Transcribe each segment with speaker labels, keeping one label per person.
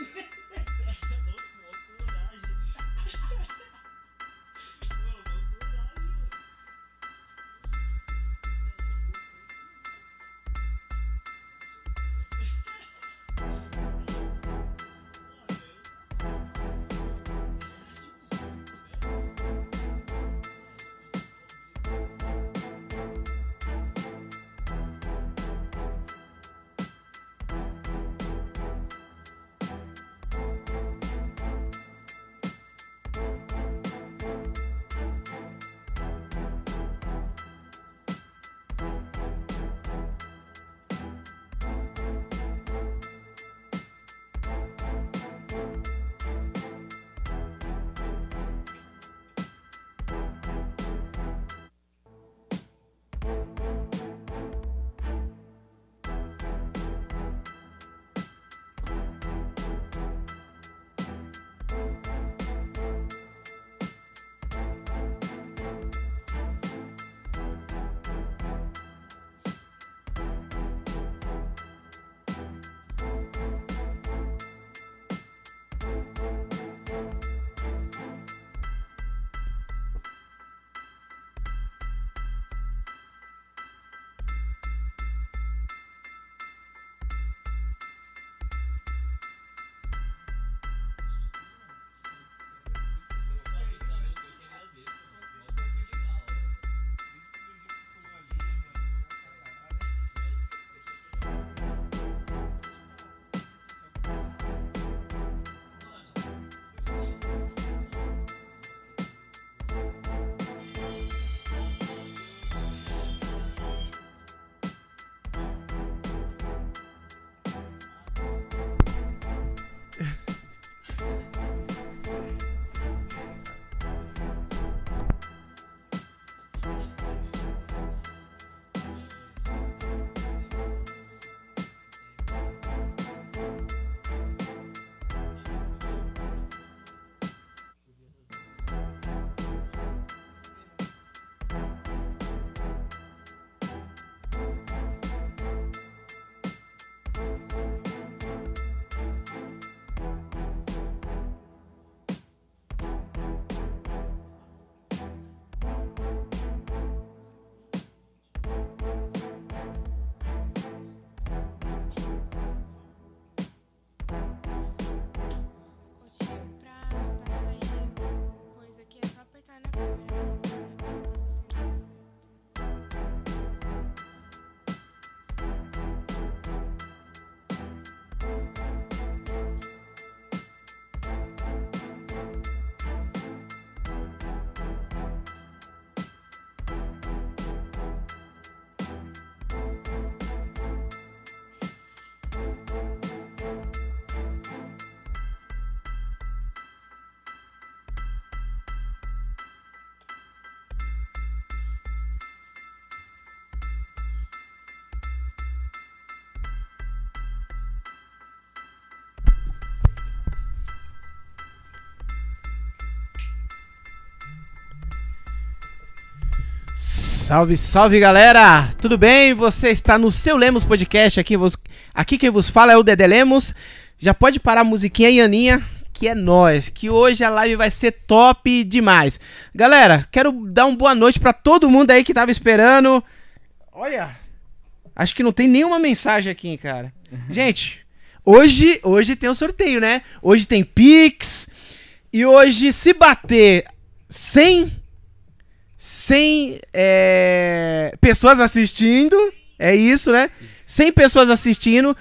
Speaker 1: Yeah. Salve, salve galera! Tudo bem? Você está no seu Lemos Podcast. Aqui, vos... aqui quem vos fala é o Dedé Lemos. Já pode parar a musiquinha aí, Aninha, que é nós. Que hoje a live vai ser top demais. Galera, quero dar uma boa noite para todo mundo aí que tava esperando. Olha, acho que não tem nenhuma mensagem aqui, cara. Gente, hoje, hoje tem um sorteio, né? Hoje tem Pix. E hoje, se bater 100 100 é, pessoas assistindo, é isso, né? 100 pessoas assistindo,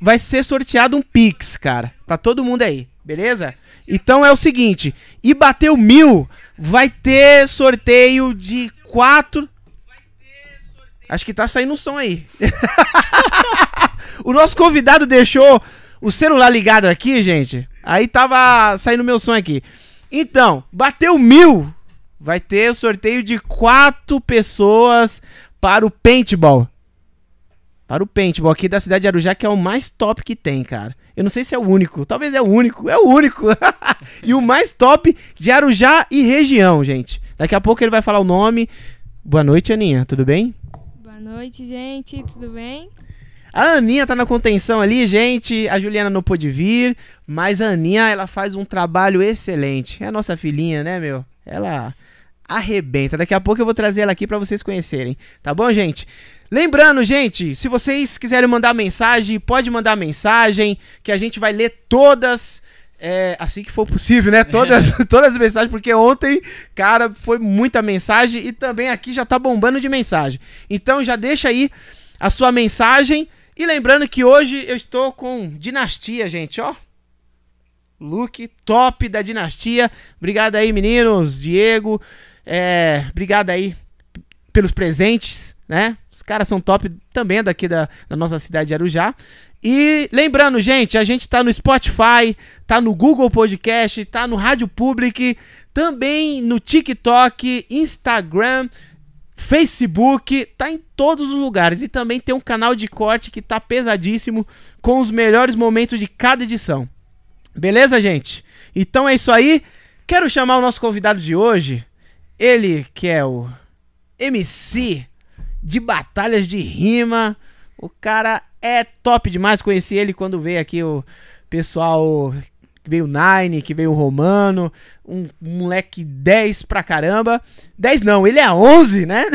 Speaker 1: vai ser sorteado um Pix, cara, pra todo mundo aí, beleza? Então é o seguinte, e bateu mil, vai ter sorteio de quatro... Acho que tá saindo um som aí. o nosso convidado deixou o celular ligado aqui, gente. Aí tava saindo meu som aqui. Então, bateu mil vai ter o sorteio de quatro pessoas para o paintball. Para o paintball aqui da cidade de Arujá, que é o mais top que tem, cara. Eu não sei se é o único, talvez é o único, é o único. e o mais top de Arujá e região, gente. Daqui a pouco ele vai falar o nome. Boa noite, Aninha, tudo bem?
Speaker 2: Boa noite, gente, tudo bem?
Speaker 1: A Aninha tá na contenção ali, gente. A Juliana não pôde vir, mas a Aninha, ela faz um trabalho excelente. É a nossa filhinha, né, meu? Ela arrebenta. Daqui a pouco eu vou trazer ela aqui para vocês conhecerem, tá bom, gente? Lembrando, gente, se vocês quiserem mandar mensagem, pode mandar mensagem, que a gente vai ler todas. É, assim que for possível, né? Todas, todas as mensagens, porque ontem, cara, foi muita mensagem e também aqui já tá bombando de mensagem. Então já deixa aí a sua mensagem. E lembrando que hoje eu estou com Dinastia, gente, ó. Look top da Dinastia. Obrigado aí, meninos. Diego, é, obrigado aí pelos presentes, né? Os caras são top também é daqui da, da nossa cidade de Arujá. E lembrando, gente, a gente tá no Spotify, tá no Google Podcast, tá no Rádio Public, também no TikTok, Instagram, Facebook, tá em todos os lugares. E também tem um canal de corte que tá pesadíssimo com os melhores momentos de cada edição. Beleza, gente? Então é isso aí. Quero chamar o nosso convidado de hoje, ele que é o MC de batalhas de rima. O cara é top demais. Conheci ele quando veio aqui o pessoal. Veio o Nine, que veio o Romano. Um, moleque 10 pra caramba. 10 não, ele é 11, né?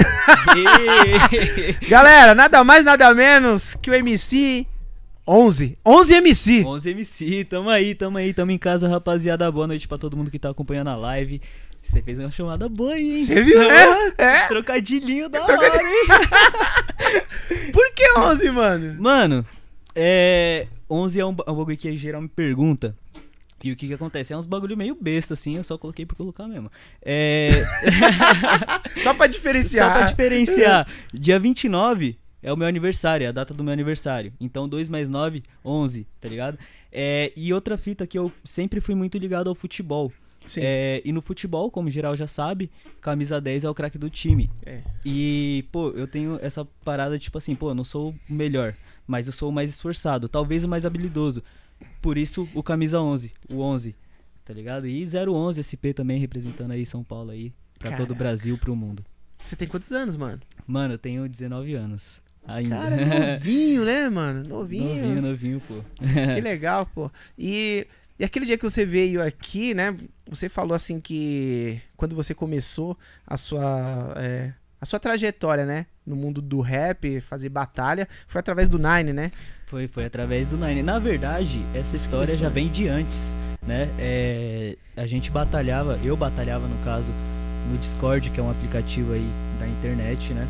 Speaker 1: Galera, nada mais, nada menos que o MC 11. 11 MC.
Speaker 3: 11 MC, tamo aí, tamo aí, tamo em casa, rapaziada. Boa noite pra todo mundo que tá acompanhando a live. Você fez uma chamada boa aí, hein?
Speaker 1: Você viu, né?
Speaker 3: É? Trocadilhinho da Trocadilho. hora,
Speaker 1: hein? Por que 11, mano?
Speaker 3: Mano, é... 11 é um, é um bagulho que geral me pergunta. E o que que acontece? É uns bagulho meio besta, assim, eu só coloquei por colocar mesmo. É...
Speaker 1: só pra diferenciar.
Speaker 3: Só pra diferenciar. Dia 29 é o meu aniversário, é a data do meu aniversário. Então 2 mais 9, 11, tá ligado? É... E outra fita que eu sempre fui muito ligado ao futebol. É, e no futebol, como geral já sabe, camisa 10 é o craque do time. É. E, pô, eu tenho essa parada, tipo assim, pô, eu não sou o melhor, mas eu sou o mais esforçado, talvez o mais habilidoso. Por isso, o camisa 11, o 11, tá ligado? E 011 SP também, representando aí São Paulo aí, pra Caraca. todo o Brasil, pro mundo.
Speaker 1: Você tem quantos anos, mano?
Speaker 3: Mano, eu tenho 19 anos. Ainda.
Speaker 1: Cara, novinho, né, mano? Novinho.
Speaker 3: Novinho, novinho, pô.
Speaker 1: que legal, pô. E e aquele dia que você veio aqui, né? Você falou assim que quando você começou a sua, é, a sua trajetória, né? No mundo do rap, fazer batalha, foi através do Nine, né?
Speaker 3: Foi, foi através do Nine. Na verdade, essa história já vem de antes, né? É, a gente batalhava, eu batalhava no caso, no Discord, que é um aplicativo aí da internet, né?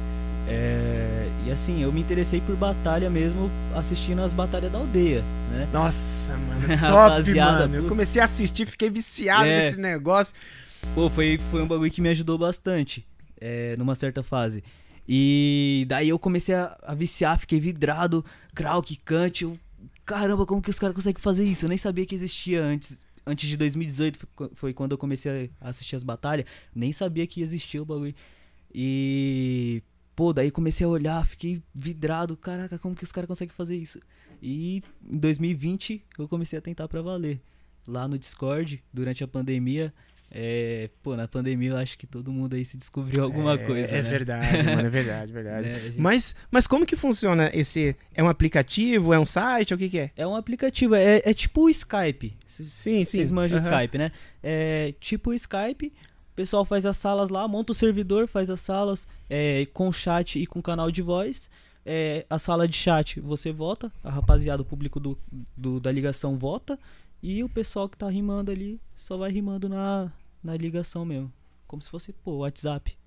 Speaker 3: É, e assim, eu me interessei por batalha mesmo assistindo as batalhas da aldeia, né?
Speaker 1: Nossa, mano, top, mano. Eu comecei a assistir, fiquei viciado é, nesse negócio.
Speaker 3: Pô, foi, foi um bagulho que me ajudou bastante, é, numa certa fase. E daí eu comecei a, a viciar, fiquei vidrado, Krauk, Kant, eu, caramba, como que os caras conseguem fazer isso? Eu nem sabia que existia antes. Antes de 2018 foi quando eu comecei a assistir as batalhas, nem sabia que existia o bagulho. E Pô, daí comecei a olhar, fiquei vidrado. Caraca, como que os caras conseguem fazer isso? E em 2020 eu comecei a tentar pra valer. Lá no Discord, durante a pandemia, É, pô, na pandemia eu acho que todo mundo aí se descobriu alguma
Speaker 1: é,
Speaker 3: coisa,
Speaker 1: É
Speaker 3: né?
Speaker 1: verdade, mano, é verdade, verdade.
Speaker 3: É, gente-
Speaker 1: Mas, mas como que funciona esse... É um aplicativo, é um site, o que que é?
Speaker 3: É um aplicativo, é, é tipo o Skype. Cês-
Speaker 1: Sim, sim,
Speaker 3: Vocês manjam o
Speaker 1: aham.
Speaker 3: Skype, né? É tipo o Skype, o pessoal faz as salas lá, monta o servidor, faz as salas é, com chat e com canal de voz. É, a sala de chat você vota, a rapaziada, o público do, do- da ligação vota, e o pessoal que tá rimando ali só vai rimando na, na ligação mesmo. Como se fosse, pô, WhatsApp.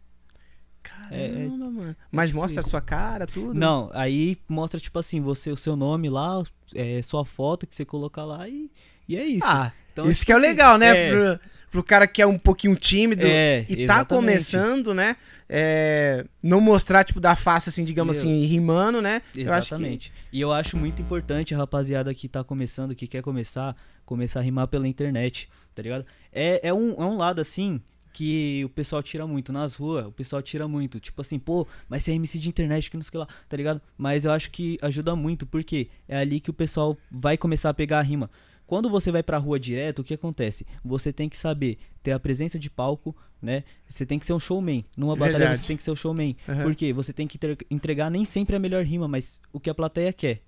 Speaker 1: Caramba, mano. Mas mostra a sua cara, tudo?
Speaker 3: Não, aí mostra, tipo assim, você, o seu nome lá, é, sua foto que você colocar lá e, e é isso.
Speaker 1: Ah,
Speaker 3: Então,
Speaker 1: isso
Speaker 3: tipo
Speaker 1: que é o
Speaker 3: assim,
Speaker 1: legal, né?
Speaker 3: é.
Speaker 1: Pro, pro cara que é um pouquinho tímido
Speaker 3: É,
Speaker 1: e tá
Speaker 3: exatamente.
Speaker 1: começando, né? É, não mostrar, tipo, da face, assim, digamos
Speaker 3: Meu.
Speaker 1: assim, rimando, né? Eu acho que-
Speaker 3: Exatamente. E eu acho muito importante a rapaziada que tá começando, que quer começar, começar a rimar pela internet, tá ligado? É, é, um, é um lado assim que o pessoal tira muito. Nas ruas, o pessoal tira muito. Tipo assim, pô, mas você é MC de internet, que não sei lá, tá ligado? Mas eu acho que ajuda muito, porque é ali que o pessoal vai começar a pegar a rima. Quando você vai pra rua direto, o que acontece? Você tem que saber ter a presença de palco, né? Você tem que ser um showman. Numa batalha
Speaker 1: Verdade.
Speaker 3: você tem que ser um showman.
Speaker 1: Aham.
Speaker 3: Porque você tem que entre- entregar nem sempre a melhor rima, mas o que a plateia quer.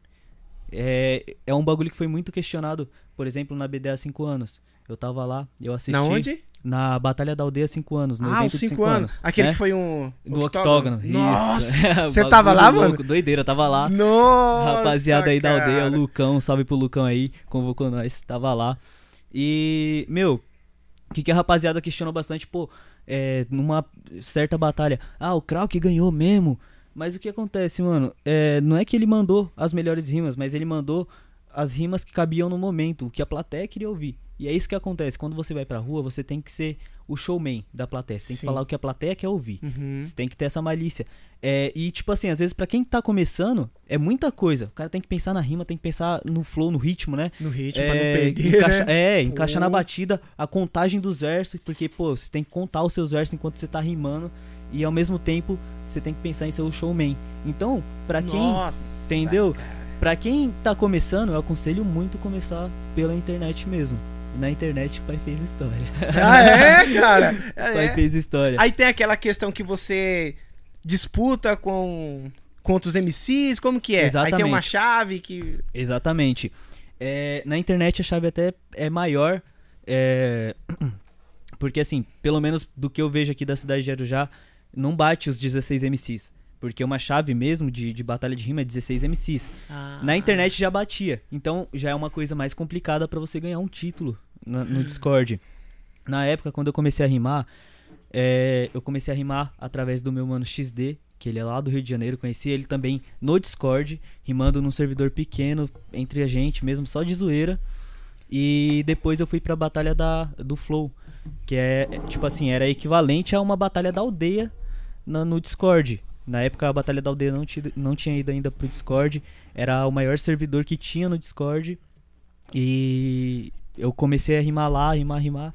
Speaker 3: É, é um bagulho que foi muito questionado, por exemplo, na BD há 5 anos. Eu tava lá, eu assisti
Speaker 1: Na onde?
Speaker 3: na Batalha da Aldeia há 5 anos, no
Speaker 1: ah, os
Speaker 3: de
Speaker 1: 5
Speaker 3: cinco
Speaker 1: anos. Aquele
Speaker 3: né?
Speaker 1: que foi um.
Speaker 3: No octógono. isso.
Speaker 1: Nossa! Você tava lá, mano?
Speaker 3: louco, Doideira, eu tava lá.
Speaker 1: Nossa!
Speaker 3: Rapaziada aí da aldeia,
Speaker 1: cara.
Speaker 3: o Lucão, salve pro Lucão aí, convocou nós, tava lá. E, meu, o que, que a rapaziada questionou bastante, pô, é, numa certa batalha, ah, o Krauk ganhou mesmo. Mas o que acontece, mano? É, não é que ele mandou as melhores rimas, mas ele mandou as rimas que cabiam no momento, o que a plateia queria ouvir. E é isso que acontece, quando você vai pra rua, você tem que ser o showman da plateia, você tem
Speaker 1: Sim.
Speaker 3: que falar o que a plateia quer ouvir.
Speaker 1: Uhum.
Speaker 3: Você tem que ter essa malícia. É, e, tipo assim, às vezes pra quem tá começando, é muita coisa. O cara tem que pensar na rima, tem que pensar no flow, no ritmo, né?
Speaker 1: No ritmo,
Speaker 3: é,
Speaker 1: pra não perder,
Speaker 3: encaixa-
Speaker 1: né?
Speaker 3: É, encaixar na batida a contagem dos versos, porque, pô, você tem que contar os seus versos enquanto você tá rimando. E ao mesmo tempo, você tem que pensar em ser o showman. Então, pra quem.
Speaker 1: Nossa,
Speaker 3: entendeu?
Speaker 1: cara.
Speaker 3: Pra quem tá começando, eu aconselho muito começar pela internet mesmo. Na internet, o pai fez história.
Speaker 1: Ah, é, cara?
Speaker 3: O pai
Speaker 1: É.
Speaker 3: fez história.
Speaker 1: Aí tem aquela questão que você disputa com contra os MCs, como que é? Aí tem
Speaker 3: Exatamente.
Speaker 1: uma chave que
Speaker 3: Exatamente. É, na internet a chave até é maior. é, porque assim, pelo menos do que eu vejo aqui da cidade de Arujá, não bate os 16 MCs. Porque uma chave mesmo de, de batalha de rima é 16 MCs. Na internet já batia. Então já é uma coisa mais complicada pra você ganhar um título no Discord. Na época, quando eu comecei a rimar, é, eu comecei a rimar através do meu mano XD, que ele é lá do Rio de Janeiro. Conheci ele também no Discord, rimando num servidor pequeno entre a gente, mesmo só de zoeira. E depois eu fui pra batalha da, do Flow, que é, é, tipo assim, era equivalente a uma batalha da aldeia na- no Discord. Na época a batalha da aldeia não, não tinha ido ainda pro Discord, era o maior servidor que tinha no Discord. E eu comecei a rimar lá, rimar, rimar.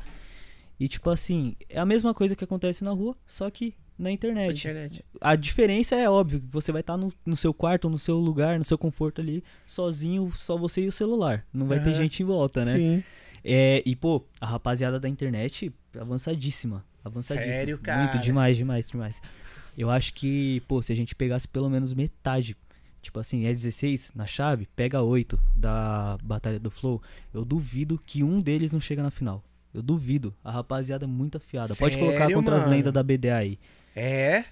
Speaker 3: E tipo assim, é a mesma coisa que acontece na rua, só que na internet.
Speaker 1: internet.
Speaker 3: A diferença é óbvio, que você vai estar no, no seu quarto, no seu lugar, no seu conforto ali, sozinho, só você e o celular. Não vai ter gente em volta, né?
Speaker 1: Sim.
Speaker 3: É, e, pô, a rapaziada da internet, avançadíssima. Avançadíssima.
Speaker 1: Sério, cara?
Speaker 3: Muito demais, demais, demais. Eu acho que, pô, se a gente pegasse pelo menos metade, tipo assim, é 16 na chave, pega 8 da Batalha do Flow, eu duvido que um deles não chega na final. Eu duvido. A rapaziada é muito afiada. Pode colocar
Speaker 1: Sério,
Speaker 3: contra as
Speaker 1: mano?
Speaker 3: lendas da BDA aí.
Speaker 1: É?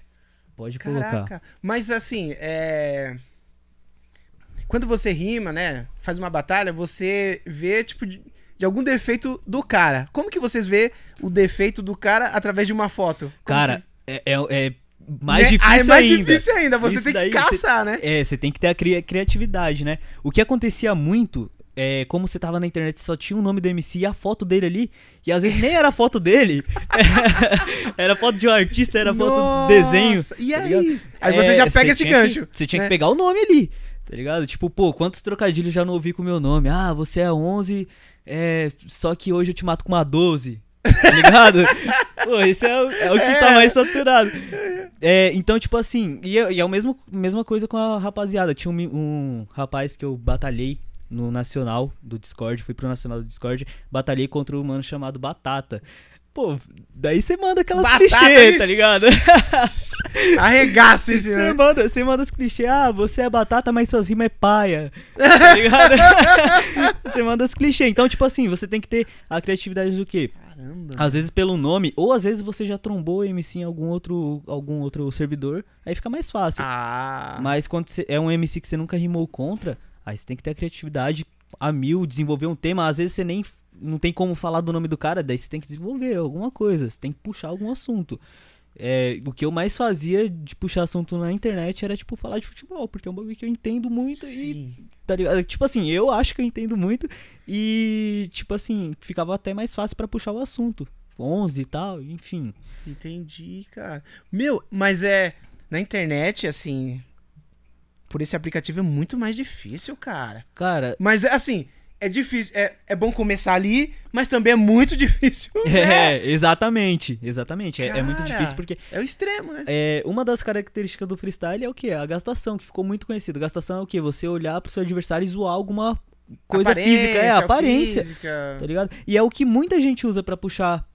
Speaker 3: Pode colocar.
Speaker 1: Caraca. Mas assim, é. Quando você rima, né? Faz uma batalha, você vê, tipo, de, de algum defeito do cara. Como que vocês vê o defeito do cara através de uma foto? Como
Speaker 3: Cara,
Speaker 1: que-
Speaker 3: é, é- é mais
Speaker 1: Né?
Speaker 3: difícil
Speaker 1: Ah, é mais
Speaker 3: ainda.
Speaker 1: difícil ainda. Você
Speaker 3: Isso
Speaker 1: tem que caçar, né?
Speaker 3: É, você tem que ter a cria- criatividade, né? O que acontecia muito é como você tava na internet, só tinha o nome do MC e a foto dele ali, e às vezes nem era a foto dele. era foto de um artista, era foto
Speaker 1: Nossa,
Speaker 3: de desenho.
Speaker 1: E
Speaker 3: tá
Speaker 1: aí?
Speaker 3: ligado?
Speaker 1: Aí você
Speaker 3: É,
Speaker 1: já pega esse gancho.
Speaker 3: Que, você tinha
Speaker 1: né?
Speaker 3: que pegar o nome ali, tá ligado? Tipo, pô, quantos trocadilhos já não ouvi com o meu nome? Ah, você é 11, é, só que hoje eu te mato com uma 12. Tá ligado? Pô, esse é o, é o que
Speaker 1: É.
Speaker 3: tá mais saturado. É, então, tipo assim, e é, e é a mesma, mesma coisa com a rapaziada. Tinha um, um rapaz que eu batalhei no Nacional do Discord, fui pro Nacional do Discord, batalhei contra um mano chamado Batata. Pô, daí você manda aquelas clichês, tá ligado?
Speaker 1: Arregaça esse,
Speaker 3: Você manda, você manda os clichês, ah, você é batata, mas suas rimas é paia. Tá ligado? você manda os clichês. Então, tipo assim, você tem que ter a criatividade do quê?
Speaker 1: Caramba.
Speaker 3: Às vezes pelo nome, ou às vezes você já trombou o MC em algum outro, algum outro servidor, aí fica mais fácil.
Speaker 1: Ah.
Speaker 3: Mas quando você é um MC que você nunca rimou contra, aí você tem que ter a criatividade a mil, desenvolver um tema. Às vezes você nem não tem como falar do nome do cara, daí você tem que desenvolver alguma coisa, você tem que puxar algum assunto. É, o que eu mais fazia de puxar assunto na internet era, tipo, falar de futebol, porque é um bagulho que eu entendo muito e
Speaker 1: Sim.
Speaker 3: tá ligado? Tipo assim, eu acho que eu entendo muito e, tipo assim, ficava até mais fácil pra puxar o assunto. 11 e tal, enfim.
Speaker 1: Entendi, cara. Meu, mas é. Na internet, assim. Por esse aplicativo é muito mais difícil, cara.
Speaker 3: Cara,
Speaker 1: Mas é assim. É difícil. É, é bom começar ali, mas também é muito difícil. né?
Speaker 3: é, exatamente, exatamente. É, é muito
Speaker 1: Cara.
Speaker 3: difícil porque
Speaker 1: É o extremo, né?
Speaker 3: é, uma das características do freestyle é o que? A gastação, que ficou muito conhecido. Gastação é o que? Você olhar pro seu adversário e zoar alguma coisa física, é, aparência.
Speaker 1: física.
Speaker 3: Tá ligado? E é o que muita gente usa pra puxar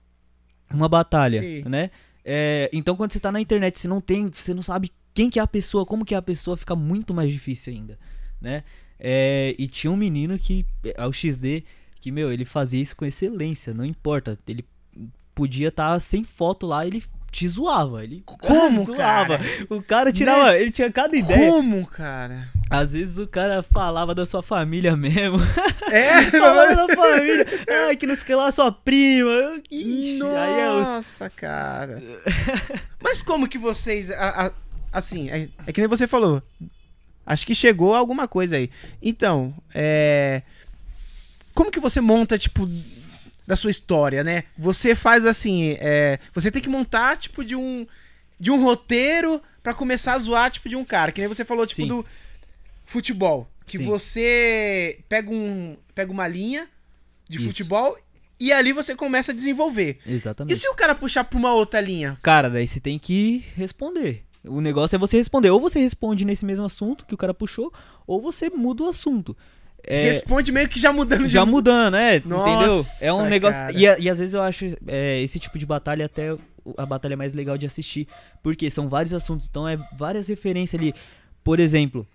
Speaker 3: uma batalha,
Speaker 1: Sim.
Speaker 3: né? É, então quando você tá na internet, você não tem, você não sabe quem que é a pessoa, como que é a pessoa, fica muito mais difícil ainda, né? É, e tinha um menino que, é o XD, que, meu, ele fazia isso com excelência, não importa. Ele podia estar sem foto lá, ele te zoava. Ele
Speaker 1: Como,
Speaker 3: zoava.
Speaker 1: cara?
Speaker 3: O cara tirava, ele tinha cada ideia.
Speaker 1: Como, cara?
Speaker 3: Às vezes o cara falava da sua família mesmo.
Speaker 1: É,
Speaker 3: falava da família. Ai, que não sei que lá, sua prima. Ixi, é os...
Speaker 1: Nossa, cara. Mas como que vocês. a- a- assim, é, é que nem você falou. Acho que chegou alguma coisa aí. Então, é. Como que você monta, tipo, da sua história, né? Você faz assim. É, você tem que montar, tipo, de um. De um roteiro pra começar a zoar, tipo, de um cara. Que nem você falou, tipo,
Speaker 3: Sim.
Speaker 1: do futebol. Que
Speaker 3: Sim.
Speaker 1: você pega um. Pega uma linha de
Speaker 3: Isso.
Speaker 1: futebol e ali você começa a desenvolver. E
Speaker 3: Exatamente.
Speaker 1: se o cara puxar pra uma outra linha?
Speaker 3: Cara, daí você tem que responder. O negócio é você responder. Ou você responde nesse mesmo assunto que o cara puxou, ou você muda o assunto. É,
Speaker 1: Responde meio que já mudando de
Speaker 3: já mudando, é,
Speaker 1: Nossa,
Speaker 3: entendeu? É um negócio. E, e às vezes eu acho é, esse tipo de batalha até a batalha mais legal de assistir. Porque são vários assuntos, então é várias referências ali. Por exemplo,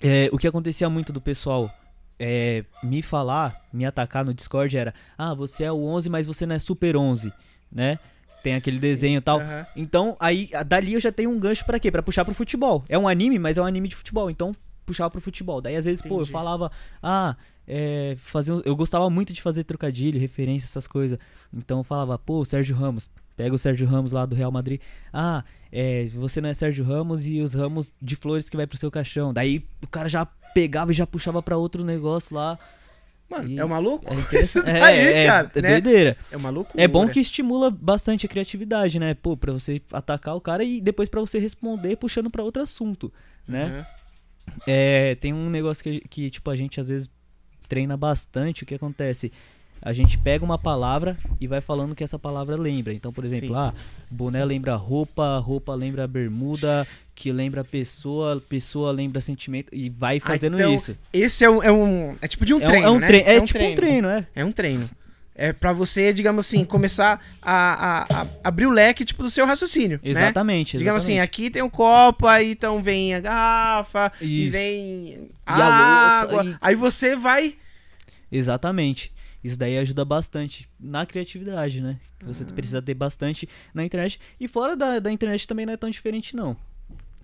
Speaker 3: é, o que acontecia muito do pessoal é, me falar, me atacar no Discord era: Ah, você é o 11, mas você não é Super 11, né? Tem aquele
Speaker 1: Sim,
Speaker 3: desenho e tal.
Speaker 1: aham.
Speaker 3: Então, aí, dali eu já tenho um gancho pra quê? Pra puxar pro futebol. É um anime, mas é um anime de futebol. Então, puxava pro futebol. Daí, às vezes, pô, eu
Speaker 1: Entendi.
Speaker 3: falava, ah, é, fazer, eu gostava muito de fazer trocadilho, referência, essas coisas. Então, eu falava, pô, Sérgio Ramos. Pega o Sérgio Ramos lá do Real Madrid. Ah, é, você não é Sérgio Ramos e os ramos de flores que vai pro seu caixão. Daí, o cara já pegava e já puxava pra outro negócio lá.
Speaker 1: Mano,
Speaker 3: E-
Speaker 1: é uma loucura.
Speaker 3: É
Speaker 1: tá
Speaker 3: é,
Speaker 1: aí,
Speaker 3: é,
Speaker 1: cara.
Speaker 3: é
Speaker 1: né?
Speaker 3: doideira.
Speaker 1: É uma loucura.
Speaker 3: É bom que estimula bastante a criatividade, né? Pô, pra você atacar o cara e depois pra você responder puxando pra outro assunto, né?
Speaker 1: Aham.
Speaker 3: É, tem um negócio que, que, tipo, a gente às vezes treina bastante. O que acontece? A gente pega uma palavra e vai falando que essa palavra lembra. Então, por exemplo,
Speaker 1: Sim.
Speaker 3: ah, boné lembra roupa, roupa lembra bermuda, que lembra pessoa, pessoa lembra sentimento e vai fazendo
Speaker 1: então,
Speaker 3: isso.
Speaker 1: Esse é um, é um. É tipo de um
Speaker 3: é, um-
Speaker 1: treino.
Speaker 3: é um
Speaker 1: né?
Speaker 3: treino, é, tipo um treino, é.
Speaker 1: É um treino. É pra você, digamos assim, começar a, a- a abrir o leque, tipo, do seu raciocínio. Né?
Speaker 3: Exatamente,
Speaker 1: Digamos assim, aqui tem um copo, aí então vem a garrafa, e vem
Speaker 3: a louça,
Speaker 1: água.
Speaker 3: e-
Speaker 1: Aí você vai.
Speaker 3: Exatamente. Isso daí ajuda bastante na criatividade, né? Você
Speaker 1: Ah.
Speaker 3: precisa ter bastante na internet. E fora da, da internet também não é tão diferente, não.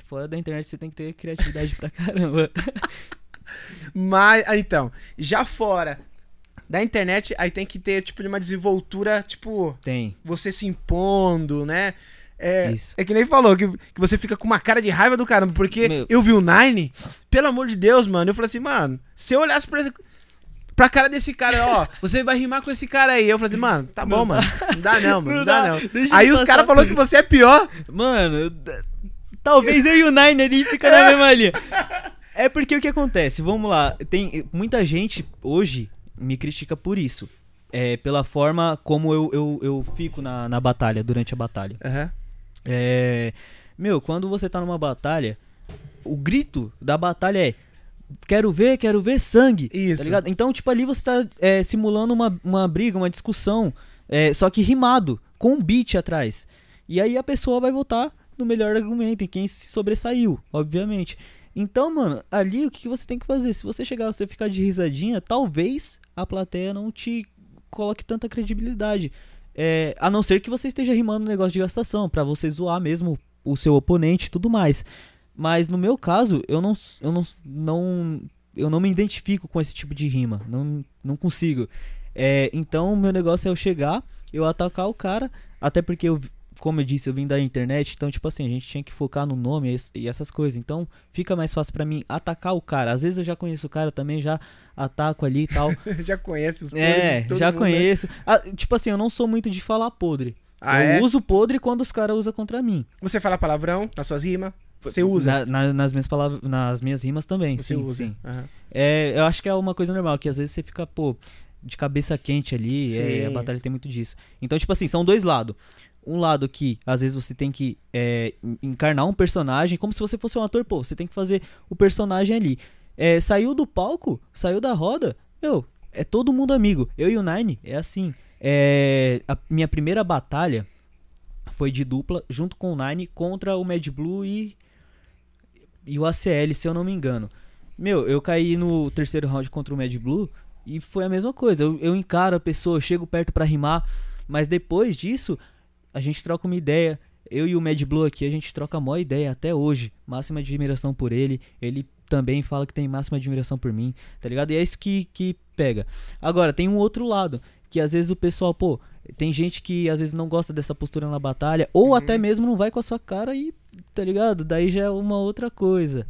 Speaker 3: Fora da internet você tem que ter criatividade pra caramba.
Speaker 1: Mas, ah, então, já fora da internet, aí tem que ter, tipo, de uma desenvoltura, tipo,
Speaker 3: Tem.
Speaker 1: você se impondo, né? É,
Speaker 3: Isso.
Speaker 1: é que nem falou, que, que você fica com uma cara de raiva do caramba, porque
Speaker 3: Meu.
Speaker 1: eu vi o Nine, pelo amor de Deus, mano, eu falei assim, mano, se eu olhasse pra, pra cara desse cara, ó, você vai rimar com esse cara aí, eu falei assim, mano, tá bom,
Speaker 3: Não
Speaker 1: mano, não dá não, mano, não,
Speaker 3: Não
Speaker 1: dá,
Speaker 3: dá,
Speaker 1: não. Aí os caras falaram que você é pior,
Speaker 3: Mano, talvez eu e o Nine ali fica na mesma linha. É porque o que acontece? Vamos lá. Tem muita gente hoje me critica por isso. É, pela forma como eu, eu, eu fico na, na batalha, durante a batalha.
Speaker 1: Aham.
Speaker 3: É. Meu, quando você tá numa batalha, o grito da batalha é. Quero ver, quero ver sangue.
Speaker 1: Isso.
Speaker 3: Tá ligado? Então, tipo, ali você tá é, simulando uma, uma briga, uma discussão. É, só que rimado, com um beat atrás. E aí a pessoa vai votar no melhor argumento, em quem se sobressaiu, obviamente. Então, mano, ali o que você tem que fazer? Se você chegar, você ficar de risadinha, talvez a plateia não te coloque tanta credibilidade. É, a não ser que você esteja rimando um negócio de gastação, pra você zoar mesmo o seu oponente e tudo mais. Mas no meu caso, eu não, eu não, não, eu não me identifico com esse tipo de rima. Não, não consigo. É, então, meu negócio é eu chegar, eu atacar o cara, até porque eu, como eu disse, eu vim da internet, então, tipo assim, a gente tinha que focar no nome e es- essas coisas. Então, fica mais fácil pra mim atacar o cara. Às vezes eu já conheço o cara também, já ataco ali e tal.
Speaker 1: já conhece os podres
Speaker 3: é,
Speaker 1: de todo
Speaker 3: já
Speaker 1: mundo, né?
Speaker 3: conheço. Ah, tipo assim, eu não sou muito de falar podre.
Speaker 1: Ah,
Speaker 3: eu
Speaker 1: é?
Speaker 3: uso podre quando os caras usam contra mim.
Speaker 1: Você fala palavrão nas suas rimas? Você usa?
Speaker 3: Na- na- nas, minhas palavras, nas minhas rimas também,
Speaker 1: Você
Speaker 3: sim,
Speaker 1: usa.
Speaker 3: sim.
Speaker 1: Aham.
Speaker 3: É, eu acho que é uma coisa normal, que às vezes você fica, pô, de cabeça quente ali, é, a batalha tem muito disso. Então, tipo assim, são dois lados. Um lado que, às vezes, você tem que é, en- encarnar um personagem, como se você fosse um ator, pô, você tem que fazer o personagem ali. É, saiu do palco, saiu da roda, meu, é todo mundo amigo. Eu e o Nine, é assim. É, a minha primeira batalha foi de dupla, junto com o Nine, contra o Mad Blue e, e o ACL, se eu não me engano. Meu, eu caí no terceiro round contra o Mad Blue e foi a mesma coisa. Eu, eu encaro a pessoa, eu chego perto pra rimar, mas depois disso, a gente troca uma ideia. Eu e o Mad Blue aqui, a gente troca a maior ideia até hoje. Máxima admiração por ele. Ele também fala que tem máxima admiração por mim, tá ligado? E é isso que, que pega. Agora, tem um outro lado, que às vezes o pessoal, pô, tem gente que às vezes não gosta dessa postura na batalha, ou até mesmo não vai com a sua cara e, tá ligado? Daí já é uma outra coisa.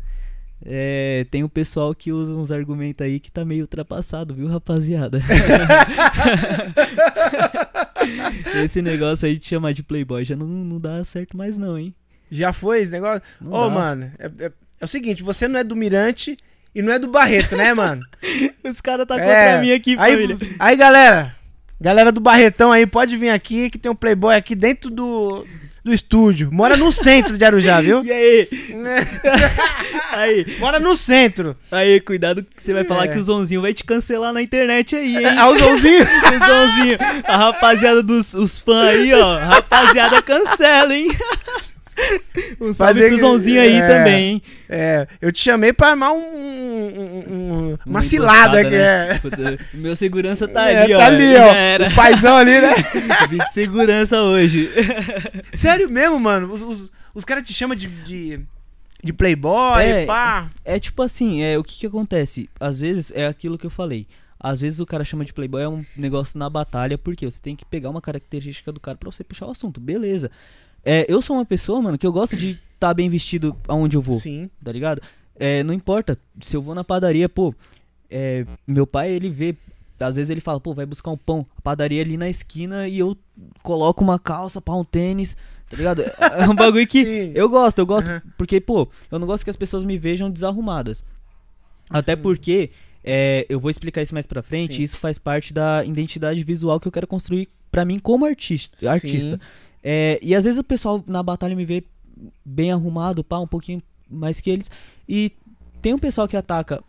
Speaker 3: É, tem o pessoal que usa uns argumentos aí que tá meio ultrapassado, viu, rapaziada? Esse negócio aí de chamar de playboy já não, não dá certo mais não, hein?
Speaker 1: Já foi esse negócio? Ô,
Speaker 3: dá.
Speaker 1: mano, é, é- é o seguinte, você não é do Mirante e não é do Barreto, né, mano?
Speaker 3: Os caras tá
Speaker 1: É,
Speaker 3: contra mim aqui,
Speaker 1: aí,
Speaker 3: família.
Speaker 1: aí, galera, galera do Barretão aí, pode vir aqui que tem um playboy aqui dentro do, do estúdio. Mora no centro de Arujá, viu?
Speaker 3: E aí? Aí,
Speaker 1: Mora no centro.
Speaker 3: aí, cuidado que você vai falar
Speaker 1: É.
Speaker 3: que o Zonzinho vai te cancelar na internet aí, hein?
Speaker 1: Ah, o Zãozinho.
Speaker 3: O Zonzinho, a rapaziada dos os fãs aí, ó. Rapaziada, cancela, hein? Um salve
Speaker 1: Fazer
Speaker 3: pro Zonzinho aí
Speaker 1: é.
Speaker 3: também, hein?
Speaker 1: É, eu te chamei pra armar um, um- um- uma cilada que
Speaker 3: né?
Speaker 1: é.
Speaker 3: Puta, Meu segurança tá
Speaker 1: É,
Speaker 3: ali, ó.
Speaker 1: tá ali, ó.
Speaker 3: era.
Speaker 1: O paizão ali, né?
Speaker 3: Vim de segurança hoje.
Speaker 1: Sério mesmo, mano? Os, os, os caras te chamam de, de, de playboy,
Speaker 3: É,
Speaker 1: pá.
Speaker 3: É tipo assim, é o que que acontece? Às vezes é aquilo que eu falei. Às vezes o cara chama de playboy é um negócio na batalha, porque você tem que pegar uma característica do cara pra você puxar o assunto, beleza. É, eu sou uma pessoa, mano, que eu gosto de estar bem vestido aonde eu vou,
Speaker 1: Sim.
Speaker 3: tá ligado? É, não importa, se eu vou na padaria, pô, é, meu pai, ele vê, às vezes ele fala, pô, vai buscar um pão, a padaria é ali na esquina e eu coloco uma calça, pá, um tênis, tá ligado? É um bagulho que
Speaker 1: Sim.
Speaker 3: eu gosto, eu gosto,
Speaker 1: Aham.
Speaker 3: porque, pô, eu não gosto que as pessoas me vejam desarrumadas. Até
Speaker 1: Sim.
Speaker 3: porque, é, eu vou explicar isso mais pra frente,
Speaker 1: Sim.
Speaker 3: isso faz parte da identidade visual que eu quero construir pra mim como artista. artista. É, e às vezes o pessoal na batalha me vê bem arrumado, pá, um pouquinho mais que eles. E tem um pessoal que ataca,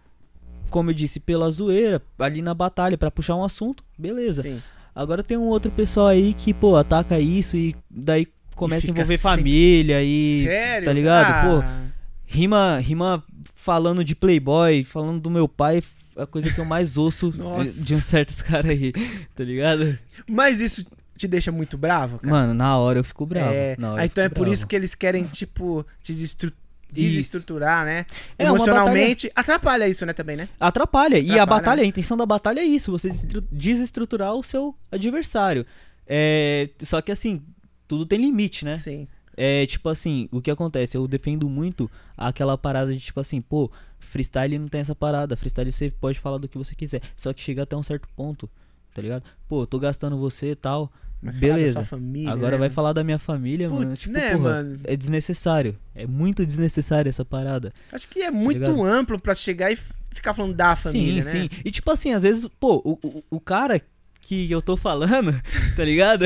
Speaker 3: como eu disse, pela zoeira, ali na batalha, pra puxar um assunto, beleza.
Speaker 1: Sim.
Speaker 3: Agora tem um outro pessoal aí que, pô, ataca isso e daí começa a
Speaker 1: fica
Speaker 3: envolver
Speaker 1: sem-
Speaker 3: família e
Speaker 1: Sério?
Speaker 3: tá ligado? Pô,
Speaker 1: Ah,
Speaker 3: rima, rima falando de playboy, falando do meu pai, a coisa que eu mais ouço de uns certos caras aí, tá ligado?
Speaker 1: Mas isso te deixa muito bravo, cara?
Speaker 3: Mano, na hora eu fico bravo.
Speaker 1: É, ah, então é por
Speaker 3: bravo.
Speaker 1: isso que eles querem, tipo, te destru-
Speaker 3: Isso.
Speaker 1: desestruturar, né?
Speaker 3: É,
Speaker 1: Emocionalmente. Atrapalha isso, né, também, né?
Speaker 3: Atrapalha. E a
Speaker 1: Atrapalha,
Speaker 3: batalha,
Speaker 1: né?
Speaker 3: a intenção da batalha é isso, você desestruturar o seu adversário. É, só que assim, tudo tem limite, né?
Speaker 1: Sim.
Speaker 3: É tipo assim, o que acontece? Eu defendo muito aquela parada de tipo assim, pô, freestyle não tem essa parada. Freestyle você pode falar do que você quiser. Só que chega até um certo ponto, tá ligado? Pô, eu tô gastando você e tal.
Speaker 1: Mas
Speaker 3: beleza.
Speaker 1: sua família,
Speaker 3: Agora
Speaker 1: né,
Speaker 3: vai
Speaker 1: mano?
Speaker 3: falar da minha família, mano.
Speaker 1: Putz,
Speaker 3: Tipo,
Speaker 1: né,
Speaker 3: porra,
Speaker 1: mano?
Speaker 3: é desnecessário. É muito desnecessário essa parada.
Speaker 1: Acho que é muito
Speaker 3: ligado?
Speaker 1: amplo pra chegar e ficar falando da família,
Speaker 3: sim,
Speaker 1: né?
Speaker 3: sim. E tipo assim, às vezes, pô, o, o, o cara que eu tô falando, tá ligado?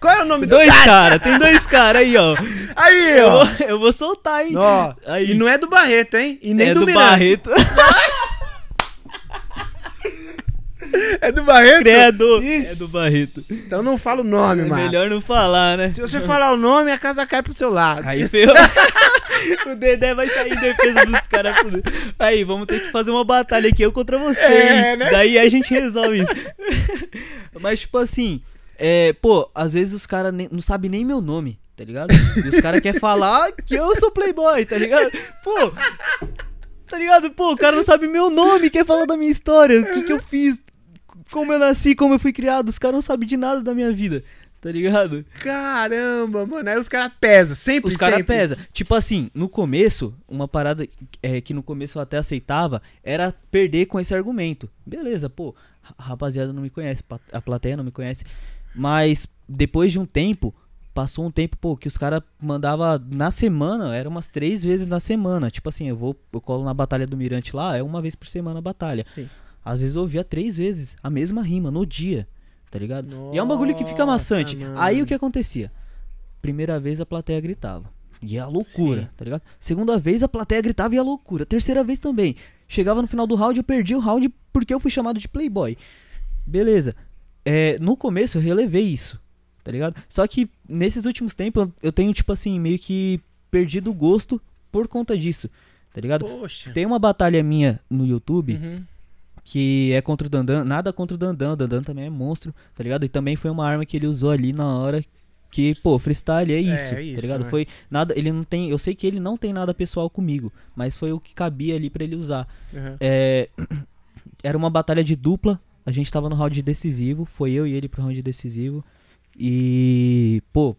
Speaker 1: Qual é o nome do
Speaker 3: dois
Speaker 1: cara?
Speaker 3: caras, tem dois caras aí, ó.
Speaker 1: Aí,
Speaker 3: Eu
Speaker 1: ó.
Speaker 3: vou, eu vou soltar, hein?
Speaker 1: Ó,
Speaker 3: Aí.
Speaker 1: E não é do Barreto, hein? E nem
Speaker 3: é
Speaker 1: do,
Speaker 3: do
Speaker 1: Mirante.
Speaker 3: Barreto.
Speaker 1: É do Barreto?
Speaker 3: Credo!
Speaker 1: Ixi.
Speaker 3: É do Barreto.
Speaker 1: Então não fala o nome,
Speaker 3: É
Speaker 1: mano.
Speaker 3: melhor não falar, né?
Speaker 1: Se você falar o nome, a casa cai pro seu lado.
Speaker 3: Aí ferrou. o Dedé vai sair em defesa dos caras. Aí, vamos ter que fazer uma batalha aqui, eu contra você.
Speaker 1: É, né?
Speaker 3: Daí a gente resolve isso. Mas, tipo assim, é, pô, às vezes os caras não sabem nem meu nome, tá ligado? E os caras querem falar que eu sou playboy, tá ligado? Pô, tá ligado? Pô, o cara não sabe meu nome, quer falar da minha história, o que que eu fiz, como eu nasci, como eu fui criado. Os caras não sabem de nada da minha vida, tá ligado?
Speaker 1: Caramba, mano. Aí os caras pesam, sempre,
Speaker 3: Os caras pesam. Tipo assim, no começo, uma parada é, que no começo eu até aceitava era perder com esse argumento. Beleza, pô, a rapaziada não me conhece, a plateia não me conhece. Mas depois de um tempo, passou um tempo, pô, que os caras mandava na semana, era umas três vezes na semana. Tipo assim, eu vou, eu colo na Batalha do Mirante lá, é uma vez por semana a batalha.
Speaker 1: Sim.
Speaker 3: Às vezes eu ouvia três vezes a mesma rima no dia, tá ligado? e é um bagulho que fica
Speaker 1: Nossa,
Speaker 3: maçante.
Speaker 1: mano.
Speaker 3: Aí o que acontecia? Primeira vez a plateia gritava. E é a loucura,
Speaker 1: Sim.
Speaker 3: tá ligado? Segunda vez a plateia gritava e é a loucura. Terceira vez também. Chegava no final do round, eu perdi o round porque eu fui chamado de playboy. Beleza. É, no começo eu relevei isso, tá ligado? Só que nesses últimos tempos eu- eu tenho, tipo assim, meio que perdido o gosto por conta disso, tá ligado?
Speaker 1: Poxa.
Speaker 3: Tem uma batalha minha no YouTube
Speaker 1: Uhum.
Speaker 3: Que é contra o Dandan, nada contra o Dandan, o Dandan também é monstro, tá ligado? E também foi uma arma que ele usou ali na hora que, pô, freestyle é isso,
Speaker 1: É, isso,
Speaker 3: tá ligado?
Speaker 1: né?
Speaker 3: Foi nada, ele não tem, eu sei que ele não tem nada pessoal comigo, mas foi o que cabia ali pra ele usar.
Speaker 1: Uhum.
Speaker 3: É, era uma batalha de dupla, a gente tava no round decisivo, foi eu e ele pro round decisivo e, pô,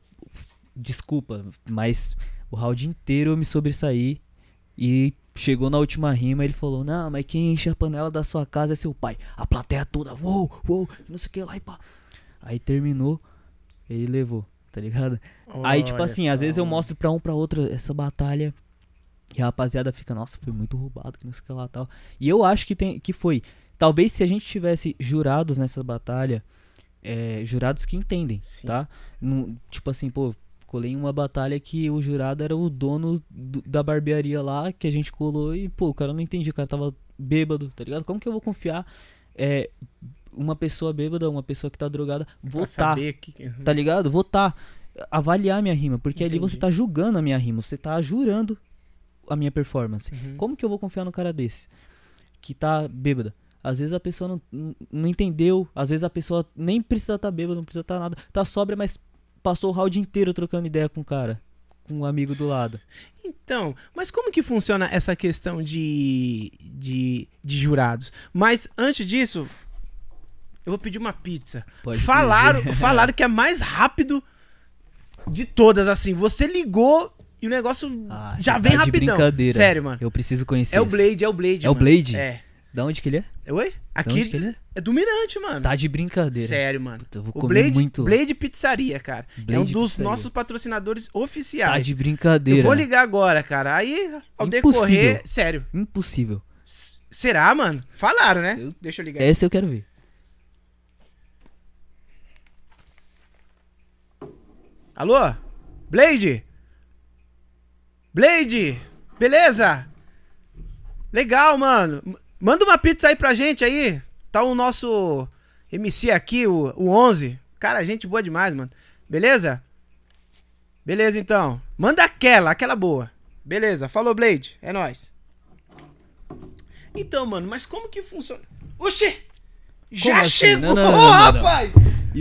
Speaker 3: desculpa, mas o round inteiro eu me sobressaí e chegou na última rima ele falou: Não, mas quem enche a panela da sua casa é seu pai. A plateia toda, uou, uou, não sei o que lá e pá. Aí terminou, ele levou, tá ligado? Aí, tipo
Speaker 1: Olha
Speaker 3: assim, às
Speaker 1: só,
Speaker 3: vezes eu mostro pra um pra outro essa batalha. E a rapaziada fica, nossa, foi muito roubado, que não sei o que lá e tal. E eu acho que, tem, que foi. Talvez se a gente tivesse jurados nessa batalha, é, jurados que entendem,
Speaker 1: Sim.
Speaker 3: tá? Não- tipo assim, pô, colei em uma batalha que o jurado era o dono do- da barbearia lá, que a gente colou e, pô, o cara não entendia, o cara tava bêbado, tá ligado? Como que eu vou confiar é, uma pessoa bêbada, uma pessoa que tá drogada, votar,
Speaker 1: saber que...
Speaker 3: tá ligado? Votar, avaliar minha rima, porque ali você
Speaker 1: Entendi.
Speaker 3: tá julgando a minha rima, você tá jurando a minha performance.
Speaker 1: Uhum.
Speaker 3: Como que eu vou confiar num cara desse? Que tá bêbada. Às vezes a pessoa não, não- não entendeu, às vezes a pessoa nem precisa estar tá bêbada, não precisa estar tá nada. Tá sóbria, mas passou o round inteiro trocando ideia com o cara, com um amigo do lado.
Speaker 1: Então, mas como que funciona essa questão de, de, de jurados? Mas antes disso, eu vou pedir uma pizza.
Speaker 3: Pode
Speaker 1: falaram,
Speaker 3: pedir.
Speaker 1: falaram que é mais rápido de todas, assim. Você ligou e o negócio
Speaker 3: Ah,
Speaker 1: já vem
Speaker 3: tá
Speaker 1: rapidão.
Speaker 3: brincadeira.
Speaker 1: Sério, mano.
Speaker 3: Eu preciso conhecer.
Speaker 1: É o
Speaker 3: esse.
Speaker 1: Blade, é o Blade.
Speaker 3: É o
Speaker 1: mano.
Speaker 3: Blade?
Speaker 1: É.
Speaker 3: Da onde que ele é?
Speaker 1: Oi? Aqui
Speaker 3: ele é?
Speaker 1: é do Mirante, mano.
Speaker 3: Tá de brincadeira.
Speaker 1: Sério, mano.
Speaker 3: Eu vou
Speaker 1: O
Speaker 3: comer
Speaker 1: Blade,
Speaker 3: muito.
Speaker 1: Blade Pizzaria, cara. é um
Speaker 3: Blade
Speaker 1: dos
Speaker 3: Pizzaria.
Speaker 1: nossos patrocinadores
Speaker 3: Tá
Speaker 1: oficiais.
Speaker 3: de brincadeira.
Speaker 1: Eu vou ligar agora, cara. Aí, ao
Speaker 3: Impossível.
Speaker 1: decorrer. Sério.
Speaker 3: Impossível.
Speaker 1: S- Será, mano? Falaram, né?
Speaker 3: Eu-
Speaker 1: Deixa eu ligar.
Speaker 3: Essa eu quero ver.
Speaker 1: Alô? Blade? Blade? Beleza? Legal, mano. Manda uma pizza aí pra gente aí. Tá o nosso MC aqui, o, o 11. Cara, gente boa demais, mano. Beleza? Beleza, então. Manda aquela, aquela boa. Beleza, falou, Blade. É nóis. Então, mano, mas como que funciona? Oxê! Já
Speaker 3: assim?
Speaker 1: chegou,
Speaker 3: não, não, não.
Speaker 1: rapaz!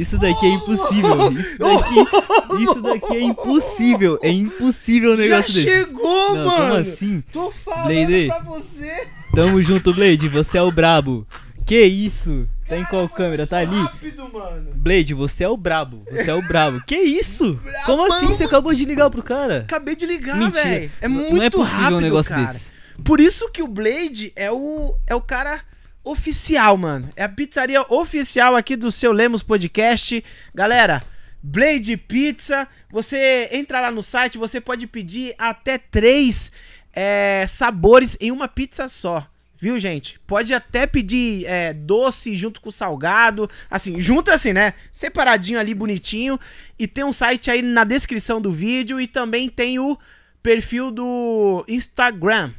Speaker 3: Isso daqui é impossível. Isso daqui, isso daqui é impossível. É impossível um
Speaker 1: Já
Speaker 3: negócio desse.
Speaker 1: chegou,
Speaker 3: Não,
Speaker 1: mano!
Speaker 3: como assim?
Speaker 1: Tô falando
Speaker 3: Blade.
Speaker 1: pra você.
Speaker 3: Tamo junto, Blade. Você é o brabo. Que isso? Tá em qual câmera? Tá ali?
Speaker 1: Rápido, mano.
Speaker 3: Blade, você é o brabo. Você é o brabo. Que isso? Como assim? Você acabou de ligar pro cara?
Speaker 1: Acabei de ligar, velho. É
Speaker 3: Não-
Speaker 1: muito
Speaker 3: Não é possível
Speaker 1: rápido,
Speaker 3: um negócio
Speaker 1: cara.
Speaker 3: desses.
Speaker 1: Por isso que o Blade é o, é o cara oficial, mano. É a pizzaria oficial aqui do seu Lemos Podcast. Galera, Blade Pizza. Você entra lá no site, você pode pedir até três é, sabores em uma pizza só. Viu, gente? Pode até pedir é, doce junto com salgado. Assim, junto assim, né? Separadinho ali, bonitinho. E tem um site aí na descrição do vídeo. E também tem o perfil do Instagram.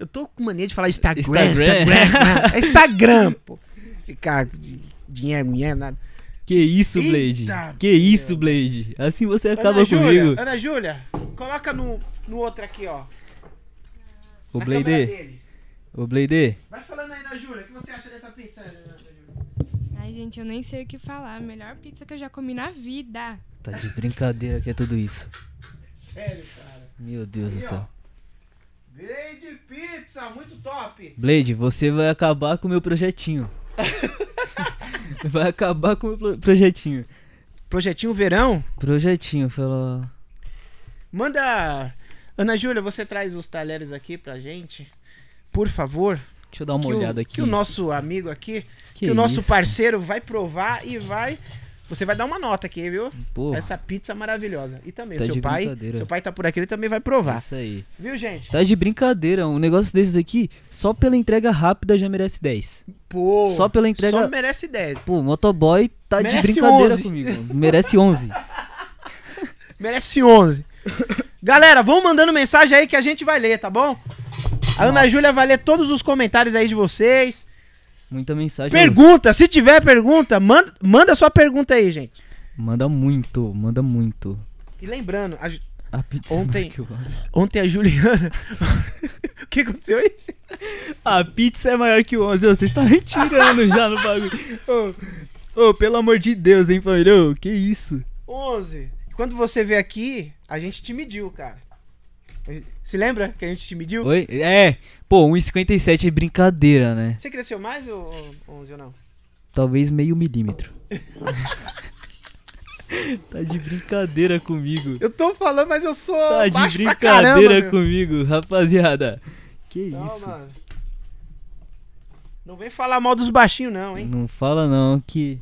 Speaker 1: Eu tô com mania de falar Instagram.
Speaker 3: Instagram.
Speaker 1: Instagram, é Instagram pô. ficar de dinheiro, dinheiro, nada.
Speaker 3: Que isso, Blade?
Speaker 1: Eita,
Speaker 3: que isso, Blade? Assim você acaba
Speaker 1: Ana Júlia,
Speaker 3: comigo.
Speaker 1: Ana Júlia, coloca no, no outro aqui, ó.
Speaker 3: O
Speaker 1: na
Speaker 3: Blade, o Blade.
Speaker 1: Vai falando aí, Ana Júlia, o que você acha dessa pizza, Ana Júlia?
Speaker 2: Ai, gente, eu nem sei o que falar. A melhor pizza que eu já comi na vida.
Speaker 3: Tá de brincadeira que é tudo isso.
Speaker 1: Sério, cara.
Speaker 3: Meu Deus do
Speaker 1: Aí, ó. Grande pizza, muito top.
Speaker 3: Blade, você vai acabar com o meu projetinho. vai acabar com o meu pro- projetinho.
Speaker 1: Projetinho Verão.
Speaker 3: Projetinho, falou.
Speaker 1: Manda. Ana Júlia, você traz os talheres aqui pra gente. Por favor.
Speaker 3: Deixa eu dar uma
Speaker 1: que
Speaker 3: olhada
Speaker 1: o,
Speaker 3: aqui.
Speaker 1: Que o nosso amigo aqui, que,
Speaker 3: Que
Speaker 1: o nosso
Speaker 3: isso?
Speaker 1: parceiro vai provar e vai. Você vai dar uma nota aqui, viu?
Speaker 3: Pô,
Speaker 1: Essa pizza maravilhosa. E também,
Speaker 3: Tá
Speaker 1: seu pai. Seu pai tá por aqui, ele também vai provar.
Speaker 3: isso aí.
Speaker 1: Viu, gente?
Speaker 3: Tá de brincadeira. Um negócio desses aqui, só pela entrega rápida já merece 10.
Speaker 1: Pô.
Speaker 3: Só pela entrega.
Speaker 1: Só merece 10.
Speaker 3: Pô, motoboy tá
Speaker 1: Merece
Speaker 3: de brincadeira
Speaker 1: 11.
Speaker 3: comigo. Merece 11.
Speaker 1: Merece 11. Galera, vão mandando mensagem aí que a gente vai ler, tá bom? A Ana Júlia vai ler todos os comentários aí de vocês.
Speaker 3: Muita mensagem.
Speaker 1: Pergunta, se tiver pergunta, manda, manda sua pergunta aí, gente.
Speaker 3: Manda muito, manda muito.
Speaker 1: E lembrando, a
Speaker 3: A pizza
Speaker 1: Ontem-
Speaker 3: é maior que o onze.
Speaker 1: ontem a Juliana. o que aconteceu aí?
Speaker 3: A pizza é maior que o 11. Ô, Vocês estão retirando já no bagulho. Ô, ô, pelo amor de Deus, hein, família? Ô, que isso?
Speaker 1: 11. Quando você veio aqui, a gente te mediu, cara. Se lembra que a gente te mediu?
Speaker 3: Oi? É, pô, 1,57 é brincadeira, né?
Speaker 1: Você cresceu mais ou ou 11 ou não?
Speaker 3: Talvez meio milímetro. tá de brincadeira comigo.
Speaker 1: Eu tô falando, mas eu sou
Speaker 3: Tá de
Speaker 1: caramba,
Speaker 3: brincadeira
Speaker 1: meu.
Speaker 3: comigo, rapaziada. Que
Speaker 1: Não,
Speaker 3: isso?
Speaker 1: mano. Não vem falar mal dos baixinhos, não, hein?
Speaker 3: Não fala não que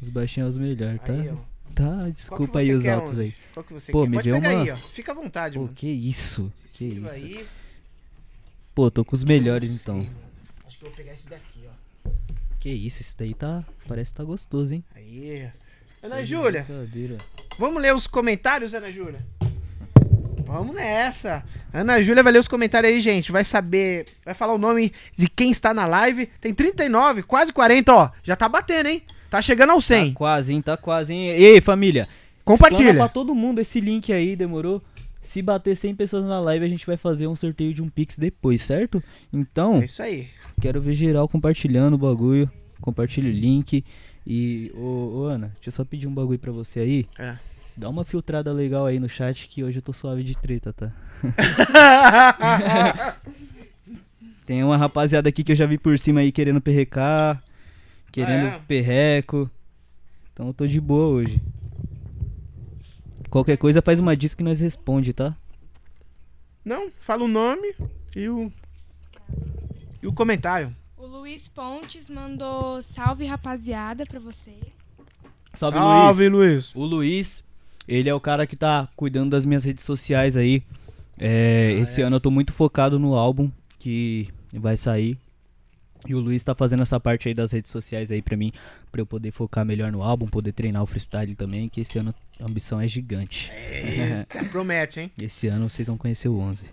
Speaker 3: os baixinhos são os melhores, tá?
Speaker 1: Aí, ó.
Speaker 3: Tá, desculpa aí os altos
Speaker 1: 11?
Speaker 3: aí.
Speaker 1: Qual que você
Speaker 3: Pô,
Speaker 1: quer?
Speaker 3: me
Speaker 1: Pode
Speaker 3: vê
Speaker 1: pegar
Speaker 3: uma-
Speaker 1: aí, ó. Fica à vontade,
Speaker 3: Pô,
Speaker 1: mano.
Speaker 3: que isso? Que isso?
Speaker 1: aí.
Speaker 3: Pô, tô com os melhores então.
Speaker 1: Acho que eu vou pegar esse daqui, ó.
Speaker 3: Que isso, esse daí tá. Parece que tá gostoso, hein?
Speaker 1: Aí. Ana
Speaker 3: de
Speaker 1: Júlia, vamos ler os comentários, Ana Júlia? Vamos nessa. Ana Júlia vai ler os comentários aí, gente. Vai saber, vai falar o nome de quem está na live. Tem 39, quase 40, ó. Já tá batendo, hein? Tá chegando ao 100.
Speaker 3: Tá quase, hein? Tá quase, hein? Ei, família. Explana
Speaker 1: Compartilha.
Speaker 3: pra todo mundo esse link aí, demorou? Se bater 100 pessoas na live, a gente vai fazer um sorteio de um Pix depois, certo? Então,
Speaker 1: É isso aí.
Speaker 3: quero ver geral compartilhando o bagulho. Compartilha o link. E, ô, ô, Ana, deixa eu só pedir um bagulho pra você aí.
Speaker 1: É.
Speaker 3: Dá uma filtrada legal aí no chat que hoje eu tô suave de treta, tá? Tem uma rapaziada aqui que eu já vi por cima aí querendo perrecar, querendo
Speaker 1: Ah, é?
Speaker 3: perreco. Então eu tô de boa hoje. Qualquer coisa faz uma diz que nós responde, tá?
Speaker 1: Não, fala o nome e o e o comentário.
Speaker 2: O Luiz Pontes mandou salve rapaziada pra vocês.
Speaker 3: Salve, Luiz.
Speaker 1: Salve, Luiz.
Speaker 3: O Luiz, ele é o cara que tá cuidando das minhas redes sociais aí. É, esse ano eu tô muito focado no álbum que vai sair. E o Luiz tá fazendo essa parte aí das redes sociais aí pra mim, pra eu poder focar melhor no álbum, poder treinar o freestyle também, que esse ano a ambição é gigante.
Speaker 1: Eita, promete, hein?
Speaker 3: Esse ano vocês vão conhecer o 11.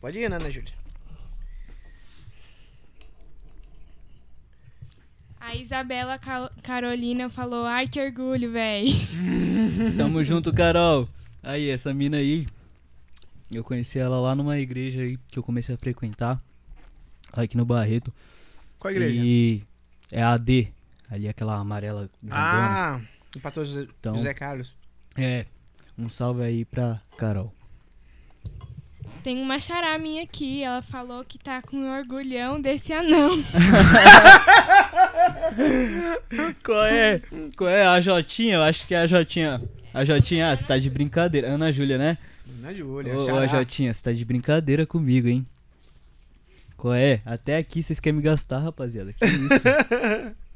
Speaker 1: Pode ir, né, Ana Júlia.
Speaker 2: A Isabela Cal- Carolina falou: ai que orgulho, véi.
Speaker 3: Tamo junto, Carol. Aí, essa mina aí, eu conheci ela lá numa igreja aí que eu comecei a frequentar, aqui no Barreto.
Speaker 1: Qual igreja?
Speaker 3: E é a AD, ali aquela amarela. grandona.
Speaker 1: Ah, o pastor José,
Speaker 3: Então-
Speaker 1: José Carlos.
Speaker 3: É, um salve aí pra Carol.
Speaker 2: Tem uma xará minha aqui, ela falou que tá com orgulhão desse anão.
Speaker 3: Qual é? Qual é? A Jotinha? Eu acho que é a Jotinha. A Jotinha, ah, você tá de brincadeira. Ana Júlia, né?
Speaker 1: Ana Júlia,
Speaker 3: Ô, ô, a Jotinha, você tá de brincadeira comigo, hein? Qual é? Até aqui vocês querem me gastar, rapaziada. Que isso?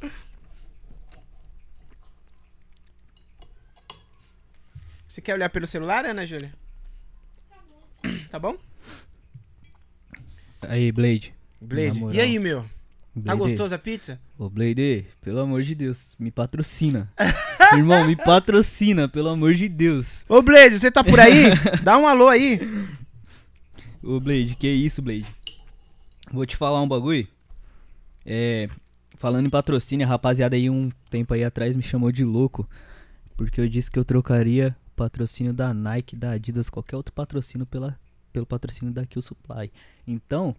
Speaker 1: Você quer olhar pelo celular, Ana Júlia? Tá bom?
Speaker 3: aí, Blade.
Speaker 1: Blade. E aí, meu? Tá
Speaker 3: Blade.
Speaker 1: gostoso a pizza?
Speaker 3: Ô, Blade, pelo amor de Deus, me patrocina. Irmão, me patrocina, pelo amor de Deus.
Speaker 1: Ô, Blade, você tá por aí? Dá um alô aí.
Speaker 3: Ô, Blade, que isso, Blade? Vou te falar um bagulho. É, falando em patrocínio, a rapaziada aí um tempo aí atrás me chamou de louco. Porque eu disse que eu trocaria o patrocínio da Nike, da Adidas, qualquer outro patrocínio pela, pelo patrocínio da Kill Supply. Então,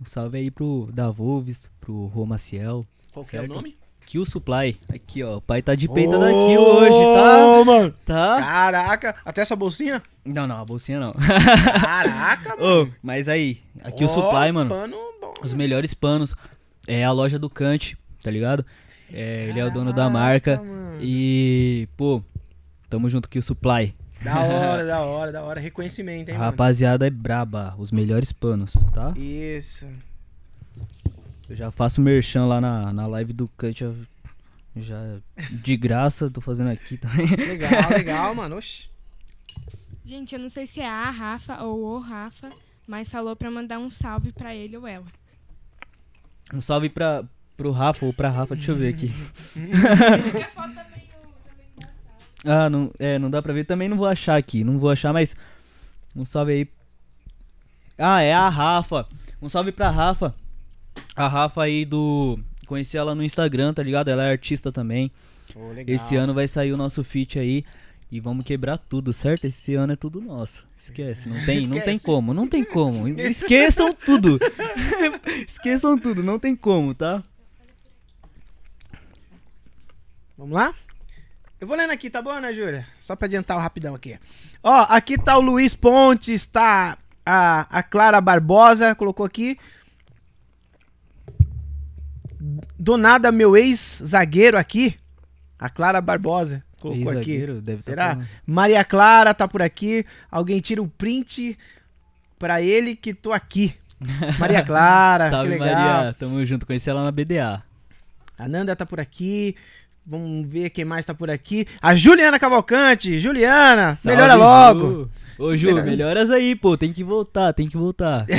Speaker 3: um salve aí pro da Wolves, pro Rô Maciel.
Speaker 1: Qual que é o
Speaker 3: Certo.
Speaker 1: nome?
Speaker 3: Kill Supply. Aqui, ó. O pai tá de peita da Kill hoje, tá?
Speaker 1: Ô, mano.
Speaker 3: Tá?
Speaker 1: Caraca, até essa bolsinha?
Speaker 3: Não, não, a bolsinha não.
Speaker 1: Caraca, mano.
Speaker 3: Ô, mas aí, aqui o
Speaker 1: Ó,
Speaker 3: Supply, mano.
Speaker 1: Pano.
Speaker 3: Os melhores panos. É a loja do Kant, tá ligado? É, ele é o dono da marca.
Speaker 1: Mano.
Speaker 3: E, pô, tamo junto aqui o Supply.
Speaker 1: Da hora, da hora, da hora. Reconhecimento, hein,
Speaker 3: A
Speaker 1: mano?
Speaker 3: rapaziada é braba, os melhores panos, tá?
Speaker 1: Isso.
Speaker 3: Eu já faço merchan lá na, na live do Kant, já, já de graça, tô fazendo aqui também.
Speaker 1: Legal, legal, mano. Oxi.
Speaker 2: Gente, eu não sei se é a Rafa ou o Rafa, mas falou pra mandar um salve pra ele ou ela.
Speaker 3: Um salve pra, pro Rafa ou pra Rafa, deixa eu ver aqui.
Speaker 2: a foto também,
Speaker 3: Ah, não, é, não dá pra ver, também não vou achar aqui, não vou achar, mas um salve aí. Ah, é a Rafa. Um salve pra Rafa. A Rafa aí do. Conheci ela no Instagram, tá ligado? Ela é artista também.
Speaker 1: Legal.
Speaker 3: Esse ano vai sair o nosso feat aí. E vamos quebrar tudo, certo? Esse ano é tudo nosso. Esquece, não tem, não tem
Speaker 1: Esquece.
Speaker 3: como, não tem como. Esqueçam tudo. Esqueçam tudo, não tem como, tá?
Speaker 1: Vamos lá? Eu vou lendo aqui, tá bom, Ana Júlia? Só pra adiantar o rapidão aqui. Ó, aqui tá o Luiz Pontes, tá a, a Clara Barbosa, colocou aqui. Do nada, meu ex-zagueiro aqui. A Clara Barbosa colocou aqui.
Speaker 3: Deve tá
Speaker 1: Será?
Speaker 3: falando.
Speaker 1: Maria Clara tá por aqui. Alguém tira o print pra ele que tô aqui. Maria Clara,
Speaker 3: Salve. Maria. Tamo junto. Conheci ela na BDA.
Speaker 1: A Nanda tá por aqui. Vamos ver quem mais tá por aqui. A Juliana Cavalcante. Juliana,
Speaker 3: Salve,
Speaker 1: melhora logo.
Speaker 3: Ju. Ô, Ju,
Speaker 1: Melhora.
Speaker 3: melhoras aí, pô. Tem que voltar, tem que voltar.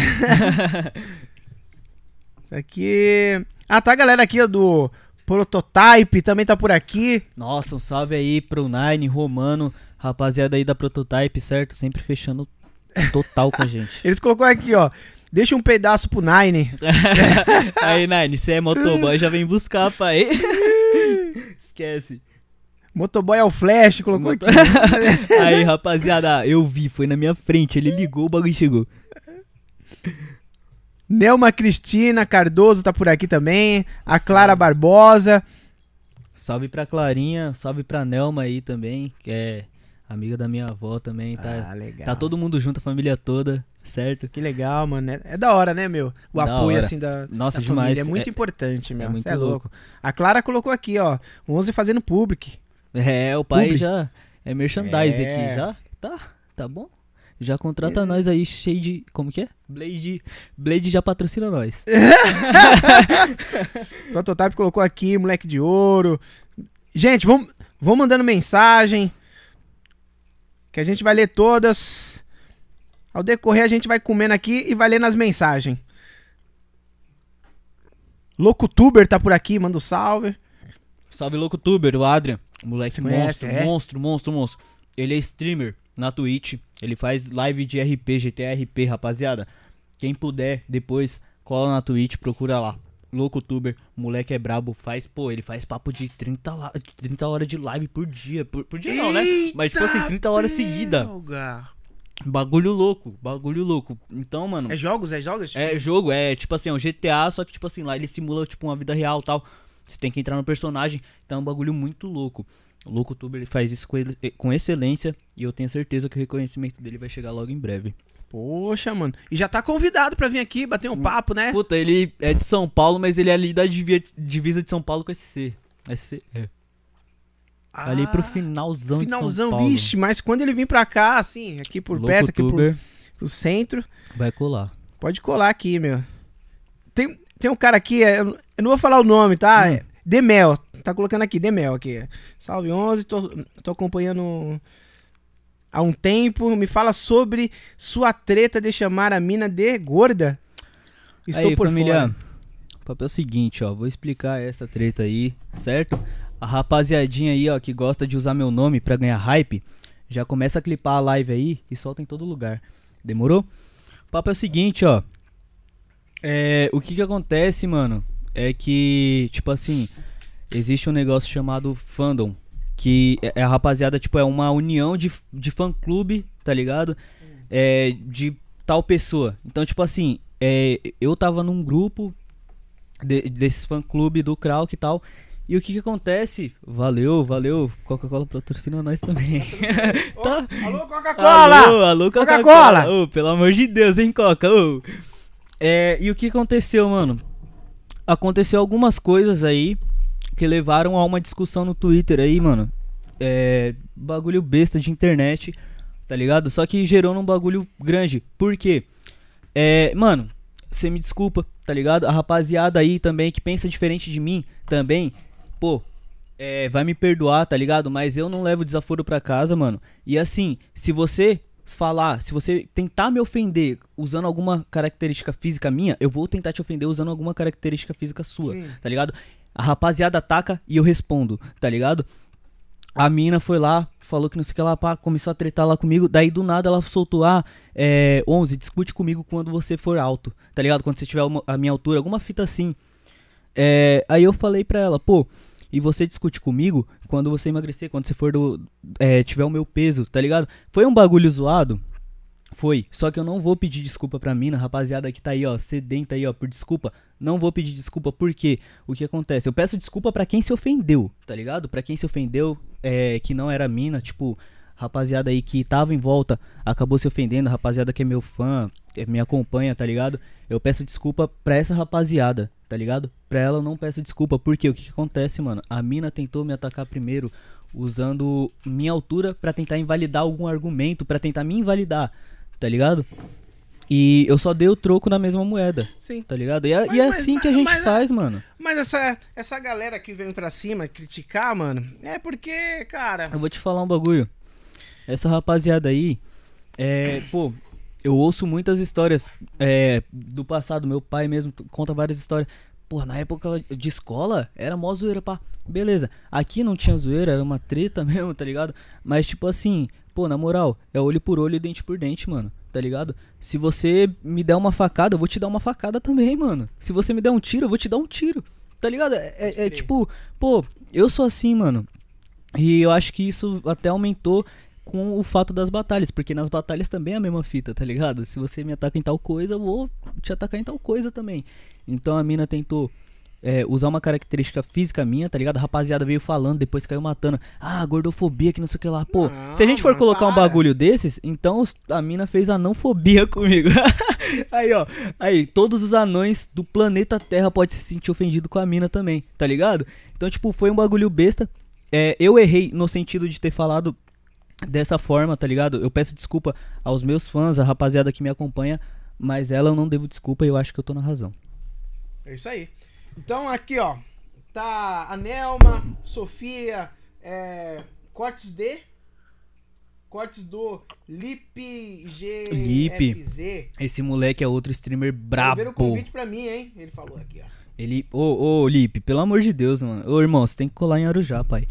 Speaker 1: Aqui. Ah, tá a galera aqui do Prototype também tá por aqui.
Speaker 3: Nossa, um salve aí pro Nine, Romano, rapaziada aí da Prototype, certo? Sempre fechando total com a gente.
Speaker 1: Eles colocou aqui, ó. Deixa um pedaço pro Nine.
Speaker 3: aí, Nine, você é motoboy, já vem buscar, pai. Esquece.
Speaker 1: Motoboy é o Flash, colocou
Speaker 3: Moto-
Speaker 1: aqui.
Speaker 3: Aí, rapaziada, eu vi, foi na minha frente, ele ligou, o bagulho chegou.
Speaker 1: Nelma Cristina Cardoso tá por aqui também. A Clara Barbosa.
Speaker 3: Salve pra Clarinha, salve pra Nelma aí também, que é amiga da minha avó também, tá?
Speaker 1: Ah, legal.
Speaker 3: Tá todo mundo junto, a família toda, certo?
Speaker 1: Que legal, mano. É, é da hora, né, meu? O
Speaker 3: Da
Speaker 1: apoio,
Speaker 3: hora.
Speaker 1: assim, da,
Speaker 3: Nossa,
Speaker 1: da
Speaker 3: demais.
Speaker 1: família. É muito
Speaker 3: É-
Speaker 1: importante, meu.
Speaker 3: é muito
Speaker 1: é louco. A Clara colocou aqui, ó. 11 fazendo public.
Speaker 3: É, o pai
Speaker 1: Publi.
Speaker 3: já é merchandise
Speaker 1: É.
Speaker 3: aqui, já? Tá, tá bom. Já contrata nós aí, cheio de. Como que é? Blade. Blade já patrocina nós.
Speaker 1: Prototype colocou aqui, moleque de ouro. Gente, vamos, vamos mandando mensagem. Que a gente vai ler todas. Ao decorrer, a gente vai comendo aqui e vai lendo as mensagens. Locutuber tá por aqui, manda um salve.
Speaker 3: Salve, louco tuber, o Adrian. Moleque
Speaker 1: Você conhece,
Speaker 3: monstro,
Speaker 1: é?
Speaker 3: monstro, monstro, monstro. Ele é streamer na Twitch. Ele faz live de RP, GTA RP, rapaziada. Quem puder, depois cola na Twitch, procura lá. Louco tuber, moleque é brabo, faz, pô, ele faz papo de 30, la- 30 horas de live por dia. Por, por dia não, né? Mas tipo assim, 30 horas seguidas.
Speaker 1: seguida.
Speaker 3: Bagulho louco, bagulho louco. Então, mano,
Speaker 1: É jogos, é jogos?
Speaker 3: é jogo, é tipo assim, é um GTA, só que tipo assim, lá ele simula tipo uma vida real e tal. Você tem que entrar no personagem, então é um bagulho muito louco. O Louco Tuber ele faz isso com, ele- com excelência e eu tenho certeza que o reconhecimento dele vai chegar logo em breve.
Speaker 1: Poxa, mano. E já tá convidado pra vir aqui bater um papo, né?
Speaker 3: Puta, ele é de São Paulo, mas ele é ali da divisa de São Paulo com SC. SC, é. ali pro finalzão, de São
Speaker 1: Ah, Finalzão,
Speaker 3: Paulo.
Speaker 1: vixe, mas quando ele vir pra cá, assim, aqui por
Speaker 3: Louco
Speaker 1: perto, aqui pro, pro centro,
Speaker 3: vai colar.
Speaker 1: pode colar aqui, meu. Tem, tem um cara aqui, é, eu eu não vou falar o nome, tá?
Speaker 3: Hum.
Speaker 1: Demel, tá colocando aqui, Demel aqui. Salve 11, tô, tô acompanhando há um tempo. Me fala sobre sua treta de chamar a mina de gorda. Estou
Speaker 3: aí,
Speaker 1: por
Speaker 3: família,
Speaker 1: fora.
Speaker 3: o papel é o seguinte, ó, vou explicar essa treta aí, certo? A rapaziadinha aí, ó, que gosta de usar meu nome pra ganhar hype, já começa a clipar a live aí e solta em todo lugar. Demorou? O papo é o seguinte, ó. É, o que que acontece, mano? É que, tipo assim, existe um negócio chamado fandom. Que é, é a rapaziada, tipo, é uma união de, de fã-clube, tá ligado? É, de tal pessoa. Então, tipo assim, é, eu tava num grupo de, desses fã-clube do Krauk e tal. E o que que acontece? Valeu, valeu. Coca-Cola patrocina nós também. tá?
Speaker 1: Alô, Coca-Cola!
Speaker 3: Alô, alô,
Speaker 1: Coca-Cola!
Speaker 3: Coca-Cola! Ô, pelo amor de Deus, hein, Coca? Ô. É, e o que aconteceu, mano? Aconteceu algumas coisas aí que levaram a uma discussão no Twitter aí, mano. É, bagulho besta de internet, tá ligado? Só que gerou num bagulho grande. Por quê? É, mano, você me desculpa, tá ligado? A rapaziada aí também que pensa diferente de mim também, pô, é, vai me perdoar, tá ligado? Mas eu não levo desaforo pra casa, mano. E assim, se você falar, se você tentar me ofender usando alguma característica física minha, eu vou tentar te ofender usando alguma característica física sua,
Speaker 1: Sim.
Speaker 3: tá ligado? A rapaziada ataca e eu respondo, tá ligado? A mina foi lá, falou que não sei o que lá, pá, começou a tretar lá comigo. Daí do nada ela soltou, ah, é, 11, discute comigo quando você for alto, tá ligado? Quando você tiver uma- a minha altura, alguma fita assim. É, aí eu falei pra ela, pô, e você discute comigo quando você emagrecer, quando você for do. é, tiver o meu peso, tá ligado? Foi um bagulho zoado? Foi. Só que eu não vou pedir desculpa pra mina, rapaziada que tá aí, ó, sedenta aí, ó, por desculpa. Não vou pedir desculpa porque o que acontece? Eu peço desculpa pra quem se ofendeu, tá ligado? Pra quem se ofendeu, é, que não era mina, tipo, rapaziada aí que tava em volta acabou se ofendendo, rapaziada que é meu fã, me acompanha, tá ligado? Eu peço desculpa pra essa rapaziada, tá ligado? Pra ela eu não peço desculpa, porque o que, que acontece, mano? A mina tentou me atacar primeiro usando minha altura pra tentar invalidar algum argumento, pra tentar me invalidar, tá ligado? E eu só dei o troco na mesma moeda,
Speaker 1: Sim.
Speaker 3: tá ligado? E é,
Speaker 1: Mas-
Speaker 3: e é
Speaker 1: mas-
Speaker 3: assim que a
Speaker 1: mas-
Speaker 3: gente
Speaker 1: mas-
Speaker 3: faz, mano.
Speaker 1: Mas essa, essa galera que vem pra cima criticar, mano, é porque, cara.
Speaker 3: Eu vou te falar um bagulho. Essa rapaziada aí, é, pô, eu ouço muitas histórias é, do passado. Meu pai mesmo conta várias histórias. Pô, na época de escola, era mó zoeira, pá. Beleza, aqui não tinha zoeira, era uma treta mesmo, tá ligado? Mas, tipo assim, pô, na moral, é olho por olho e dente por dente, mano, tá ligado? Se você me der uma facada, eu vou te dar uma facada também, mano. Se você me der um tiro, eu vou te dar um tiro, tá ligado? É, é- é tipo, pô, eu sou assim, mano. E eu acho que isso até aumentou com o fato das batalhas, porque nas batalhas também é a mesma fita, tá ligado? Se você me ataca em tal coisa, eu vou te atacar em tal coisa também. Então a mina tentou é, usar uma característica física minha, tá ligado? A rapaziada veio falando, depois caiu matando. Ah, gordofobia, que não sei o que lá. Pô,
Speaker 1: Não,
Speaker 3: se a gente for colocar um
Speaker 1: para.
Speaker 3: bagulho desses, então a mina fez a não fobia comigo. aí, ó. Aí, todos os anões do planeta Terra podem se sentir ofendidos com a mina também, tá ligado? Então, tipo, foi um bagulho besta. É, eu errei no sentido de ter falado dessa forma, tá ligado? Eu peço desculpa aos meus fãs, a rapaziada que me acompanha, mas ela eu não devo desculpa e eu acho que eu tô na razão.
Speaker 1: É isso aí. Então aqui, ó. Tá a Nelma, Sofia, é, cortes de. Cortes do Lip GFZ.
Speaker 3: Esse moleque é outro streamer
Speaker 1: Brabo.
Speaker 3: brabo.
Speaker 1: o convite pra mim, hein? Ele falou aqui, ó.
Speaker 3: Ele. Ô, ô, Lipe, pelo amor de Deus, mano. Ô, irmão, você tem que colar em Arujá, pai.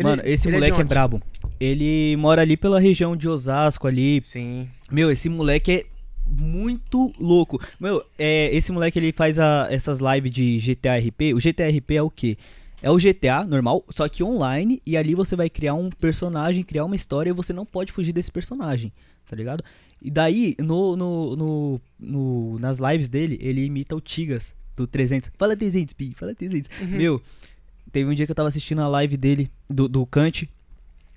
Speaker 1: Ele-
Speaker 3: mano, esse
Speaker 1: é
Speaker 3: moleque é,
Speaker 1: onde?
Speaker 3: brabo. Ele mora ali pela região de Osasco, ali.
Speaker 1: Sim.
Speaker 3: Meu, esse moleque é muito louco. Meu, é, esse moleque ele faz a- essas lives de GTA RP. O GTA RP é o quê? É o GTA normal, só que online. E ali você vai criar um personagem, criar uma história e você não pode fugir desse personagem, tá ligado? E daí, no, no, no, no- nas lives dele, ele imita o Tigas do 300. Fala 300, Pi, fala 300. Meu, teve um dia que eu tava assistindo a live dele, do, do Kant.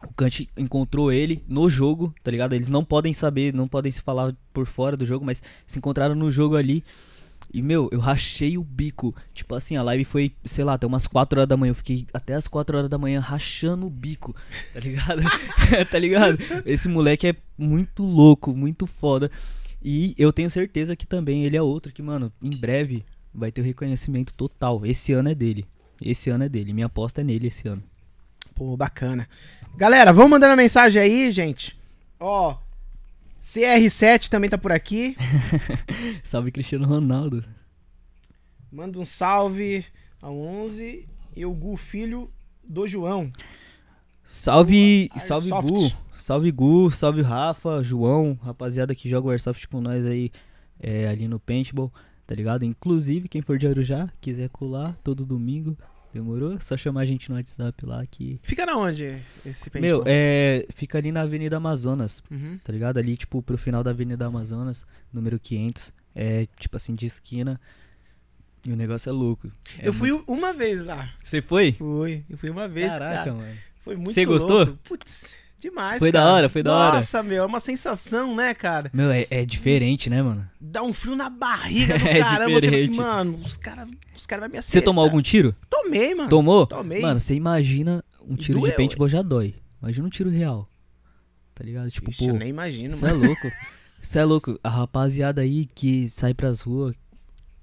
Speaker 3: O Kant encontrou ele no jogo, tá ligado? Eles não podem saber, não podem se falar por fora do jogo, mas se encontraram no jogo ali. E, meu, eu rachei o bico. Tipo assim, a live foi, sei lá, até umas 4 horas da manhã. Eu fiquei até as 4 horas da manhã rachando o bico, tá ligado? tá ligado? Esse moleque é muito louco, muito foda. E eu tenho certeza que também ele é outro que, mano, em breve vai ter o reconhecimento total. Esse ano é dele. Esse ano é dele. Minha aposta é nele esse ano.
Speaker 1: Pô, bacana. Galera, vamos mandando a mensagem aí, gente. Ó, CR7 também tá por aqui.
Speaker 3: Salve Cristiano Ronaldo.
Speaker 1: Manda um salve ao 11 e o Gu Filho do João.
Speaker 3: Salve,
Speaker 1: Airsoft.
Speaker 3: salve Gu, salve Gu, salve Rafa, João, rapaziada que joga o Airsoft com nós aí é, ali no Paintball, tá ligado? Inclusive, quem for de Arujá, quiser colar todo domingo, demorou? Só chamar a gente no WhatsApp lá que.
Speaker 1: Fica na onde esse
Speaker 3: Meu,
Speaker 1: paintball?
Speaker 3: é. Fica ali na Avenida Amazonas,
Speaker 1: Uhum.
Speaker 3: tá ligado? Ali, tipo, pro final da Avenida Amazonas, número 500. É, tipo assim, de esquina. E o negócio é louco. É
Speaker 1: eu fui
Speaker 3: muito-
Speaker 1: uma vez lá.
Speaker 3: Você foi?
Speaker 1: Fui. Eu fui uma vez,
Speaker 3: Caraca,
Speaker 1: cara.
Speaker 3: mano.
Speaker 1: Foi muito
Speaker 3: Você gostou?
Speaker 1: Putz, demais,
Speaker 3: Foi da
Speaker 1: cara.
Speaker 3: hora, foi da hora.
Speaker 1: Nossa, meu, é uma sensação, né, cara?
Speaker 3: Meu, é, é diferente, né, mano?
Speaker 1: Dá um frio na barriga do
Speaker 3: É
Speaker 1: caramba. Você fala assim,
Speaker 3: diferente.
Speaker 1: mano, os caras os cara vão me acertar.
Speaker 3: Você tomou algum tiro?
Speaker 1: Tomei, mano.
Speaker 3: Tomou?
Speaker 1: Tomei.
Speaker 3: Mano, você imagina um tiro
Speaker 1: Doeu,
Speaker 3: de paintball já dói. Imagina um tiro real. Tá ligado? Tipo,
Speaker 1: Ixi,
Speaker 3: pô,
Speaker 1: eu nem imagino,
Speaker 3: Você é louco. Você é louco. A rapaziada aí que sai pras ruas.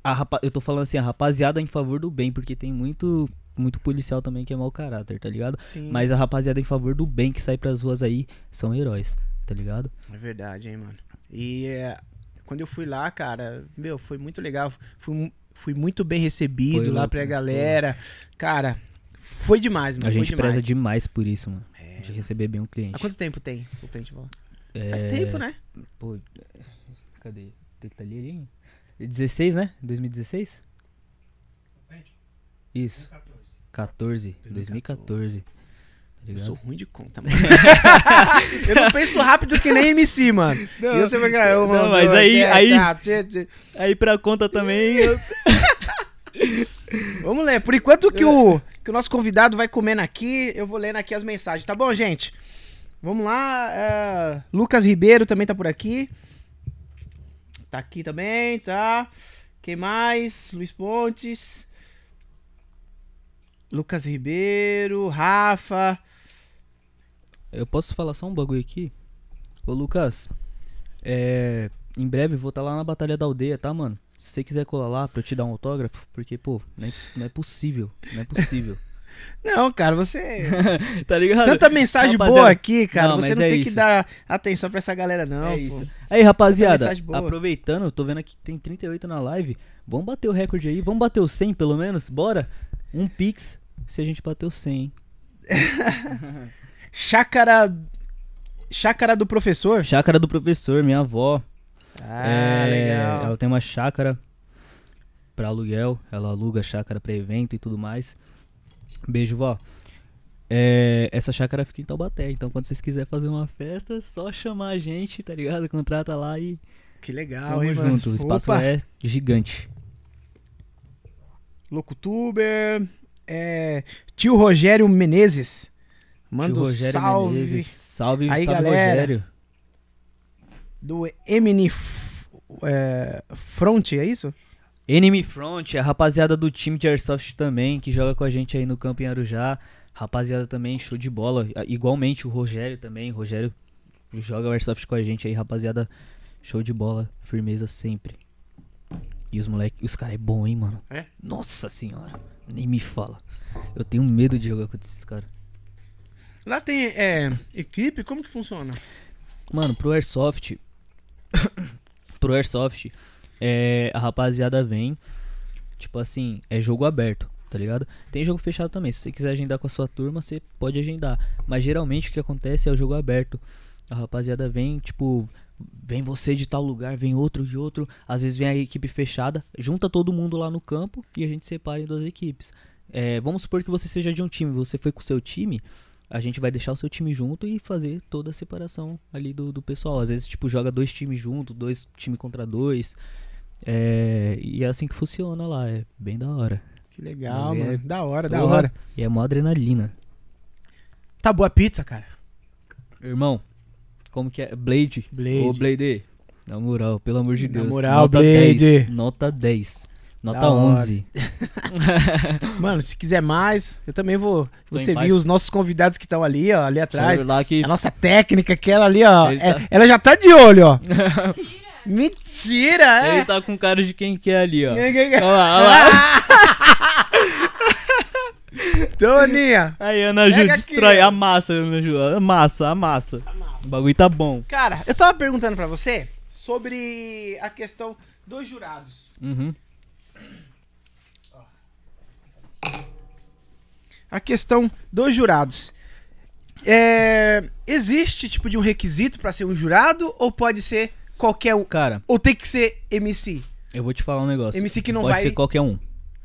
Speaker 3: A rapa... Eu tô falando assim, a rapaziada em favor do bem, porque tem muito, muito policial também que é mau caráter, tá ligado?
Speaker 1: Sim.
Speaker 3: Mas a rapaziada em favor do bem que sai pras ruas aí são heróis, tá ligado?
Speaker 1: É verdade, hein, mano. E é, quando eu fui lá, cara, meu, foi muito legal. Fui, fui muito bem recebido
Speaker 3: Foi
Speaker 1: lá
Speaker 3: louco,
Speaker 1: pra
Speaker 3: né?
Speaker 1: galera. Cara, foi demais, mano.
Speaker 3: a
Speaker 1: foi
Speaker 3: gente
Speaker 1: demais.
Speaker 3: preza demais por isso, mano.
Speaker 1: É,
Speaker 3: De receber bem um cliente.
Speaker 1: Há quanto tempo tem o paintball?
Speaker 3: É,
Speaker 1: Faz tempo, né?
Speaker 3: Pô, cadê? Tem que tá ali, ali? 16, né? 2016? Isso. 14. 2014. Tá
Speaker 1: Eu sou ruim de conta, mano. eu não penso rápido que nem MC, mano.
Speaker 3: Não,
Speaker 1: e você vai ganhar
Speaker 3: não,
Speaker 1: uma.
Speaker 3: mas aí- aí-
Speaker 1: seis.
Speaker 3: Aí pra conta também. eu-
Speaker 1: Vamos ler. Por enquanto que o, que o nosso convidado vai comendo aqui, eu vou lendo aqui as mensagens, tá bom, gente? Vamos lá. é, Lucas Ribeiro também tá por aqui. Tá aqui também, tá? Quem mais? Luiz Pontes. Lucas Ribeiro, Rafa.
Speaker 3: Eu posso falar só um bagulho aqui? Ô Lucas, é. Em breve vou estar lá na Batalha da Aldeia, tá, mano? Se você quiser colar lá pra eu te dar um autógrafo, porque, pô, não é, não é possível. Não é possível.
Speaker 1: Não, cara, você.
Speaker 3: tá ligado?
Speaker 1: Tanta mensagem
Speaker 3: Rapaziada,
Speaker 1: boa aqui, cara.
Speaker 3: não,
Speaker 1: você não
Speaker 3: é
Speaker 1: tem que
Speaker 3: isso.
Speaker 1: dar atenção pra essa galera, não,
Speaker 3: é. Aí, rapaziada, aproveitando, tô vendo aqui que tem 38 na live. Vamos bater o recorde aí, vamos bater o 100 pelo menos? Bora? Um pix se a gente bater o 100, hein?
Speaker 1: Chácara. Chácara do professor?
Speaker 3: Chácara do professor, minha avó.
Speaker 1: Ah,
Speaker 3: É,
Speaker 1: legal.
Speaker 3: Ela tem uma chácara pra aluguel, ela aluga chácara pra evento e tudo mais. Beijo, vó. É, essa chácara fica em Taubaté, então quando vocês quiserem fazer uma festa, é só chamar a gente, tá ligado? Contrata lá e
Speaker 1: Que legal,
Speaker 3: tamo
Speaker 1: hein, mano?
Speaker 3: junto. O espaço
Speaker 1: Opa,
Speaker 3: é gigante.
Speaker 1: Locutuber. É, tio Rogério Menezes. Manda
Speaker 3: Tio
Speaker 1: um
Speaker 3: Rogério
Speaker 1: salve
Speaker 3: Menezes. Salve,
Speaker 1: Aí,
Speaker 3: salve
Speaker 1: galera.
Speaker 3: Rogério.
Speaker 1: do Emini é, Front, é isso?
Speaker 3: Enemy Front, a rapaziada do time de Airsoft também, que joga com a gente aí no Campo em Arujá. Rapaziada também, show de bola. Igualmente o Rogério também. Rogério joga o Airsoft com a gente aí, rapaziada. Show de bola, firmeza sempre. E os moleques, os caras é bom, hein, mano?
Speaker 1: É?
Speaker 3: Nossa senhora, nem me fala. Eu tenho medo de jogar com esses caras.
Speaker 1: Lá tem é, equipe? Como que funciona?
Speaker 3: Mano, pro Airsoft. pro Airsoft, é, a rapaziada vem. Tipo assim, é jogo aberto, tá ligado? Tem jogo fechado também. Se você quiser agendar com a sua turma, você pode agendar. Mas geralmente o que acontece é o jogo aberto. A rapaziada vem, tipo, vem você de tal lugar, vem outro e outro. Às vezes vem a equipe fechada, junta todo mundo lá no campo e a gente separa em duas equipes. É, vamos supor que você seja de um time, você foi com o seu time, a gente vai deixar o seu time junto e fazer toda a separação ali do, do pessoal. Às vezes, tipo, joga dois times junto, dois time contra dois. É, e é assim que funciona lá, é bem da hora.
Speaker 1: Que legal,
Speaker 3: É,
Speaker 1: mano. Da hora, da hora.
Speaker 3: E é mó adrenalina.
Speaker 1: Tá boa a pizza, cara.
Speaker 3: Irmão, como que é? Blade.
Speaker 1: Blade.
Speaker 3: Ô, Blade. Na moral, pelo amor de
Speaker 1: Na
Speaker 3: Deus.
Speaker 1: moral,
Speaker 3: nota
Speaker 1: Blade.
Speaker 3: 10. Nota 10. Nota
Speaker 1: Da hora.
Speaker 3: 11.
Speaker 1: Mano, se quiser mais, eu também vou.
Speaker 3: Tô
Speaker 1: Você viu os nossos convidados que estão ali, ó, ali atrás.
Speaker 3: Lá que...
Speaker 1: A nossa técnica, aquela ali, ó. É-
Speaker 3: tá-
Speaker 1: Ela já tá de olho, ó. Mentira, é.
Speaker 3: Ele tá com cara de quem quer ali, ó.
Speaker 1: Quem- quem-
Speaker 3: Olha lá, olha lá.
Speaker 1: Toninha.
Speaker 3: Aí, Ana Ju,
Speaker 1: aqui,
Speaker 3: destrói.
Speaker 1: ó.
Speaker 3: Amassa, Ana Ju. Amassa, amassa. O bagulho tá bom.
Speaker 1: Cara, eu tava perguntando pra você sobre a questão dos jurados.
Speaker 3: Uhum.
Speaker 1: A questão dos jurados. É, existe tipo de um requisito pra ser um jurado ou pode ser qualquer um?
Speaker 3: Cara,
Speaker 1: Ou tem que ser MC?
Speaker 3: Eu vou te falar um negócio.
Speaker 1: MC que não
Speaker 3: Pode
Speaker 1: vai.
Speaker 3: ser qualquer um.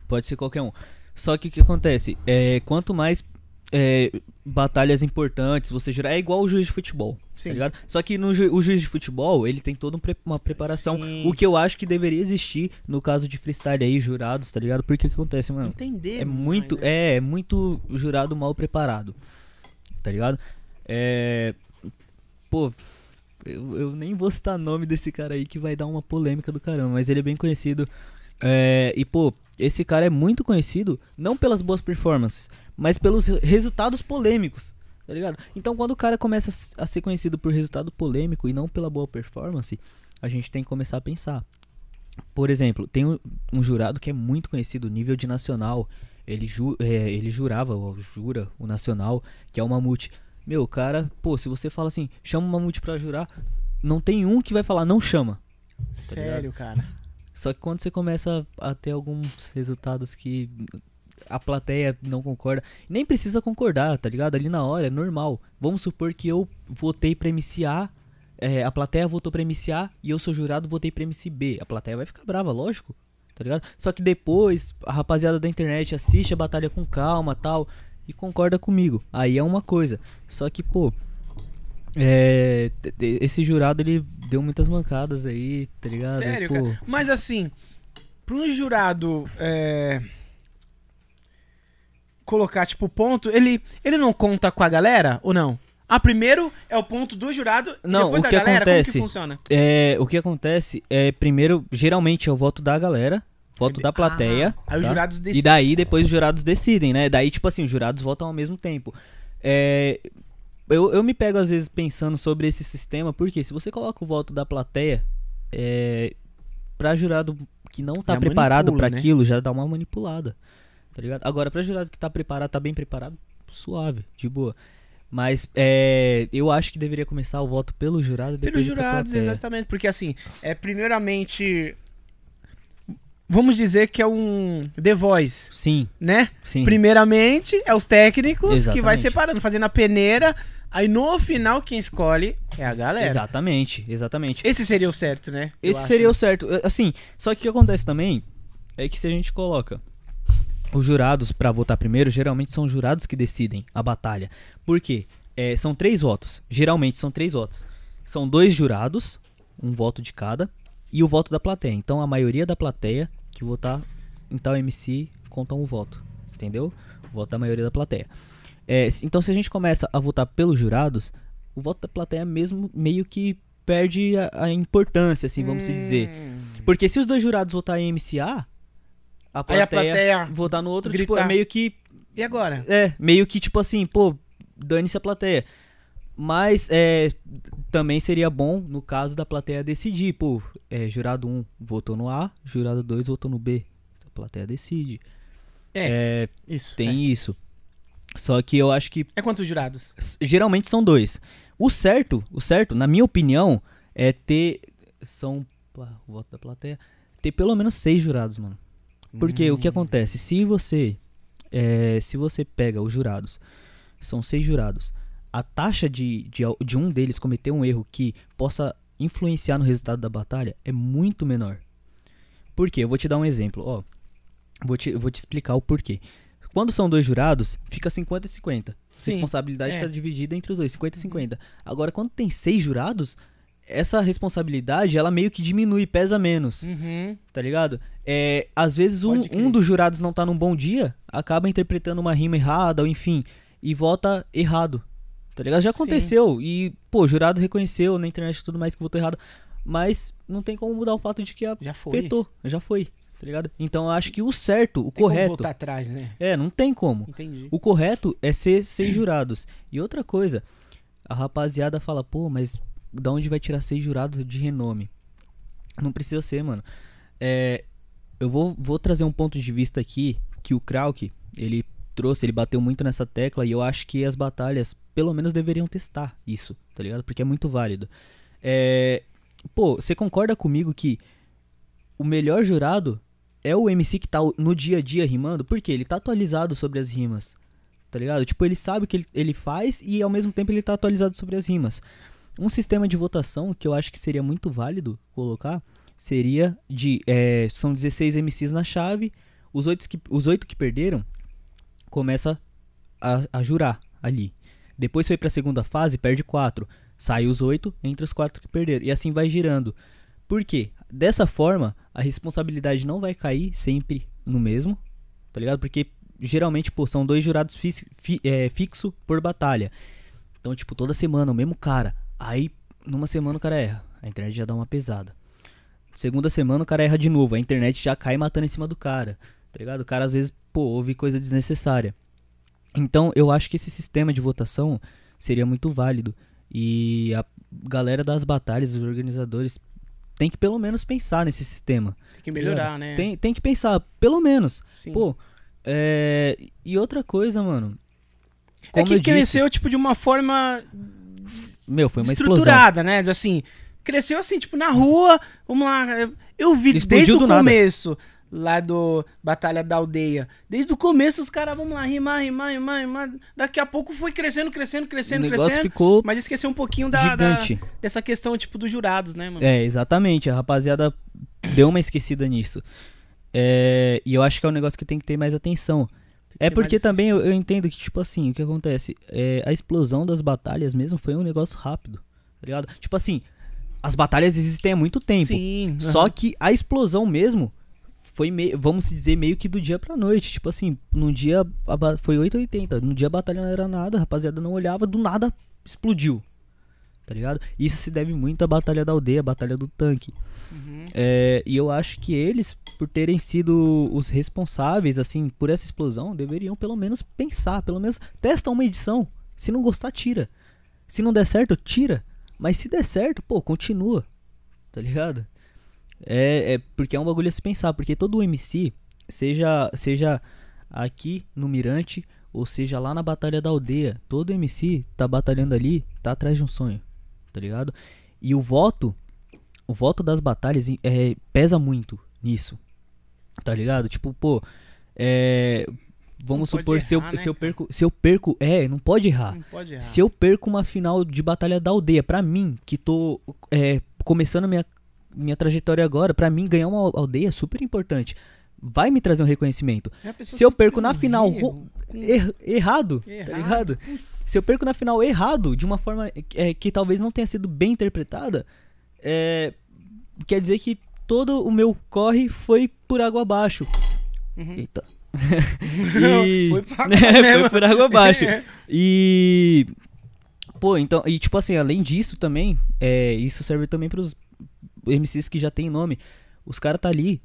Speaker 3: Pode ser qualquer um. Só que o que acontece? É, quanto mais é, batalhas importantes você jurar, é igual o juiz de futebol.
Speaker 1: Sim.
Speaker 3: Tá ligado? Só que no ju- o juiz de futebol, ele tem toda um pre- uma preparação.
Speaker 1: Sim.
Speaker 3: O que eu acho que deveria existir no caso de freestyle aí, jurados, tá ligado? Porque o que acontece, mano?
Speaker 1: Entender.
Speaker 3: É muito,
Speaker 1: né?
Speaker 3: é, é muito jurado mal preparado. Tá ligado? É. Pô, eu, eu nem vou citar nome desse cara aí que vai dar uma polêmica do caramba, mas ele é bem conhecido. É, e, pô, esse cara é muito conhecido não pelas boas performances, mas pelos re- resultados polêmicos. Tá ligado? Então, quando o cara começa a ser conhecido por resultado polêmico e não pela boa performance, a gente tem que começar a pensar. Por exemplo, tem um, um jurado que é muito conhecido, nível de nacional. Ele, ju, é, ele jurava, ou jura, o nacional, que é o Mamute. Meu, cara, pô, se você fala assim, chama o Mamute pra jurar, não tem um que vai falar, não chama.
Speaker 1: Sério, cara.
Speaker 3: Só que quando você começa a ter alguns resultados que a plateia não concorda, nem precisa concordar, tá ligado? Ali na hora é normal. Vamos supor que eu votei pra MC A, é, a plateia votou pra MC A e eu sou jurado, votei pra MC B. A plateia vai ficar brava, lógico, tá ligado? Só que depois a rapaziada da internet assiste a batalha com calma tal e concorda comigo. Aí é uma coisa. Só que, pô. É, esse jurado ele deu muitas mancadas aí, tá ligado?
Speaker 1: Sério,
Speaker 3: Pô,
Speaker 1: cara. Mas assim, pra um jurado é, colocar, tipo, ponto, ele, ele não conta com a galera ou não? Ah, primeiro é o ponto do jurado e
Speaker 3: Não,
Speaker 1: depois
Speaker 3: o
Speaker 1: da
Speaker 3: que
Speaker 1: galera? Como
Speaker 3: acontece-
Speaker 1: que funciona?
Speaker 3: É, o que acontece é, primeiro, geralmente é o voto da galera, voto da plateia.
Speaker 1: Ah, aí os
Speaker 3: tá?
Speaker 1: jurados
Speaker 3: E
Speaker 1: decidem.
Speaker 3: daí depois os jurados decidem, né? Daí, tipo assim, os jurados votam ao mesmo tempo. É, eu, eu me pego às vezes pensando sobre esse sistema, porque se você coloca o voto da plateia, é, pra jurado que não tá
Speaker 1: Já
Speaker 3: preparado pra
Speaker 1: né?
Speaker 3: aquilo, já dá uma manipulada. Tá ligado? Agora, pra jurado que tá preparado, tá bem preparado, suave, de boa. Mas é, eu acho que deveria começar o voto pelo jurado depois
Speaker 1: Pelos jurados, exatamente. Porque assim, é primeiramente. Vamos dizer que é um The Voice,
Speaker 3: Sim,
Speaker 1: né?
Speaker 3: sim.
Speaker 1: Primeiramente é os técnicos que vai
Speaker 3: Exatamente.
Speaker 1: separando, fazendo a peneira. Aí no final quem escolhe é a galera.
Speaker 3: Exatamente, exatamente.
Speaker 1: Esse seria o certo, né? Eu
Speaker 3: Esse
Speaker 1: acho,
Speaker 3: seria o certo. Assim, só que o que acontece também é que se a gente coloca os jurados pra votar primeiro, geralmente são os jurados que decidem a batalha. Por quê? É, são três votos. Geralmente são três votos. São dois jurados, um voto de cada, e o voto da plateia. Então a maioria da plateia que votar em tal MC conta um voto. Entendeu? O voto da maioria da plateia. É, então se a gente começa a votar pelos jurados, o voto da plateia mesmo meio que perde a, a importância, assim, vamos se dizer.
Speaker 1: Hum.
Speaker 3: Porque se os dois jurados votarem em MCA, a
Speaker 1: Aí
Speaker 3: plateia,
Speaker 1: a plateia.
Speaker 3: votar no outro, tipo,
Speaker 1: gritar.
Speaker 3: é meio que.
Speaker 1: E agora?
Speaker 3: É, meio que tipo assim, pô, dane-se a plateia. Mas é, também seria bom, no caso da plateia decidir, pô, é, jurado 1 votou no A, jurado 2 votou no B. A plateia decide.
Speaker 1: É,
Speaker 3: É,
Speaker 1: isso.
Speaker 3: tem
Speaker 1: É.
Speaker 3: isso. Só que eu acho que
Speaker 1: É quantos jurados?
Speaker 3: Geralmente são dois. O certo, o certo, na minha opinião, é ter são o voto da plateia, ter pelo menos seis jurados, mano. Porque o que
Speaker 1: Hum.
Speaker 3: acontece, se você é, se você pega os jurados, são seis jurados, a taxa de, de, de um deles cometer um erro que possa influenciar no resultado da batalha é muito menor. Por quê? Eu vou te dar um exemplo, ó. Vou te, vou te explicar o porquê. Quando são dois jurados, fica 50 e 50.
Speaker 1: Sim,
Speaker 3: responsabilidade
Speaker 1: é.
Speaker 3: está dividida entre os dois, 50 e 50. Agora, quando tem seis jurados, essa responsabilidade, ela meio que diminui, pesa menos,
Speaker 1: Uhum.
Speaker 3: tá ligado? É, às vezes um, um dos jurados não tá num bom dia, acaba interpretando uma rima errada, ou enfim, e vota errado, tá ligado? Já
Speaker 1: Sim.
Speaker 3: aconteceu, e, pô, o jurado reconheceu na internet e tudo mais que votou errado, mas não tem como mudar o fato de que
Speaker 1: Já foi.
Speaker 3: já foi, tá ligado? Então eu acho que o certo, o
Speaker 1: Tem como
Speaker 3: correto,
Speaker 1: voltar atrás, né?
Speaker 3: é, não tem como.
Speaker 1: Entendi.
Speaker 3: O correto é ser seis jurados. E outra coisa, a rapaziada fala, pô, mas da onde vai tirar seis jurados de renome? Não precisa ser, mano. É, eu vou, vou trazer um ponto de vista aqui que o Krauk, ele trouxe, ele bateu muito nessa tecla e eu acho que as batalhas, pelo menos, deveriam testar isso, tá ligado? Porque é muito válido. É, pô, você concorda comigo que o melhor jurado é o MC que tá no dia a dia rimando? Porque ele tá atualizado sobre as rimas. Tá ligado? Tipo, ele sabe o que ele, faz e ao mesmo tempo ele tá atualizado sobre as rimas. Um sistema de votação que eu acho que seria muito válido colocar seria de. é, são 16 MCs na chave. Os oito que, os oito que perderam começa a, a jurar ali. Depois foi pra segunda fase, perde quatro. Sai os oito, entre os quatro que perderam. E assim vai girando. Por quê? Dessa forma, a responsabilidade não vai cair sempre no mesmo, tá ligado? Porque geralmente, pô, são dois jurados fis- fi- é, fixo por batalha. Então, tipo, toda semana o mesmo cara. Aí, numa semana o cara erra. A internet já dá uma pesada. Segunda semana o cara erra de novo. A internet já cai matando em cima do cara. Tá ligado? O cara às vezes, pô, ouve coisa desnecessária. Então, eu acho que esse sistema de votação seria muito válido. E a galera das batalhas, os organizadores, tem que pelo menos pensar nesse sistema.
Speaker 1: Tem que melhorar, né?
Speaker 3: Tem, tem que pensar, pelo menos.
Speaker 1: Sim.
Speaker 3: Pô, é... E outra coisa, mano.
Speaker 1: é
Speaker 3: Como
Speaker 1: que
Speaker 3: eu disse,
Speaker 1: cresceu, tipo, de uma forma
Speaker 3: meu, foi uma explosão.
Speaker 1: estruturada, né? De, Assim, cresceu assim, tipo, na rua, vamos lá. Eu vi
Speaker 3: Explodiu
Speaker 1: desde o
Speaker 3: do nada.
Speaker 1: Lá do Batalha da Aldeia. Desde o começo, os caras, vamos lá, rimar, rimar, rimar, rimar. Daqui a pouco foi crescendo, crescendo,
Speaker 3: O
Speaker 1: crescendo,
Speaker 3: negócio
Speaker 1: crescendo.
Speaker 3: ficou
Speaker 1: Mas esqueceu um pouquinho da, da- dessa questão, tipo, dos jurados, né, mano?
Speaker 3: É, exatamente. A rapaziada deu uma esquecida nisso. É, e eu acho que é um negócio que tem que ter mais atenção. É porque também eu, eu entendo que, tipo assim, o que acontece? É, a explosão das batalhas mesmo foi um negócio rápido, tá ligado? Tipo assim, as batalhas existem há muito tempo.
Speaker 1: Sim.
Speaker 3: Só que a explosão mesmo foi, meio, vamos dizer, meio que do dia pra noite. Tipo assim, num dia foi 880, no dia a batalha não era nada, a rapaziada não olhava, do nada explodiu. Tá ligado? Isso se deve muito à batalha da aldeia, a batalha do tanque.
Speaker 1: Uhum.
Speaker 3: É, e eu acho que eles, por terem sido os responsáveis, assim, por essa explosão, deveriam pelo menos pensar, pelo menos testa uma edição. Se não gostar, tira. Se não der certo, tira. Mas se der certo, pô, continua. Tá ligado? É, é porque é um bagulho a se pensar, porque todo MC, seja, seja aqui no Mirante, ou seja lá na Batalha da Aldeia, todo MC tá batalhando ali, tá atrás de um sonho, tá ligado? E o voto, o voto das batalhas é, pesa muito nisso, tá ligado? Tipo, pô, é, vamos
Speaker 1: Não
Speaker 3: supor, se, eu,
Speaker 1: errar, né,
Speaker 3: se, eu perco, se eu perco, é, não pode errar.
Speaker 1: Não pode errar.
Speaker 3: Se eu perco uma final de batalha da aldeia, pra mim, que tô é, começando minha, minha trajetória agora, pra mim ganhar uma aldeia é super importante. Vai me trazer um reconhecimento.
Speaker 1: Pessoa
Speaker 3: Se eu perco na final ro- Er- errado, tá
Speaker 1: Errado.
Speaker 3: ligado? Se eu perco na final errado, de uma forma é, que talvez não tenha sido bem interpretada, é, quer dizer que todo o meu corre foi por água abaixo.
Speaker 1: Uhum.
Speaker 3: Eita.
Speaker 1: Não,
Speaker 3: E-
Speaker 1: foi pra
Speaker 3: né, foi por água abaixo. E. Pô, então. E tipo assim, além disso também, é, isso serve também pros MCs que já tem nome. Os caras tá ali.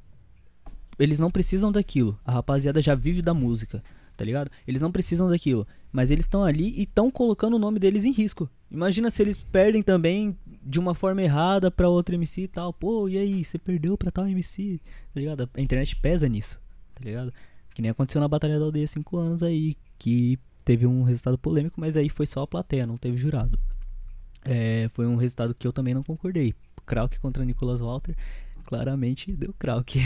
Speaker 3: Eles não precisam daquilo. A rapaziada já vive da música, tá ligado? Eles não precisam daquilo. Mas eles estão ali e estão colocando o nome deles em risco. Imagina se eles perdem também de uma forma errada pra outro MC e tal. Pô, e aí? Você perdeu pra tal MC? Tá ligado? A internet pesa nisso, tá ligado? Que nem aconteceu na Batalha da Aldeia 5 anos aí, que teve um resultado polêmico, mas aí foi só a plateia, não teve jurado. É, foi um resultado que eu também não concordei. Krauk contra Nicolas Walter, claramente deu Krauk.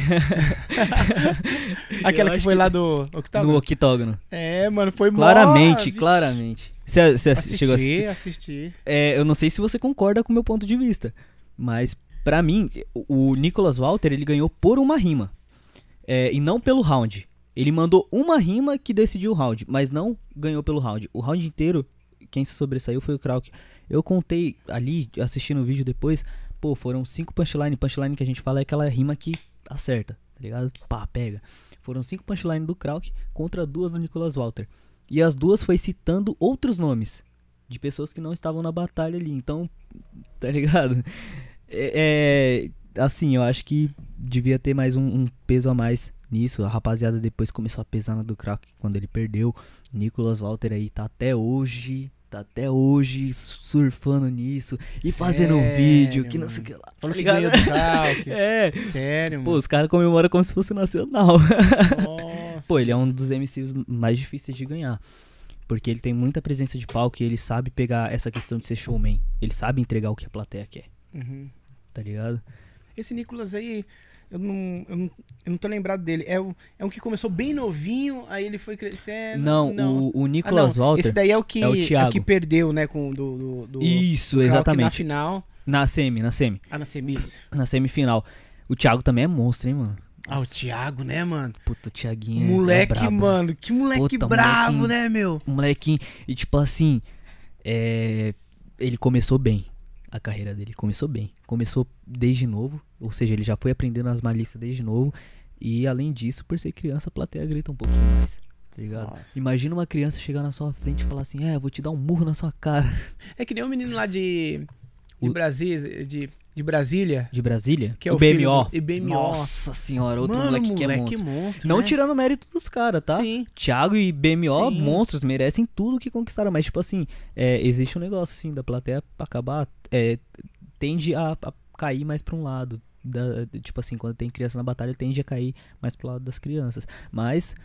Speaker 1: Aquela que foi lá do octágono.
Speaker 3: no octógono.
Speaker 1: É, mano, foi mó-
Speaker 3: Claramente,
Speaker 1: vixe.
Speaker 3: claramente. Você você
Speaker 1: Assisti,
Speaker 3: chegou a assistir?
Speaker 1: assisti.
Speaker 3: É, eu não sei se você concorda com o meu ponto de vista, mas pra mim, o o Nicolas Walter ele ganhou por uma rima é, e não pelo round. Ele mandou uma rima que decidiu o round, mas não ganhou pelo round. O round inteiro, quem se sobressaiu foi o Krauk. Eu contei ali, assistindo o vídeo depois, pô, foram cinco punchline. Punchline que a gente fala é aquela rima que acerta, tá ligado? Pá, pega. Foram cinco punchline do Krauk contra duas do Nicolas Walter. E as duas foi citando outros nomes de pessoas que não estavam na batalha ali. Então, tá ligado? É, é, assim, eu acho que devia ter mais um, um peso a mais nisso. A rapaziada depois começou a pesar na do Krauk quando ele perdeu. Nicolas Walter aí tá até hoje. Tá até hoje surfando nisso e fazendo um
Speaker 1: Sério,
Speaker 3: vídeo que não sei o que lá.
Speaker 1: Falou
Speaker 3: tá
Speaker 1: que ganhou do Krauk.
Speaker 3: É.
Speaker 1: Sério,
Speaker 3: Pô,
Speaker 1: mano.
Speaker 3: os caras comemoram como se fosse nacional.
Speaker 1: Nossa.
Speaker 3: Pô, ele é um dos MCs mais difíceis de ganhar. Porque ele tem muita presença de palco e ele sabe pegar essa questão de ser showman. Ele sabe entregar o que a plateia quer,
Speaker 1: Uhum.
Speaker 3: tá ligado?
Speaker 1: Esse Nicolas aí, eu não, eu não, eu não tô lembrado dele. É, o, é um que começou bem novinho, aí ele foi crescendo.
Speaker 3: não, O, o
Speaker 1: Ah,
Speaker 3: Nicolas
Speaker 1: não.
Speaker 3: Walter.
Speaker 1: Esse daí é o que,
Speaker 3: é o
Speaker 1: é o que perdeu, né, com do, do, do
Speaker 3: Isso,
Speaker 1: Krauk Na
Speaker 3: exatamente.
Speaker 1: final.
Speaker 3: Na semi, na semi.
Speaker 1: Ah, na semis.
Speaker 3: Na semifinal. O Thiago também é monstro, hein, mano?
Speaker 1: Ah, o Thiago, né, mano?
Speaker 3: Puta, o Thiaguinho é- é
Speaker 1: Moleque,
Speaker 3: brabo.
Speaker 1: mano. Que moleque
Speaker 3: Puta,
Speaker 1: bravo, né, meu?
Speaker 3: Molequinho. E tipo assim, é, ele começou bem. A carreira dele começou bem. Começou desde novo. Ou seja, ele já foi aprendendo as malícias desde novo. E além disso, por ser criança, a plateia grita um pouquinho mais. Tá ligado?
Speaker 1: Nossa.
Speaker 3: Imagina uma criança chegar na sua frente e falar assim: É, vou te dar um murro na sua cara.
Speaker 1: É que nem o menino lá de. De
Speaker 3: O-.
Speaker 1: De, de Brasília.
Speaker 3: De Brasília?
Speaker 1: Que é
Speaker 3: o
Speaker 1: o
Speaker 3: BMO.
Speaker 1: do- BMO.
Speaker 3: Nossa senhora, outro
Speaker 1: Mano,
Speaker 3: moleque, que é monstro.
Speaker 1: monstro,
Speaker 3: Não
Speaker 1: né?
Speaker 3: tirando mérito dos caras, tá?
Speaker 1: Sim.
Speaker 3: Thiago e BMO,
Speaker 1: Sim.
Speaker 3: monstros, merecem tudo que conquistaram. Mas, tipo assim, é, existe um negócio, assim, da plateia acabar. é, tende a, a cair mais pra um lado. Da- tipo assim, quando tem criança na batalha, tende a cair mais pro lado das crianças. Mas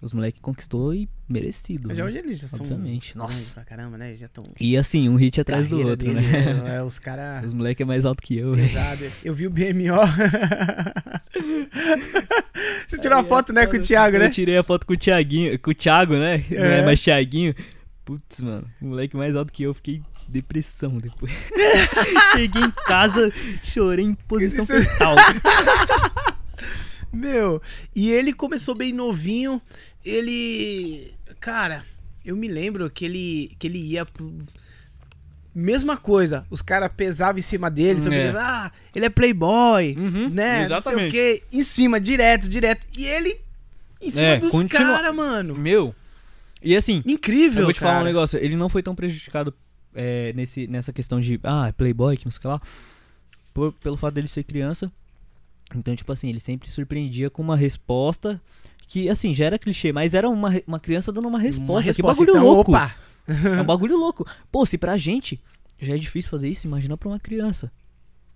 Speaker 3: os moleques conquistou e merecido.
Speaker 1: Mas
Speaker 3: né?
Speaker 1: hoje eles já são.
Speaker 3: Obviamente,
Speaker 1: grandes
Speaker 3: nossa.
Speaker 1: Pra caramba, né? Já estão.
Speaker 3: E assim, um hit atrás do outro, né?
Speaker 1: É, os caras.
Speaker 3: Os moleques é mais alto que eu, velho.
Speaker 1: Pesado. Eu vi o BMO. Você tirou
Speaker 3: Aí
Speaker 1: a
Speaker 3: é
Speaker 1: foto, né, com o. Thiago, né?
Speaker 3: Eu tirei a foto com o Thiaguinho, com o Thiago, né? Não é
Speaker 1: É.
Speaker 3: mais Thiaguinho. Putz, mano, o moleque mais alto que eu, fiquei depressão depois. Cheguei em casa, chorei em posição
Speaker 1: Isso-
Speaker 3: fetal.
Speaker 1: Meu, e ele começou bem novinho. Ele. Cara, eu me lembro que ele, que ele ia. pro- Mesma coisa, os caras pesavam em cima dele,
Speaker 3: É.
Speaker 1: isso, ah, ele é playboy,
Speaker 3: Uhum,
Speaker 1: né? Não sei o
Speaker 3: exatamente.
Speaker 1: quê, em cima, direto, direto. E ele em cima
Speaker 3: É,
Speaker 1: dos
Speaker 3: continua-
Speaker 1: caras, mano.
Speaker 3: Meu, e assim,
Speaker 1: Incrível,
Speaker 3: eu vou te
Speaker 1: cara.
Speaker 3: falar um negócio, ele não foi tão prejudicado é, nesse, nessa questão de, ah, playboy, que não sei o que lá, por- pelo fato dele ser criança. Então, tipo assim, ele sempre surpreendia com uma resposta que, assim, já era clichê, mas era uma, uma criança dando uma resposta.
Speaker 1: Uma
Speaker 3: Que
Speaker 1: resposta,
Speaker 3: bagulho
Speaker 1: então,
Speaker 3: louco.
Speaker 1: Opa,
Speaker 3: É um bagulho louco. Pô, se pra gente já é difícil fazer isso, imagina pra uma criança.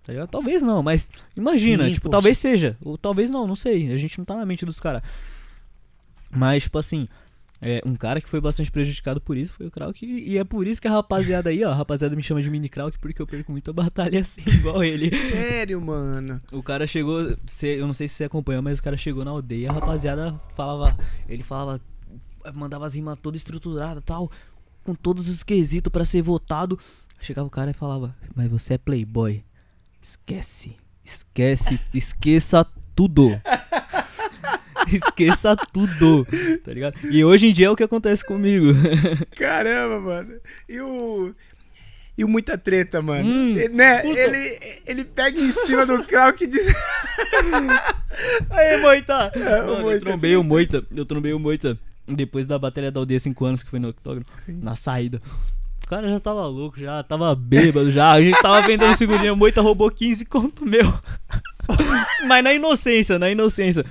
Speaker 3: Tá? Talvez não, mas imagina.
Speaker 1: Sim,
Speaker 3: tipo,
Speaker 1: poxa.
Speaker 3: talvez seja. Ou talvez não, não sei. A gente não tá na mente dos caras. Mas, tipo assim, é, um cara que foi bastante prejudicado por isso foi o Krauk. E é por isso que a rapaziada aí, ó, a rapaziada me chama de mini Krauk porque eu perco muita batalha assim, igual ele.
Speaker 1: sério, mano.
Speaker 3: O cara chegou, cê- eu não sei se você acompanhou, mas o cara chegou na aldeia, a rapaziada falava, ele falava, mandava as rimas toda estruturada tal, com todos os quesitos pra ser votado. Chegava o cara e falava, mas você é playboy. Esquece, esquece, esqueça tudo. esqueça tudo, tá ligado? E hoje em dia é o que acontece comigo.
Speaker 1: Caramba, mano. E o. E o muita treta, mano.
Speaker 3: Hum,
Speaker 1: Ele, né?
Speaker 3: puta.
Speaker 1: Ele, ele pega em cima do Krauk e diz.
Speaker 3: Aí, Moita!
Speaker 1: É,
Speaker 3: Mano, eu
Speaker 1: Moita
Speaker 3: trombei o Moita. Eu trombei o Moita depois da batalha da aldeia 5 anos, que foi no octógono, na saída. O cara já tava louco, já tava bêbado já. A gente tava vendendo figurinha. O Moita roubou 15 conto meu. Mas na inocência, na inocência.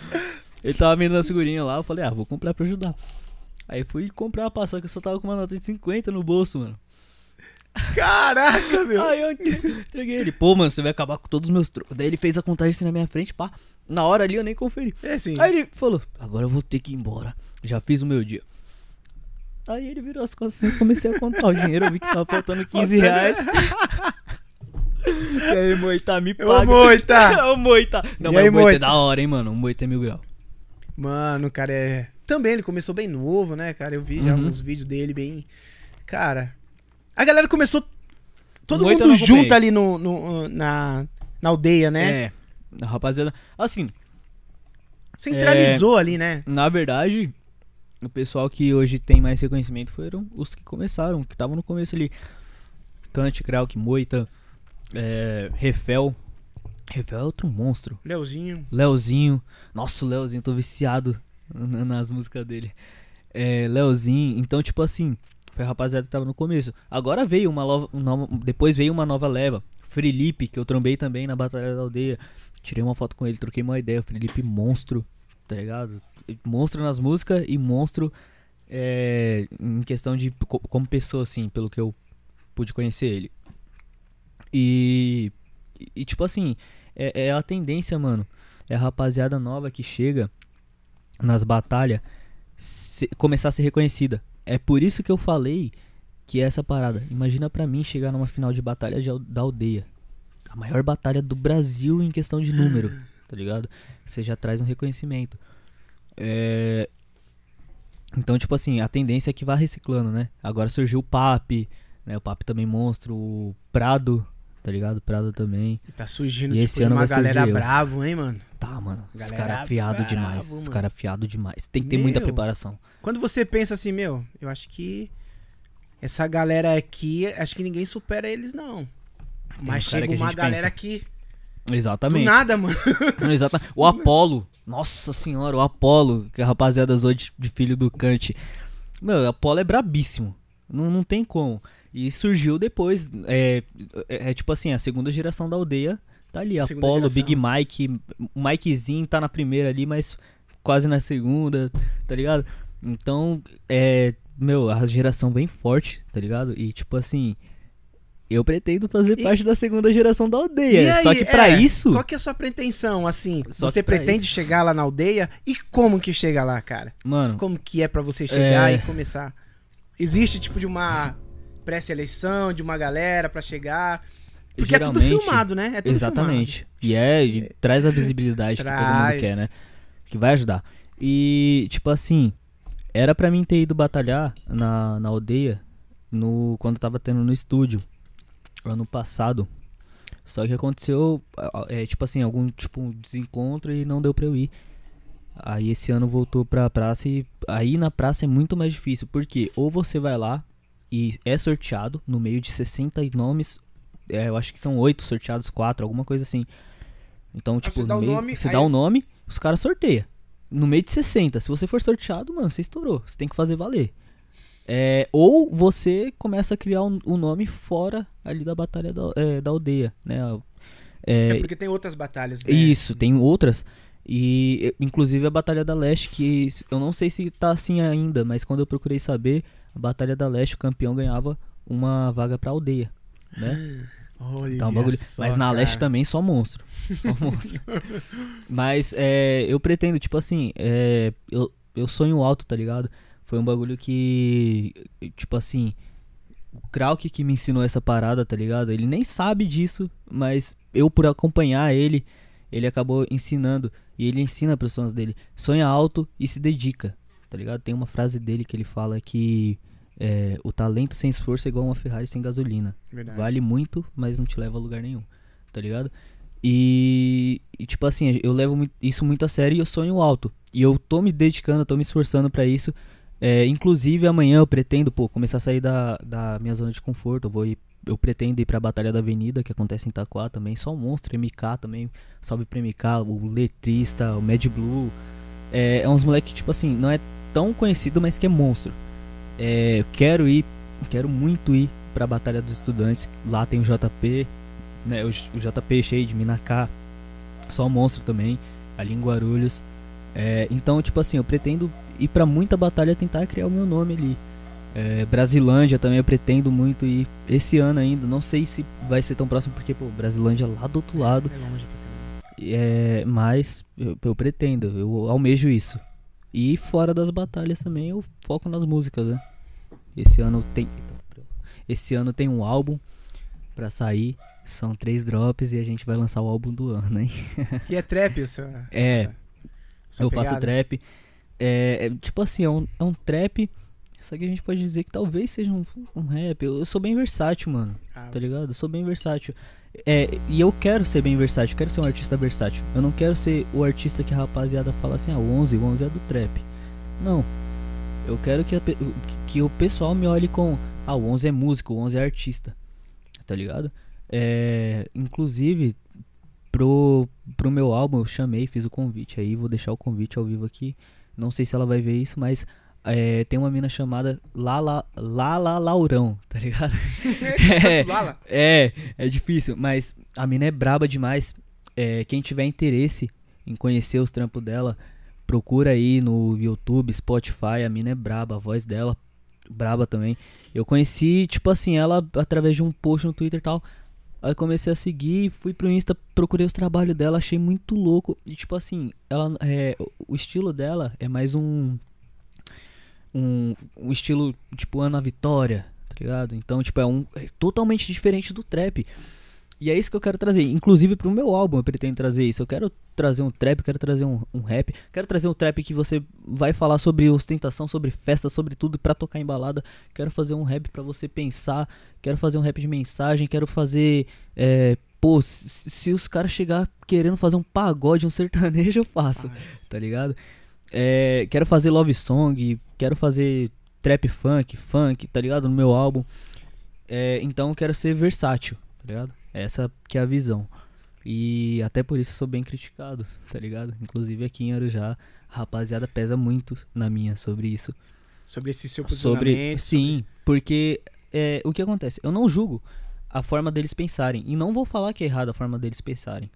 Speaker 3: Ele tava vendendo as figurinhas lá. Eu falei, ah, vou comprar pra ajudar. Aí fui comprar a paçoca, eu só tava com uma nota de 50 no bolso, mano.
Speaker 1: Caraca, meu.
Speaker 3: Aí eu entreguei ele. Pô, mano, você vai acabar com todos os meus trocos. Daí ele fez a contagem assim na minha frente, pá. Na hora ali eu nem conferi.
Speaker 1: É assim.
Speaker 3: Aí ele falou, agora eu vou ter que ir embora. Já fiz o meu dia. Aí ele virou as costas assim, comecei a contar o dinheiro, eu vi que tava faltando 15
Speaker 1: Faltando-
Speaker 3: reais. e aí, Moita, me
Speaker 1: Ô,
Speaker 3: paga.
Speaker 1: Moita!
Speaker 3: Ô, Moita! Não,
Speaker 1: E
Speaker 3: mas
Speaker 1: aí,
Speaker 3: o Moita, é
Speaker 1: Moita?
Speaker 3: da hora, hein, mano. O Moita é mil grau.
Speaker 1: Mano, cara é. Também ele começou bem novo, né, cara? Eu vi já
Speaker 3: Uhum.
Speaker 1: uns vídeos dele bem. Cara. A galera começou. Todo mundo junto ali no, no- na, na aldeia, né?
Speaker 3: É. Rapaziada, assim,
Speaker 1: Centralizou ali, né?
Speaker 3: na verdade, o pessoal que hoje tem mais reconhecimento foram os que começaram, que estavam no começo ali. Kant, Krauk, Moita, é, Refel. Refel é outro monstro.
Speaker 1: Leozinho.
Speaker 3: Leozinho. Nossa, o Leozinho, tô viciado na- nas músicas dele. É, Leozinho. Então, tipo assim, foi a rapaziada que tava no começo. Agora veio uma nova. depois veio uma nova leva. Felipe, que eu trombei também na Batalha da Aldeia. Tirei uma foto com ele, troquei uma ideia. Felipe, monstro, tá ligado? Monstro nas músicas e monstro é, em questão de. co- como pessoa, assim, pelo que eu pude conhecer ele. E. E, tipo assim, é, é a tendência, mano. É a rapaziada nova que chega nas batalhas se- começar a ser reconhecida. É por isso que eu falei que é essa parada. Imagina pra mim chegar numa final de batalha de da aldeia. A maior batalha do Brasil em questão de número, tá ligado? Você já traz um reconhecimento. É... Então, tipo assim, a tendência é que vá reciclando, né? Agora surgiu o Papi, né? O Papi também monstro, o Prado tá ligado? Prada também.
Speaker 1: Tá surgindo
Speaker 3: E
Speaker 1: tipo,
Speaker 3: esse ano
Speaker 1: uma
Speaker 3: vai
Speaker 1: galera bravo, hein, mano?
Speaker 3: Tá, mano. Os
Speaker 1: Galera
Speaker 3: caras afiado
Speaker 1: bravo,
Speaker 3: demais. Os
Speaker 1: mano.
Speaker 3: caras afiado demais. Tem que ter muita
Speaker 1: Meu.
Speaker 3: preparação.
Speaker 1: Quando você pensa assim, meu, eu acho que essa galera aqui, acho que ninguém supera eles, não. Mas
Speaker 3: uns cara
Speaker 1: chega uma galera
Speaker 3: pensa.
Speaker 1: que. Do
Speaker 3: Exatamente.
Speaker 1: nada, mano.
Speaker 3: Não, exata- O Apolo. Nossa senhora, o Apolo, que a rapaziada zoou de, de filho do Kant. Meu, o Apolo é brabíssimo. Não, não tem como. E surgiu depois. É, é, é tipo assim, a segunda geração da aldeia tá ali.
Speaker 1: Segunda
Speaker 3: Apolo,
Speaker 1: geração.
Speaker 3: Big Mike. O Mikezinho tá na primeira ali, mas quase na segunda, tá ligado? Então, é. Meu, a geração vem forte, tá ligado? E tipo assim. Eu pretendo fazer
Speaker 1: E-
Speaker 3: parte da segunda geração da aldeia.
Speaker 1: Aí,
Speaker 3: Só que pra
Speaker 1: é,
Speaker 3: isso.
Speaker 1: Qual que é a sua pretensão, assim?
Speaker 3: Só
Speaker 1: você pretende
Speaker 3: isso-
Speaker 1: chegar lá na aldeia? E como que chega lá, cara?
Speaker 3: Mano,
Speaker 1: Como que é pra você chegar
Speaker 3: É.
Speaker 1: e começar? Existe, tipo, de uma pré-seleção, de uma galera pra chegar? Porque é tudo
Speaker 3: Geralmente-
Speaker 1: filmado, né? É tudo
Speaker 3: Exatamente. E é, e traz a visibilidade que todo mundo
Speaker 1: Traz.
Speaker 3: quer, né? Que vai ajudar. E, tipo assim, era pra mim ter ido batalhar na, na aldeia no, quando tava tendo no estúdio, ano passado. Só que aconteceu, é, tipo assim, algum tipo um desencontro e não deu pra eu ir. Aí esse ano voltou pra praça e aí na praça é muito mais difícil, porque ou você vai lá e é sorteado no meio de 60 nomes, é, eu acho que são 8 sorteados, 4, alguma coisa assim. Então, tipo,
Speaker 1: você dá
Speaker 3: meio,
Speaker 1: nome,
Speaker 3: você
Speaker 1: aí-
Speaker 3: dá o nome, os caras sorteiam. No meio de 60, se você for sorteado, mano, você estourou. Você tem que fazer valer. É, ou você começa a criar um, um nome fora ali da batalha da, é, da aldeia, né?
Speaker 1: É
Speaker 3: É,
Speaker 1: porque tem outras batalhas, né?
Speaker 3: isso, tem outras. E inclusive a Batalha da Leste, que eu não sei se tá assim ainda, mas quando eu procurei saber, Batalha da Leste, o campeão ganhava uma vaga pra aldeia, né?
Speaker 1: Olha
Speaker 3: Então, bagulho.
Speaker 1: só,
Speaker 3: Mas na Leste
Speaker 1: cara.
Speaker 3: também só monstro. Só monstro. Mas é, eu pretendo, tipo assim, é, eu, eu sonho alto, tá ligado? Foi um bagulho que, tipo assim, o Krauk que me ensinou essa parada, tá ligado? Ele nem sabe disso, mas eu por acompanhar ele, ele acabou ensinando. E ele ensina pros sons dele. Sonha alto e se dedica, tá ligado? Tem uma frase dele que ele fala que é, o talento sem esforço é igual uma Ferrari sem gasolina.
Speaker 1: Verdade.
Speaker 3: Vale muito, mas não te leva a lugar nenhum, tá ligado? E, e, tipo assim, eu levo isso muito a sério e eu sonho alto. E eu tô me dedicando, tô me esforçando pra isso. É, inclusive amanhã eu pretendo, pô, começar a sair da, da minha zona de conforto. Eu vou ir, eu pretendo ir pra Batalha da Avenida, que acontece em Itaquá também. Só um monstro, MK também. Salve pra MK, o letrista, o Mad Blue. É, é uns moleque que, tipo assim, não é tão conhecido, mas que é monstro. É, eu quero ir, quero muito ir pra Batalha dos Estudantes. Lá tem o JP, né? O, o JP cheio de Minacá. Só um monstro também. Ali em Guarulhos. É, então, tipo assim, eu pretendo ir pra muita batalha tentar criar o meu nome ali. É, Brasilândia também eu pretendo muito ir esse ano ainda. Não sei se vai ser tão próximo, porque, pô, Brasilândia é lá do outro lado.
Speaker 1: É longe.
Speaker 3: É, mas eu, eu pretendo, eu almejo isso. E fora das batalhas também eu foco nas músicas, né? Esse ano tem. Esse ano tem um álbum pra sair. São três drops e a gente vai lançar o álbum do ano, hein?
Speaker 1: E é trap, o seu.
Speaker 3: É,
Speaker 1: essa-
Speaker 3: eu faço trap. É, é, tipo assim, é um, é um trap. Só que a gente pode dizer que talvez seja um, um rap. Eu, eu sou bem versátil, mano.
Speaker 1: Ah,
Speaker 3: Tá ligado? Eu sou bem versátil. É, e eu quero ser bem versátil, eu quero ser um artista versátil. Eu não quero ser o artista que a rapaziada fala assim, ah, o 11, o 11 é do trap. Não. Eu quero que, a que o pessoal me olhe com, ah, o 11 é músico, o 11 é artista. Tá ligado? É, inclusive, pro, pro meu álbum eu chamei, fiz o convite aí, vou deixar o convite ao vivo aqui. Não sei se ela vai ver isso, mas é, tem uma mina chamada Lala, Lala Laurão, tá ligado? É. É, é difícil, mas a mina é braba demais. É, quem tiver interesse em conhecer os trampos dela, procura aí no YouTube, Spotify, a mina é braba, a voz dela braba também. Eu conheci, tipo assim, ela através de um post no Twitter e tal. Aí comecei a seguir, fui pro Insta, procurei os trabalhos dela, achei muito louco. E tipo assim, ela é, o estilo dela é mais um um, um estilo tipo Ana Vitória, tá ligado? Então, tipo, é um é totalmente diferente do trap. E é isso que eu quero trazer. Inclusive pro meu álbum eu pretendo trazer isso. Eu quero trazer um trap, quero trazer um, um rap. Quero trazer um trap que você vai falar sobre ostentação, sobre festa, sobre tudo pra tocar em balada. Quero fazer um rap pra você pensar. Quero fazer um rap de mensagem. Quero fazer. É, pô, se, os caras chegar querendo fazer um pagode, um sertanejo, eu faço. Tá ligado? É, quero fazer love song. Quero fazer trap funk, funk, tá ligado? No meu álbum. É, então eu quero ser versátil, tá ligado? Essa que é a visão. E até por isso eu sou bem criticado, tá ligado? Inclusive aqui em Arujá, a rapaziada pesa muito na minha sobre isso.
Speaker 1: Sobre esse seu
Speaker 3: Sobre, sim, porque é, o que acontece? Eu não julgo a forma deles pensarem. E não vou falar que é errado a forma deles pensarem.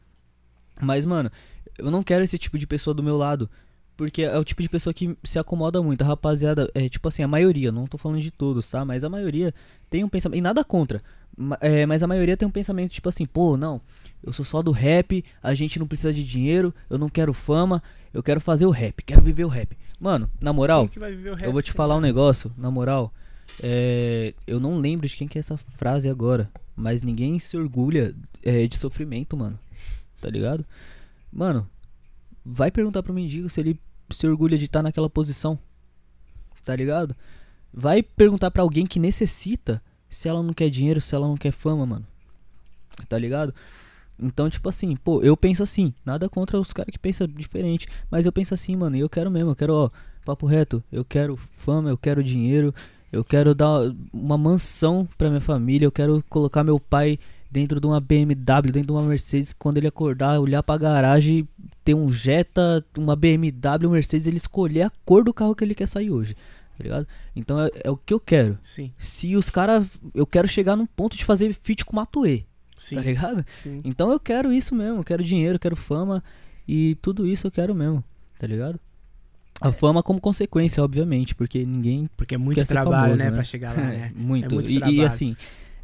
Speaker 3: Mas, mano, eu não quero esse tipo de pessoa do meu lado. Porque é o tipo de pessoa que se acomoda muito. A rapaziada, é tipo assim, a maioria, não tô falando de todos, tá? Mas a maioria tem um pensamento. E nada contra. É, mas a maioria tem um pensamento tipo assim, pô, não, eu sou só do rap, a gente não precisa de dinheiro, eu não quero fama, eu quero fazer o rap, quero viver o rap. Mano, na moral,
Speaker 1: o
Speaker 3: eu vou te
Speaker 1: rap,
Speaker 3: falar um
Speaker 1: né?
Speaker 3: negócio, na moral. é, eu não lembro de quem que é essa frase agora. Mas ninguém se orgulha é, de sofrimento, mano. Tá ligado? Mano, vai perguntar pro mendigo se ele se orgulha de estar naquela posição. Tá ligado? Vai perguntar pra alguém que necessita se ela não quer dinheiro, se ela não quer fama, mano. Tá ligado? Então, tipo assim, pô, eu penso assim, nada contra os caras que pensam diferente, mas eu penso assim, mano, e eu quero mesmo, eu quero, ó, papo reto, eu quero fama, eu quero dinheiro, eu quero dar uma mansão pra minha família, eu quero colocar meu pai dentro de uma BMW, dentro de uma Mercedes, quando ele acordar, olhar pra garagem, ter um Jetta, uma BMW, um Mercedes, ele escolher a cor do carro que ele quer sair hoje, tá ligado? Então é, é o que eu quero.
Speaker 1: Sim,
Speaker 3: Se os caras, eu quero chegar num ponto de fazer feat com o Matuê,
Speaker 1: sim.
Speaker 3: tá ligado?
Speaker 1: sim.
Speaker 3: Então eu quero isso mesmo, eu quero dinheiro, eu quero fama e tudo isso eu quero mesmo, tá ligado? A fama como consequência, obviamente, porque ninguém
Speaker 1: Porque é muito trabalho,
Speaker 3: famoso,
Speaker 1: né,
Speaker 3: né?
Speaker 1: pra chegar lá, né?
Speaker 3: muito.
Speaker 1: É muito
Speaker 3: e, e assim,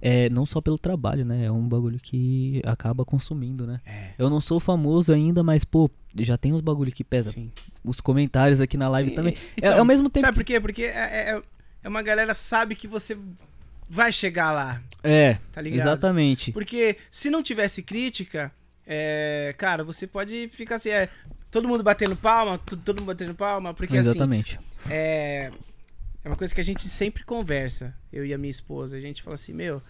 Speaker 3: é, não só pelo trabalho, né? É um bagulho que acaba consumindo, né?
Speaker 1: É.
Speaker 3: Eu não sou famoso ainda, mas, pô, já tem uns bagulho que pesa.
Speaker 1: Sim.
Speaker 3: Os comentários aqui na live
Speaker 1: Sim,
Speaker 3: também.
Speaker 1: então,
Speaker 3: é, ao mesmo tempo.
Speaker 1: Sabe por quê? Porque é, é, é uma galera sabe que você vai chegar lá,
Speaker 3: É,
Speaker 1: tá ligado?
Speaker 3: exatamente.
Speaker 1: Porque se não tivesse crítica, é, cara, você pode ficar assim, é, todo mundo batendo palma, todo mundo batendo palma, porque assim,
Speaker 3: exatamente.
Speaker 1: é, é uma coisa que a gente sempre conversa, eu e a minha esposa. A gente fala assim, meu,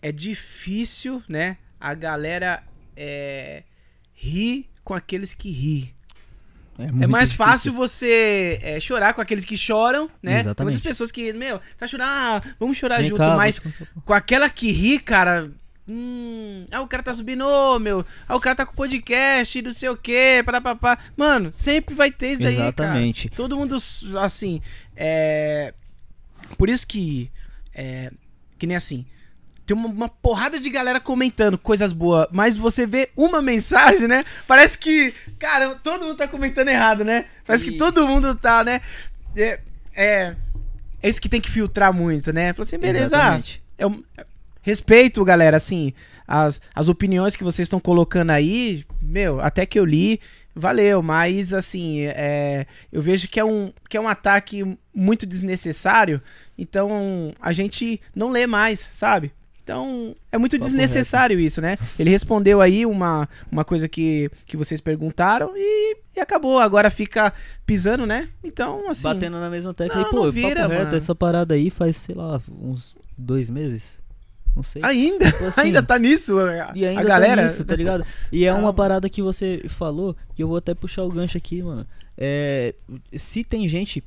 Speaker 1: é difícil, né? A galera é, rir com aqueles que ri. É
Speaker 3: muito
Speaker 1: mais
Speaker 3: difícil.
Speaker 1: fácil você é, chorar com aqueles que choram, né? Tem
Speaker 3: Exatamente.
Speaker 1: muitas pessoas que, meu, tá chorando, ah, vamos chorar
Speaker 3: Vem
Speaker 1: junto,
Speaker 3: cá,
Speaker 1: mas com aquela que ri, cara. Hum, ah, o cara tá subindo, ô, meu. Ah, o cara tá com podcast, não sei o quê, papá. Mano, sempre vai ter isso daí,
Speaker 3: Exatamente.
Speaker 1: cara. Todo mundo, assim, é. Por isso que. É. Que nem assim. Tem uma, uma porrada de galera comentando coisas boas, mas você vê uma mensagem, né? Parece que, cara, todo mundo tá comentando errado, né? Parece que
Speaker 3: E-
Speaker 1: todo mundo tá, né? É, é, é isso que tem que filtrar muito, né? Fala assim, beleza, ah,
Speaker 3: Exatamente.
Speaker 1: é um- respeito, galera, assim, as, as opiniões que vocês estão colocando aí, meu, até que eu li, valeu, mas assim, é, eu vejo que é, um, que é um ataque muito desnecessário, então a gente não lê mais, sabe? Então, é muito
Speaker 3: Papo
Speaker 1: desnecessário isso, né? Ele respondeu aí uma, uma coisa que, que vocês perguntaram e, e acabou. Agora fica pisando, né? Então, assim.
Speaker 3: Batendo na mesma tecla
Speaker 1: Não,
Speaker 3: e, pô,
Speaker 1: não vira,
Speaker 3: papo reto, essa parada aí faz, sei lá, uns dois meses. Não sei.
Speaker 1: Ainda?
Speaker 3: Tipo assim,
Speaker 1: ainda tá nisso? A,
Speaker 3: E ainda
Speaker 1: a galera.
Speaker 3: tá nisso, tá ligado? E é
Speaker 1: Ah,
Speaker 3: uma parada que você falou, que eu vou até puxar o gancho aqui, mano. É, se tem gente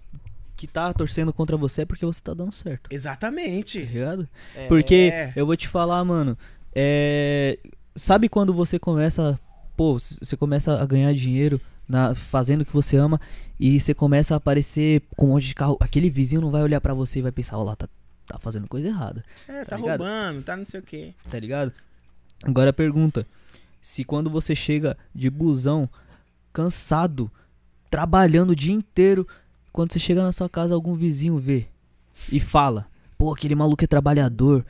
Speaker 3: que tá torcendo contra você é porque você tá dando certo, tá
Speaker 1: Exatamente.
Speaker 3: ligado?
Speaker 1: É.
Speaker 3: Porque eu vou te falar, mano, é, sabe quando você começa, pô, você começa a ganhar dinheiro na, fazendo o que você ama e você começa a aparecer com um monte de carro, aquele vizinho não vai olhar pra você e vai pensar, ó lá, tá, tá fazendo coisa errada.
Speaker 1: É, tá,
Speaker 3: tá
Speaker 1: roubando, tá não sei o quê.
Speaker 3: tá ligado? Agora pergunta: se quando você chega de busão, cansado, trabalhando o dia inteiro, quando você chega na sua casa, algum vizinho vê e fala: pô, aquele maluco é trabalhador.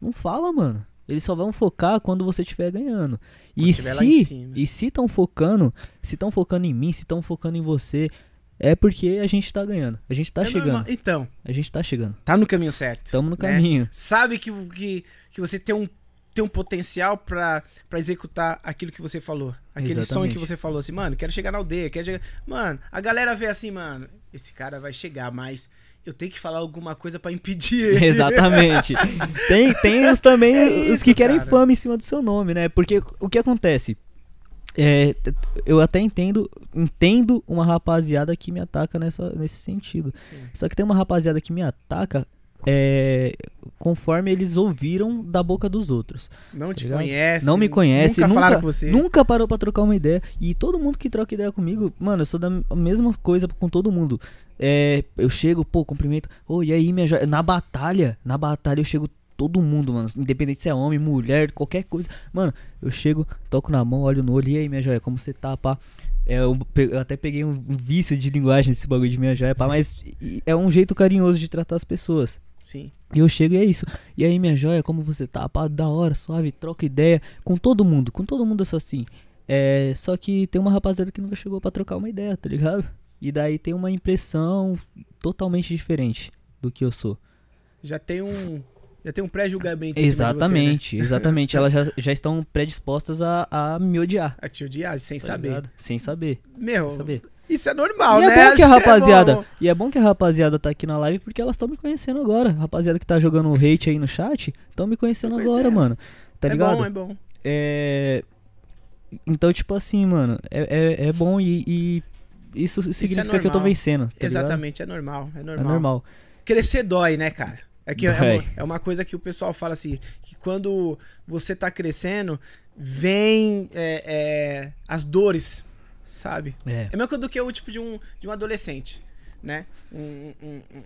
Speaker 3: Não fala, mano. Eles só vão focar quando você estiver ganhando. E
Speaker 1: Quando
Speaker 3: se e se estão focando, se estão focando em mim, se estão focando em você, é porque a gente tá ganhando. A gente tá
Speaker 1: É
Speaker 3: chegando.
Speaker 1: normal. Então,
Speaker 3: A gente tá chegando.
Speaker 1: tá no caminho certo.
Speaker 3: Tamo no
Speaker 1: né?
Speaker 3: caminho.
Speaker 1: Sabe que, que, que você tem um tem um potencial pra, pra executar aquilo que você falou. Aquele sonho
Speaker 3: Exatamente.
Speaker 1: que você falou assim, mano, quero chegar na aldeia, quero chegar... Mano, a galera vê assim, mano, esse cara vai chegar, mas eu tenho que falar alguma coisa pra impedir ele.
Speaker 3: Exatamente. tem, tem os também,
Speaker 1: É
Speaker 3: os
Speaker 1: isso,
Speaker 3: que querem
Speaker 1: cara.
Speaker 3: fama em cima do seu nome, né? Porque o que acontece? É, eu até entendo, entendo uma rapaziada que me ataca nessa, nesse sentido.
Speaker 1: Sim.
Speaker 3: Só que tem uma rapaziada que me ataca é, conforme eles ouviram da boca dos outros.
Speaker 1: Não te
Speaker 3: ligado?
Speaker 1: conhece.
Speaker 3: Não me conhece,
Speaker 1: Nunca,
Speaker 3: nunca,
Speaker 1: falaram com você.
Speaker 3: nunca parou pra trocar uma ideia. E todo mundo que troca ideia comigo, mano, eu sou da mesma coisa com todo mundo. É, eu chego, pô, cumprimento. Ô, e aí, minha joia? Na batalha, na batalha eu chego todo mundo, mano. Independente se é homem, mulher, qualquer coisa. Mano, eu chego, toco na mão, olho no olho. E aí, minha joia, como você tá, pá? É, eu, eu até peguei um, um vício de linguagem desse bagulho de minha joia, pá.
Speaker 1: Sim.
Speaker 3: Mas é um jeito carinhoso de tratar as pessoas.
Speaker 1: Sim.
Speaker 3: E eu chego e é isso. E aí, minha joia, como você tá? Pá, da hora, suave, troca ideia com todo mundo. Com todo mundo eu sou assim. É, só que tem uma rapaziada que nunca chegou pra trocar uma ideia, tá ligado? E daí tem uma impressão totalmente diferente do que eu sou.
Speaker 1: Já tem um. Já tem um pré-julgamento. em cima de
Speaker 3: Exatamente, exatamente. Elas já, já estão predispostas a, a me odiar.
Speaker 1: Você, né? A te odiar, sem
Speaker 3: tá
Speaker 1: saber.
Speaker 3: ligado? Sem saber.
Speaker 1: Meu,
Speaker 3: Sem saber.
Speaker 1: isso é normal,
Speaker 3: e
Speaker 1: né?
Speaker 3: é bom que a
Speaker 1: Acho
Speaker 3: rapaziada.
Speaker 1: bom.
Speaker 3: e é bom que a rapaziada tá aqui na live porque elas estão me conhecendo agora. Rapaziada que tá jogando hate aí no chat, estão me conhecendo
Speaker 1: Tô
Speaker 3: agora,
Speaker 1: conhecendo.
Speaker 3: mano. Tá
Speaker 1: é
Speaker 3: ligado?
Speaker 1: bom, é bom.
Speaker 3: É. Então, tipo assim, mano, é, é, é bom e, e isso significa que eu tô vencendo. Tá ligado?
Speaker 1: Exatamente, é normal, é
Speaker 3: É
Speaker 1: normal.
Speaker 3: normal.
Speaker 1: Crescer dói, né, cara? É, que é, é uma coisa que o pessoal fala assim, que quando você tá crescendo, vem é, é, as dores, sabe?
Speaker 3: É.
Speaker 1: É mesmo do que o tipo de um, de um adolescente, né? Um- um- um-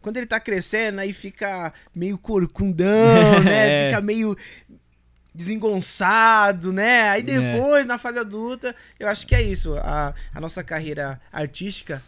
Speaker 1: Quando ele tá crescendo, aí fica meio corcundão, né?
Speaker 3: É.
Speaker 1: Fica meio desengonçado, né? Aí
Speaker 3: É.
Speaker 1: depois, na fase adulta, eu acho que é isso. A, a nossa carreira artística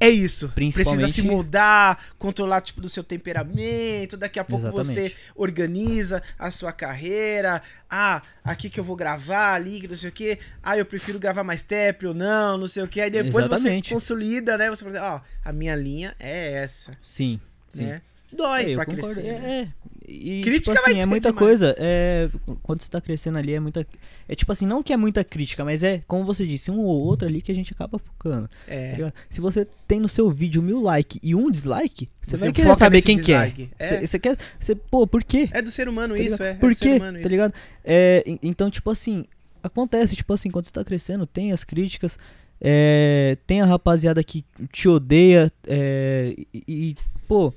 Speaker 1: é isso. Precisa
Speaker 3: Principalmente-
Speaker 1: se moldar, controlar tipo do seu temperamento. Daqui a pouco você
Speaker 3: Exatamente.
Speaker 1: organiza a sua carreira. Ah, aqui que eu vou gravar, ali, que não sei o quê. Ah, eu prefiro gravar mais tap ou não, não sei o quê. Aí depois
Speaker 3: Exatamente.
Speaker 1: você consolida, né? Você fala assim, ó, a minha linha é essa,
Speaker 3: Sim, sim.
Speaker 1: né? Dói
Speaker 3: É,
Speaker 1: pra
Speaker 3: concordo.
Speaker 1: crescer.
Speaker 3: É,
Speaker 1: né?
Speaker 3: é. E,
Speaker 1: Crítica
Speaker 3: tipo assim, é muita
Speaker 1: demais.
Speaker 3: coisa. É, quando você tá crescendo ali, é muita. É tipo assim, não que é muita crítica, mas é, como você disse, um ou outro ali que a gente acaba focando. tá
Speaker 1: É.
Speaker 3: ligado? Se você tem no seu vídeo mil likes e um dislike, você,
Speaker 1: Você
Speaker 3: vai querer saber quem
Speaker 1: dislike.
Speaker 3: que é.
Speaker 1: É.
Speaker 3: Você você quer. Você, pô, por quê?
Speaker 1: É do ser humano
Speaker 3: Tá
Speaker 1: isso, é. é
Speaker 3: Por
Speaker 1: ser
Speaker 3: quê?
Speaker 1: humano
Speaker 3: Tá ligado? É, en- então, tipo assim, acontece, tipo assim, quando você tá crescendo, tem as críticas, é, tem a rapaziada que te odeia, é, e, e, pô,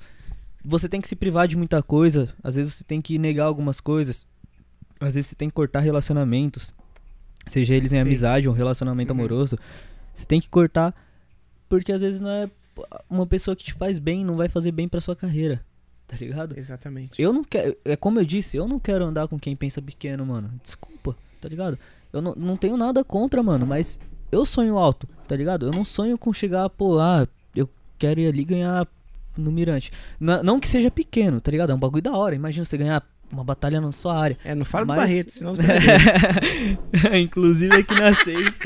Speaker 3: você tem que se privar de muita coisa, às vezes você tem que negar algumas coisas, às vezes você tem que cortar relacionamentos, seja eles em
Speaker 1: Sim.
Speaker 3: amizade ou um relacionamento
Speaker 1: Uhum.
Speaker 3: amoroso, você tem que cortar, porque às vezes não é uma pessoa que te faz bem, não vai fazer bem pra sua carreira, tá ligado?
Speaker 1: Exatamente.
Speaker 3: Eu não quero. É como eu disse, eu não quero andar com quem pensa pequeno, mano. Desculpa, tá ligado? Eu não, não tenho nada contra, mano, mas eu sonho alto, tá ligado? Eu não sonho com chegar, pô, ah, eu quero ir ali ganhar no Mirante. Não, não que seja pequeno, tá ligado? É um bagulho da hora. Imagina você ganhar uma batalha na sua área.
Speaker 1: É, não fala do
Speaker 3: Mas-
Speaker 1: Barreto, senão você vai.
Speaker 3: Inclusive aqui na 6.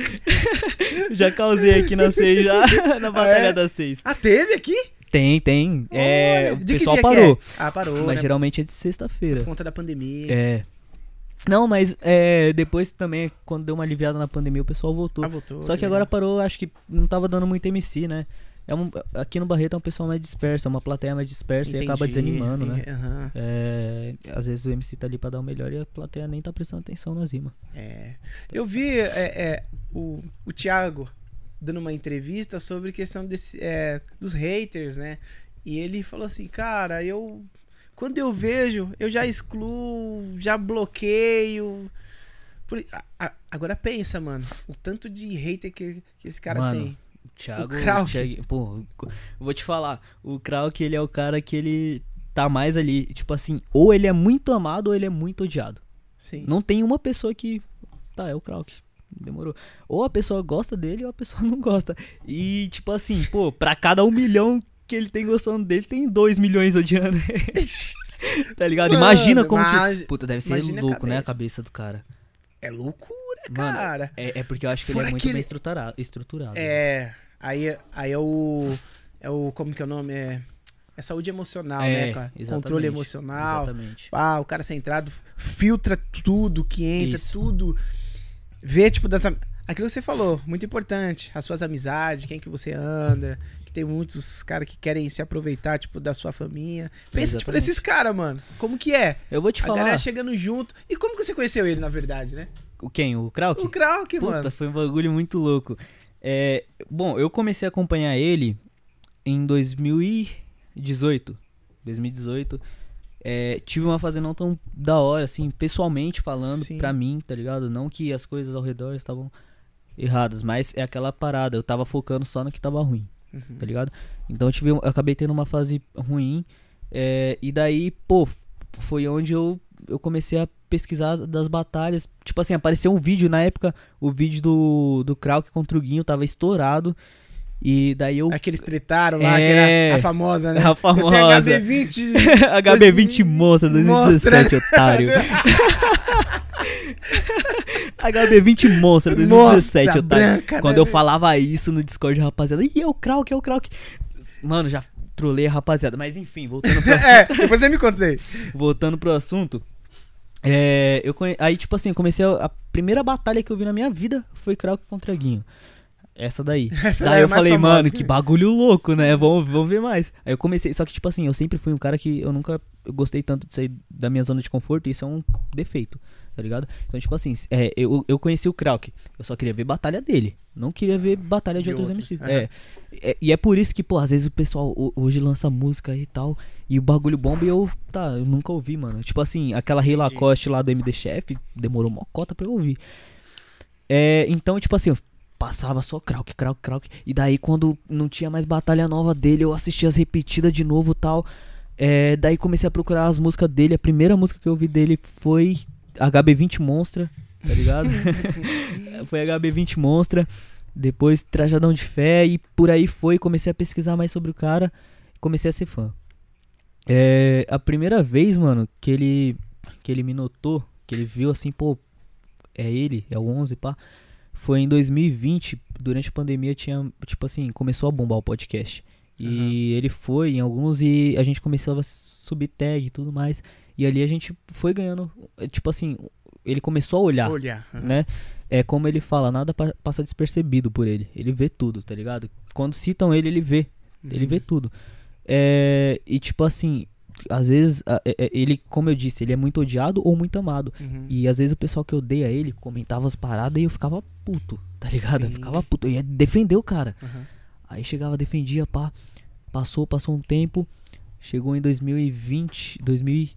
Speaker 3: já causei aqui na 6 já. na batalha
Speaker 1: é?
Speaker 3: da 6.
Speaker 1: Ah, teve aqui?
Speaker 3: Tem, tem. É, o pessoal parou.
Speaker 1: é? Ah, parou,
Speaker 3: Mas
Speaker 1: né?
Speaker 3: geralmente é de sexta-feira.
Speaker 1: Por conta da pandemia.
Speaker 3: É. Não, mas é, depois também, quando deu uma aliviada na pandemia, o pessoal voltou.
Speaker 1: Ah, voltou.
Speaker 3: Só que agora parou, acho que não tava dando muito MC, né? É um, aqui no Barreto é um pessoal mais disperso, é uma plateia mais dispersa e acaba
Speaker 1: Entendi.
Speaker 3: desanimando, né?
Speaker 1: Aham.
Speaker 3: É, às vezes o MC tá ali pra dar o melhor e a plateia nem tá prestando atenção nas rimas.
Speaker 1: É. Eu vi é, é, o, o Thiago dando uma entrevista sobre questão desse, é, dos haters, né? E ele falou assim, cara, eu. Quando eu vejo, eu já excluo, já bloqueio. Por- a- a- agora pensa, mano, o tanto de hater que, que esse cara
Speaker 3: Mano,
Speaker 1: tem.
Speaker 3: Thiago,
Speaker 1: O Krauk.
Speaker 3: Thiago- pô, vou te falar, o Krauk, ele é o cara que ele tá mais ali, tipo assim, ou ele é muito amado ou ele é muito odiado.
Speaker 1: Sim.
Speaker 3: Não tem uma pessoa que. Tá, é o Krauk. Demorou. Ou a pessoa gosta dele ou a pessoa não gosta. E, tipo assim, pô, pra cada um milhão que ele tem gostando dele, tem dois milhões odiando ele. tá ligado?
Speaker 1: Mano,
Speaker 3: Imagina como
Speaker 1: mas-
Speaker 3: que. Puta, deve ser
Speaker 1: imagina a
Speaker 3: louco, né? A
Speaker 1: cabeça.
Speaker 3: cabeça do cara.
Speaker 1: É loucura,
Speaker 3: Mano,
Speaker 1: cara.
Speaker 3: É, é porque eu acho que ele
Speaker 1: Fora
Speaker 3: é muito
Speaker 1: aquele-
Speaker 3: bem estruturado. estruturado
Speaker 1: É. Aí, aí é o. É o. Como que é o nome? É. é saúde emocional,
Speaker 3: É,
Speaker 1: né, cara? Controle emocional.
Speaker 3: Exatamente.
Speaker 1: Ah, o cara centrado, filtra tudo que entra,
Speaker 3: Isso.
Speaker 1: tudo. Vê, tipo, dessa. Aquilo que você falou, muito importante. As suas amizades, quem que você anda. Que tem muitos caras que querem se aproveitar, tipo, da sua família. Pensa, tipo,
Speaker 3: Exatamente.
Speaker 1: nesses caras, mano. Como que é?
Speaker 3: Eu vou te
Speaker 1: a
Speaker 3: falar.
Speaker 1: galera chegando junto. E como que você conheceu ele, na verdade, né?
Speaker 3: O quem? O Krauk?
Speaker 1: O Krauk,
Speaker 3: Puta,
Speaker 1: mano.
Speaker 3: foi um bagulho muito louco. É, bom, eu comecei a acompanhar ele em 2018. 2018. É, tive uma fase não tão da hora, assim, pessoalmente falando
Speaker 1: Sim.
Speaker 3: pra mim, tá ligado? Não que as coisas ao redor estavam erradas, mas é aquela parada. Eu tava focando só no que tava ruim,
Speaker 1: Uhum.
Speaker 3: tá ligado? Então eu, tive, eu acabei tendo uma fase ruim. é, e daí, pô, foi onde eu, eu comecei a pesquisar das batalhas. Tipo assim, apareceu um vídeo na época, o vídeo do, do Krauk contra o Guinho tava estourado. E daí eu.
Speaker 1: Aqueles tretaram lá, que
Speaker 3: É.
Speaker 1: era a famosa, né?
Speaker 3: A famosa.
Speaker 1: Eu tenho HB20.
Speaker 3: HB20 Monstro 2017, otário. HB20 Monstro 2017,
Speaker 1: Mostra
Speaker 3: otário.
Speaker 1: branca,
Speaker 3: Quando
Speaker 1: né,
Speaker 3: eu falava isso no Discord, rapaziada, ih, é o Krauk, é o Krauk. Mano, já trolei a rapaziada. Mas enfim, voltando pro
Speaker 1: É, depois você me conta isso aí.
Speaker 3: voltando pro assunto. É, eu conhe... Aí, tipo assim, eu comecei a... a primeira batalha que eu vi na minha vida foi Krauk contra Guinho. Essa daí.
Speaker 1: Essa
Speaker 3: daí
Speaker 1: é
Speaker 3: eu falei,
Speaker 1: famosa.
Speaker 3: mano, que bagulho louco, né? Vamos, vamos ver mais. Aí eu comecei, só que, tipo assim, eu sempre fui um cara que eu nunca gostei tanto de sair da minha zona de conforto, e isso é um defeito, tá ligado? Então, tipo assim, é, eu, eu conheci o Krauk, eu só queria ver batalha dele, não queria ver batalha de,
Speaker 1: De
Speaker 3: outros,
Speaker 1: outros,
Speaker 3: MCs. É, é, e é por isso que, pô, às vezes o pessoal ho- hoje lança música e tal, e o bagulho bomba e eu, tá, eu nunca ouvi, mano. Tipo assim, aquela Rei. Lacoste lá do MD Chef, demorou uma cota pra eu ouvir. É, então, tipo assim, eu passava só Krauk, Krauk, Krauk. E daí, quando não tinha mais batalha nova dele, eu assistia as repetidas de novo e tal. É, daí comecei a procurar as músicas dele. A primeira música que eu ouvi dele foi HB20 Monstra, tá ligado? foi HB20 Monstra. Depois Trajadão de Fé e por aí foi. Comecei a pesquisar mais sobre o cara. Comecei a ser fã. É, a primeira vez, mano, que ele, que ele me notou, que ele viu assim, pô, é ele, é o 11, pá. Foi em 2020, durante a pandemia tinha, tipo assim, começou a bombar o podcast. E
Speaker 1: Aham.
Speaker 3: ele foi em alguns e a gente começou a subir tag e tudo mais. E ali a gente foi ganhando, eh, tipo assim, ele começou a olhar,
Speaker 1: Olhar. aham.
Speaker 3: né? É como ele fala, nada pa- passa despercebido por ele. Ele vê tudo, tá ligado? Quando citam ele, ele vê. Ele
Speaker 1: Uhum.
Speaker 3: vê tudo. É, e tipo assim, às vezes, é- é- ele, como eu disse, ele é muito odiado ou muito amado.
Speaker 1: Uhum.
Speaker 3: E às vezes o pessoal que odeia ele comentava as paradas e eu ficava puto, tá ligado? Eu ficava puto. Eu ia defender o cara.
Speaker 1: Aham.
Speaker 3: Aí chegava, defendia, pá. Passou, passou um tempo. Chegou em 2020. 2000,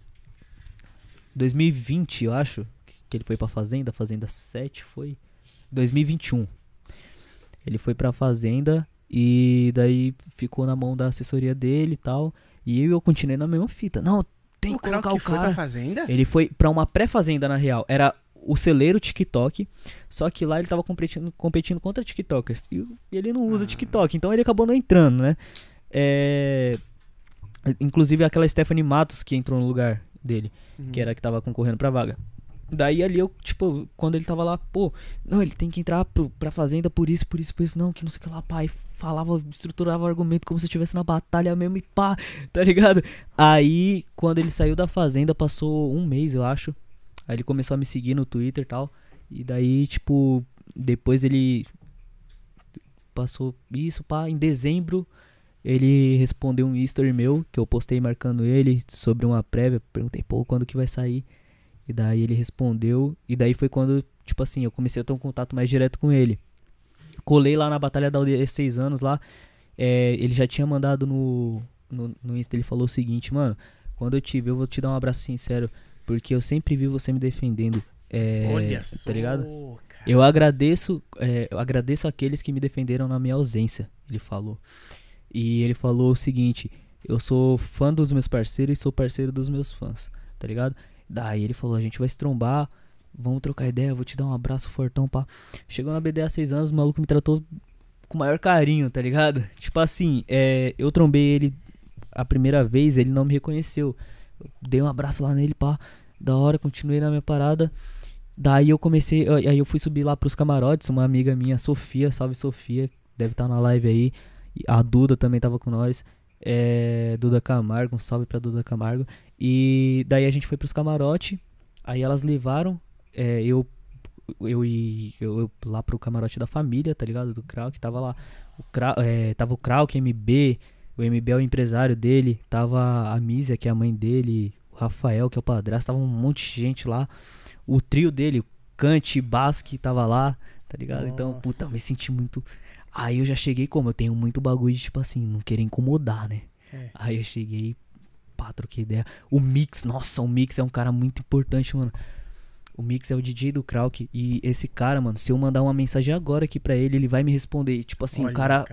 Speaker 3: 2020, eu acho. Que ele foi pra Fazenda. Fazenda 7 foi. 2021. Ele foi pra Fazenda. E daí ficou na mão da assessoria dele e tal. E eu, continuei na mesma fita. Não, tem que colocar o
Speaker 1: foi
Speaker 3: cara.
Speaker 1: pra fazenda?
Speaker 3: Ele foi pra uma pré-fazenda, na real. Era o celeiro TikTok. Só que lá ele tava competindo, competindo contra TikTokers. E e ele não usa
Speaker 1: Ah.
Speaker 3: TikTok. Então ele acabou não entrando, né? É, Inclusive aquela Stephanie Matos que entrou no lugar dele.
Speaker 1: Uhum.
Speaker 3: Que era que tava concorrendo pra vaga. Daí ali eu, tipo, quando ele tava lá, pô, não, ele tem que entrar pro, pra fazenda por isso, por isso, por isso, não, que não sei o que lá, pai. Falava, estruturava o argumento como se estivesse na batalha mesmo e pá, tá ligado? Aí, quando ele saiu da fazenda, passou um mês, eu acho. Aí ele começou a me seguir no Twitter e tal. E daí, tipo, depois ele passou isso, pá, em dezembro. Ele respondeu um history meu, que eu postei marcando ele sobre uma prévia. Perguntei, pô, quando que vai sair? E daí ele respondeu. E daí foi quando, tipo assim, eu comecei a ter um contato mais direto com ele. Colei lá na Batalha da Aldeia 6 anos lá. É, ele já tinha mandado no, no, no Insta, ele falou o seguinte, mano, quando eu te ver, eu vou te dar um abraço sincero. Porque eu sempre vi você me defendendo. É,
Speaker 1: Olha só.
Speaker 3: Tá ligado?
Speaker 1: cara.
Speaker 3: Eu agradeço, é, eu agradeço aqueles que me defenderam na minha ausência, ele falou. E ele falou o seguinte: eu sou fã dos meus parceiros e sou parceiro dos meus fãs, tá ligado? Daí ele falou: a gente vai se trombar, vamos trocar ideia, vou te dar um abraço fortão, pá. Chegou na BD há seis anos, o maluco me tratou com o maior carinho, tá ligado? Tipo assim, é, eu trombei ele a primeira vez, ele não me reconheceu. Eu dei um abraço lá nele, pá. Da hora, continuei na minha parada. Daí eu comecei, aí eu fui subir lá pros camarotes, uma amiga minha, Sofia, salve Sofia, deve estar na live aí. A Duda também tava com nós. É, Duda Camargo, um salve pra Duda Camargo. E daí a gente foi pros camarote. Aí elas levaram. é, eu eu e eu, eu lá pro camarote da família, tá ligado? Do Krauk, tava lá. O Krau, é, tava o Krauk, MB, o MB é o empresário dele, tava a Mísia, que é a mãe dele, o Rafael, que é o padrasto, tava um monte de gente lá. O trio dele, o Kant, Basque, tava lá, tá ligado? Então,
Speaker 1: Nossa.
Speaker 3: puta, eu me senti muito. Aí eu já cheguei como? Eu tenho muito bagulho de, tipo assim, não querer incomodar, né?
Speaker 1: É.
Speaker 3: Aí eu cheguei, pá, troquei ideia. O Mix, nossa, o Mix é um cara muito importante, mano. O Mix é o DJ do Krauk. E esse cara, mano, se eu mandar uma mensagem agora aqui pra ele, ele vai me responder. Tipo assim,
Speaker 1: Olha,
Speaker 3: o cara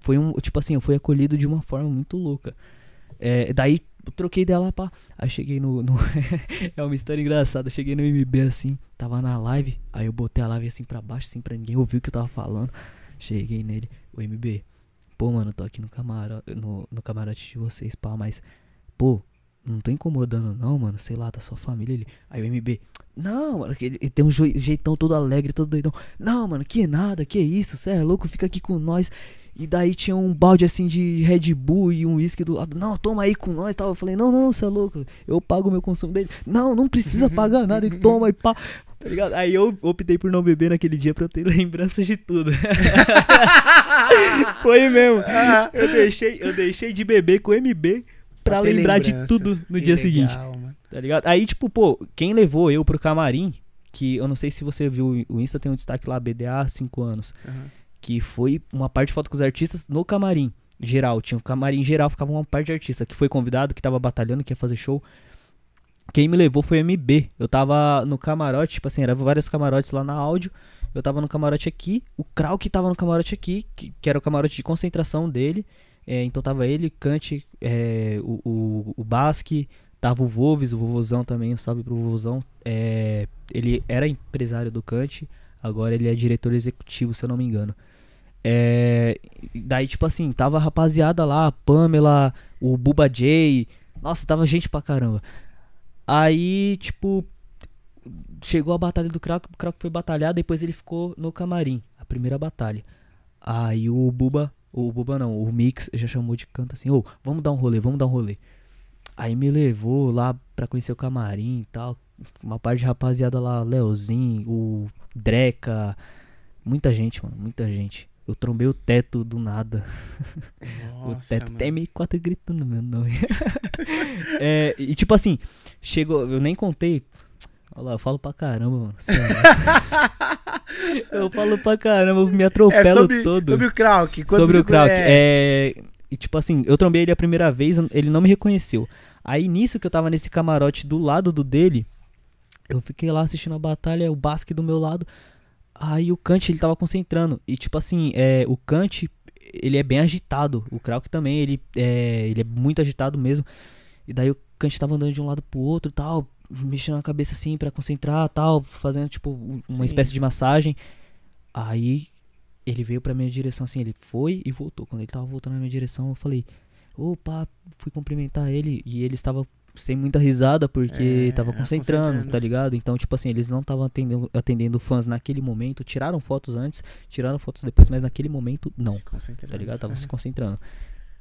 Speaker 3: foi um. Tipo assim, eu fui acolhido de uma forma muito louca. É, daí eu troquei dela, pá. Aí cheguei no. no- é uma história engraçada. Cheguei no MB assim, tava na live. Aí eu botei a live assim pra baixo, assim, pra ninguém ouvir o que eu tava falando. Cheguei nele, o MB. Pô, mano, tô aqui no, camaro, no, no camarote de vocês, pá, mas. Pô, não tô incomodando, não, mano. Sei lá, da sua família. Ele, aí o MB. Não, mano, que ele, ele tem um jeitão todo alegre, todo doidão. Não, mano, que nada, que isso, cê é louco, fica aqui com nós. E daí tinha um balde assim de Red Bull e um uísque do lado. Não, toma aí com nós tal. Eu falei, não, não, você é louco. Eu pago o meu consumo dele. Não, não precisa pagar nada e toma e pá. Tá ligado? Aí eu optei por não beber naquele dia pra eu ter lembranças de tudo. Foi mesmo. Eu deixei, eu deixei de beber com o MB pra lembrar de tudo no
Speaker 1: Que
Speaker 3: dia
Speaker 1: legal,
Speaker 3: seguinte.
Speaker 1: mano.
Speaker 3: Tá ligado? Aí, tipo, pô, quem levou eu pro camarim, que eu não sei se você viu, o Insta tem um destaque lá, BDA 5 anos,
Speaker 1: Aham.
Speaker 3: que foi uma parte de foto com os artistas no camarim geral. Tinha um camarim geral, ficava uma parte de artista que foi convidado, que tava batalhando, que ia fazer show. Quem me levou foi o MB. Eu tava no camarote, tipo assim, eram vários camarotes lá na áudio. Eu tava no camarote aqui, o Krauk tava no camarote aqui, que, que era o camarote de concentração dele. É, então tava ele, Kant, é, o, o, o Basque, tava o Volves, o Vovozão também, um salve pro Vovozão. É, ele era empresário do Kant, agora ele é diretor executivo, se eu não me engano. É, daí, tipo assim, tava a rapaziada lá, a Pamela, o Buba J. Nossa, tava gente pra caramba. Aí, tipo, chegou a batalha do Krauk, o Krauk foi batalhar, depois ele ficou no camarim, a primeira batalha. Aí o Buba, o Buba não, o Mix já chamou de canto assim, ô, vamos dar um rolê, vamos dar um rolê. Aí me levou lá pra conhecer o camarim e tal. Uma parte de rapaziada lá, Leozinho, o Dreca, muita gente, mano, muita gente. Eu trombei o teto do nada. o
Speaker 1: Nossa,
Speaker 3: teto
Speaker 1: mano.
Speaker 3: até meio quase gritando meu nome. É, e tipo assim, chegou, eu nem contei. Olha lá, eu falo pra caramba, mano. Eu falo pra caramba, eu me atropelo
Speaker 1: É sobre,
Speaker 3: todo.
Speaker 1: sobre o Krauk.
Speaker 3: Sobre o Krauk.
Speaker 1: é,
Speaker 3: É... E tipo assim, eu trombei ele a primeira vez, ele não me reconheceu. Aí nisso que eu tava nesse camarote do lado do dele, eu fiquei lá assistindo a batalha, o Basque do meu lado. Aí o Kant, ele tava concentrando. E tipo assim, é, o Kant, ele é bem agitado. O Krauk também, ele é, ele é muito agitado mesmo. E daí o Kant tava andando de um lado pro outro tal, mexendo a cabeça assim pra concentrar tal, fazendo tipo um- uma
Speaker 1: Sim.
Speaker 3: espécie de massagem. Aí ele veio pra minha direção assim, ele foi e voltou. Quando ele tava voltando na minha direção, eu falei, opa, fui cumprimentar ele. E ele estava sem muita risada porque
Speaker 1: É,
Speaker 3: tava concentrando,
Speaker 1: concentrando.
Speaker 3: tá ligado? Então, tipo assim, eles não estavam atendendo, atendendo fãs naquele momento. Tiraram fotos antes, tiraram fotos depois, mas naquele momento, não. Tá ligado? Tava
Speaker 1: É.
Speaker 3: se concentrando.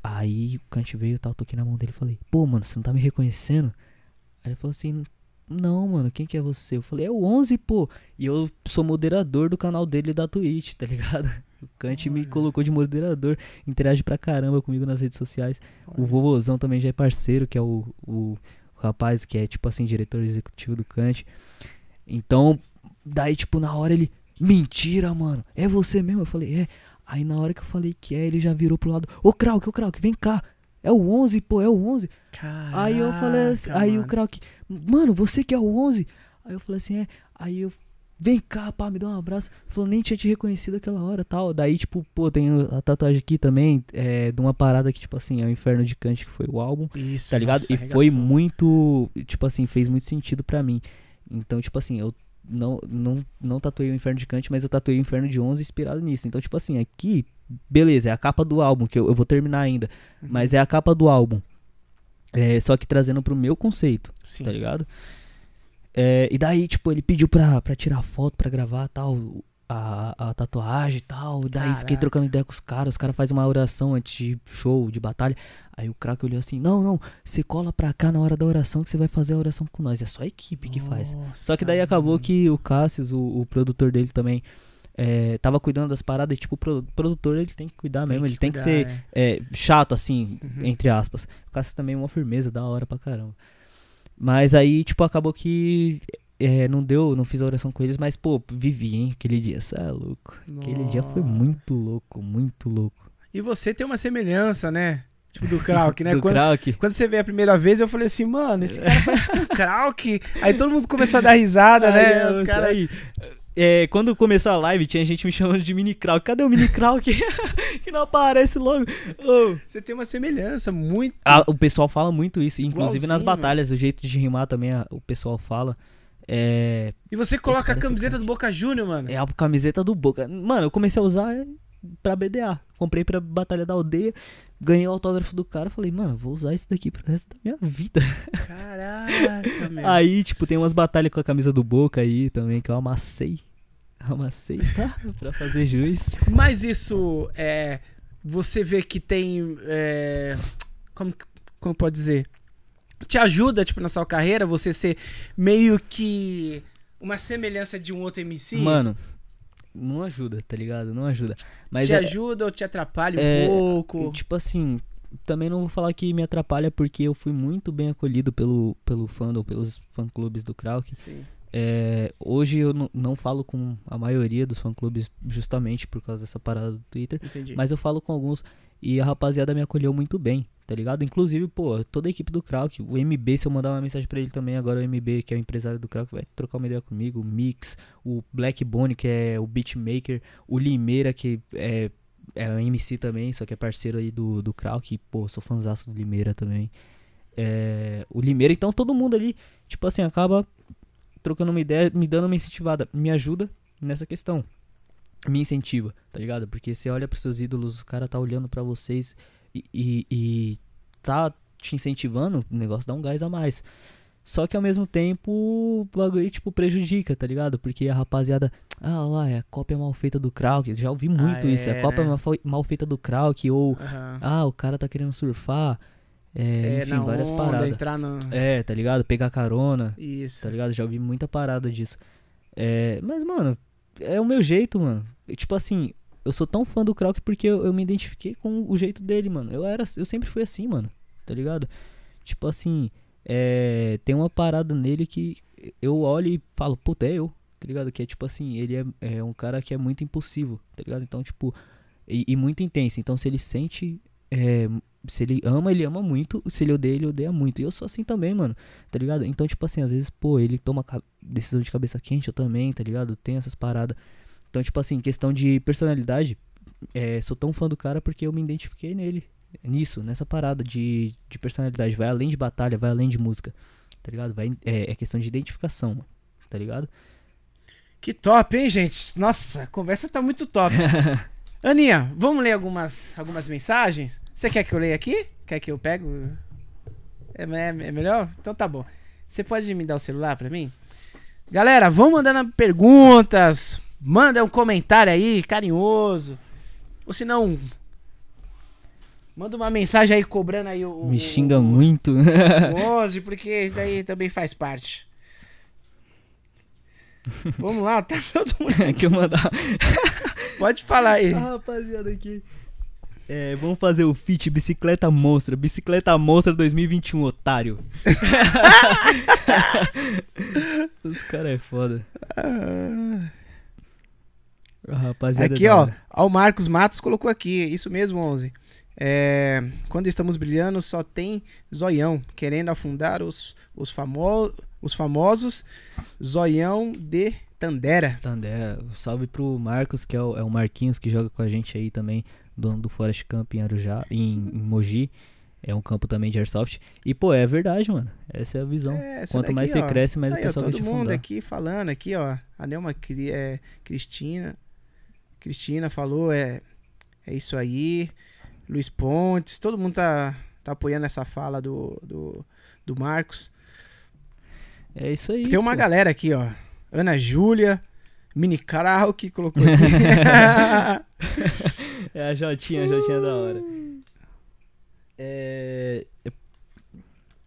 Speaker 3: Aí o Kant veio tal, toquei na mão dele e falei, pô, mano, você não tá me reconhecendo? Aí ele falou assim, não, mano, quem que é você? Eu falei, é o 11, pô. E eu sou moderador do canal dele da Twitch, tá ligado? O Kant me
Speaker 1: Olha.
Speaker 3: colocou de moderador, interage pra caramba comigo nas redes sociais. O
Speaker 1: Olha.
Speaker 3: vovozão também já é parceiro, que é o, o, o rapaz que é, tipo assim, diretor executivo do Kant. Então, daí, tipo, na hora ele, mentira, mano, é você mesmo? Eu falei, é. Aí na hora que eu falei que é, ele já virou pro lado, ô Krauk, ô Krauk, vem cá. É o 11, pô, é o 11. Aí eu falei assim,
Speaker 1: Caraca,
Speaker 3: aí o
Speaker 1: mano.
Speaker 3: Krauk, mano, você que é o 11? Aí eu falei assim, é. Aí eu, vem cá, pá, me dá um abraço. Falou, nem tinha te reconhecido aquela hora tal. Daí, tipo, pô, tem a tatuagem aqui também, é, de uma parada que, tipo assim, é o Inferno de Kant, que foi o álbum,
Speaker 1: Isso,
Speaker 3: tá ligado?
Speaker 1: nossa,
Speaker 3: e foi
Speaker 1: arregaçou.
Speaker 3: muito, tipo assim, fez muito sentido pra mim. Então, tipo assim, eu não, não, não tatuei o Inferno de Kant, mas eu tatuei o Inferno de 11 inspirado nisso. Então, tipo assim, aqui, beleza, é a capa do álbum, que eu, eu vou terminar ainda.
Speaker 1: Uhum.
Speaker 3: Mas é a capa do álbum. É, só que trazendo pro meu conceito,
Speaker 1: Sim.
Speaker 3: tá ligado? É, e daí, tipo, ele pediu pra, pra tirar foto, pra gravar tal. a, a tatuagem e tal. Daí
Speaker 1: Caraca.
Speaker 3: fiquei trocando ideia com os caras. Os caras fazem uma oração antes de show, de batalha. Aí o craque olhou assim: Não, não, você cola pra cá na hora da oração que você vai fazer a oração com nós. É só a equipe que faz. Só que daí
Speaker 1: Nossa,
Speaker 3: acabou
Speaker 1: mano.
Speaker 3: que o Cassius, o, o produtor dele também, é, tava cuidando das paradas. E tipo, o pro- produtor ele tem que cuidar mesmo. ele tem que ser
Speaker 1: cuidar, é.
Speaker 3: é, chato, assim,
Speaker 1: Uhum.
Speaker 3: entre aspas. O Cassius também é uma firmeza, da hora pra caramba. Mas aí, tipo, acabou que é, não deu, não fiz a oração com eles, mas, pô, vivi, hein? Aquele dia, cê é louco. Aquele dia foi muito
Speaker 1: Nossa.
Speaker 3: louco, muito louco.
Speaker 1: E você tem uma semelhança, né? Tipo do Krauk, né?
Speaker 3: Do
Speaker 1: quando,
Speaker 3: Krauk.
Speaker 1: quando você veio a primeira vez, eu falei assim, mano, esse cara parece com o Krauk. Aí todo mundo começou a dar risada, né?
Speaker 3: Aí,
Speaker 1: Os
Speaker 3: isso
Speaker 1: caras.
Speaker 3: aí. É, quando começou a live, tinha gente me chamando de mini Krauk. Cadê o mini Krauk? que não aparece logo. Ô.
Speaker 1: Você tem uma semelhança muito.
Speaker 3: Ah, o pessoal fala muito isso, inclusive nas
Speaker 1: Igualzinho,
Speaker 3: batalhas, o jeito de rimar também, o pessoal fala. É,
Speaker 1: E você coloca a
Speaker 3: são
Speaker 1: camiseta do. Boca Júnior, mano.
Speaker 3: é a camiseta do Boca. Mano, eu comecei a usar é, pra BDA. Comprei pra Batalha da Aldeia, ganhei o autógrafo do cara, falei, mano, vou usar isso daqui pro resto da minha vida.
Speaker 1: Caraca, meu.
Speaker 3: Aí, tipo, tem umas batalhas com a camisa do Boca aí também, que eu amassei. Amassei, tá? pra fazer juiz.
Speaker 1: Mas isso é. Você vê que tem. é, como, como pode dizer? Te ajuda, tipo, na sua carreira, você ser meio que uma semelhança de um outro MC?
Speaker 3: Mano, não ajuda, tá ligado? Não ajuda. Mas
Speaker 1: te
Speaker 3: é,
Speaker 1: ajuda ou te atrapalha um
Speaker 3: é,
Speaker 1: pouco?
Speaker 3: Tipo assim, também não vou falar que me atrapalha porque eu fui muito bem acolhido pelo, pelo fandom, pelos fã-clubes do Krauk.
Speaker 1: Sim.
Speaker 3: É, hoje eu não- falo com a maioria dos fã-clubes justamente por causa dessa parada do Twitter,
Speaker 1: Entendi.
Speaker 3: mas eu falo com alguns e a rapaziada me acolheu muito bem, tá ligado? Inclusive, pô, toda a equipe do Krauk, o MB, se eu mandar uma mensagem pra ele também, agora o MB, que é o empresário do Krauk, vai trocar uma ideia comigo, o Mix, o Black Bone, que é o beatmaker, o Limeira, que é, é MC também, só que é parceiro aí do, do Krauk, e, pô, sou fãzaço do Limeira também. É, o Limeira, então todo mundo ali, tipo assim, acaba trocando uma ideia, me dando uma incentivada, me ajuda nessa questão. Me incentiva, tá ligado? Porque você olha pros seus ídolos, o cara tá olhando pra vocês e, e, e tá te incentivando, o negócio dá um gás a mais. Só que ao mesmo tempo, o bagulho, tipo, prejudica, tá ligado? Porque a rapaziada, ah lá, é a cópia mal feita do Krauk. Já ouvi muito
Speaker 1: Ah,
Speaker 3: isso, é
Speaker 1: é,
Speaker 3: a cópia
Speaker 1: né?
Speaker 3: mal, fe- mal feita do Krauk, ou
Speaker 1: Aham.
Speaker 3: ah, o cara tá querendo surfar. É,
Speaker 1: É,
Speaker 3: enfim, várias
Speaker 1: onda,
Speaker 3: paradas.
Speaker 1: entrar no...
Speaker 3: É, tá ligado? Pegar carona
Speaker 1: Isso.
Speaker 3: tá ligado? Já ouvi muita parada disso. É, mas, mano, é o meu jeito, mano. Tipo assim, eu sou tão fã do Krauk porque eu, eu me identifiquei com o jeito dele, mano. Eu era, eu sempre fui assim, mano. Tá ligado? Tipo assim, é, tem uma parada nele que eu olho e falo, puta, é eu. Tá ligado? Que é tipo assim, ele é, é um cara que é muito impulsivo, tá ligado? Então, tipo, e, e muito intenso. Então, se ele sente. É, se ele ama, ele ama muito. Se ele odeia, ele odeia muito. E eu sou assim também, mano. Tá ligado? Então, tipo assim, às vezes, pô, ele toma decisão de cabeça quente, eu também, tá ligado? Tem essas paradas. Então, tipo assim, questão de personalidade, é, sou tão fã do cara porque eu me identifiquei nele. Nisso, nessa parada de, de personalidade. Vai além de batalha, vai além de música. Tá ligado? Vai, é, é questão de identificação, mano. Tá ligado?
Speaker 1: Que top, hein, gente? Nossa, a conversa tá muito top. Aninha, vamos ler algumas, algumas mensagens? Você quer que eu leia aqui? Quer que eu pego? É, é- é melhor? Então tá bom. Você pode me dar o celular pra mim? Galera, vão mandando perguntas. Manda um comentário aí, carinhoso. Ou se não, manda uma mensagem aí cobrando aí o.
Speaker 3: Me xinga
Speaker 1: o-
Speaker 3: muito.
Speaker 1: o 11, porque isso daí também faz parte. Vamos lá, tá todo mundo.
Speaker 3: que eu mandar.
Speaker 1: Pode falar aí.
Speaker 3: Ah, rapaziada, aqui. É, vamos fazer o feat Bicicleta Monstra. Bicicleta Monstra 2021, otário. Os caras é foda. A rapaziada
Speaker 1: Aqui,
Speaker 3: é
Speaker 1: ó. Ó, o Marcos Matos colocou aqui. Isso mesmo, 11. É, quando estamos brilhando, só tem zoião. Querendo afundar os, os, famo os famosos zoião de Tandera.
Speaker 3: Tandera, salve pro Marcos, que é o, é o Marquinhos que joga com a gente aí também, dono do Forest Camp em Arujá, em, em Mogi. É um campo também de Airsoft. E, pô, é verdade, mano. Essa é a visão.
Speaker 1: É,
Speaker 3: Quanto
Speaker 1: daqui,
Speaker 3: mais você
Speaker 1: ó.
Speaker 3: cresce, mais
Speaker 1: Aí,
Speaker 3: o
Speaker 1: ó,
Speaker 3: pessoal vai
Speaker 1: todo
Speaker 3: te
Speaker 1: mundo
Speaker 3: afundar.
Speaker 1: aqui falando aqui, ó. A Nelma Cri- é, Cristina. Cristina falou, é, é isso aí. Luiz Pontes, todo mundo tá, tá apoiando essa fala do, do, do Marcos.
Speaker 3: É isso aí.
Speaker 1: Tem uma
Speaker 3: pô.
Speaker 1: galera aqui, ó. Ana Júlia, Mini karaoke colocou aqui.
Speaker 3: É a Jotinha, a Jotinha é da hora. É.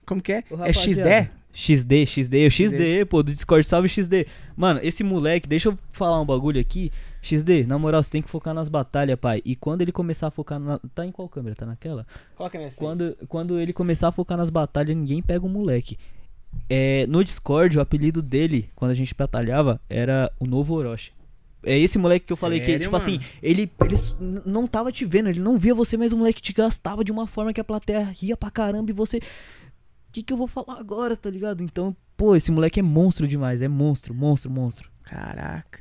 Speaker 1: Como que é? É XD?
Speaker 3: XD, XD, o XD, pô, do Discord, salve XD. Mano, esse moleque, deixa eu falar um bagulho aqui. XD, na moral, você tem que focar nas batalhas, pai. E quando ele começar a focar na. Tá em qual câmera? Tá naquela?
Speaker 1: Coloca nessa.
Speaker 3: Quando, quando ele começar a focar nas batalhas, ninguém pega o moleque. É, no Discord, o apelido dele, quando a gente batalhava, era o novo Orochi. É esse moleque que eu falei que,
Speaker 1: Sério,
Speaker 3: tipo assim,
Speaker 1: mano?
Speaker 3: ele, ele n- não tava te vendo, ele não via você, mas o moleque te gastava de uma forma que a plateia ria pra caramba e você. O que, que eu vou falar agora, tá ligado? Então, pô, esse moleque é monstro demais, é monstro, monstro, monstro.
Speaker 1: Caraca.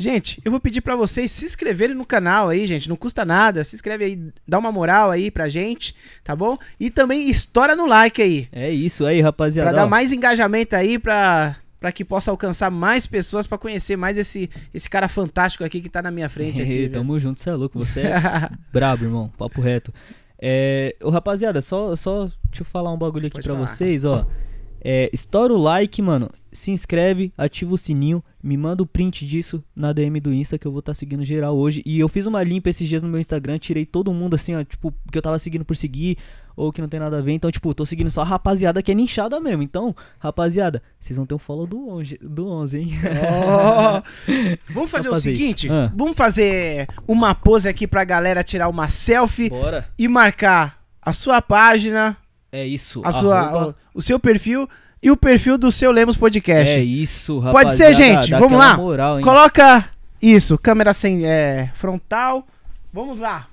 Speaker 1: Gente, eu vou pedir pra vocês se inscreverem no canal aí, gente. Não custa nada. Se inscreve aí, dá uma moral aí pra gente, tá bom? E também estoura no like aí.
Speaker 3: É isso aí, rapaziada.
Speaker 1: Pra dar mais engajamento aí, pra, pra que possa alcançar mais pessoas, pra conhecer mais esse, esse cara fantástico aqui que tá na minha frente aqui. viu?
Speaker 3: Tamo junto, você é louco, você é Brabo, irmão. Papo reto. É, ô, rapaziada, só, só deixa eu falar um bagulho aqui
Speaker 1: Pode
Speaker 3: pra
Speaker 1: falar.
Speaker 3: vocês, ó. É, estoura o like, mano. Se inscreve, ativa o sininho. Me manda o print disso na DM do Insta que eu vou estar seguindo geral hoje. E eu fiz uma limpa esses dias no meu Instagram. Tirei todo mundo assim, ó. Tipo, que eu tava seguindo por seguir. Ou que não tem nada a ver. Então, tipo, tô seguindo só a rapaziada que é nichada mesmo. Então, rapaziada, vocês vão ter um follow do 11, do 11 hein?
Speaker 1: Ó. Vamos fazer o
Speaker 3: fazer isso.
Speaker 1: seguinte:
Speaker 3: Ah.
Speaker 1: vamos fazer uma pose aqui pra galera tirar uma selfie
Speaker 3: Bora.
Speaker 1: e marcar a sua página,
Speaker 3: É isso.
Speaker 1: a sua, o, o seu perfil e o perfil do seu Lemos Podcast.
Speaker 3: É isso, rapaziada.
Speaker 1: Pode ser, gente.
Speaker 3: dá
Speaker 1: Vamos lá.
Speaker 3: Moral?
Speaker 1: Coloca isso, câmera sem é, frontal. Vamos lá.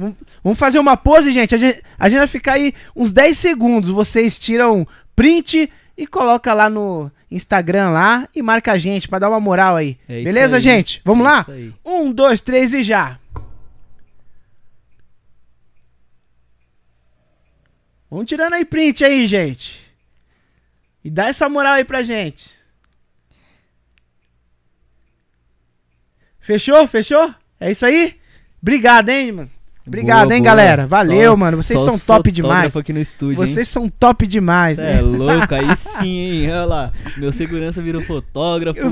Speaker 1: Vamos, fazer uma pose, gente. A, gente. a gente vai ficar aí uns 10 segundos. Vocês tiram print e coloca lá no Instagram lá e marca a gente pra dar uma moral aí.
Speaker 3: É
Speaker 1: Beleza,
Speaker 3: aí.
Speaker 1: gente? Vamos
Speaker 3: É
Speaker 1: lá? Um, dois, três e já. Vamos tirando aí print aí, gente. E dá essa moral aí pra gente. Fechou? Fechou? É isso aí? Obrigado, hein, mano. Obrigado,
Speaker 3: Boa,
Speaker 1: hein,
Speaker 3: boa.
Speaker 1: galera. Valeu,
Speaker 3: Só-
Speaker 1: mano. Vocês são top demais.
Speaker 3: aqui no estúdio, hein?
Speaker 1: Vocês são top demais.
Speaker 3: Cê
Speaker 1: hein?
Speaker 3: é louco, aí sim, hein? Olha lá. Meu segurança virou fotógrafo.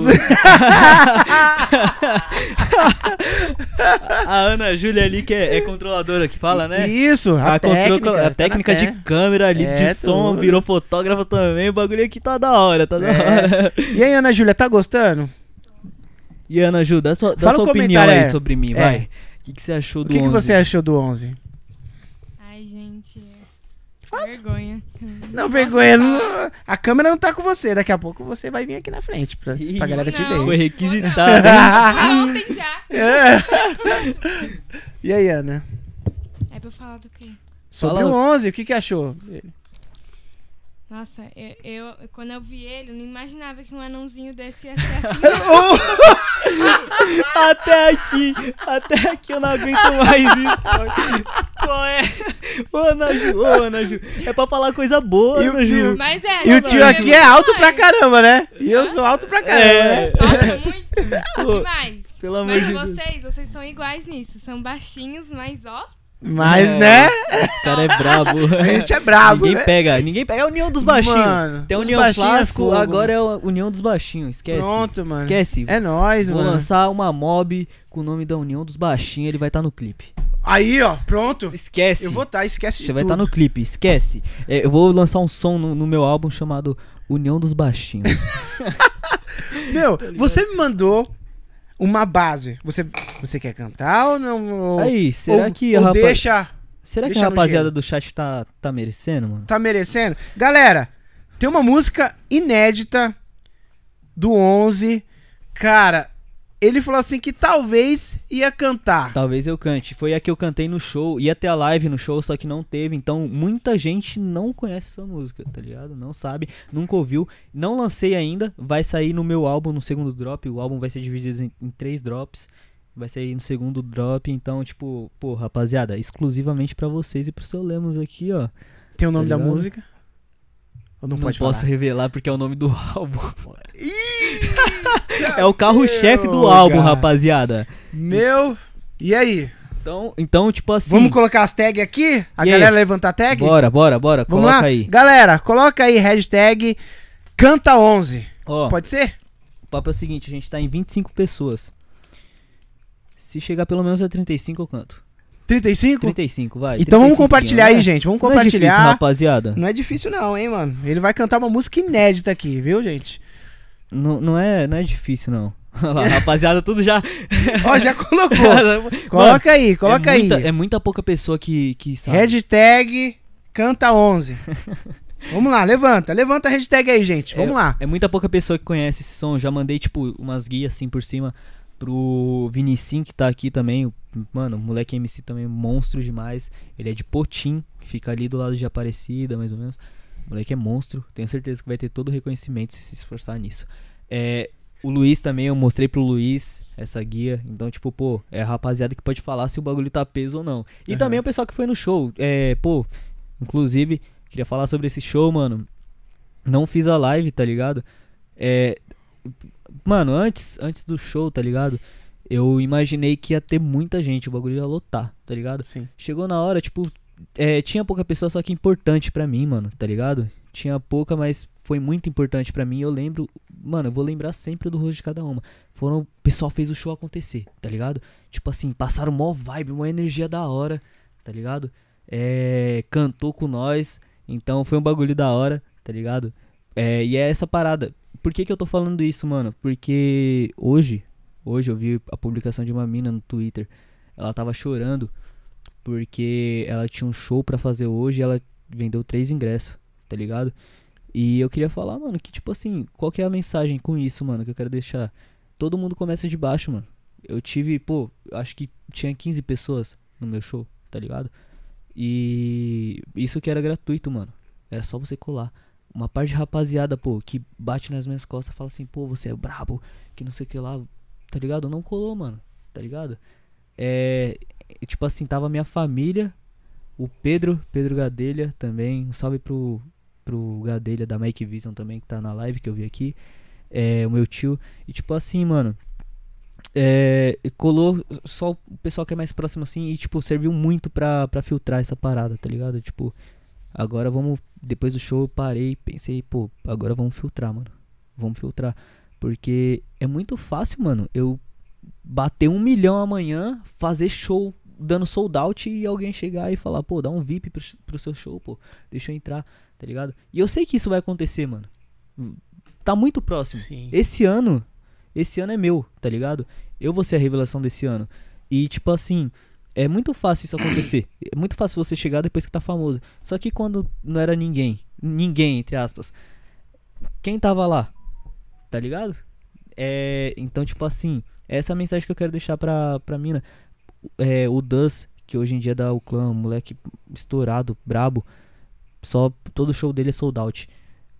Speaker 3: A Ana Júlia ali, que é, é controladora que fala, né?
Speaker 1: Isso, a,
Speaker 3: A,
Speaker 1: técnica,
Speaker 3: a
Speaker 1: tá
Speaker 3: técnica de câmera ali,
Speaker 1: É,
Speaker 3: de som,
Speaker 1: tudo.
Speaker 3: virou fotógrafa também. O bagulho aqui tá da hora, tá da
Speaker 1: É.
Speaker 3: hora.
Speaker 1: E aí, Ana Júlia, tá gostando?
Speaker 3: E Ana Ju, dá sua, dá
Speaker 1: Fala
Speaker 3: sua
Speaker 1: um
Speaker 3: opinião aí
Speaker 1: é.
Speaker 3: sobre mim,
Speaker 1: É.
Speaker 3: vai. O que, que você achou
Speaker 1: O
Speaker 3: do
Speaker 1: que, que
Speaker 3: 11?
Speaker 1: você achou do 11?
Speaker 2: Ai, gente. Vergonha.
Speaker 1: Não, vergonha. não- a câmera não tá com você. Daqui a pouco você vai vir aqui na frente pra,
Speaker 3: Ih,
Speaker 1: pra galera te
Speaker 2: não.
Speaker 1: ver.
Speaker 3: Foi requisitado.
Speaker 2: Ontem já.
Speaker 1: É. E aí, Ana?
Speaker 2: É pra eu falar do quê?
Speaker 1: Sobre
Speaker 3: Fala-
Speaker 1: o 11, o que, que achou?
Speaker 2: Nossa, eu, eu- quando eu vi ele, eu não imaginava que um anãozinho desse ia ser assim.
Speaker 3: Até aqui, até aqui eu não aguento mais isso. Qual é? Ô, Ana Ju, ô, Ana Ju. É pra falar coisa boa,
Speaker 1: E
Speaker 3: Ana Ju.
Speaker 1: tio-
Speaker 2: Mas é,
Speaker 1: E o tio
Speaker 2: eu
Speaker 1: aqui é alto pra
Speaker 2: demais.
Speaker 1: caramba, né? E eu sou alto pra caramba,
Speaker 3: É.
Speaker 1: né?
Speaker 2: Nossa, muito.
Speaker 3: Pô,
Speaker 2: Demais.
Speaker 3: Pelo amor
Speaker 2: Mas
Speaker 3: de Deus.
Speaker 2: vocês, vocês são iguais nisso. São baixinhos, mas ó.
Speaker 1: Mas,
Speaker 3: É,
Speaker 1: né?
Speaker 3: Esse cara é brabo.
Speaker 1: A gente é brabo,
Speaker 3: Ninguém
Speaker 1: né?
Speaker 3: pega, ninguém pega. É a união dos baixinhos.
Speaker 1: Mano,
Speaker 3: Tem a união
Speaker 1: é
Speaker 3: flasco,
Speaker 1: fogo.
Speaker 3: agora é a união dos baixinhos. Esquece.
Speaker 1: Pronto, mano.
Speaker 3: Esquece.
Speaker 1: É nóis,
Speaker 3: Vou
Speaker 1: mano.
Speaker 3: lançar uma mob com o nome da União dos Baixinhos, ele vai estar no clipe.
Speaker 1: Aí, ó, pronto.
Speaker 3: Esquece.
Speaker 1: Eu vou tá, esquece de
Speaker 3: Você vai estar no clipe, esquece. É, eu vou lançar um som no, no meu álbum chamado União dos Baixinhos.
Speaker 1: Meu, você me mandou uma base. Você, você quer cantar ou não? Ou,
Speaker 3: Aí, será
Speaker 1: ou-
Speaker 3: que a
Speaker 1: ou
Speaker 3: rapa-
Speaker 1: deixa...
Speaker 3: Será que
Speaker 1: deixa
Speaker 3: a
Speaker 1: no
Speaker 3: rapaziada do chat tá, tá merecendo, mano?
Speaker 1: Tá merecendo? Galera, tem uma música inédita do 11. Cara, ele falou assim que talvez ia cantar.
Speaker 3: Talvez eu cante. Foi a que eu cantei no show. Ia ter a live no show, só que não teve. Então, muita gente não conhece essa música, tá ligado? Não sabe, nunca ouviu. Não lancei ainda. Vai sair no meu álbum, no segundo drop. O álbum vai ser dividido em, em três drops. Vai sair no segundo drop. Então, tipo, pô, rapaziada, exclusivamente pra vocês e pro seu Lemos aqui, ó.
Speaker 1: Tem o nome
Speaker 3: Tá
Speaker 1: da música? Ou não,
Speaker 3: Não,
Speaker 1: pode
Speaker 3: posso
Speaker 1: falar?
Speaker 3: revelar porque é o nome do álbum. É o carro-chefe do álbum, rapaziada.
Speaker 1: Meu... E aí?
Speaker 3: Então, então tipo assim.
Speaker 1: Vamos colocar as tags aqui? A
Speaker 3: E aí?
Speaker 1: galera levanta a tag?
Speaker 3: Bora, bora, bora.
Speaker 1: Vamos
Speaker 3: Coloca
Speaker 1: lá?
Speaker 3: aí.
Speaker 1: Galera, coloca aí hashtag canta11.
Speaker 3: Ó,
Speaker 1: Pode ser?
Speaker 3: o papo é o seguinte, a gente tá em 25 pessoas. Se chegar pelo menos a 35, eu canto.
Speaker 1: 35?
Speaker 3: 35, vai.
Speaker 1: Então vamos
Speaker 3: 35,
Speaker 1: compartilhar
Speaker 3: né?
Speaker 1: aí, gente. Vamos
Speaker 3: Não é difícil,
Speaker 1: compartilhar.
Speaker 3: rapaziada.
Speaker 1: Não é difícil não, hein, mano. Ele vai cantar uma música inédita aqui, viu, gente?
Speaker 3: Não, não, é, não é difícil, não. Olha lá, rapaziada, tudo já.
Speaker 1: Ó, já colocou.
Speaker 3: Mano,
Speaker 1: Coloca aí, coloca
Speaker 3: é
Speaker 1: aí.
Speaker 3: muita, É muita pouca pessoa que, que sabe.
Speaker 1: Hashtag canta 11. Vamos lá, levanta. Levanta a hashtag aí, gente. Vamos
Speaker 3: é,
Speaker 1: lá.
Speaker 3: É muita pouca pessoa que conhece esse som. Já mandei, tipo, umas guias assim por cima pro Vinicim, que tá aqui também. Mano, o moleque MC também, monstro demais. Ele é de Potim, que fica ali do lado de Aparecida, mais ou menos. O moleque é monstro. Tenho certeza que vai ter todo o reconhecimento se se esforçar nisso. É, o Luiz também, eu mostrei pro Luiz essa guia. Então, tipo, pô, é a rapaziada que pode falar se o bagulho tá peso ou não. E
Speaker 1: Aham.
Speaker 3: também o pessoal que foi no show. É, pô, inclusive, queria falar sobre esse show, mano. Não fiz a live, tá ligado? É. Mano, antes, antes do show, tá ligado? Eu imaginei que ia ter muita gente, o bagulho ia lotar, tá ligado?
Speaker 1: Sim.
Speaker 3: Chegou na hora, tipo, é, tinha pouca pessoa, só que importante pra mim, mano, tá ligado? Tinha pouca, mas foi muito importante pra mim. Eu lembro, mano, eu vou lembrar sempre do rosto de cada uma. Foram, o pessoal fez o show acontecer, tá ligado? Tipo assim, passaram mó vibe, uma energia da hora, tá ligado? É, cantou com nós, então foi um bagulho da hora, tá ligado? É, e é essa parada. Por que que eu tô falando isso, mano? Porque hoje, hoje eu vi a publicação de uma mina no Twitter. Ela tava chorando porque ela tinha um show pra fazer hoje e ela vendeu três ingressos, tá ligado? E eu queria falar, mano, que tipo assim, qual que é a mensagem com isso, mano, que eu quero deixar? Todo mundo começa de baixo, mano. Eu tive, pô, acho que tinha 15 pessoas no meu show, tá ligado? E isso que era gratuito, mano. Era só você colar. Uma parte de rapaziada, pô, que bate nas minhas costas fala assim, pô, você é brabo, que não sei o que lá, tá ligado? Não colou, mano, tá ligado? É, tipo assim, tava minha família, o Pedro, Pedro Gadelha também, um salve pro, pro Gadelha da Make Vision também, que tá na live que eu vi aqui, é, o meu tio, e tipo assim, mano, é, colou só o pessoal que é mais próximo assim e tipo, serviu muito pra, pra filtrar essa parada, tá ligado? Tipo, agora vamos, depois do show eu parei pensei, pô, agora vamos filtrar, mano, vamos filtrar, porque é muito fácil, mano, eu bater um milhão amanhã, fazer show dando sold out e alguém chegar e falar, pô, dá um VIP pro, pro seu show, pô, deixa eu entrar, tá ligado? E eu sei que isso vai acontecer, mano. Tá muito próximo.
Speaker 1: Sim.
Speaker 3: Esse ano, esse ano é meu, tá ligado? Eu vou ser a revelação desse ano. E tipo assim, é muito fácil isso acontecer. É muito fácil você chegar depois que tá famoso. Só que quando não era ninguém, ninguém, entre aspas, quem tava lá? Tá ligado? É, então, tipo assim, essa é a mensagem que eu quero deixar pra, pra mina. É, o Dus, que hoje em dia dá o clã, um moleque estourado, brabo, só todo show dele é sold out.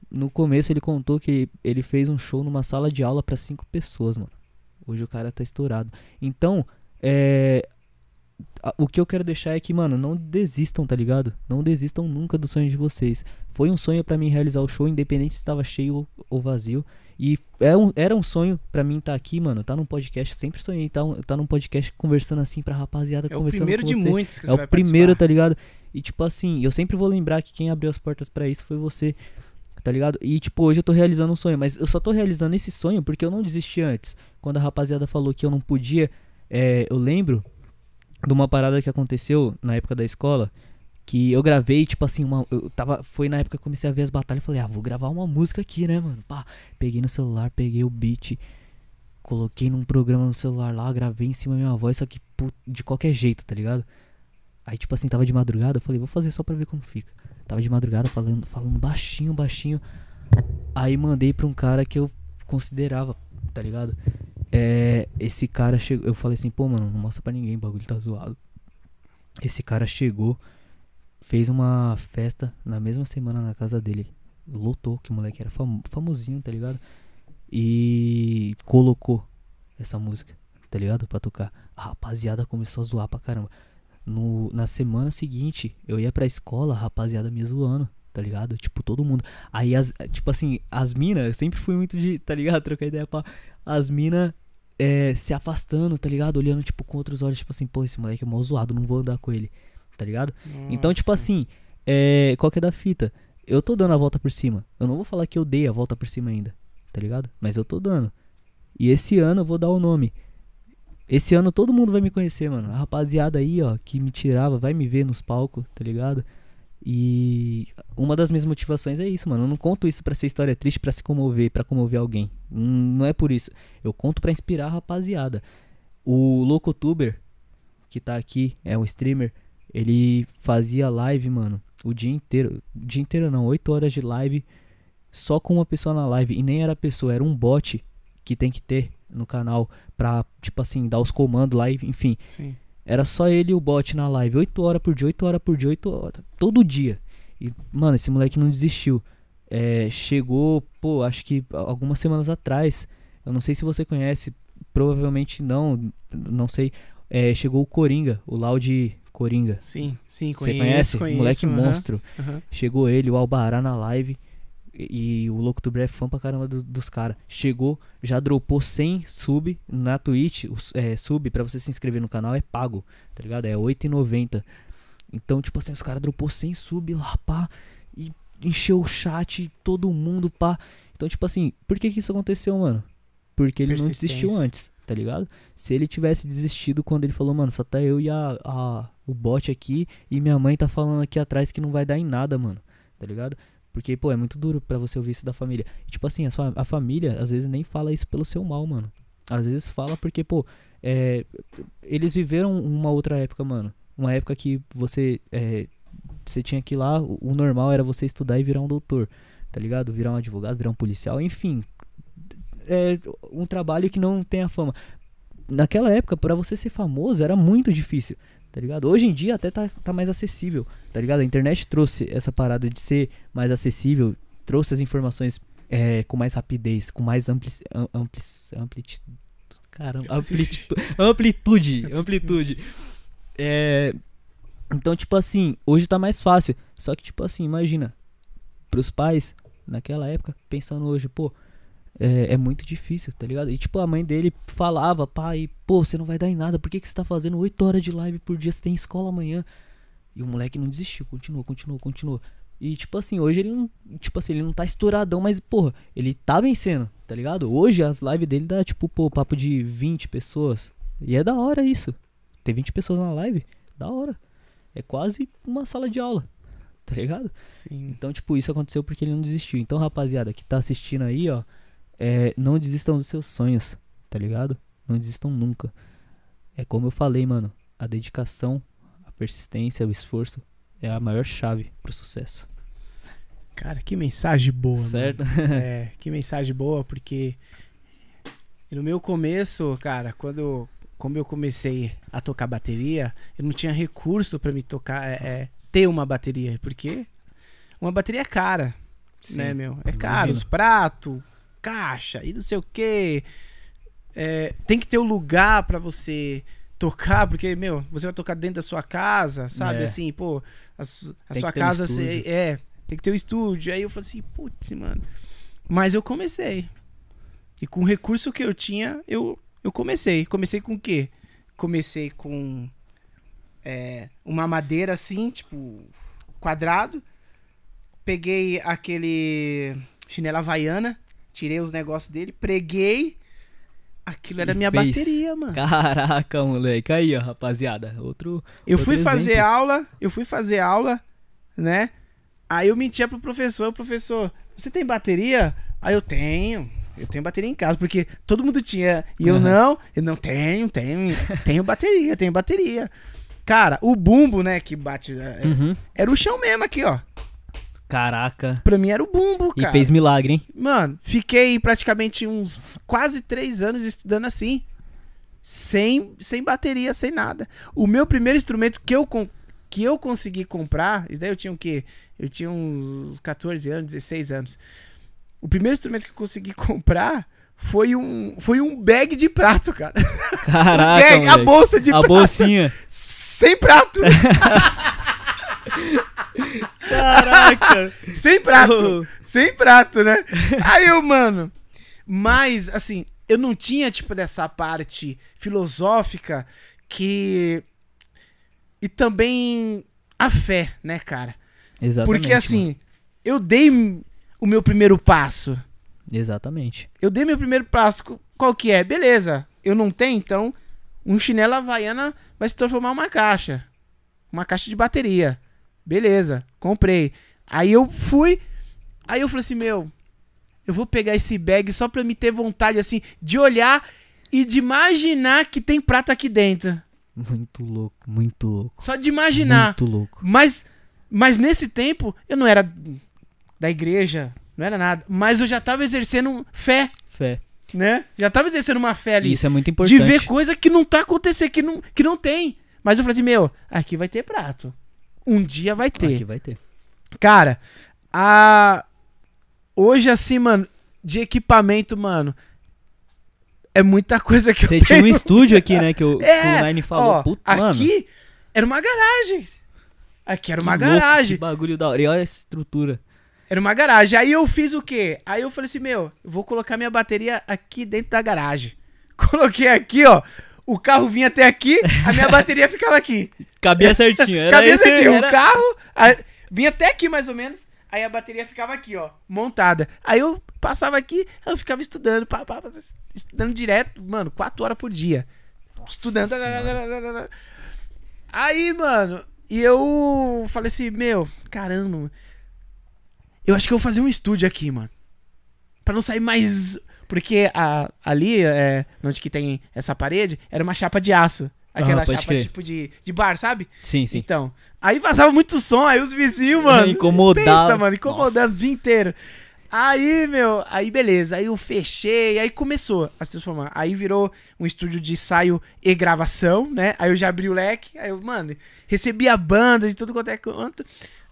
Speaker 3: No começo ele contou que ele fez um show numa sala de aula pra cinco pessoas, mano. Hoje o cara tá estourado. Então, é. O que eu quero deixar é que, mano, não desistam, tá ligado? Não desistam nunca dos sonhos de vocês. Foi um sonho pra mim realizar o show, independente se estava cheio ou, vazio. E é um- era um sonho pra mim estar aqui, mano. Tá num podcast. Sempre sonhei estar tá, tá num podcast conversando assim pra rapaziada
Speaker 1: É o primeiro
Speaker 3: com
Speaker 1: de
Speaker 3: você.
Speaker 1: muitos que
Speaker 3: É
Speaker 1: você
Speaker 3: o
Speaker 1: vai
Speaker 3: primeiro,
Speaker 1: participar.
Speaker 3: tá ligado? E tipo assim, eu sempre vou lembrar que quem abriu as portas pra isso foi você, tá ligado? E tipo, hoje eu tô realizando um sonho, mas eu só tô realizando esse sonho porque eu não desisti antes. Quando a rapaziada falou que eu não podia, é, eu lembro de uma parada que aconteceu na época da escola, que eu gravei, tipo assim, uma, eu tava, foi na época que eu comecei a ver as batalhas, falei, ah, vou gravar uma música aqui, né, mano? Pá, peguei no celular, peguei o beat, coloquei num programa no celular lá, gravei em cima da minha voz, só que de qualquer jeito, tá ligado? Aí, tipo assim, tava de madrugada, eu falei, vou fazer só pra ver como fica. Tava de madrugada falando, falando baixinho, baixinho. Aí mandei pra um cara que eu considerava, tá ligado? É, esse cara chegou, eu falei assim, pô, mano, não mostra pra ninguém, o bagulho tá zoado. Esse cara chegou, fez uma festa na mesma semana na casa dele. Lotou, que o moleque era famo- famosinho, tá ligado? E colocou essa música, tá ligado? Pra tocar. A rapaziada começou a zoar pra caramba. No, na semana seguinte, eu ia pra escola, a rapaziada me zoando, tá ligado? Tipo, todo mundo. Aí, as, tipo assim, as minas, eu sempre fui muito de, tá ligado? Trocar ideia pra. As minas é, se afastando, tá ligado? Olhando, tipo, com outros olhos, tipo assim, pô, esse moleque é mó zoado, não vou andar com ele, tá ligado? Então, tipo
Speaker 1: Nossa.
Speaker 3: assim, é, qual que é da fita? Eu tô dando a volta por cima. Eu não vou falar que eu dei a volta por cima ainda, tá ligado? Mas eu tô dando. E esse ano eu vou dar o nome. esse ano todo mundo vai me conhecer, mano. A rapaziada aí, ó, que me tirava, vai me ver nos palcos, tá ligado? E uma das minhas motivações é isso, mano. Eu não conto isso pra ser história triste, pra se comover, pra comover alguém. Hum, Não é por isso. Eu conto pra inspirar a rapaziada. O Locotuber, que tá aqui, é um streamer, ele fazia live, mano, o dia inteiro. O dia inteiro não, 8 horas de live, só com uma pessoa na live. E nem era pessoa, era um bot que tem que ter no canal pra, tipo assim, dar os comandos lá, e, enfim.
Speaker 1: Sim.
Speaker 3: Era só ele e o bot na live, 8 horas por dia, 8 horas por dia, 8 horas, todo dia. E, mano, esse moleque não desistiu. É, chegou, pô, acho que algumas semanas atrás, eu não sei se você conhece, provavelmente não, não sei. É, chegou o Coringa, o Loud Coringa.
Speaker 1: Sim, sim,
Speaker 3: Você
Speaker 1: conheço,
Speaker 3: conhece?
Speaker 1: conheço,
Speaker 3: moleque monstro. Chegou ele, o Albará na live. E, e o Louco do é fã pra caramba do- dos caras. Chegou, já dropou 100 sub na Twitch. Os, é, sub pra você se inscrever no canal é pago, tá ligado? É R$ 8,90. Então, tipo assim, os caras dropou 100 sub lá, pá. E encheu o chat, todo mundo, pá. Então, tipo assim, por que que isso aconteceu, mano? Porque ele não desistiu antes, tá ligado? Se ele tivesse desistido quando ele falou, mano, só tá eu e a, a- o bot aqui e minha mãe tá falando aqui atrás que não vai dar em nada, mano, tá ligado? Porque, pô, é muito duro pra você ouvir isso da família. E, tipo assim, a, sua- a família às vezes nem fala isso pelo seu mal, mano. Às vezes fala porque, pô, é, eles viveram uma outra época, mano. Uma época que você, é, você tinha que ir lá, o normal era você estudar e virar um doutor, tá ligado? Virar um advogado, virar um policial, enfim. É um trabalho que não tem a fama. Naquela época, pra você ser famoso, era muito difícil, tá ligado? Hoje em dia até tá, tá mais acessível, tá ligado? A internet trouxe essa parada de ser mais acessível, trouxe as informações é, com mais rapidez, com mais ampli, am- ampli, amplitude. Caramba, amplitude, amplitude, amplitude. É, então, tipo assim, hoje tá mais fácil. Só que, tipo assim, imagina, pros pais, naquela época, pensando hoje, pô, é, é muito difícil, tá ligado? E tipo, a mãe dele falava, pai, pô, você não vai dar em nada, por que, que você tá fazendo 8 horas de live por dia? Você tem escola amanhã. E o moleque não desistiu, continuou, continuou, continuou. E tipo assim, hoje ele não. Tipo assim, ele não tá estouradão, mas, porra, ele tá vencendo, tá ligado? Hoje as lives dele dá, tipo, pô, papo de 20 pessoas. E é da hora isso. Ter 20 pessoas na live, da hora. É quase uma sala de aula, tá ligado?
Speaker 1: Sim.
Speaker 3: Então, tipo, isso aconteceu porque ele não desistiu. Então, rapaziada, que tá assistindo aí, ó, é, não desistam dos seus sonhos, tá ligado? Não desistam nunca. É como eu falei, mano, a dedicação, a persistência, o esforço é a maior chave pro sucesso.
Speaker 1: Cara, que mensagem boa,
Speaker 3: certo?
Speaker 1: É, que mensagem boa, porque no meu começo, cara, quando como eu comecei a tocar bateria, eu não tinha recurso pra me tocar, é, é, ter uma bateria, porque uma bateria é cara, né, meu? É caro, os pratos, caixa e não sei o quê. É, tem que ter o lugar pra você tocar, porque, meu, você vai tocar dentro da sua casa, sabe?
Speaker 3: É.
Speaker 1: Assim, pô, a, a sua
Speaker 3: um
Speaker 1: casa, você,
Speaker 3: estúdio.
Speaker 1: é, tem que ter o estúdio. Aí eu falei assim, putz, mano. Mas eu comecei. E com o recurso que eu tinha, eu, eu comecei. Comecei com o quê? Comecei com é, uma madeira assim, tipo, quadrado. Peguei aquele chinela havaiana, tirei os negócios dele, preguei. Aquilo era
Speaker 3: E
Speaker 1: minha
Speaker 3: fez.
Speaker 1: bateria, mano.
Speaker 3: Caraca, moleque. Aí, ó, rapaziada. Outro.
Speaker 1: Eu
Speaker 3: outro
Speaker 1: fui fazer
Speaker 3: exemplo.
Speaker 1: aula, eu fui fazer aula, né? Aí eu mentia pro professor, professor, você tem bateria? Aí eu tenho, eu tenho bateria em casa, porque todo mundo tinha. E eu não, eu não tenho, tenho, tenho bateria, tenho bateria. Cara, o bumbo, né, que bate. é,
Speaker 3: Uhum.
Speaker 1: Era o chão mesmo aqui, ó.
Speaker 3: Caraca.
Speaker 1: Pra mim era o bumbo,
Speaker 3: E
Speaker 1: cara.
Speaker 3: fez milagre, hein?
Speaker 1: Mano, fiquei praticamente uns quase três anos estudando assim. Sem, sem bateria, sem nada. O meu primeiro instrumento que eu, que eu consegui comprar, isso daí eu tinha o quê? Eu tinha uns 14 anos, 16 anos. O primeiro instrumento que eu consegui comprar foi um, foi um bag de prato, cara.
Speaker 3: Caraca,
Speaker 1: bag, a bolsa de
Speaker 3: A
Speaker 1: prato.
Speaker 3: bolsinha.
Speaker 1: Sem prato!
Speaker 3: Caraca.
Speaker 1: sem prato!
Speaker 3: Oh.
Speaker 1: Sem prato, né? Aí eu, mano. Mas, assim, eu não tinha, tipo, dessa parte filosófica que. E também a fé, né, cara?
Speaker 3: Exatamente.
Speaker 1: Porque, assim, eu dei o meu primeiro passo.
Speaker 3: mano. Exatamente.
Speaker 1: Eu dei meu primeiro passo. Qual que é? Beleza. Eu não tenho, então um chinelo havaiana vai se transformar uma caixa. Uma caixa de bateria. Beleza, comprei. Aí eu fui, aí eu falei assim, meu, eu vou pegar esse bag só pra me ter vontade, assim, de olhar e de imaginar que tem prata aqui dentro.
Speaker 3: Muito louco, muito louco.
Speaker 1: Só de imaginar.
Speaker 3: Muito louco.
Speaker 1: Mas, mas nesse tempo, eu não era da igreja, não era nada. Mas eu já tava exercendo fé,
Speaker 3: Fé.
Speaker 1: né? Já tava exercendo uma fé ali.
Speaker 3: Isso é muito importante.
Speaker 1: de ver coisa que não tá acontecendo, que não, que não tem. Mas eu falei assim, meu, aqui vai ter prato. Um dia vai ter.
Speaker 3: Aqui vai ter.
Speaker 1: Cara, a... hoje assim, mano, de equipamento, mano, é muita coisa que
Speaker 3: Você
Speaker 1: eu
Speaker 3: tinha um estúdio aqui, né? Que, o, que
Speaker 1: É,
Speaker 3: o Nine falou.
Speaker 1: Ó,
Speaker 3: Puta, mano.
Speaker 1: aqui era uma garagem. Aqui era
Speaker 3: que
Speaker 1: uma
Speaker 3: louco,
Speaker 1: garagem.
Speaker 3: Que bagulho da hora. E olha essa estrutura.
Speaker 1: Era uma garagem. Aí eu fiz o quê? Aí eu falei assim, meu, eu vou colocar minha bateria aqui dentro da garagem. Coloquei aqui, ó. O carro vinha até aqui, a minha bateria ficava aqui.
Speaker 3: Cabia certinho. Era
Speaker 1: Cabia
Speaker 3: esse,
Speaker 1: aqui, o
Speaker 3: era-
Speaker 1: carro a- vinha até aqui mais ou menos. Aí a bateria ficava aqui, ó, montada. Aí eu passava aqui, eu ficava estudando, pá, pá, estudando direto, mano, quatro horas por dia. estudando.
Speaker 3: Senhora.
Speaker 1: Aí, mano, e eu falei assim, meu, caramba, eu acho que eu vou fazer um estúdio aqui, mano. Pra não sair mais. Porque a, ali, é, onde que tem essa parede, era uma chapa de aço. Aquela
Speaker 3: pode
Speaker 1: chapa
Speaker 3: crer.
Speaker 1: tipo de, de bar, sabe?
Speaker 3: Sim, sim.
Speaker 1: Então, aí vazava muito som, aí os vizinhos, mano.
Speaker 3: Incomodava.
Speaker 1: Pensa, mano, incomodando
Speaker 3: Nossa.
Speaker 1: o dia inteiro. Aí, meu, aí beleza, aí eu fechei, aí começou a se transformar. Aí virou um estúdio de ensaio e gravação, né? Aí eu já abri o leque, aí eu, mano, recebia bandas e tudo quanto é canto.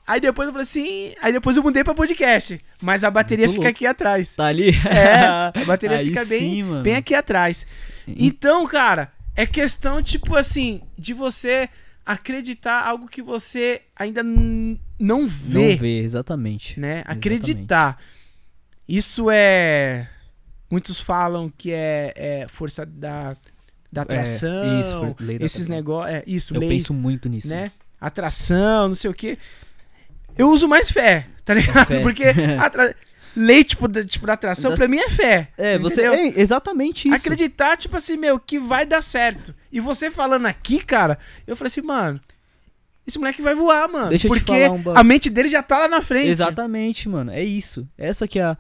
Speaker 1: Aí depois eu falei assim, aí depois eu mudei pra podcast, mas a bateria
Speaker 3: Muito
Speaker 1: fica
Speaker 3: louco.
Speaker 1: aqui atrás.
Speaker 3: Tá ali?
Speaker 1: É, a bateria
Speaker 3: Aí
Speaker 1: fica bem,
Speaker 3: sim, mano.
Speaker 1: bem aqui atrás. Então, cara, é questão, tipo assim, de você acreditar algo que você ainda não vê,
Speaker 3: Não vê, exatamente.
Speaker 1: né?
Speaker 3: Exatamente.
Speaker 1: Acreditar. Isso é. Muitos falam que é, é força da, da atração.
Speaker 3: É, isso, lei da
Speaker 1: esses negócios. É, isso,
Speaker 3: Eu
Speaker 1: lei,
Speaker 3: penso muito nisso.
Speaker 1: né? Atração, não sei o quê. Eu uso mais fé, tá ligado?
Speaker 3: Fé.
Speaker 1: Porque atra... lei, tipo, da, tipo, da atração,
Speaker 3: Da-
Speaker 1: pra mim é fé.
Speaker 3: É, você. É exatamente isso.
Speaker 1: Acreditar, tipo assim, meu, que vai dar certo. E você falando aqui, cara, eu falei assim, mano, esse moleque vai voar, mano.
Speaker 3: Deixa
Speaker 1: porque
Speaker 3: um
Speaker 1: a mente dele já tá lá na frente.
Speaker 3: Exatamente, mano. É isso. Essa que é a.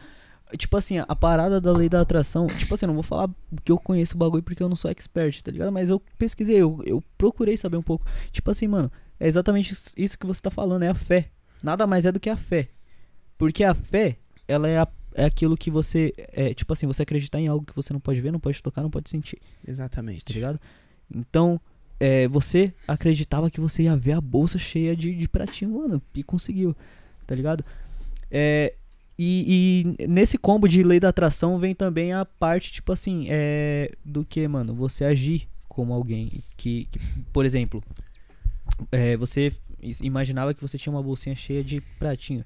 Speaker 3: Tipo assim, a parada da lei da atração. Tipo assim, eu não vou falar que eu conheço o bagulho porque eu não sou expert, tá ligado? Mas eu pesquisei, eu, eu procurei saber um pouco. Tipo assim, mano, é exatamente isso- isso que você tá falando, é a fé. Nada mais é do que a fé. Porque a fé, ela é, a- é aquilo que você. É, tipo assim, você acreditar em algo que você não pode ver, não pode tocar, não pode sentir, tá
Speaker 1: Exatamente.
Speaker 3: ligado? Então, é, você acreditava que você ia ver a bolsa cheia de, de pratinho, mano, e conseguiu, tá ligado? É, e, e nesse combo de lei da atração vem também a parte, tipo assim, é, do que, mano, você agir como alguém que, que, por exemplo, é, você imaginava que você tinha uma bolsinha cheia de pratinho.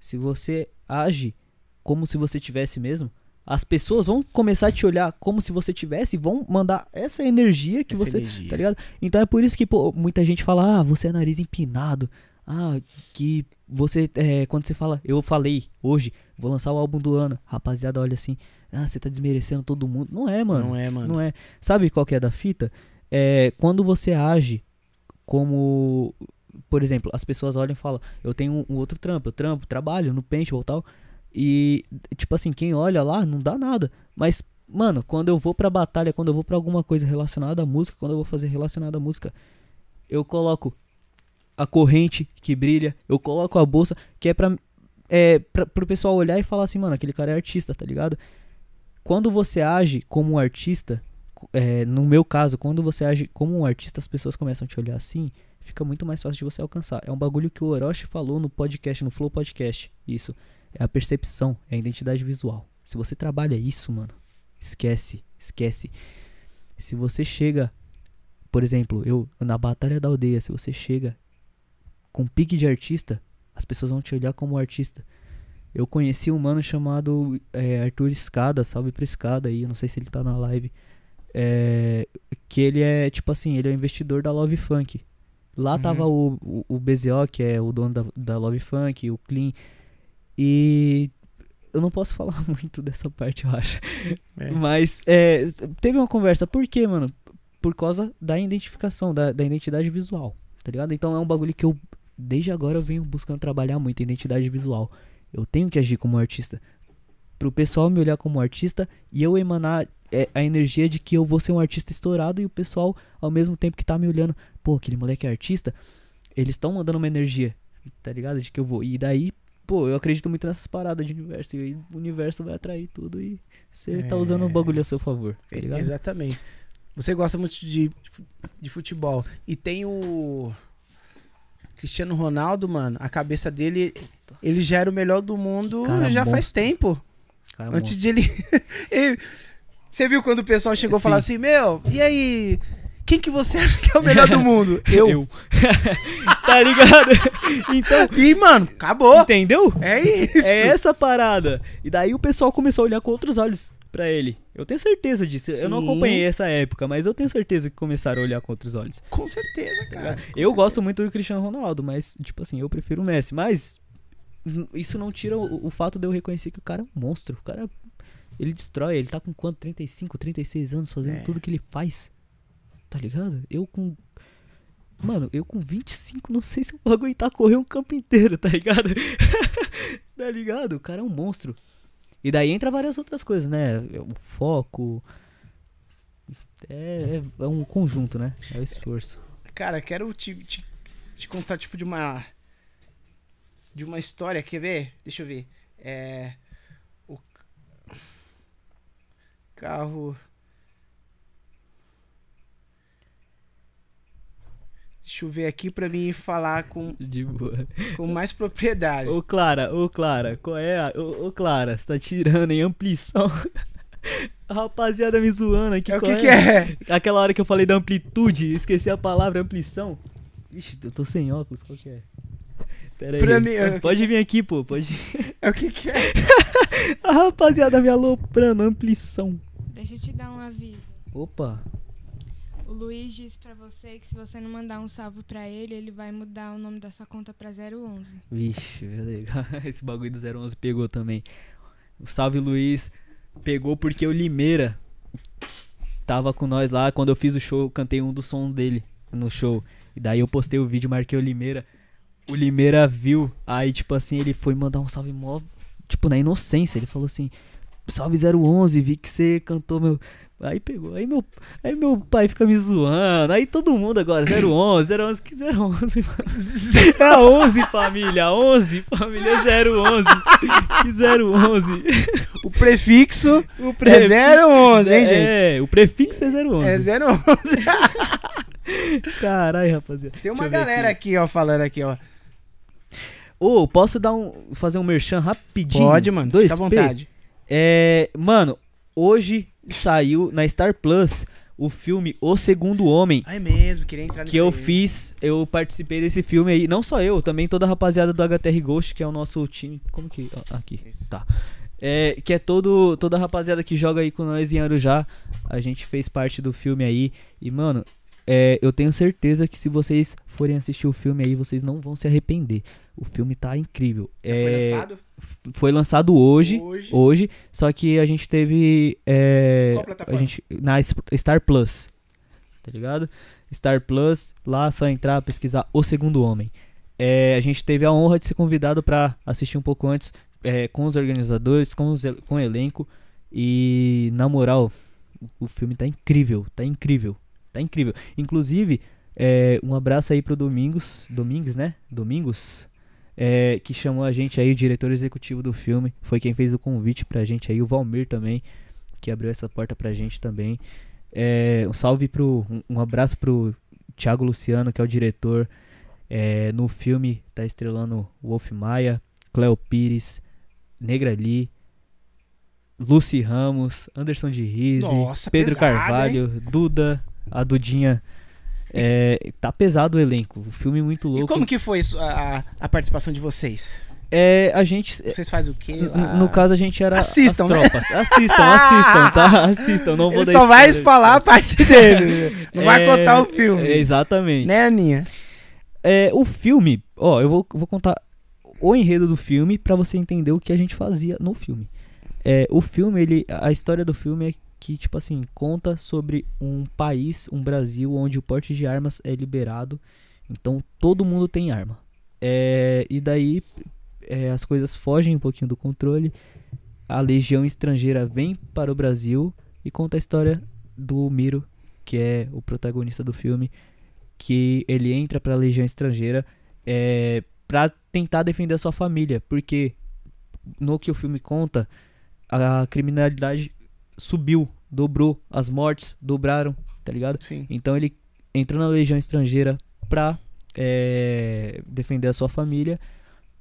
Speaker 3: Se você age como se você tivesse mesmo, as pessoas vão começar a te olhar como se você tivesse e vão mandar essa energia que
Speaker 1: Essa
Speaker 3: você,
Speaker 1: energia.
Speaker 3: tá ligado? Então é por isso que pô, muita gente fala: "Ah, você é nariz empinado". Ah, que você é, quando você fala, eu falei hoje, vou lançar o álbum do ano. Rapaziada, olha assim: "Ah, você tá desmerecendo todo mundo". Não é, mano.
Speaker 1: Não é, mano.
Speaker 3: Não é. Sabe qual que é da fita? É quando você age como. Por exemplo, as pessoas olham e falam, eu tenho um, outro trampo, eu trampo, trabalho no paintball e tal. E, tipo assim, quem olha lá não dá nada. Mas, mano, quando eu vou pra batalha, quando eu vou pra alguma coisa relacionada à música, quando eu vou fazer relacionada à música, eu coloco a corrente que brilha, eu coloco a bolsa, que é pra, é, pra, pro pessoal olhar e falar assim, mano, aquele cara é artista, tá ligado? Quando você age como um artista, é, no meu caso, quando você age como um artista, as pessoas começam a te olhar assim, fica muito mais fácil de você alcançar. É um bagulho que o Orochi falou no podcast, no Flow Podcast. Isso. É a percepção, é a identidade visual. Se você trabalha isso, mano, esquece, esquece. Se você chega, por exemplo, eu na Batalha da Aldeia, se você chega com pique de artista, as pessoas vão te olhar como artista. Eu conheci um mano chamado é, Arthur Escada, salve pro Escada aí, não sei se ele tá na live. É, que ele é, tipo assim, ele é o investidor da Love Funk. Lá
Speaker 1: Uhum.
Speaker 3: tava o, o, o BZO, que é o dono da, da Love Funk, o Clean. E eu não posso falar muito dessa parte, eu acho.
Speaker 1: É.
Speaker 3: Mas é, teve uma conversa. Por quê, mano? por causa da identificação, da, da identidade visual, tá ligado? Então é um bagulho que eu, desde agora, eu venho buscando trabalhar muito, identidade visual. Eu tenho que agir como artista. Pro pessoal me olhar como artista e eu emanar é, a energia de que eu vou ser um artista estourado e o pessoal, ao mesmo tempo que tá me olhando, pô, aquele moleque é artista, eles estão mandando uma energia, tá ligado? De que eu vou. E daí, pô, eu acredito muito nessas paradas de universo. E aí o universo vai atrair tudo e você tá usando o
Speaker 1: É.
Speaker 3: bagulho a seu favor, tá ligado?
Speaker 1: Exatamente. Você gosta muito de, de futebol. E tem o Cristiano Ronaldo, mano. A cabeça dele, ele já era o melhor do mundo
Speaker 3: Cara
Speaker 1: já faz
Speaker 3: monstro.
Speaker 1: tempo.
Speaker 3: Cara,
Speaker 1: Antes de ele. ele- Você viu quando o pessoal chegou e falou assim: Meu, e aí? Quem que você acha que é o melhor do mundo? Eu.
Speaker 3: Eu. tá ligado? Então,
Speaker 1: E, mano, acabou.
Speaker 3: entendeu?
Speaker 1: É isso.
Speaker 3: É essa parada. E daí o pessoal começou a olhar com outros olhos pra ele. Eu tenho certeza disso. Eu não
Speaker 1: Sim.
Speaker 3: acompanhei essa época, mas eu tenho certeza que começaram a olhar com outros olhos.
Speaker 1: Com certeza, cara. com
Speaker 3: eu
Speaker 1: certeza.
Speaker 3: gosto muito do Cristiano Ronaldo, mas, tipo assim, eu prefiro o Messi. Mas isso não tira o, o fato de eu reconhecer que o cara é um monstro. O cara, ele destrói. Ele tá com quanto? 35, 36 anos fazendo
Speaker 1: É.
Speaker 3: tudo que ele faz. Tá ligado? Eu com. Mano, eu com 25 não sei se eu vou aguentar correr um campo inteiro, tá ligado? tá ligado? O cara é um monstro. E daí entra várias outras coisas, né? O foco. É, é, é um conjunto, né? É o esforço.
Speaker 1: Cara, quero te, te, te contar, tipo, de uma. De uma história, quer ver? Deixa eu ver. É. O. Carro. Deixa eu ver aqui pra mim falar com,
Speaker 3: De boa.
Speaker 1: com mais propriedade.
Speaker 3: Ô Clara, ô Clara, qual é? a- Ô, ô Clara, você tá tirando em amplição. A rapaziada me zoando aqui.
Speaker 1: é o que, que é?
Speaker 3: Aquela hora que eu falei da amplitude, esqueci a palavra amplição. Ixi, eu tô sem óculos, qual que é? Pera aí.
Speaker 1: Pra mim, é-
Speaker 3: Pode vir aqui, pô, pode.
Speaker 1: É o que, que é?
Speaker 3: A rapaziada me aloprando, amplição.
Speaker 2: Deixa eu te dar um aviso.
Speaker 3: Opa.
Speaker 2: O Luiz disse pra você que se você não mandar um salve pra ele, ele vai mudar o nome da sua conta pra 011.
Speaker 3: Vixe, é legal. Esse bagulho do 011 pegou também. O Salve Luiz pegou porque o Limeira tava com nós lá. Quando eu fiz o show, eu cantei um dos sons dele no show. E daí eu postei o vídeo, marquei o Limeira. O Limeira viu, aí tipo assim, ele foi mandar um salve mó, tipo na inocência. Ele falou assim: Salve 011, vi que você cantou meu. Aí pegou, aí meu, aí meu pai fica me zoando, aí todo mundo agora, 011, 011, que 011, mano? É a 11, família. 11, família 011. Que 011.
Speaker 1: O prefixo
Speaker 3: O
Speaker 1: é 011, hein, gente?
Speaker 3: É, o prefixo é 011.
Speaker 1: É 011.
Speaker 3: Caralho, rapaziada.
Speaker 1: Tem uma galera
Speaker 3: aqui.
Speaker 1: aqui, ó, falando aqui, ó.
Speaker 3: Ô, posso dar um, fazer um merchan rapidinho?
Speaker 1: Pode, mano.
Speaker 3: Dois
Speaker 1: à vontade.
Speaker 3: É, mano, hoje saiu na Star Plus o filme O Segundo Homem.
Speaker 1: Ai mesmo, queria entrar nisso
Speaker 3: que eu
Speaker 1: aí.
Speaker 3: fiz, eu participei desse filme aí, não só eu, também toda a rapaziada do HTR Ghost, que é o nosso time, como que, aqui, tá, é, que é todo, toda a rapaziada que joga aí com nós em Arujá, a gente fez parte do filme aí, e mano, é, eu tenho certeza que se vocês forem assistir o filme aí, vocês não vão se arrepender, o filme tá incrível, é,
Speaker 1: Foi lançado?
Speaker 3: foi lançado hoje,
Speaker 1: Hoje.
Speaker 3: hoje, só que a gente teve é,
Speaker 1: Qual
Speaker 3: a
Speaker 1: plataforma?
Speaker 3: gente na Star Plus, tá ligado? Star Plus, lá só entrar, pesquisar O Segundo Homem. É, a gente teve a honra de ser convidado pra assistir um pouco antes é, com os organizadores, com, os, com o elenco e na moral, o, o filme tá incrível, tá incrível, tá incrível. Inclusive, é, um abraço aí pro Domingos, Domingos, né? Domingos, é, que chamou a gente aí, o diretor executivo do filme, foi quem fez o convite pra gente aí, o Valmir também, que abriu essa porta pra gente também. É, um salve pro. Um, um abraço pro Thiago Luciano, que é o diretor. É, no filme tá estrelando Wolf Maia, Cleo Pires, Negra Lee, Lucy Ramos, Anderson de Rize, Pedro Carvalho, Duda, a Dudinha. É, tá pesado o elenco. O filme muito
Speaker 1: E
Speaker 3: louco.
Speaker 1: como que foi isso, a, a participação de vocês?
Speaker 3: É, a gente.
Speaker 1: Vocês fazem o quê? Lá?
Speaker 3: No caso, a gente era
Speaker 1: Assistam,
Speaker 3: as
Speaker 1: né?
Speaker 3: tropas. Assistam, assistam, tá? Assistam, não vou
Speaker 1: Ele só vai falar a parte dele. Não vai
Speaker 3: É,
Speaker 1: contar o filme.
Speaker 3: é, exatamente.
Speaker 1: Né, Aninha?
Speaker 3: É, o filme, ó, eu vou, vou contar o enredo do filme pra você entender o que a gente fazia no filme. É, o filme, ele, a história do filme é que, tipo assim, conta sobre um país, um Brasil, onde o porte de armas é liberado. Então todo mundo tem arma. É, e daí é, as coisas fogem um pouquinho do controle. A legião estrangeira vem para o Brasil e conta a história do Miro, que é o protagonista do filme, que ele entra para a legião estrangeira é, para tentar defender a sua família, porque no que o filme conta, a criminalidade subiu, dobrou, as mortes dobraram, tá ligado?
Speaker 1: Sim.
Speaker 3: Então ele entrou na legião estrangeira pra é, defender a sua família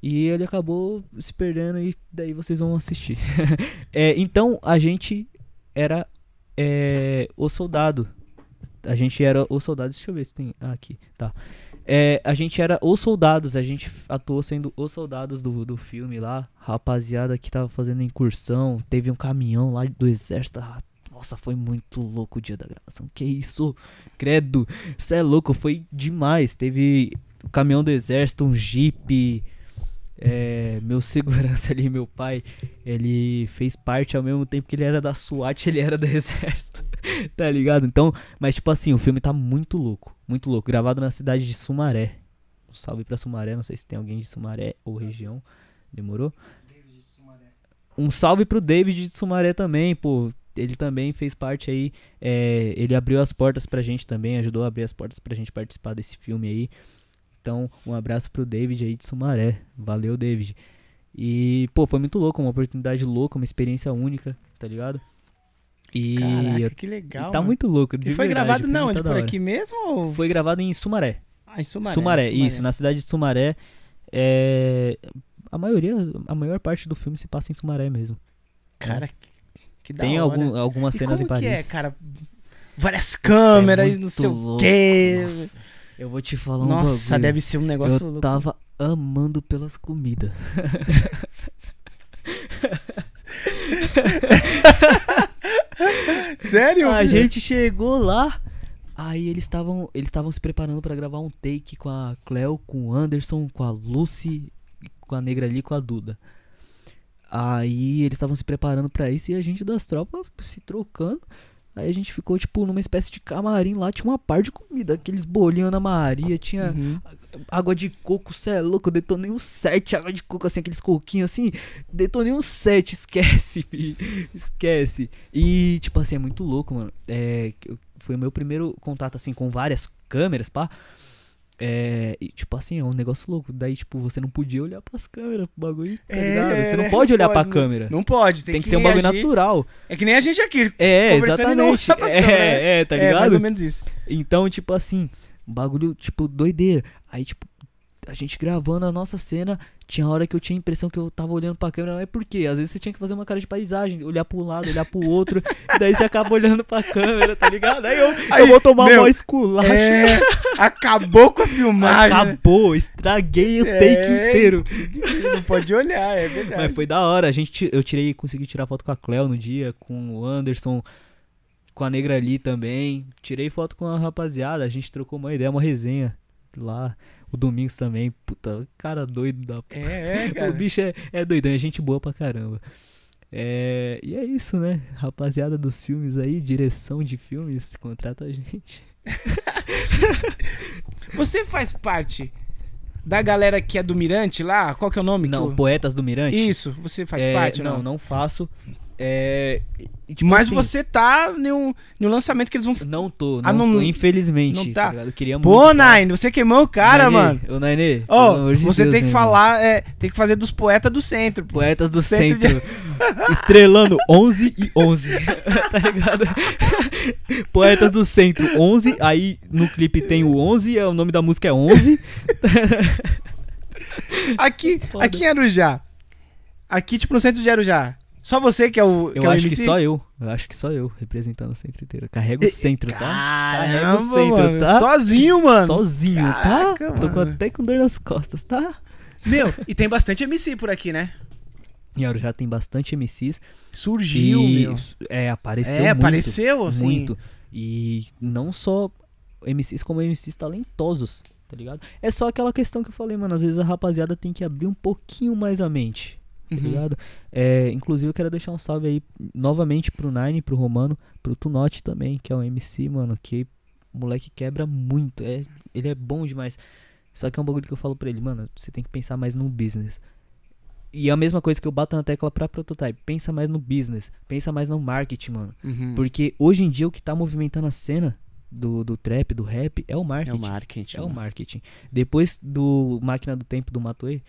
Speaker 3: e ele acabou se perdendo e daí vocês vão assistir. É, então a gente era é, o soldado. A gente era o soldado. Deixa eu ver se tem. Ah, aqui, tá. É, a gente era os soldados, a gente atuou sendo os soldados do, do filme lá. Rapaziada que tava fazendo incursão. Teve um caminhão lá do exército. ah, Nossa, foi muito louco o dia da gravação. Que isso? Credo. Cê é louco, foi demais. Teve o caminhão do exército, um jeep. É, meu segurança ali, meu pai, ele fez parte ao mesmo tempo que ele era da SWAT, ele era do exército. tá ligado? Então, mas tipo assim, o filme tá muito louco, muito louco. Gravado na cidade de Sumaré. Um salve pra Sumaré, não sei se tem alguém de Sumaré ou região. Demorou? Um salve pro David de Sumaré também, pô. Ele também fez parte aí. é, ele abriu as portas pra gente também, ajudou a abrir as portas pra gente participar desse filme aí. Então, um abraço pro David aí de Sumaré. Valeu, David. E, pô, foi muito louco, uma oportunidade louca, uma experiência única, tá ligado? E
Speaker 1: Caraca, que legal.
Speaker 3: e tá
Speaker 1: mano.
Speaker 3: muito louco. de
Speaker 1: E foi
Speaker 3: verdade,
Speaker 1: gravado
Speaker 3: o
Speaker 1: não, onde por
Speaker 3: hora.
Speaker 1: aqui mesmo? Ou...
Speaker 3: Foi gravado em Sumaré.
Speaker 1: Ah, em Sumaré.
Speaker 3: Sumaré,
Speaker 1: Sumaré.
Speaker 3: isso, na cidade de Sumaré. É, a maioria, a maior parte do filme se passa em Sumaré mesmo.
Speaker 1: Cara, que, da
Speaker 3: Tem
Speaker 1: hora.
Speaker 3: algum, algumas
Speaker 1: E
Speaker 3: cenas em
Speaker 1: como que
Speaker 3: Paris.
Speaker 1: é, cara? Várias câmeras,
Speaker 3: É
Speaker 1: não sei o
Speaker 3: louco,
Speaker 1: quê.
Speaker 3: nossa. Eu vou te falar um
Speaker 1: Nossa, deve ser um negócio
Speaker 3: Eu
Speaker 1: louco.
Speaker 3: tava amando pelas comidas.
Speaker 1: Sério?
Speaker 3: A gente chegou lá, aí eles estavam eles estavam se preparando pra gravar um take com a Cleo, com o Anderson, com a Lucy, com a negra ali, com a Duda. Aí eles estavam se preparando pra isso e a gente das tropas se trocando. Aí a gente ficou tipo numa espécie de camarim lá, tinha uma par de comida, aqueles bolinhos Ana Maria, tinha
Speaker 1: Uhum.
Speaker 3: água de coco, cê é louco, eu detonei um 7, água de coco assim, aqueles coquinhos assim, detonei um 7, esquece, esquece. E tipo assim, é muito louco, mano. É, foi o meu primeiro contato assim com várias câmeras, pá. É, e, tipo assim, é um negócio louco. Daí, tipo, você não podia olhar pras câmeras, pro bagulho, tá
Speaker 1: É,
Speaker 3: ligado? Você não
Speaker 1: né?
Speaker 3: pode olhar pra
Speaker 1: Pode,
Speaker 3: câmera.
Speaker 1: Não pode, tem,
Speaker 3: Tem, que, ser um bagulho
Speaker 1: reagir.
Speaker 3: natural.
Speaker 1: É que nem a gente aqui.
Speaker 3: É,
Speaker 1: não
Speaker 3: exatamente.
Speaker 1: pras câmeras, né?
Speaker 3: É, é, tá
Speaker 1: É, mais
Speaker 3: ligado?
Speaker 1: ou menos isso.
Speaker 3: Então, tipo assim, um bagulho, tipo, doideira. Aí, tipo, a gente gravando a nossa cena, tinha hora que eu tinha a impressão que eu tava olhando pra câmera, mas por quê? Às vezes você tinha que fazer uma cara de paisagem, olhar pro lado, olhar pro outro, e daí você acaba olhando pra câmera, tá ligado? Aí eu,
Speaker 1: Aí,
Speaker 3: eu vou tomar
Speaker 1: meu,
Speaker 3: uma esculacha.
Speaker 1: É, acabou com a filmagem. né?
Speaker 3: Acabou, estraguei o
Speaker 1: É,
Speaker 3: take inteiro.
Speaker 1: Não pode olhar, é verdade.
Speaker 3: Mas foi da hora. A gente, eu tirei, consegui tirar foto com a Cleo no dia, com o Anderson, com a Negra ali também. Tirei foto com a rapaziada, a gente trocou uma ideia, uma resenha lá. O Domingos também, puta, cara doido da
Speaker 1: É, é, cara.
Speaker 3: O bicho é, é doidão, é gente boa pra caramba. É, e é isso, né? Rapaziada dos filmes aí, direção de filmes, contrata a gente.
Speaker 1: Você faz parte da galera que é do Mirante lá? Qual que é o nome?
Speaker 3: Não,
Speaker 1: eu-
Speaker 3: Poetas do Mirante?
Speaker 1: Isso, você faz
Speaker 3: É,
Speaker 1: parte?
Speaker 3: Não,
Speaker 1: Não,
Speaker 3: não faço. É, e, tipo
Speaker 1: Mas
Speaker 3: assim,
Speaker 1: você tá no, no lançamento que eles vão.
Speaker 3: Não tô, não,
Speaker 1: Ah, não-
Speaker 3: tô, infelizmente.
Speaker 1: não tá?
Speaker 3: Eu queria muito.
Speaker 1: Pô,
Speaker 3: tá?
Speaker 1: Nine, você queimou o cara,
Speaker 3: Nainê,
Speaker 1: mano.
Speaker 3: Ô, Nainê, de
Speaker 1: você
Speaker 3: Deus,
Speaker 1: tem que falar, é, tem que fazer dos poetas do centro. pô.
Speaker 3: Poetas do
Speaker 1: Centro
Speaker 3: Centro. Estrelando 11 e 11. tá ligado? Poetas do Centro 11. Aí no clipe tem o 11. É, o nome da música é 11.
Speaker 1: Aqui,
Speaker 3: Foda.
Speaker 1: aqui em Arujá. Aqui, tipo, no centro de Arujá. Só você que é o. que
Speaker 3: Eu
Speaker 1: é o
Speaker 3: acho que
Speaker 1: MC?
Speaker 3: só eu. Eu acho que só eu representando o centro inteiro. Carrega o
Speaker 1: E-
Speaker 3: centro, tá? Carrega
Speaker 1: Caramba,
Speaker 3: o centro,
Speaker 1: mano.
Speaker 3: tá?
Speaker 1: Sozinho, mano.
Speaker 3: Sozinho,
Speaker 1: Caraca,
Speaker 3: tá? Tô com-
Speaker 1: mano.
Speaker 3: até com dor nas costas, tá?
Speaker 1: Meu, e tem bastante MC por aqui, né?
Speaker 3: Em Arujá tem bastante MCs.
Speaker 1: Surgiu,
Speaker 3: e,
Speaker 1: meu.
Speaker 3: É, apareceu
Speaker 1: É,
Speaker 3: muito.
Speaker 1: apareceu, assim.
Speaker 3: Muito. E não só MCs como MCs talentosos, tá ligado? É só aquela questão que eu falei, mano. Às vezes a rapaziada tem que abrir um pouquinho mais a mente. Tá
Speaker 1: Uhum.
Speaker 3: ligado? É, inclusive eu quero deixar um salve aí novamente pro Nine, pro Romano, pro Tunote também, que é um MC, mano, que o moleque quebra muito, é, ele é bom demais. Só que é um bagulho que eu falo pra ele, mano, você tem que pensar mais no business. E é a mesma coisa que eu bato na tecla pra prototype, pensa mais no business, pensa mais no marketing, mano.
Speaker 1: Uhum.
Speaker 3: Porque hoje em dia o que tá movimentando a cena do, do trap, do rap, é o
Speaker 1: É
Speaker 3: marketing.
Speaker 1: o marketing.
Speaker 3: É o
Speaker 1: mano.
Speaker 3: marketing. Depois do Máquina do Tempo do Matuei,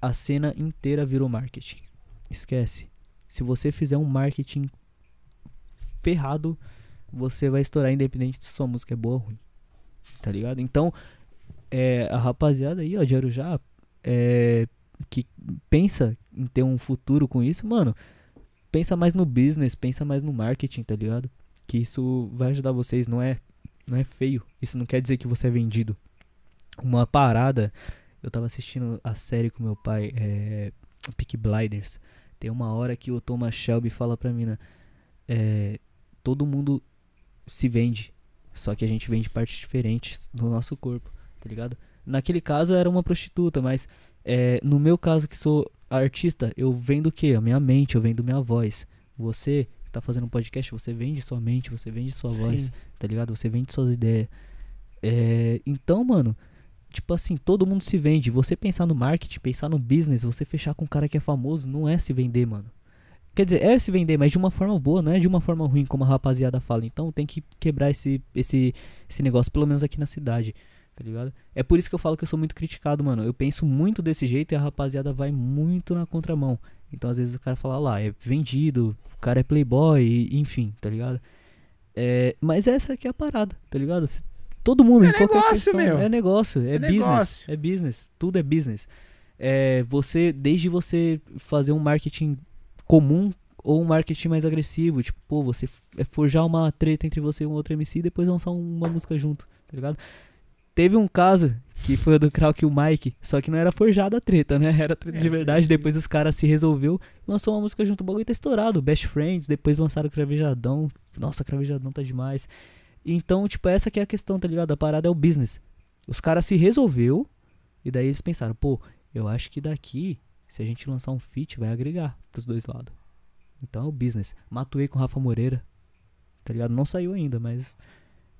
Speaker 3: a cena inteira virou marketing. Esquece. Se você fizer um marketing ferrado, você vai estourar independente se sua música é boa ou ruim. Tá ligado? Então, é, a rapaziada aí, ó, de Arujá, é, que pensa em ter um futuro com isso, mano, pensa mais no business, pensa mais no marketing, tá ligado? Que isso vai ajudar vocês, não é, não é feio. Isso não quer dizer que você é vendido. Uma parada, eu tava assistindo a série com meu pai, é, Peaky Blinders. Tem uma hora que o Thomas Shelby fala pra mim, né? é, todo mundo se vende, só que a gente vende partes diferentes do nosso corpo, tá ligado? Naquele caso era uma prostituta, mas é, no meu caso que sou artista, eu vendo o quê? A minha mente, eu vendo minha voz. Você que tá fazendo um podcast, você vende sua mente, você vende sua voz,
Speaker 1: Sim.
Speaker 3: tá ligado? Você vende suas ideias. É, então, mano, tipo assim, todo mundo se vende. Você pensar no marketing, pensar no business, você fechar com um cara que é famoso, não é se vender, mano. Quer dizer, é se vender, mas de uma forma boa, não é de uma forma ruim, como a rapaziada fala. Então tem que quebrar esse, esse, esse negócio, pelo menos aqui na cidade, tá ligado? É por isso que eu falo que eu sou muito criticado, mano. Eu penso muito desse jeito e a rapaziada vai muito na contramão. Então às vezes o cara fala lá, é vendido, o cara é playboy, enfim, tá ligado? É, mas essa aqui é a parada, tá ligado? Se- Todo mundo,
Speaker 1: É
Speaker 3: em qualquer
Speaker 1: negócio,
Speaker 3: questão,
Speaker 1: meu.
Speaker 3: é negócio, é,
Speaker 1: É
Speaker 3: business,
Speaker 1: negócio.
Speaker 3: é business, tudo é business. É, você, desde você fazer um marketing comum ou um marketing mais agressivo, tipo, pô, você é forjar uma treta entre você e um outro MC e depois lançar um- uma música junto, tá ligado? Teve um caso que foi o do Krauk e o Mike, só que não era forjada a treta, né? Era treta
Speaker 1: É,
Speaker 3: de verdade,
Speaker 1: entendi.
Speaker 3: depois os caras se resolveu, lançou uma música junto, o bagulho tá estourado, Best Friends, depois lançaram o Cravejadão, nossa, Cravejadão tá demais. Então, tipo, essa que é a questão, tá ligado? A parada é o business. Os caras se resolveu e daí eles pensaram, pô, eu acho que daqui, se a gente lançar um feat, vai agregar pros dois lados. Então é o business. Matuei com Rafa Moreira, tá ligado? Não saiu ainda, mas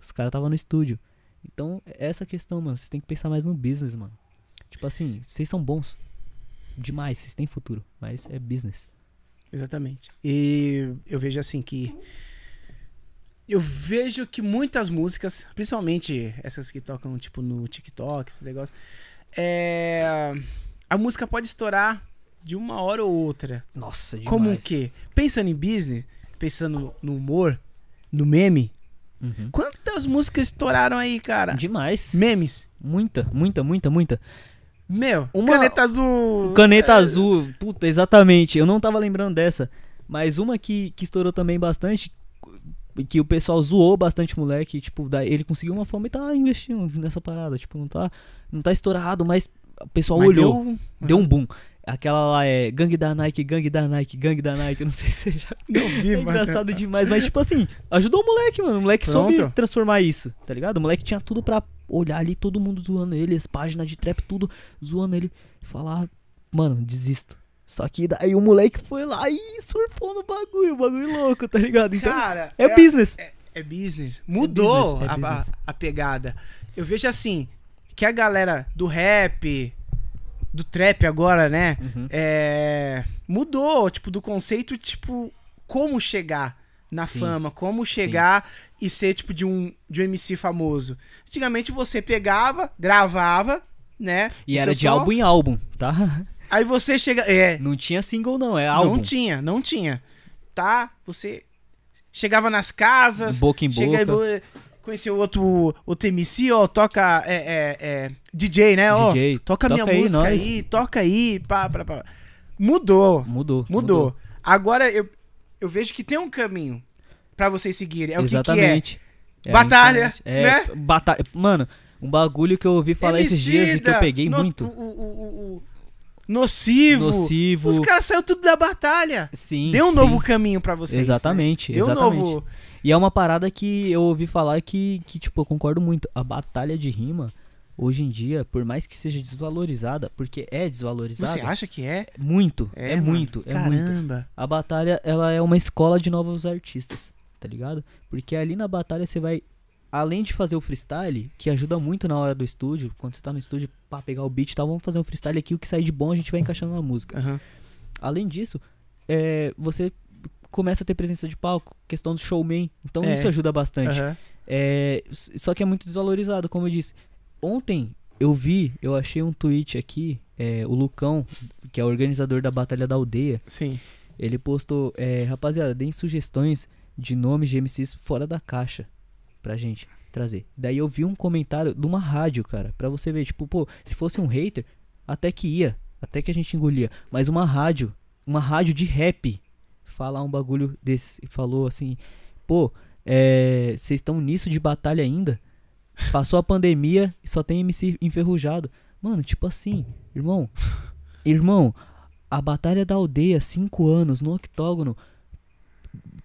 Speaker 3: os caras estavam no estúdio. Então, é essa questão, mano. Vocês têm que pensar mais no business, mano. Tipo assim, vocês são bons. Demais, vocês têm futuro. Mas é business.
Speaker 1: Exatamente. E eu vejo assim que. Eu vejo que muitas músicas, principalmente essas que tocam tipo no TikTok, esse negócio, é. A música pode estourar de uma hora ou outra.
Speaker 3: Nossa, demais.
Speaker 1: Como o quê? Pensando em business, pensando no humor, no meme.
Speaker 3: Uhum.
Speaker 1: Quantas músicas estouraram aí, cara?
Speaker 3: Demais.
Speaker 1: Memes.
Speaker 3: Muita, muita, muita, muita.
Speaker 1: Meu,
Speaker 3: Uma-
Speaker 1: caneta azul.
Speaker 3: Caneta
Speaker 1: é,
Speaker 3: azul, puta, exatamente. Eu não tava lembrando dessa. Mas uma que, que estourou também bastante, que o pessoal zoou bastante o moleque, tipo, daí ele conseguiu uma fama e tá investindo nessa parada. Tipo, não tá, não tá estourado, mas o pessoal
Speaker 1: mas
Speaker 3: olhou,
Speaker 1: deu-
Speaker 3: deu, um boom. Aquela lá é gangue da Nike, gangue da Nike, gangue da Nike. Não sei se você já.
Speaker 1: Não vi,
Speaker 3: É
Speaker 1: mano.
Speaker 3: engraçado demais, mas tipo assim, ajudou o moleque, mano. O moleque soube
Speaker 1: Pronto.
Speaker 3: transformar isso, tá ligado? O moleque tinha tudo pra olhar ali, todo mundo zoando ele, as páginas de trap, tudo zoando ele. E falar, mano, desisto. Só que daí o moleque foi lá e surfou no bagulho, o bagulho louco, tá ligado? Então,
Speaker 1: Cara,
Speaker 3: é, business.
Speaker 1: É business. Mudou
Speaker 3: business, é
Speaker 1: a- a,
Speaker 3: business.
Speaker 1: a pegada. Eu vejo assim, que a galera do rap, do trap agora, né?
Speaker 3: Uhum.
Speaker 1: É, mudou, tipo, do conceito, tipo, como chegar na
Speaker 3: Sim.
Speaker 1: fama, como chegar e ser, tipo, de um, de um MC famoso. Antigamente você pegava, gravava, né?
Speaker 3: E era
Speaker 1: seu
Speaker 3: de
Speaker 1: som,
Speaker 3: álbum em álbum, tá?
Speaker 1: Aí você chega. É,
Speaker 3: Não tinha single, não, é álbum.
Speaker 1: não tinha, não tinha. Tá? Você chegava nas casas.
Speaker 3: Boca em
Speaker 1: chega
Speaker 3: boca.
Speaker 1: aí, conheceu outro, outro MC, ó, toca. É, é, é, DJ, né? Ó,
Speaker 3: DJ,
Speaker 1: toca, minha
Speaker 3: toca aí,
Speaker 1: música
Speaker 3: nós.
Speaker 1: aí, toca aí, pá, pá, pá. Mudou,
Speaker 3: Mudou.
Speaker 1: mudou. Agora eu, eu vejo que tem um caminho pra vocês seguirem. É o que que, é?
Speaker 3: Exatamente. É
Speaker 1: Batalha,
Speaker 3: é,
Speaker 1: né?
Speaker 3: Batalha. Mano, um bagulho que eu ouvi falar esses dias e que eu peguei
Speaker 1: no-
Speaker 3: muito.
Speaker 1: O- o- o- nocivo.
Speaker 3: Nocivo.
Speaker 1: Os caras saíram tudo da batalha.
Speaker 3: Sim.
Speaker 1: Deu um
Speaker 3: sim.
Speaker 1: novo caminho pra vocês. né?
Speaker 3: Exatamente,
Speaker 1: Deu um
Speaker 3: exatamente.
Speaker 1: novo.
Speaker 3: E é uma parada que eu ouvi falar que, que, tipo, eu concordo muito. A batalha de rima, hoje em dia, por mais que seja desvalorizada, porque é desvalorizada.
Speaker 1: Você acha que é?
Speaker 3: Muito, é,
Speaker 1: mano.
Speaker 3: muito, é muito.
Speaker 1: Caramba.
Speaker 3: A batalha, ela é uma escola de novos artistas, tá ligado? Porque ali na batalha você vai, além de fazer o freestyle, que ajuda muito na hora do estúdio, quando você tá no estúdio, pra pegar o beat e tal, vamos fazer um freestyle aqui, o que sair de bom a gente vai encaixando na música.
Speaker 1: Aham.
Speaker 3: Além disso, é, você começa a ter presença de palco, questão do showman, então
Speaker 1: É.
Speaker 3: isso ajuda bastante.
Speaker 1: Aham.
Speaker 3: É, só que é muito desvalorizado, como eu disse. Ontem eu vi, eu achei um tweet aqui, é, o Lucão, que é o organizador da Batalha da Aldeia,
Speaker 1: Sim.
Speaker 3: ele postou, é, rapaziada, deem sugestões de nomes de MCs fora da caixa pra gente trazer. Daí eu vi um comentário de uma rádio, cara, pra você ver, tipo, pô, se fosse um hater, até que ia, até que a gente engolia, mas uma rádio, uma rádio de rap, falar um bagulho desse, falou assim, pô, é, vocês estão nisso de batalha ainda? Passou a pandemia e só tem MC enferrujado. Mano, tipo assim, irmão, irmão, a Batalha da Aldeia, 5 anos, no octógono,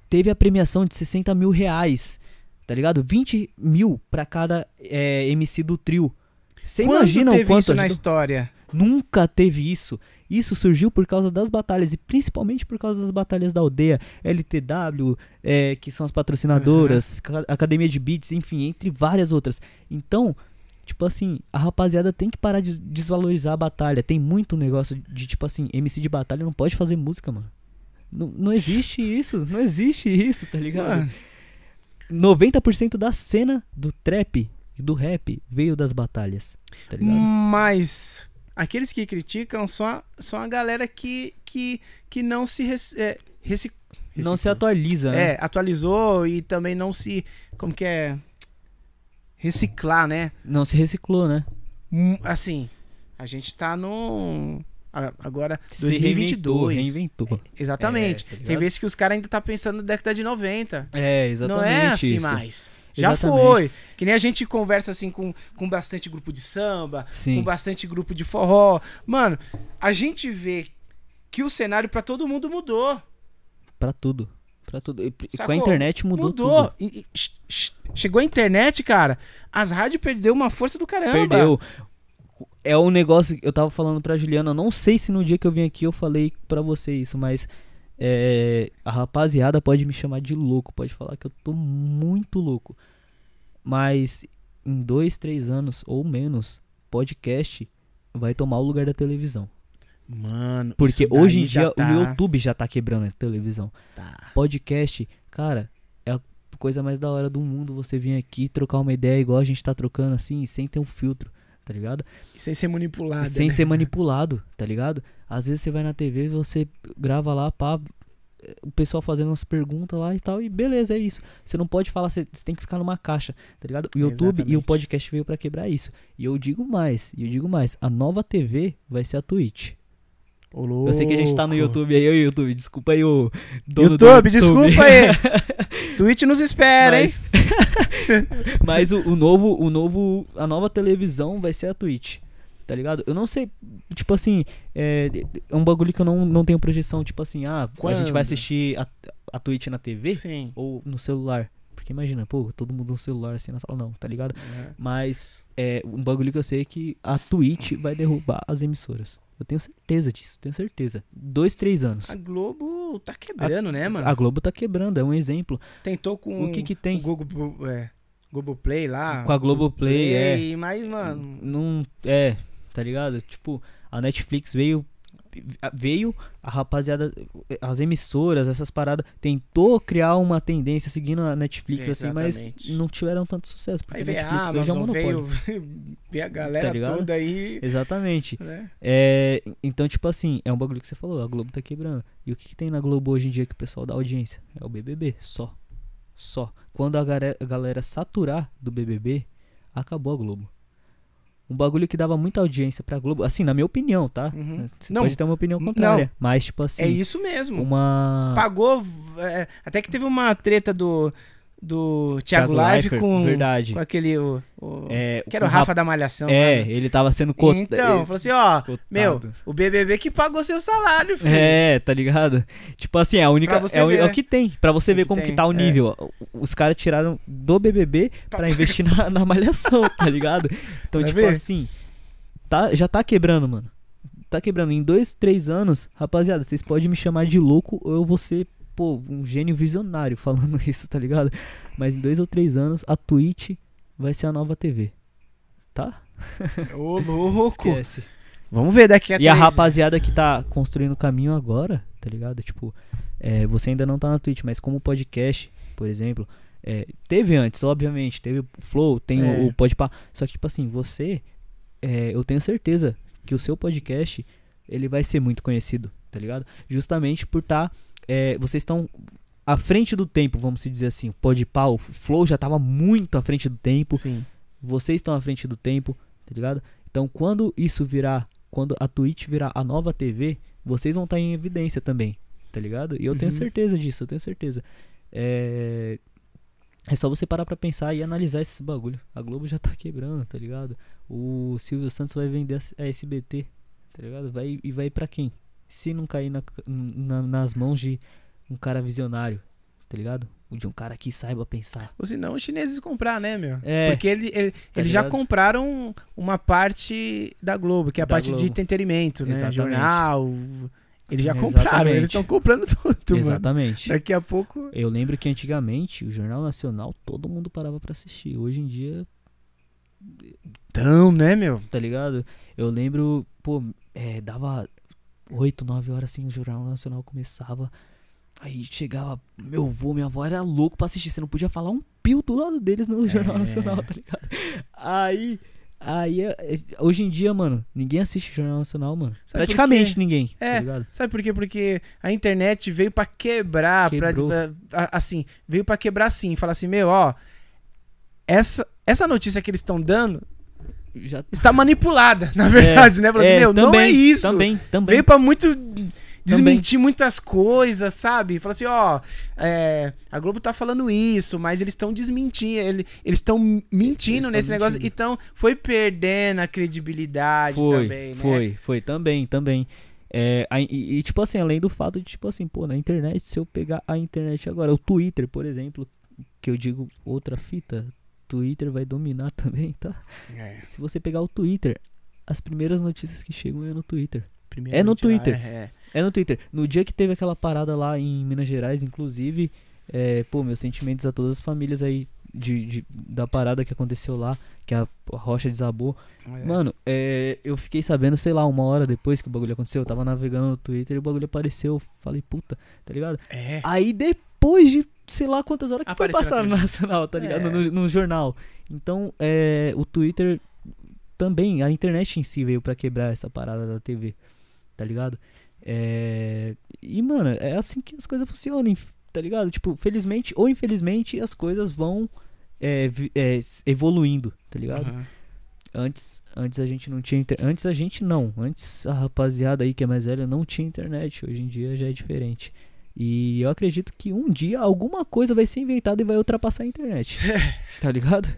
Speaker 3: teve a premiação de 60 mil reais, tá ligado? 20 mil pra cada é, MC do trio. Você
Speaker 1: Quando
Speaker 3: imagina
Speaker 1: teve
Speaker 3: o quanto
Speaker 1: isso na
Speaker 3: ajudou?
Speaker 1: história?
Speaker 3: Nunca teve isso. Isso surgiu por causa das batalhas e principalmente por causa das batalhas da aldeia, LTW, é, que são as patrocinadoras, Ca- Academia de Beats, enfim, entre várias outras. Então, tipo assim, a rapaziada tem que parar de desvalorizar a batalha. Tem muito negócio de, tipo assim, MC de batalha não pode fazer música, mano. Não, não existe isso, não existe isso, tá ligado?
Speaker 1: Mano,
Speaker 3: 90% da cena do trap e do rap veio das batalhas, tá ligado?
Speaker 1: Mas aqueles que criticam são a, são a galera que, que, que não se é, reci-
Speaker 3: não se atualiza, né?
Speaker 1: É, atualizou e também não se. Como que é? Reciclar, né?
Speaker 3: Não se reciclou, né?
Speaker 1: Hum, Assim, a gente tá no. Agora,
Speaker 3: Se
Speaker 1: 2022.
Speaker 3: Reinventou, reinventou.
Speaker 1: Exatamente.
Speaker 3: É, tá?
Speaker 1: Tem vezes que os caras ainda tá pensando na década de 90.
Speaker 3: É, exatamente
Speaker 1: não é assim
Speaker 3: isso.
Speaker 1: mais. Já
Speaker 3: Exatamente.
Speaker 1: foi. Que nem a gente conversa assim com, com bastante grupo de samba,
Speaker 3: Sim.
Speaker 1: com bastante grupo de forró. Mano, a gente vê que o cenário pra todo mundo mudou.
Speaker 3: Pra tudo. Pra tudo. E, com a internet mudou,
Speaker 1: Mudou.
Speaker 3: tudo.
Speaker 1: E- e- ch- chegou a internet, cara. As rádios perdeu uma força do caramba.
Speaker 3: Perdeu. É um negócio que eu tava falando pra Juliana. Não sei se no dia que eu vim aqui eu falei pra você isso, mas é, a rapaziada pode me chamar de louco. Pode falar que eu tô muito louco. Mas em dois, três anos ou menos, podcast vai tomar o lugar da televisão.
Speaker 1: Mano,
Speaker 3: Porque hoje em dia
Speaker 1: tá-
Speaker 3: o YouTube já tá quebrando a televisão.
Speaker 1: tá.
Speaker 3: Podcast, cara, é a coisa mais da hora do mundo você vir aqui trocar uma ideia igual a gente tá trocando assim, sem ter um filtro, tá ligado?
Speaker 1: Sem ser manipulado.
Speaker 3: sem
Speaker 1: né?
Speaker 3: ser manipulado, tá ligado? Às vezes você vai na TV, você grava lá, pá, o pessoal fazendo umas perguntas lá e tal, e beleza, é isso. Você não pode falar, você, tem que ficar numa caixa, tá ligado? O YouTube e o
Speaker 1: Exatamente.
Speaker 3: podcast veio pra quebrar isso. E eu digo mais, e eu digo mais, a nova TV vai ser a Twitch.
Speaker 1: Ô,
Speaker 3: Eu sei que a gente tá no. YouTube aí, ô YouTube, desculpa aí o dono
Speaker 1: YouTube,
Speaker 3: do
Speaker 1: desculpa aí. Twitch nos espera, hein?
Speaker 3: Mas, mas o, o novo, o novo, a nova televisão vai ser a Twitch, tá ligado? Eu não sei, tipo assim, é, é um bagulho que eu não, não tenho projeção, tipo assim, ah, a gente
Speaker 1: Quando?
Speaker 3: vai assistir a, a Twitch na TV
Speaker 1: Sim.
Speaker 3: ou no celular. Porque imagina, pô, todo mundo no celular assim na sala, não, tá ligado? Mas é, um bagulho que eu sei é que a Twitch vai derrubar as emissoras. Eu tenho certeza disso, tenho certeza. Dois, três anos.
Speaker 1: A Globo tá quebrando, né, mano?
Speaker 3: A Globo tá quebrando, é um exemplo.
Speaker 1: Tentou com
Speaker 3: O que que tem?
Speaker 1: o Google, é, Play lá.
Speaker 3: Com a Globoplay, é.
Speaker 1: Mas, mano,
Speaker 3: Não. É, tá ligado? Tipo, a Netflix veio. Veio, a rapaziada, as emissoras, essas paradas, tentou criar uma tendência seguindo a Netflix, assim, mas não tiveram tanto sucesso. Porque
Speaker 1: aí
Speaker 3: a
Speaker 1: veio a
Speaker 3: Netflix hoje é um monopólio.
Speaker 1: veio, a galera
Speaker 3: Tá
Speaker 1: toda aí.
Speaker 3: Exatamente.
Speaker 1: Né?
Speaker 3: É, então, tipo assim, é um bagulho que você falou, a Globo tá quebrando. E o que, que tem na Globo hoje em dia que o pessoal dá audiência? É o BBB, só. Só. Quando a galera, a galera saturar do BBB, acabou a Globo. Um bagulho que dava muita audiência pra Globo, assim, na minha opinião, tá?
Speaker 1: Uhum.
Speaker 3: Você
Speaker 1: Não,
Speaker 3: pode ter uma opinião contrária. Mas, tipo assim,
Speaker 1: É isso mesmo.
Speaker 3: uma.
Speaker 1: Pagou. é, até que teve uma treta do. Do Thiago,
Speaker 3: Thiago
Speaker 1: Live com,
Speaker 3: verdade.
Speaker 1: com aquele. O, o-
Speaker 3: É,
Speaker 1: que era o
Speaker 3: o
Speaker 1: Rafa da Malhação.
Speaker 3: É,
Speaker 1: né?
Speaker 3: ele tava sendo cotado.
Speaker 1: Então, falou assim: ó,
Speaker 3: Cotado.
Speaker 1: meu, o BBB que pagou seu salário, filho.
Speaker 3: É, tá ligado? Tipo assim, é a única.
Speaker 1: Você
Speaker 3: é, o,
Speaker 1: ver,
Speaker 3: é o
Speaker 1: né?
Speaker 3: que tem. Pra você
Speaker 1: É
Speaker 3: ver
Speaker 1: que
Speaker 3: como
Speaker 1: tem,
Speaker 3: que tá o
Speaker 1: é.
Speaker 3: nível. Os caras tiraram do BBB
Speaker 1: Pra-
Speaker 3: pra investir na, na malhação, tá ligado? Então,
Speaker 1: Vai
Speaker 3: tipo
Speaker 1: ver?
Speaker 3: assim. Tá, já tá quebrando, mano. Tá quebrando. Em dois, três anos, rapaziada, vocês podem me chamar de louco ou eu vou ser, pô, um gênio visionário falando isso, tá ligado? Mas em dois ou três anos, a Twitch vai ser a nova TV. Tá?
Speaker 1: Ô, louco.
Speaker 3: Esquece.
Speaker 1: Vamos ver daqui a
Speaker 3: E a rapaziada que tá construindo o caminho agora, tá ligado? Tipo, é, você ainda não tá na Twitch, mas como podcast, por exemplo, é, teve antes, obviamente, teve o Flow, tem
Speaker 1: É.
Speaker 3: o, o Podpah. Só que, tipo assim, você, é, eu tenho certeza que o seu podcast, ele vai ser muito conhecido, tá ligado? Justamente por tá, é, vocês estão à frente do tempo, vamos se dizer assim. O Podpah, o Flow já tava muito à frente do tempo
Speaker 1: Sim.
Speaker 3: vocês estão à frente do tempo, tá ligado? Então, quando isso virar, quando a Twitch virar a nova TV, vocês vão estar em evidência também, tá ligado? E eu tenho
Speaker 1: Uhum.
Speaker 3: certeza disso, eu tenho certeza. É... é só você parar pra pensar e analisar esses bagulho. A Globo já tá quebrando, tá ligado? O Silvio Santos vai vender a SBT, tá ligado? Vai, e vai pra quem? Se não cair na- na- nas mãos de um cara visionário, tá ligado? De um cara que saiba pensar.
Speaker 1: Ou senão os chineses comprar, né, meu?
Speaker 3: É.
Speaker 1: Porque ele, ele-
Speaker 3: Tá
Speaker 1: eles já
Speaker 3: ligado?
Speaker 1: compraram uma parte da Globo, que é a
Speaker 3: Da
Speaker 1: parte de
Speaker 3: Globo.
Speaker 1: entretenimento, né?
Speaker 3: Exatamente.
Speaker 1: Jornal. Eles já
Speaker 3: Exatamente.
Speaker 1: compraram, eles estão comprando tudo, mano.
Speaker 3: Exatamente.
Speaker 1: Daqui a pouco.
Speaker 3: Eu lembro que antigamente o Jornal Nacional todo mundo parava pra assistir. Hoje em dia,
Speaker 1: Então, né, meu?
Speaker 3: tá ligado? Eu lembro, pô, é, dava 8, 9 horas assim, o Jornal Nacional começava. Aí chegava, meu avô, minha avó era louco pra assistir. Você não podia falar um pio do lado deles no Jornal
Speaker 1: É.
Speaker 3: Nacional, tá ligado? Aí. Aí, é- é- hoje em dia, mano, ninguém assiste Jornal Nacional, mano.
Speaker 1: Sabe
Speaker 3: Praticamente ninguém,
Speaker 1: É.
Speaker 3: tá ligado?
Speaker 1: Sabe por quê? Porque a internet veio pra quebrar,
Speaker 3: Quebrou.
Speaker 1: pra- assim, veio pra quebrar assim, falar assim, meu, ó, essa, essa notícia que eles estão dando
Speaker 3: Já
Speaker 1: está manipulada, na verdade, né? Falar assim,
Speaker 3: É,
Speaker 1: meu, não é
Speaker 3: também,
Speaker 1: isso.
Speaker 3: Também, também.
Speaker 1: Veio pra muito desmentir muitas coisas, sabe? Fala assim, ó, é, a Globo tá falando isso, mas eles estão desmentindo, ele- eles estão mentindo
Speaker 3: tão
Speaker 1: nesse negócio,
Speaker 3: mentindo.
Speaker 1: então foi perdendo a credibilidade
Speaker 3: Foi,
Speaker 1: também, né?
Speaker 3: foi, foi, também, também. É, e, e, tipo assim, além do fato de, tipo assim, pô, na internet, se eu pegar a internet agora, o Twitter, por exemplo, que eu digo outra fita, Twitter vai dominar também, tá?
Speaker 1: É,
Speaker 3: Se você pegar o Twitter, as primeiras notícias que chegam é no Twitter. É no Twitter.
Speaker 1: é,
Speaker 3: É no Twitter. No dia que teve aquela parada lá em Minas Gerais, inclusive, é, pô, meus sentimentos a todas as famílias aí de, de- da parada que aconteceu lá, que a, a rocha desabou.
Speaker 1: é.
Speaker 3: Mano, é, eu fiquei sabendo, sei lá, uma hora depois que o bagulho aconteceu, eu tava navegando no Twitter e o bagulho apareceu. Eu falei, puta, tá ligado?
Speaker 1: É.
Speaker 3: Aí depois de sei lá quantas horas que
Speaker 1: Apareceu
Speaker 3: foi passar no. Nacional, tá ligado?
Speaker 1: É.
Speaker 3: No, no jornal. Então, é, o Twitter também, a internet em si veio pra quebrar essa parada da TV, tá ligado? É, e, mano, é assim que as coisas funcionam, tá ligado? Tipo, felizmente ou infelizmente as coisas vão é, é, evoluindo, tá ligado?
Speaker 1: Aham.
Speaker 3: Antes, antes a gente não tinha inter... antes a gente não, antes a rapaziada aí que é mais velha não tinha internet, hoje em dia já é diferente. E eu acredito que um dia alguma coisa vai ser inventada e vai ultrapassar a internet. tá ligado?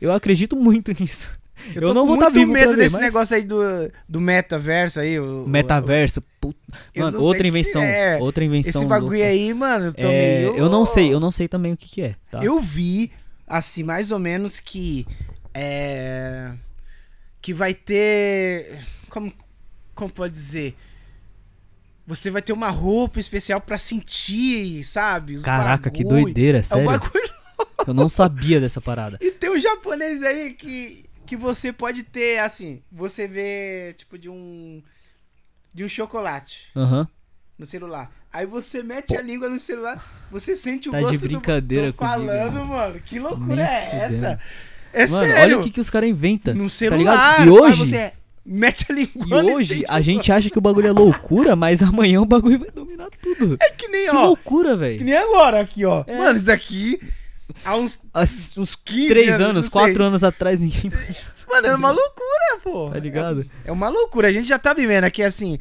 Speaker 3: Eu acredito muito nisso.
Speaker 1: Eu,
Speaker 3: Eu
Speaker 1: tô
Speaker 3: não
Speaker 1: com
Speaker 3: vou tá
Speaker 1: muito
Speaker 3: vivo
Speaker 1: medo
Speaker 3: ver,
Speaker 1: desse
Speaker 3: mas-
Speaker 1: negócio aí do, do metaverso aí. O,
Speaker 3: Metaverso, puta. Mano, outra invenção,
Speaker 1: é.
Speaker 3: outra invenção.
Speaker 1: Esse bagulho
Speaker 3: louca.
Speaker 1: aí, mano, eu tô
Speaker 3: É,
Speaker 1: meio...
Speaker 3: eu não sei, eu não sei também o que que é, tá?
Speaker 1: Eu vi, assim, mais ou menos que. É. Que vai ter. Como, como pode dizer? Você vai ter uma roupa especial pra sentir, sabe? os
Speaker 3: Caraca, que
Speaker 1: bagulho.
Speaker 3: doideira,
Speaker 1: É um
Speaker 3: sério.
Speaker 1: bagulho.
Speaker 3: Eu não sabia dessa parada.
Speaker 1: E tem um japonês aí que, que você pode ter, assim, você vê, tipo, de um. De um chocolate
Speaker 3: Aham.
Speaker 1: no celular. Aí você mete a língua no celular, você sente o
Speaker 3: Tá de
Speaker 1: gosto
Speaker 3: brincadeira
Speaker 1: do... Tô falando,
Speaker 3: comigo,
Speaker 1: mano. Que loucura
Speaker 3: Nem
Speaker 1: é
Speaker 3: fudendo.
Speaker 1: essa? É
Speaker 3: Mano,
Speaker 1: sério.
Speaker 3: olha o que, que os caras inventam.
Speaker 1: no
Speaker 3: tá
Speaker 1: celular.
Speaker 3: ligado? E hoje,
Speaker 1: você mete a língua
Speaker 3: e hoje a gente acha que o bagulho é loucura, mas amanhã o bagulho vai dominar tudo.
Speaker 1: É que nem,
Speaker 3: Que
Speaker 1: ó.
Speaker 3: loucura,
Speaker 1: Que
Speaker 3: velho.
Speaker 1: nem agora aqui, ó.
Speaker 3: É.
Speaker 1: Mano, isso daqui. Há uns.
Speaker 3: As- Uns
Speaker 1: 15
Speaker 3: três
Speaker 1: anos,
Speaker 3: anos,
Speaker 1: não
Speaker 3: quatro
Speaker 1: sei.
Speaker 3: anos atrás, ninguém.
Speaker 1: Mano, é uma loucura, pô.
Speaker 3: Tá ligado?
Speaker 1: É, é uma loucura. A gente já tá vivendo aqui assim.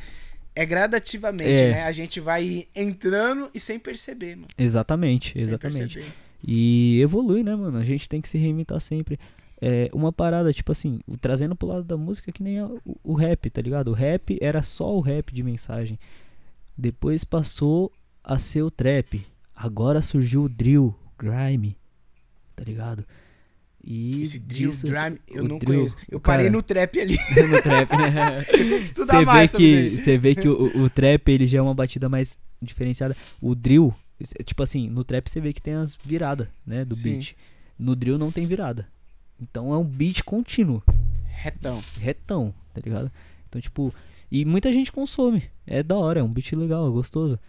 Speaker 1: É gradativamente,
Speaker 3: É.
Speaker 1: né? A gente vai entrando e sem perceber, mano.
Speaker 3: Exatamente,
Speaker 1: Sem
Speaker 3: exatamente.
Speaker 1: perceber.
Speaker 3: E evolui, né, mano? A gente tem que se reinventar sempre. É, uma parada, tipo assim, trazendo pro lado da música que nem a- o, o rap, tá ligado? O rap era só o rap de mensagem. Depois passou a ser o trap. Agora surgiu o drill, grime, tá ligado? E
Speaker 1: Esse drill, grime, eu não
Speaker 3: drill,
Speaker 1: conheço. Eu
Speaker 3: o
Speaker 1: parei
Speaker 3: cara-
Speaker 1: no trap ali.
Speaker 3: no trap, né?
Speaker 1: Eu tenho que estudar
Speaker 3: Você vê
Speaker 1: mais
Speaker 3: que, você vê que o, o trap ele já é uma batida mais diferenciada. O drill, tipo assim, no trap você vê que tem as viradas, né, do
Speaker 1: Sim.
Speaker 3: beat. No drill não tem virada. Então é um beat contínuo,
Speaker 1: Retão.
Speaker 3: retão, tá ligado? Então, tipo, e muita gente consome. É da hora, é um beat legal, é gostoso.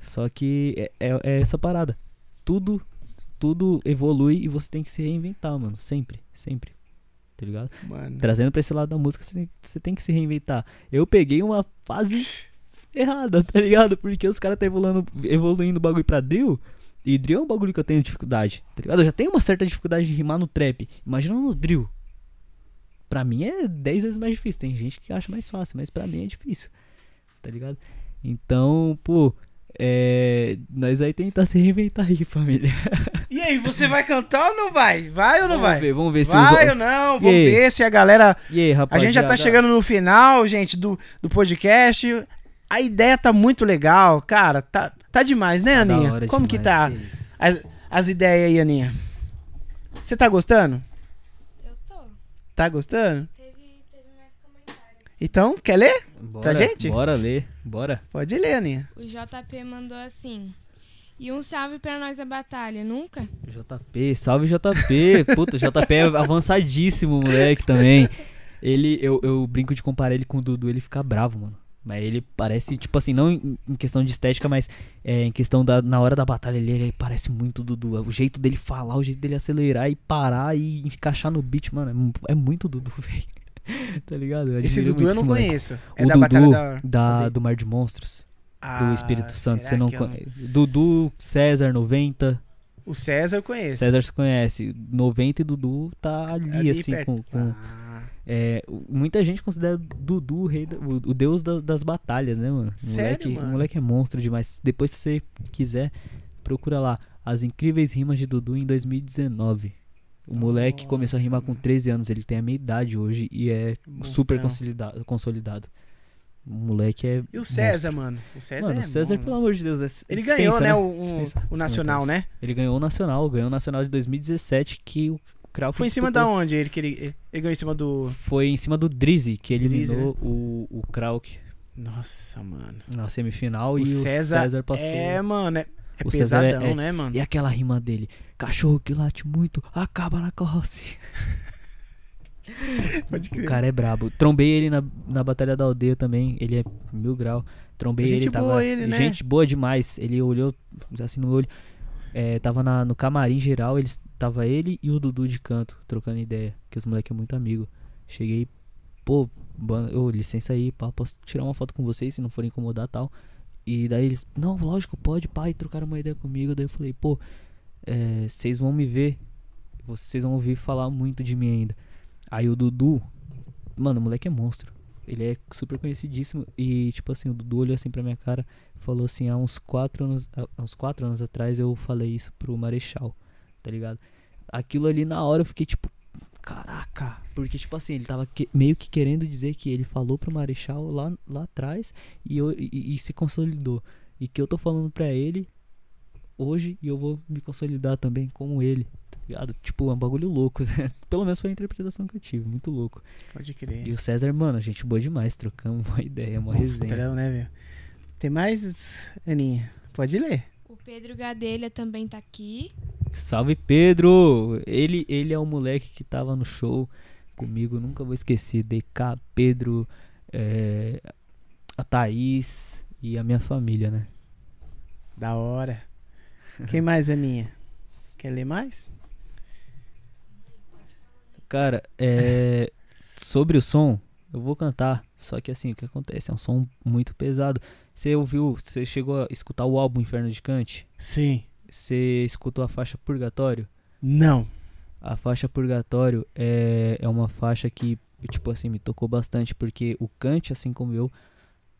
Speaker 3: Só que é, é- é essa parada. Tudo, tudo evolui e você tem que se reinventar, mano. Sempre, sempre. Tá ligado?
Speaker 1: Mano.
Speaker 3: Trazendo pra esse lado da música, você tem, que se reinventar. Eu peguei uma fase errada, tá ligado? Porque os caras tá evoluindo, evoluindo o bagulho pra drill. E drill é um bagulho que eu tenho dificuldade, tá ligado? Eu já tenho uma certa dificuldade de rimar no trap. Imagina no drill. Pra mim é 10 vezes mais difícil. Tem gente que acha mais fácil, mas pra mim é difícil. Tá ligado? Então, pô, é. Nós aí tentar se reinventar aí, família.
Speaker 1: E aí, você vai cantar ou não vai? Vai ou não
Speaker 3: vamos
Speaker 1: vai?
Speaker 3: ver, vamos ver se
Speaker 1: Vai
Speaker 3: os...
Speaker 1: ou não? Vamos
Speaker 3: aí?
Speaker 1: ver se a galera.
Speaker 3: E aí,
Speaker 1: A gente já tá chegando no final, gente, do, do podcast. A ideia tá muito legal, cara. Tá, tá demais, né,
Speaker 3: Tá
Speaker 1: Aninha?
Speaker 3: hora
Speaker 1: Como que tá
Speaker 3: demais, que
Speaker 1: as, as ideias aí, Aninha? Você tá gostando?
Speaker 2: Eu tô.
Speaker 1: Tá gostando?
Speaker 2: Teve, teve mais comentários.
Speaker 1: Então, quer ler?
Speaker 3: Bora,
Speaker 1: gente?
Speaker 3: Bora ler, bora.
Speaker 1: Pode ler, Aninha.
Speaker 2: O JP mandou assim. E um salve pra nós da batalha, nunca?
Speaker 3: JP, salve JP. Puta, JP é avançadíssimo, moleque, também. Ele, eu, eu brinco de comparar ele com o Dudu, ele fica bravo, mano. Mas ele parece, tipo assim, não em, questão de estética, mas é, em questão da. Na hora da batalha ele, ele parece muito Dudu. O jeito dele falar, o jeito dele acelerar e parar e encaixar no beat, mano. é É, muito Dudu, velho. tá ligado? Eu
Speaker 1: Esse Dudu eu não
Speaker 3: moleque.
Speaker 1: conheço. É
Speaker 3: o
Speaker 1: da
Speaker 3: Dudu
Speaker 1: Batalha da.
Speaker 3: da, do Mar de Monstros,
Speaker 1: Ah,
Speaker 3: do Espírito Santo. Você não
Speaker 1: eu
Speaker 3: conhece. Dudu, César 90.
Speaker 1: O César eu conheço.
Speaker 3: César você conhece. 90 e Dudu tá ali,
Speaker 1: Ali
Speaker 3: assim,
Speaker 1: perto.
Speaker 3: com. com-
Speaker 1: Ah,
Speaker 3: é, o- muita gente considera Dudu o rei, da- o, o deus da- das batalhas, né, mano? O
Speaker 1: Sério,
Speaker 3: moleque,
Speaker 1: mano?
Speaker 3: O moleque é monstro demais. Depois, se você quiser, procura lá. As incríveis rimas de Dudu em 2019. O moleque começou a
Speaker 1: Nossa,
Speaker 3: rimar com
Speaker 1: mano.
Speaker 3: 13 anos. Ele tem a minha idade hoje e é super consolidado. consolidado. O moleque é.
Speaker 1: E o César, mano? O César
Speaker 3: Mano,
Speaker 1: é
Speaker 3: o César,
Speaker 1: bom,
Speaker 3: pelo
Speaker 1: né?
Speaker 3: amor de Deus, é,
Speaker 1: Ele
Speaker 3: dispensa,
Speaker 1: ganhou, né, o, um-
Speaker 3: Dispensa
Speaker 1: o Nacional, né?
Speaker 3: Ele ganhou o Nacional, ganhou o Nacional de 2017, que o Krauk
Speaker 1: Foi em cima
Speaker 3: disputou.
Speaker 1: da onde? Ele, que ele, ele ganhou em cima do...
Speaker 3: Foi em cima do Drizzy, que
Speaker 1: Drizzy,
Speaker 3: eliminou o, o Krauk
Speaker 1: Nossa, mano.
Speaker 3: na semifinal
Speaker 1: O
Speaker 3: e
Speaker 1: César,
Speaker 3: o César passou.
Speaker 1: É, mano, é, é
Speaker 3: O César é-
Speaker 1: pesadão,
Speaker 3: é-
Speaker 1: né, mano?
Speaker 3: E aquela rima dele, cachorro que late muito, acaba na.
Speaker 1: Pode
Speaker 3: O cara é brabo. Trombei ele na, na Batalha da Aldeia também, ele é mil grau. Trombei
Speaker 1: Gente
Speaker 3: ele,
Speaker 1: boa
Speaker 3: tava...
Speaker 1: ele, né?
Speaker 3: Gente boa demais. Ele olhou assim no olho. É, tava na- no camarim geral, eles, tava ele e o Dudu de canto, trocando ideia. Que os moleques é muito amigo. Cheguei, pô, ô, licença aí, pá, posso tirar uma foto com vocês se não for incomodar tal. E daí eles, não, lógico, pode, pai, trocaram uma ideia comigo. Daí eu falei, pô, é, vocês vão me ver, vocês vão ouvir falar muito de mim ainda. Aí o Dudu, mano, o moleque é monstro. Ele é super conhecidíssimo. E, tipo assim, o Dudu olhou assim pra minha cara falou assim, há uns quatro anos. Há uns quatro anos atrás eu falei isso pro Marechal, tá ligado? Aquilo ali na hora eu fiquei tipo. Caraca! Porque, tipo assim, ele tava que- meio que querendo dizer que ele falou pro Marechal lá, lá atrás e, eu, e, e se consolidou. E que eu tô falando pra ele hoje e eu vou me consolidar também como ele, tá ligado? Tipo, é um bagulho louco, né? Pelo menos foi a interpretação que eu tive, muito louco.
Speaker 1: Pode crer.
Speaker 3: E o César, mano, gente boa demais, trocamos uma ideia, uma resenha.
Speaker 1: Monstrão, né, velho? Tem mais, Aninha? Pode ler.
Speaker 2: O Pedro Gadelha também tá aqui.
Speaker 3: Salve Pedro! Ele, ele é o moleque que tava no show comigo, nunca vou esquecer. DK, Pedro, é, a Thaís e a minha família, né?
Speaker 1: Da hora. Quem mais, Aninha? Quer ler mais?
Speaker 3: Cara, é, sobre o som, eu vou cantar. Só que assim, o que acontece? É um som muito pesado. Você ouviu, você chegou a escutar o álbum Inferno de Kant?
Speaker 1: Sim.
Speaker 3: Você escutou a faixa Purgatório?
Speaker 1: Não.
Speaker 3: A faixa Purgatório é, é uma faixa que, tipo assim, me tocou bastante, porque o Kant, assim como eu,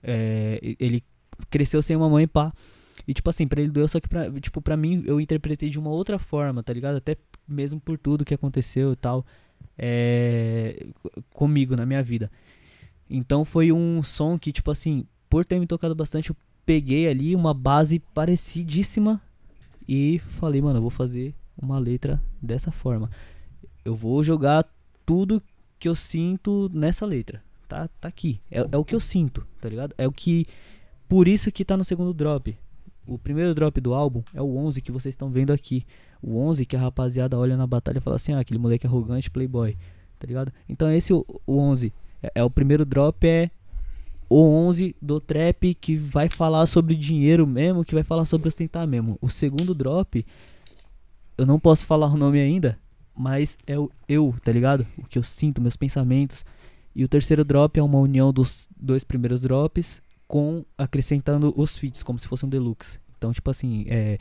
Speaker 3: é, ele cresceu sem uma mãe pá. E, tipo assim, pra ele doeu, só que pra, tipo, pra mim eu interpretei de uma outra forma, tá ligado? Até mesmo por tudo que aconteceu e tal. É, comigo na minha vida. Então foi um som que, tipo assim, por ter me tocado bastante, eu peguei ali uma base parecidíssima e falei, mano, eu vou fazer uma letra dessa forma. Eu vou jogar tudo que eu sinto nessa letra. Tá, tá aqui. É, é o que eu sinto, tá ligado? É o que. Por isso que tá no segundo drop. O primeiro drop do álbum é o 11 que vocês estão vendo aqui. O 11 que a rapaziada olha na batalha e fala assim: ah, aquele moleque arrogante, playboy. Tá ligado? Então esse o, o 11. É, é o primeiro drop, é o 11 do trap que vai falar sobre dinheiro mesmo, que vai falar sobre ostentar mesmo. O segundo drop, eu não posso falar o nome ainda, mas é o eu, tá ligado? O que eu sinto, meus pensamentos. E o terceiro drop é uma união dos dois primeiros drops com acrescentando os feats, como se fosse um deluxe. Então, tipo assim, é.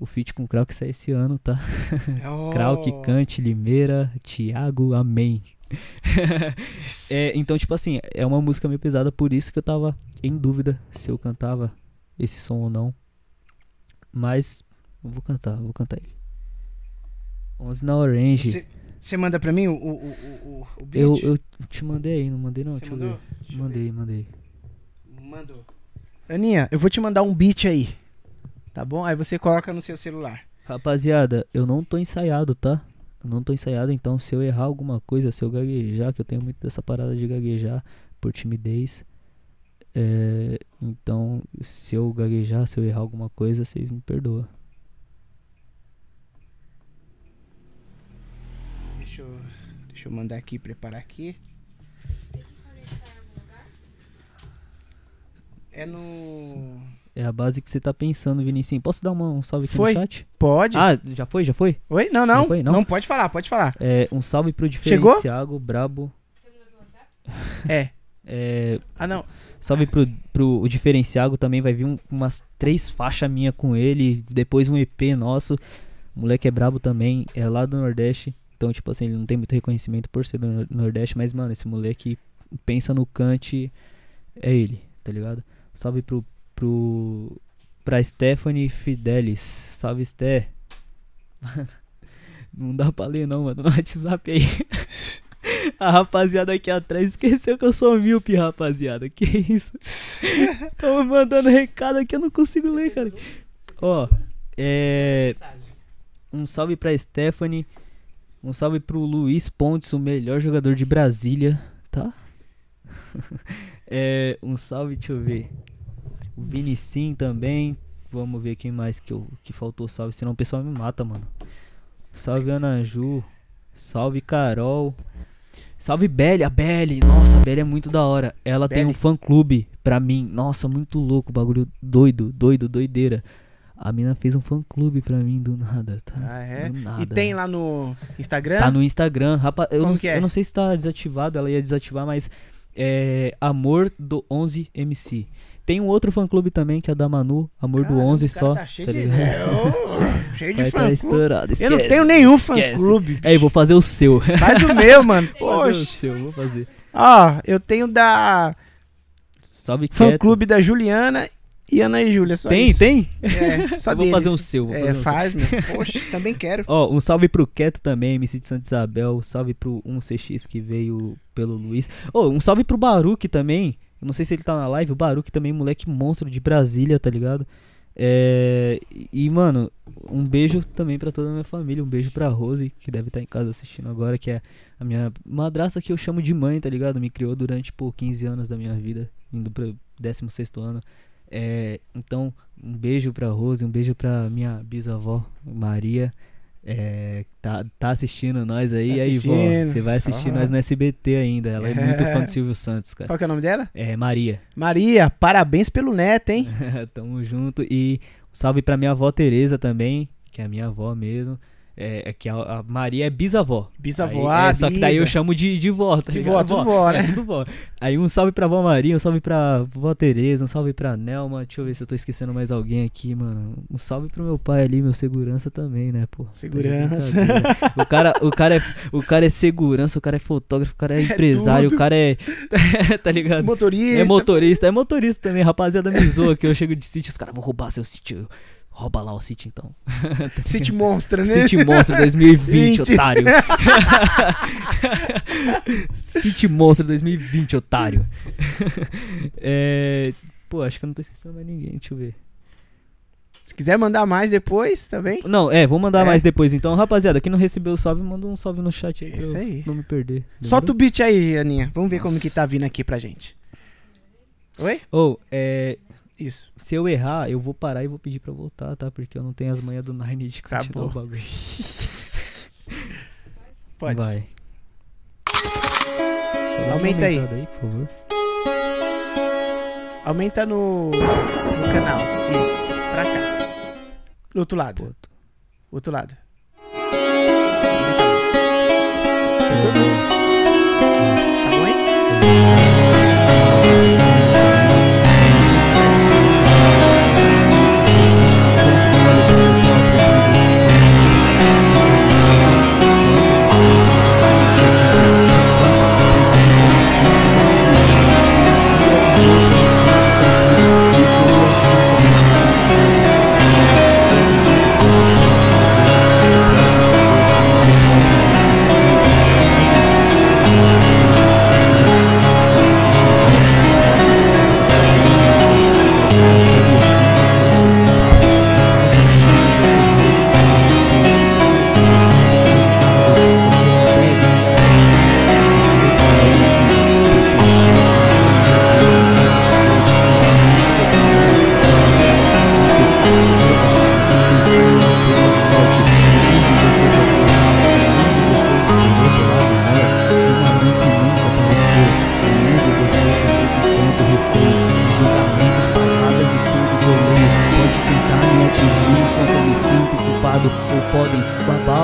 Speaker 3: O feat com o Krauk sai esse ano, tá? Oh. Krauk, Kant, Limeira, Thiago, Amém. é, então, tipo assim, é uma música meio pesada, por isso que eu tava em dúvida se eu cantava esse som ou não. Mas eu vou cantar, vou cantar ele. 11 na Orange.
Speaker 1: Você manda pra mim o, o, o, o beat?
Speaker 3: Eu, eu te mandei aí, não mandei não? Deixa mandou? eu ver. Deixa mandei, ver. mandei.
Speaker 1: Mandou. Aninha, eu vou te mandar um beat aí. Tá bom? Aí você coloca no seu celular.
Speaker 3: Rapaziada, eu não tô ensaiado, tá? Eu não tô ensaiado, então se eu errar alguma coisa, se eu gaguejar, que eu tenho muito dessa parada de gaguejar por timidez. É, então, se eu gaguejar, se eu errar alguma coisa, vocês me perdoam.
Speaker 1: Deixa eu, deixa eu mandar aqui, preparar aqui. É no.
Speaker 3: É a base que você tá pensando, Vinicius. Posso dar uma, um salve aqui
Speaker 1: foi?
Speaker 3: no chat?
Speaker 1: Pode.
Speaker 3: Ah, já foi? Já foi?
Speaker 1: Oi? Não, não. Foi, não? não? pode falar, pode falar.
Speaker 3: É, um salve pro Diferenciago, Brabo.
Speaker 1: É.
Speaker 3: é.
Speaker 1: Ah, não.
Speaker 3: Salve pro, pro o Diferenciago também. Vai vir um, umas três faixas minha com ele. Depois um EP nosso. O moleque é brabo também. É lá do Nordeste. Então, tipo assim, ele não tem muito reconhecimento por ser do Nordeste. Mas, mano, esse moleque pensa no cante. É ele, tá ligado? Salve pro pro pra Stephanie Fidelis. Salve, Sté. não dá pra ler não, mano, no WhatsApp aí. A rapaziada aqui atrás esqueceu que eu sou míope, rapaziada. Que isso? Tamo mandando recado aqui, eu não consigo ler, cara. Ó, é. Um salve pra Stephanie. Um salve pro Luiz Pontes, o melhor jogador de Brasília, tá? é, um salve, deixa eu ver. O Vinicim também. Vamos ver quem mais que, eu, que faltou salve. Senão o pessoal me mata, mano. Salve Anaju. Salve Carol. Salve Belly, a Belly. Nossa, a Belly é muito da hora. Ela Belly. tem um fã clube pra mim. Nossa, muito louco. Bagulho doido, doido, doideira. A mina fez um fã clube pra mim do nada, tá?
Speaker 1: Ah, é? E tem lá no Instagram?
Speaker 3: Tá no Instagram. Rapaz, eu, não, é? eu não sei se tá desativado. Ela ia desativar, mas é Amor do 11 MC. Tem um outro fã clube também, que é da Manu, Amor do 11 só. Tá cheio tá de...
Speaker 1: oh, cheio de
Speaker 3: Vai
Speaker 1: fã
Speaker 3: tá estourado.
Speaker 1: Esquece, eu não tenho nenhum fã clube.
Speaker 3: É, vou fazer o seu.
Speaker 1: Faz o meu, mano.
Speaker 3: Vou fazer o seu, vou fazer.
Speaker 1: Ó, eu tenho da...
Speaker 3: Salve
Speaker 1: Fã clube da Juliana e Ana e Júlia, só
Speaker 3: Tem,
Speaker 1: isso.
Speaker 3: tem?
Speaker 1: É, só
Speaker 3: eu vou fazer o seu. Vou
Speaker 1: é,
Speaker 3: fazer
Speaker 1: faz,
Speaker 3: seu.
Speaker 1: meu. Poxa, também quero.
Speaker 3: Ó, um salve pro Quieto também, MC de Santa Isabel. Salve pro 1CX que veio pelo Luiz. Ó, um salve pro Baruque também. Eu não sei se ele tá na live, o Baruque também, moleque monstro de Brasília, tá ligado? É, e, mano, um beijo também para toda a minha família. Um beijo pra Rose, que deve estar tá em casa assistindo agora, que é a minha madrasta que eu chamo de mãe, tá ligado? Me criou durante, pô, 15 anos da minha vida, indo pro 16 ano. É, então, um beijo pra Rose, um beijo pra minha bisavó, Maria. É, tá, tá assistindo nós aí, tá aí, vó. Você vai assistir nós no SBT ainda. Ela é, é muito fã do Silvio Santos, cara.
Speaker 1: Qual que é o nome dela?
Speaker 3: É Maria.
Speaker 1: Maria, parabéns pelo neto, hein?
Speaker 3: Tamo junto. E salve pra minha avó Tereza também, que é a minha avó mesmo. É, é que a, a Maria é bisavó.
Speaker 1: Bisavó,
Speaker 3: Aí,
Speaker 1: ah,
Speaker 3: é, Só que daí eu chamo de, de vó, tá
Speaker 1: De
Speaker 3: ligado?
Speaker 1: vó, tudo vó, né?
Speaker 3: É, tudo vó. Aí um salve pra vó Maria, um salve pra vó Tereza, um salve pra Nelma. Deixa eu ver se eu tô esquecendo mais alguém aqui, mano. Um salve pro meu pai ali, meu segurança também, né, pô? Tá
Speaker 1: Segurança.
Speaker 3: o, cara, o, cara é, o cara é segurança, o cara é fotógrafo, o cara é empresário,
Speaker 1: tudo.
Speaker 3: o cara é. tá ligado?
Speaker 1: Motorista.
Speaker 3: É motorista, é motorista também, rapaziada me zoa que eu chego de sítio, os caras vão roubar seu sítio. Rouba lá o sítio então.
Speaker 1: City Monster, né?
Speaker 3: City Monster 2020,
Speaker 1: 20.
Speaker 3: otário. City Monster 2020, otário. É, Pô, acho que eu não tô esquecendo mais ninguém, deixa eu ver.
Speaker 1: Se quiser mandar mais depois, tá bem?
Speaker 3: Não, é, vou mandar
Speaker 1: É.
Speaker 3: mais depois então. Rapaziada, quem não recebeu o salve, manda um salve no chat aí pra
Speaker 1: Isso
Speaker 3: eu
Speaker 1: aí.
Speaker 3: não me perder.
Speaker 1: Solta o beat aí, Aninha. Vamos ver como
Speaker 3: Nossa.
Speaker 1: que tá vindo aqui pra gente. Oi?
Speaker 3: Ou, é,
Speaker 1: Isso.
Speaker 3: se eu errar, eu vou parar e vou pedir pra voltar, tá? Porque eu não tenho as manhas do Nine de
Speaker 1: Tá
Speaker 3: continuar
Speaker 1: bom.
Speaker 3: o bagulho.
Speaker 1: Pode.
Speaker 3: Vai.
Speaker 1: Aumenta aí.
Speaker 3: aumentada por favor.
Speaker 1: Aumenta no, no canal. Isso. Pra cá. Do outro lado.
Speaker 3: Tô-
Speaker 1: Outro lado. Aumenta mais. Tá bom, hein?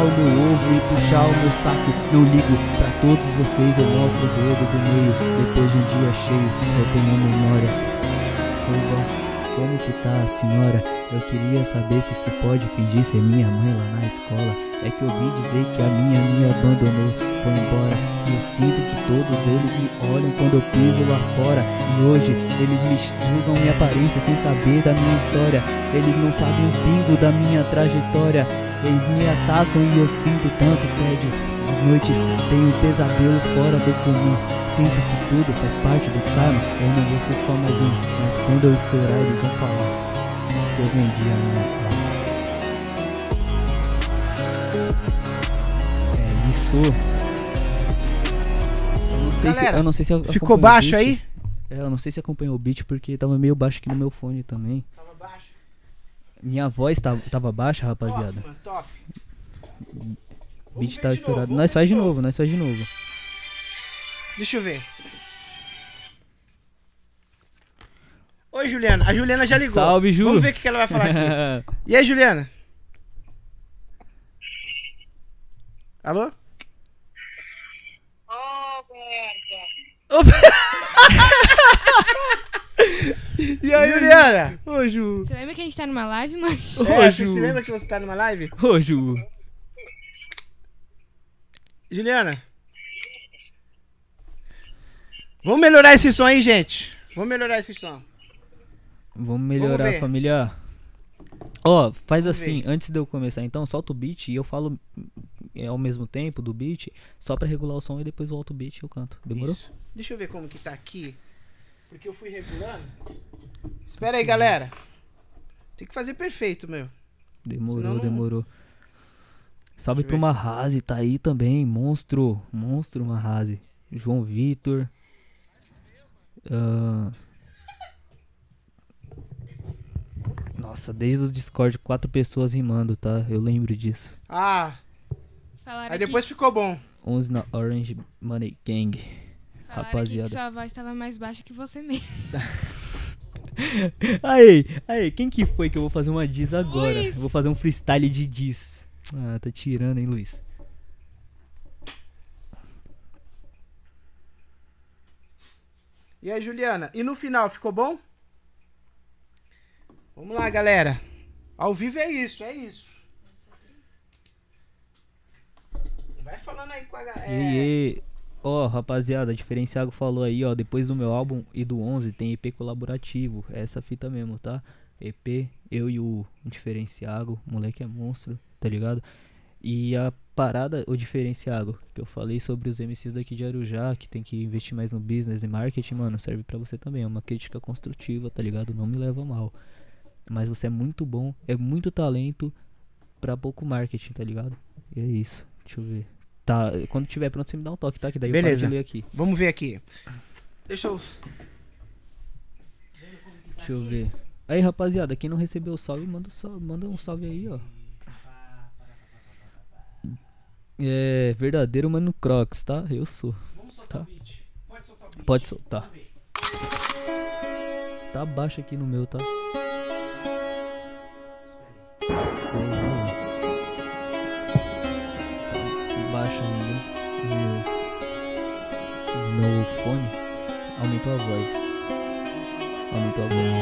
Speaker 3: Babar o meu ovo e puxar o meu saco. Não ligo pra todos vocês, eu mostro o dedo do meio. Depois de um dia cheio, eu tenho memórias. Vó, como que tá a senhora? Eu queria saber se você pode fingir ser minha mãe lá na escola. É que eu ouvi dizer que a minha me abandonou, foi embora. E eu sinto que todos eles me olham quando eu piso lá fora. E hoje eles me julgam minha aparência sem saber da minha história. Eles não sabem o pingo da minha trajetória. Eles me atacam e eu sinto tanto tédio. As noites tenho pesadelos fora do comum. Sinto que tudo faz parte do karma. Eu não vou ser só mais um, mas quando eu estourar eles vão falar que eu vendi a minha alma. É isso. Eu não sei se,
Speaker 1: Galera,
Speaker 3: eu não sei se eu
Speaker 1: Ficou baixo aí?
Speaker 3: É, eu não sei se acompanhou o beat porque tava meio baixo aqui no meu fone também.
Speaker 1: Tava baixo.
Speaker 3: Minha voz tava, tava baixa, rapaziada.
Speaker 1: Top, mano, top.
Speaker 3: O beat tá estourado.
Speaker 1: novo,
Speaker 3: nós faz de
Speaker 1: de
Speaker 3: novo, nós faz de novo.
Speaker 1: Deixa eu ver. Oi, Juliana. A Juliana já ligou.
Speaker 3: Salve, Ju.
Speaker 1: Vamos ver o que ela vai falar aqui. E aí, Juliana? Alô?
Speaker 4: Ô, Berta.
Speaker 1: E aí, Juliana?
Speaker 3: Ô, Ju.
Speaker 2: Você lembra que a gente tá numa live, mano?
Speaker 3: Ô,
Speaker 1: É, você
Speaker 3: Ju.
Speaker 1: se lembra que você tá numa live?
Speaker 3: Ô, Ju.
Speaker 1: Juliana? Vamos melhorar esse som aí, gente. Vamos melhorar esse som.
Speaker 3: Vamos melhorar,
Speaker 1: ver.
Speaker 3: família. Ó, faz
Speaker 1: Vamos
Speaker 3: assim, antes de eu começar então, solta o beat e eu falo é, ao mesmo tempo do beat, só pra regular o som e depois volta o beat e eu canto. Demorou?
Speaker 1: Isso. Deixa eu ver como que tá aqui. Porque eu fui regulando. Espera aí, galera. Tem que fazer perfeito, meu.
Speaker 3: Demorou,
Speaker 1: Senão não-
Speaker 3: demorou. Salve pro Marrazi, tá aí também, monstro, monstro Marrazi. João Vitor. Ah, Nossa, desde o Discord, quatro pessoas rimando, tá? Eu lembro disso.
Speaker 1: Ah,
Speaker 2: Falaram
Speaker 1: aí depois ficou bom.
Speaker 3: 11 na Orange Money Gang.
Speaker 2: falaram
Speaker 3: rapaziada.
Speaker 2: que sua voz tava mais baixa que você mesmo.
Speaker 3: Aí, aí, quem que foi que eu vou fazer uma diz agora?
Speaker 2: Luiz.
Speaker 3: Vou fazer um freestyle de diz. Ah, tá tirando, hein, Luiz?
Speaker 1: E aí, Juliana? E no final, ficou bom? Vamos lá, galera. Ao vivo é isso, é isso. Vai falando aí com a galera.
Speaker 3: E aí, ó, rapaziada, Diferenciago falou aí, ó, depois do meu álbum e do 11 tem EP colaborativo, é essa fita mesmo, tá? EP, eu e o Diferenciago, moleque é monstro, tá ligado? E a parada, o Diferenciago, que eu falei sobre os MCs daqui de Arujá, que tem que investir mais no business e marketing, mano, serve pra você também, é uma crítica construtiva, tá ligado? Não me leva mal. Mas você é muito bom, é muito talento pra pouco marketing, tá ligado? E é isso, deixa eu ver. Tá, quando tiver pronto você me dá um toque, tá? Que daí eu
Speaker 1: Beleza.
Speaker 3: paro de ler aqui.
Speaker 1: Vamos ver aqui. Deixa eu.
Speaker 3: Deixa eu ver. Aí, rapaziada, quem não recebeu o salve, manda, um salve, manda um salve aí, ó. É verdadeiro mano Crocs, tá? Eu sou.
Speaker 1: Vamos soltar
Speaker 3: Tá.
Speaker 1: o beat. Pode soltar o beat.
Speaker 3: Pode soltar. Tá baixo aqui no meu, tá? Baixo no meu, no meu fone. Aumentou a voz. Aumentou a voz.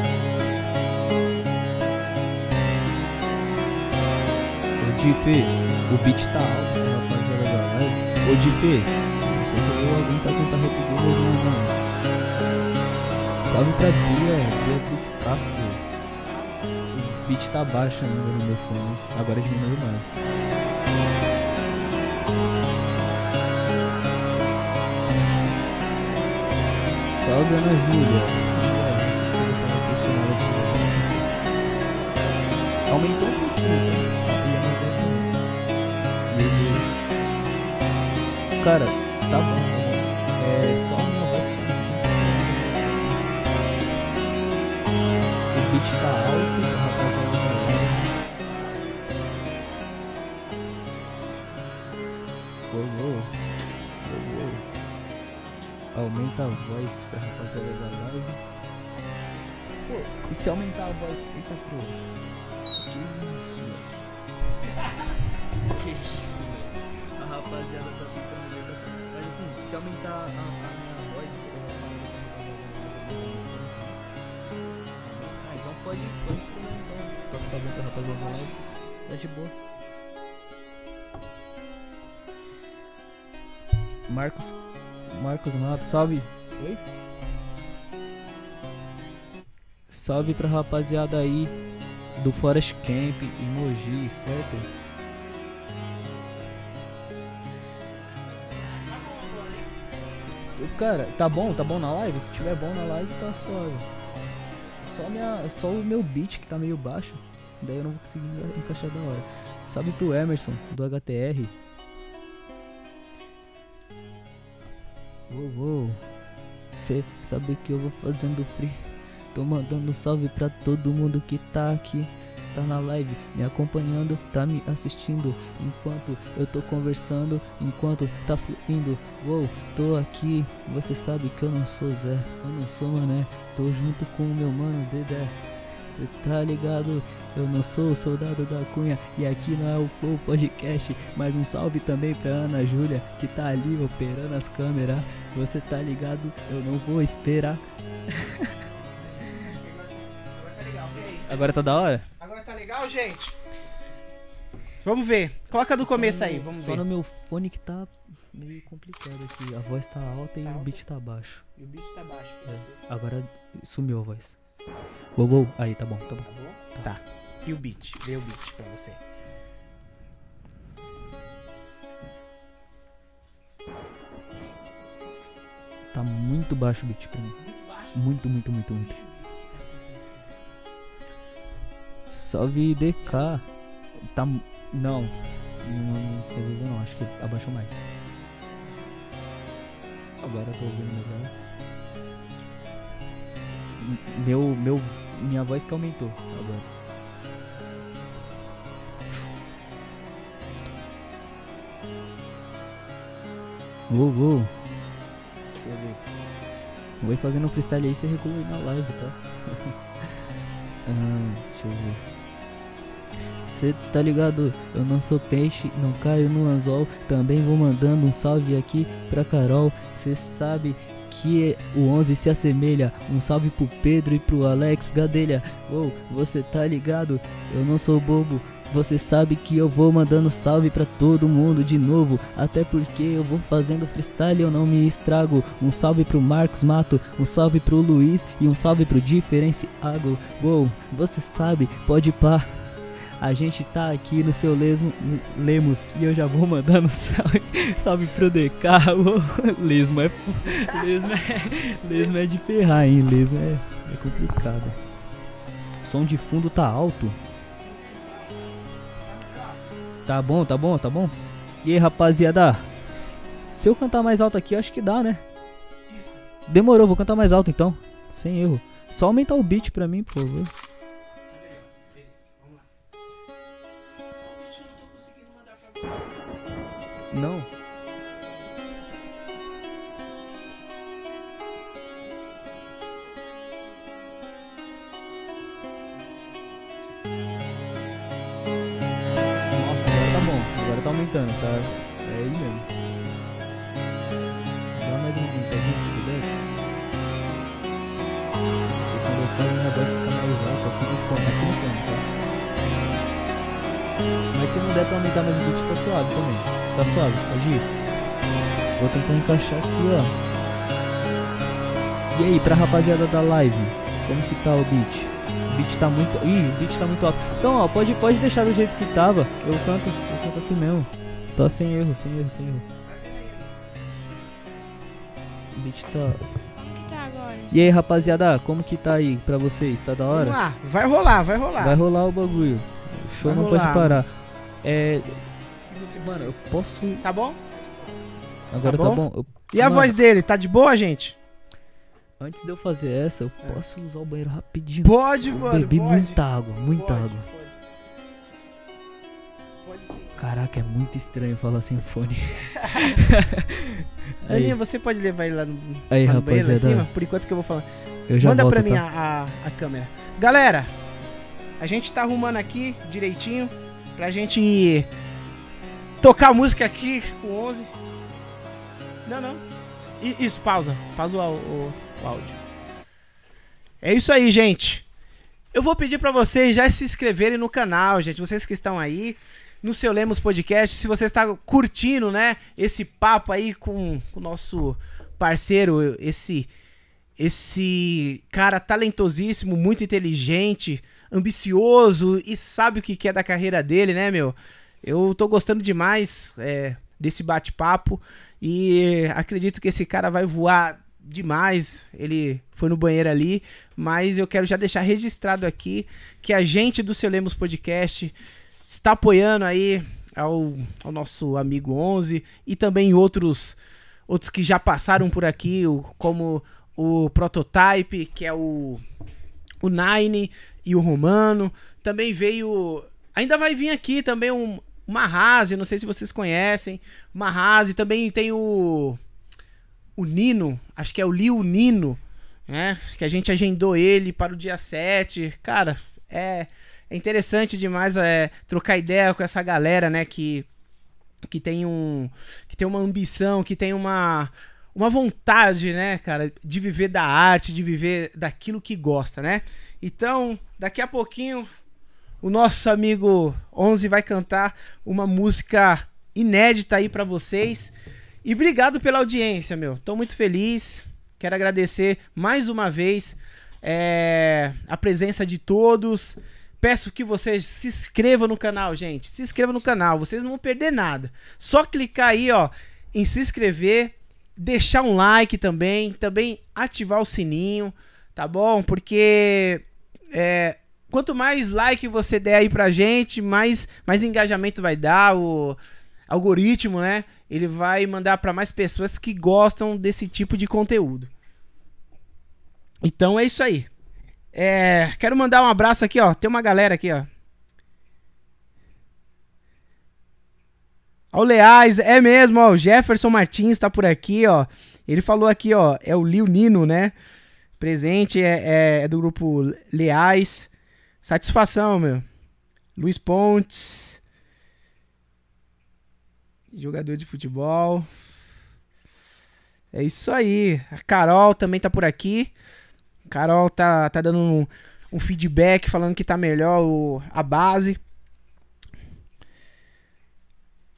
Speaker 3: Ô Dife, o beat tá alto, Ô Dife, não sei se eu vou alguém tá tentando repetir, mas não, não. Salve pra Bia, Beatriz Castro. O beat tá baixo ainda no meu fone. Agora diminui mais. Salve Ana Júlia. Aqui. Aumentou um Cara, tá bom, tá bom. É só minha voz que O beat tá alto, o rapaziada tá. Uou, uou. Uou, uou. Aumenta a voz pra rapaziada da live. Pô, e se aumentar a voz? Eita, pro. Que isso, velho? que isso, velho? A rapaziada tá tentando deixar assim. Mas assim, se aumentar a, a minha voz, falar. Ah, então pode, pode escolher então. Pra ficar bom pra rapaziada da live. Tá de boa. Marcos. Marcos Matos, salve. Oi? Salve pra rapaziada aí do Forest Camp em Mogi, certo? Cara, tá bom, tá bom na live? Se tiver bom na live, tá suave. Só, minha, só o meu beat que tá meio baixo, daí eu não vou conseguir encaixar da hora. Salve pro Emerson, do HTR. Uou, uou. Cê sabe que eu vou fazendo free. Tô mandando salve pra todo mundo que tá aqui. Tá na live, me acompanhando, tá me assistindo. Enquanto eu tô conversando, enquanto tá fluindo. Uou, tô aqui. Você sabe que eu não sou Zé, eu não sou Mané. Tô junto com o meu mano Dedé. Cê tá ligado? Eu não sou o soldado da cunha e aqui não é o Flow Podcast. Mas um salve também pra Ana Júlia que tá ali operando as câmeras. Você tá ligado? Eu não vou esperar.
Speaker 1: Agora tá
Speaker 3: tá da hora?
Speaker 1: Tá legal, gente? Vamos ver. Coloca do começo aí, vamos
Speaker 3: Só
Speaker 1: ver.
Speaker 3: no meu fone que tá meio complicado aqui. A voz tá alta e
Speaker 1: Tá
Speaker 3: o
Speaker 1: alta.
Speaker 3: beat tá baixo.
Speaker 1: E o beat tá baixo
Speaker 3: É. Agora sumiu a voz. Uou, uou. Aí, tá bom, tá bom.
Speaker 1: Tá bom? Tá. E o beat? Vê o beat pra você.
Speaker 3: Tá muito baixo o beat pra mim. Muito, muito, muito, muito. Salve DK. Tá. Não. Não resolveu não. Acho que abaixou mais. Agora eu tô ouvindo melhor. Meu. meu minha voz que aumentou agora. Uou, uou.
Speaker 1: Deixa eu ver.
Speaker 3: Vou fazendo um freestyle aí, você recua aí na live, tá? Deixa eu ver. Cê tá ligado? Eu não sou peixe, não caio no anzol. Também vou mandando um salve aqui pra Carol. Cê sabe que o 11 se assemelha. Um salve pro Pedro e pro Alex Gadelha. Uou, você tá ligado? Eu não sou bobo. Você sabe que eu vou mandando salve pra todo mundo de novo. Até porque eu vou fazendo freestyle e eu não me estrago. Um salve pro Marcos Mato, um salve pro Luiz e um salve pro Diferenciago. Uou, você sabe, pode pá. A gente tá aqui no seu lesmo, Lemos e eu já vou mandando salve, salve pro DK. Lesmo é, lesmo é, lesmo é de ferrar, hein? Lesmo é, é complicado. Som de fundo tá alto. Tá bom, tá bom, tá bom? E aí, rapaziada? Se eu cantar mais alto aqui, acho que dá, né? Demorou, vou cantar mais alto então. Sem erro. Só aumentar o beat pra mim, por favor. Não. aumentando, tá? É ele mesmo. Dá mais um pouquinho se puder. Porque quando eu falo minha voz fica mais alta aqui no fone, aqui no fone, tá? Mas se não der pra aumentar mais um pouquinho, tá suave também. Tá suave, pode ir. Vou tentar encaixar aqui, ó. E aí, pra rapaziada da live, como que tá o beat? O beat tá muito. Ih, o beat tá muito alto. Então, ó, pode, pode deixar do jeito que tava. Eu canto, eu canto assim mesmo. Tá sem erro, sem erro, sem erro. O beat tá.
Speaker 2: Como que tá agora?
Speaker 3: E aí, rapaziada, como que tá aí pra vocês? Tá da hora?
Speaker 1: Vamos lá, vai rolar, vai rolar.
Speaker 3: Vai rolar o bagulho. O show
Speaker 1: Vai
Speaker 3: não
Speaker 1: rolar,
Speaker 3: pode parar. É.
Speaker 1: Que você
Speaker 3: Mano, eu posso.
Speaker 1: Tá bom?
Speaker 3: Agora
Speaker 1: Tá
Speaker 3: tá
Speaker 1: bom?
Speaker 3: bom? Eu-
Speaker 1: E a
Speaker 3: Mano,
Speaker 1: voz dele, tá de boa, gente?
Speaker 3: Antes de eu fazer essa, eu
Speaker 1: É.
Speaker 3: posso usar o banheiro rapidinho.
Speaker 1: Pode,
Speaker 3: Eu
Speaker 1: mano.
Speaker 3: Bebi
Speaker 1: pode.
Speaker 3: muita água, muita
Speaker 1: Pode,
Speaker 3: água.
Speaker 1: Pode, pode sim.
Speaker 3: Caraca, é muito estranho falar sem fone.
Speaker 1: Aninha, você pode levar ele lá no,
Speaker 3: aí
Speaker 1: lá no banheiro lá em cima? Por enquanto que eu vou falar.
Speaker 3: Eu já
Speaker 1: Manda
Speaker 3: volto,
Speaker 1: pra mim
Speaker 3: tá?
Speaker 1: a, a, a câmera. Galera, a gente tá arrumando aqui direitinho pra gente tocar música aqui com 11. Não, não. Isso, pausa. Pausa o, o- o áudio. É isso aí, gente. Eu vou pedir pra vocês já se inscreverem no canal, gente. Vocês que estão aí no seu Lemos Podcast, se você está curtindo, né, esse papo aí com o nosso parceiro, esse esse cara talentosíssimo, muito inteligente, ambicioso e sabe o que quer da carreira dele, né, meu? Eu tô gostando demais é, desse bate-papo e acredito que esse cara vai voar demais. Ele foi no banheiro ali, mas eu quero já deixar registrado aqui que a gente do Seu Lemos Podcast está apoiando aí ao, ao nosso amigo 11 e também outros outros que já passaram por aqui, como o Prototype, que é o o Nine e o Romano. Também veio. Ainda vai vir aqui também um Marrazi, não sei se vocês conhecem. Marrazi, também tem o. O Nino, acho que é o Liu Nino, né? Que a gente agendou ele para o dia 7. Cara, é, é interessante demais é, trocar ideia com essa galera, né? Que, que tem um. Que tem uma ambição, que tem uma uma vontade, né, cara, de viver da arte, de viver daquilo que gosta, né? Então, daqui a pouquinho, o nosso amigo 11 vai cantar uma música inédita aí pra vocês. E obrigado pela audiência, meu. Tô muito feliz. Quero agradecer mais uma vez é, a presença de todos. Peço que vocês se inscrevam no canal, gente. Se inscreva no canal, vocês não vão perder nada. Só clicar aí, ó, em se inscrever deixar um like também, também ativar o sininho, tá bom? Porque é, quanto mais like você der aí pra gente, mais, mais engajamento vai dar, o algoritmo, né? Ele vai mandar pra mais pessoas que gostam desse tipo de conteúdo. Então é isso aí. É, quero mandar um abraço aqui, ó. Tem uma galera aqui, ó. Ó, o Leais, é mesmo, ó. O Jefferson Martins tá por aqui, ó. Ele falou aqui, ó. É o Lil Nino, né? Presente, é, é- é do grupo Leais. Satisfação, meu. Luiz Pontes. Jogador de futebol. É isso aí. A Carol também tá por aqui. Carol tá, tá dando um, um feedback falando que tá melhor o, a base.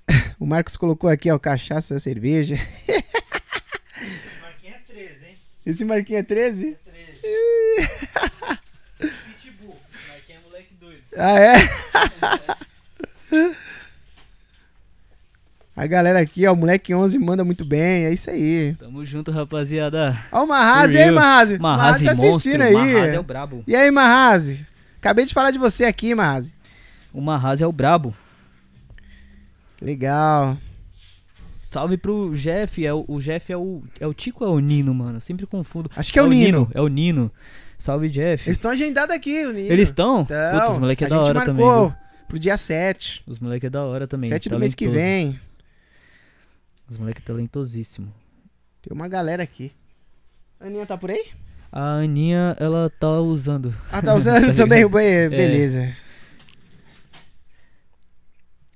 Speaker 1: O Marcos colocou aqui, ó, cachaça, cerveja.
Speaker 3: Marquinhos é 13, hein?
Speaker 1: Esse Marquinhos é 13?
Speaker 3: 13. Pitbull. Marquinhos é moleque doido.
Speaker 1: Ah, é? A galera aqui, ó, o moleque 11 manda muito bem, é isso aí.
Speaker 3: Tamo junto, rapaziada.
Speaker 1: Ó o Marrazi, e aí. Marrazi?
Speaker 3: Marrazi
Speaker 1: tá
Speaker 3: monstro.
Speaker 1: assistindo aí.
Speaker 3: Marrazi é o brabo.
Speaker 1: E aí, Marrazi? Acabei de falar de você aqui, Marrazi.
Speaker 3: O Marrazi é o brabo.
Speaker 1: Legal.
Speaker 3: Salve pro Jeff. É o, o Jeff é o, é o Tico ou é o Nino, mano? Eu sempre confundo.
Speaker 1: Acho que é o Nino.
Speaker 3: É o Nino. Salve, Jeff.
Speaker 1: Eles estão agendados aqui, o Nino.
Speaker 3: Eles estão?
Speaker 1: Então,
Speaker 3: Putz, os moleque é
Speaker 1: a
Speaker 3: da
Speaker 1: gente
Speaker 3: hora também.
Speaker 1: marcou
Speaker 3: viu?
Speaker 1: pro dia 7.
Speaker 3: Os moleque é da hora também.
Speaker 1: 7 do mês que vem.
Speaker 3: Os moleque é talentosíssimo.
Speaker 1: Tem uma galera aqui. A Aninha tá por aí?
Speaker 3: A Aninha, ela tá usando.
Speaker 1: Ah, tá usando
Speaker 3: Tá
Speaker 1: também o banheiro.
Speaker 3: É.
Speaker 1: Beleza.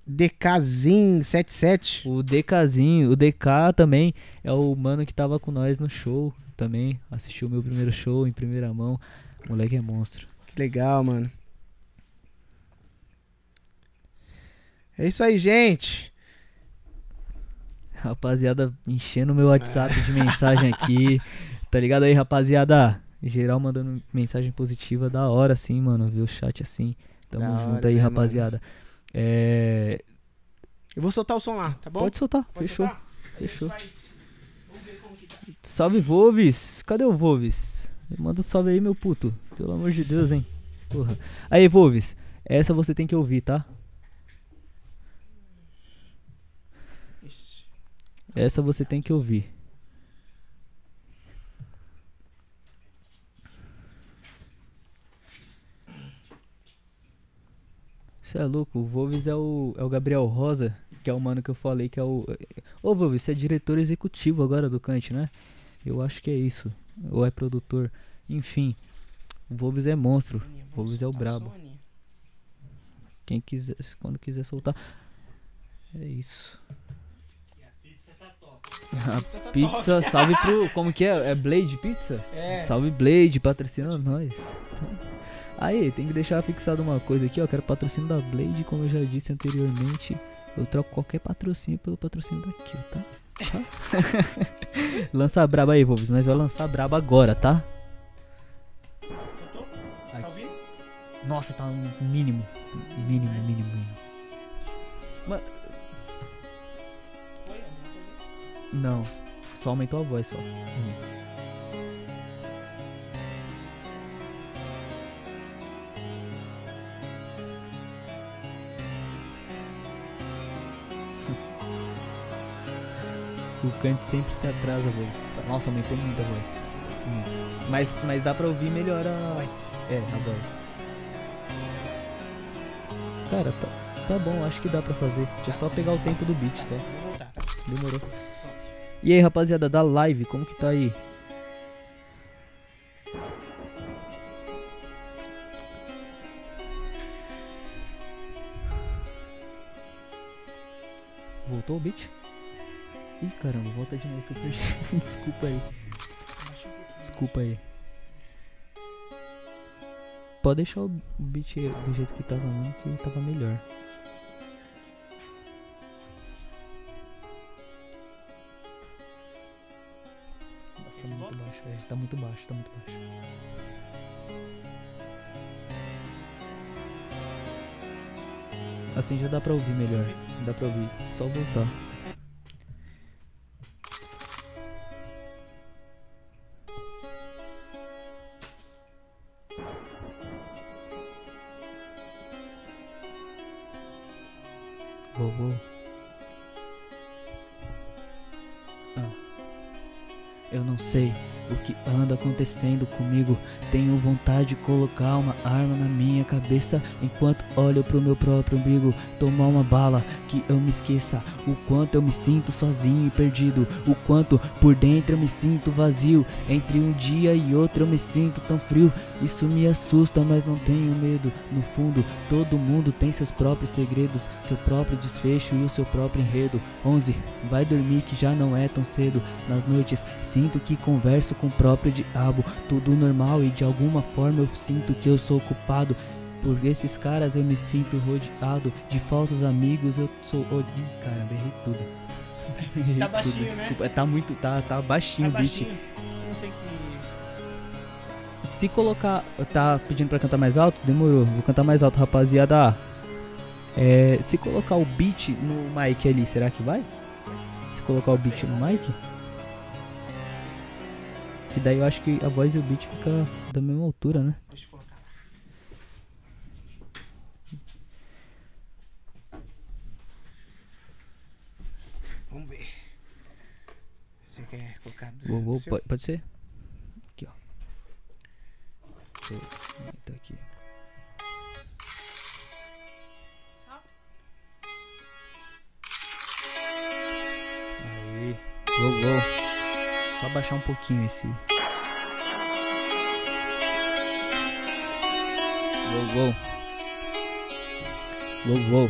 Speaker 1: DKZin 77.
Speaker 3: O DKzinho, o DK também é o mano que tava com nós no show também. Assistiu o meu primeiro show em primeira mão. O moleque é monstro.
Speaker 1: Que legal, mano. É isso aí, gente.
Speaker 3: Rapaziada, enchendo meu WhatsApp de mensagem aqui. Tá ligado aí, rapaziada? Geral mandando mensagem positiva da hora, assim, mano. Ver o chat assim. Tamo
Speaker 1: Da
Speaker 3: junto
Speaker 1: hora,
Speaker 3: aí,
Speaker 1: né,
Speaker 3: rapaziada. É.
Speaker 1: Eu vou soltar o som lá, tá bom?
Speaker 3: Pode soltar,
Speaker 1: Pode
Speaker 3: fechou.
Speaker 1: soltar?
Speaker 3: Fechou.
Speaker 1: Vai. Vamos ver como que tá.
Speaker 3: Salve, Volves. Cadê o Volves? Manda um salve aí, meu puto. Pelo amor de Deus, hein? Porra. Aí, Volves. Essa você tem que ouvir, tá? Essa você tem que ouvir. Você é louco, o Volves é o, é o Gabriel Rosa, que é o mano que eu falei que é o. Ô Volves, você é diretor executivo agora do Kant, né? Eu acho que é isso. Ou é produtor. Enfim. O Volves é monstro.
Speaker 1: Vamos
Speaker 3: Volves é o brabo. Quem quiser, quando quiser soltar. É isso. A pizza, salve pro. Como que é? É Blade Pizza?
Speaker 1: É.
Speaker 3: Salve Blade, patrocina nós. Então, aí, tem que deixar fixado uma coisa aqui, ó. Quero patrocínio da Blade, como eu já disse anteriormente. Eu troco qualquer patrocínio pelo patrocínio daqui, tá? Tá? Lança braba aí, Wolves. Nós vamos lançar braba agora, tá?
Speaker 1: Soltou?
Speaker 3: Ai.
Speaker 1: Tá ouvindo?
Speaker 3: Nossa, tá um mínimo. Mínimo, mínimo, mínimo. Mas,
Speaker 1: coisa?
Speaker 3: não. Só aumentou a voz só. O Kant sempre se atrasa a voz. Nossa, aumentou muito a voz. Mas, mas dá pra ouvir melhor a. É, a voz. Cara, tá, tá bom, acho que dá pra fazer. Deixa só pegar o tempo do beat só.
Speaker 1: Tá?
Speaker 3: Demorou. E aí, rapaziada da live, como que tá aí? Voltou o beat? Ih, caramba, volta de novo que eu perdi. Desculpa aí. Desculpa aí. Pode deixar o beat do jeito que tava mesmo, que tava melhor. Nossa, tá muito baixo, velho. Tá muito baixo, tá muito baixo. Assim já dá pra ouvir melhor. Dá pra ouvir. Só voltar. Uou. Ah. Eu não sei que anda acontecendo comigo. Tenho vontade de colocar uma arma na minha cabeça enquanto olho pro meu próprio umbigo. Tomar uma bala que eu me esqueça o quanto eu me sinto sozinho e perdido. O quanto por dentro eu me sinto vazio. Entre um dia e outro eu me sinto tão frio. Isso me assusta, mas não tenho medo. No fundo, todo mundo tem seus próprios segredos, seu próprio desfecho e o seu próprio enredo. 11. Vai dormir que já não é tão cedo. Nas noites sinto que converso com próprio diabo. Tudo normal e de alguma forma eu sinto que eu sou culpado. Por esses caras eu me sinto rodeado de falsos amigos. Eu sou. Ih, caramba, errei tudo. Errei
Speaker 1: Tá
Speaker 3: tudo,
Speaker 1: baixinho, né?
Speaker 3: desculpa. Tá muito. Tá, tá baixinho
Speaker 1: Tá
Speaker 3: o beat.
Speaker 1: Não sei que.
Speaker 3: Se colocar. Tá pedindo pra cantar mais alto? Demorou. Vou cantar mais alto, rapaziada. É, se colocar o beat no mic ali, será que vai? Se colocar o beat no mic? Que daí eu acho que a voz e o beat fica da mesma altura, né?
Speaker 1: Deixa eu colocar lá. Vamos ver. Você quer colocar do
Speaker 3: Vou, vou,
Speaker 1: seu?
Speaker 3: pode, pode ser? Aqui, ó. Eu aumentar aqui. Aí. Vou, vou. Só baixar um pouquinho esse. Vou, vou. Vou, vou.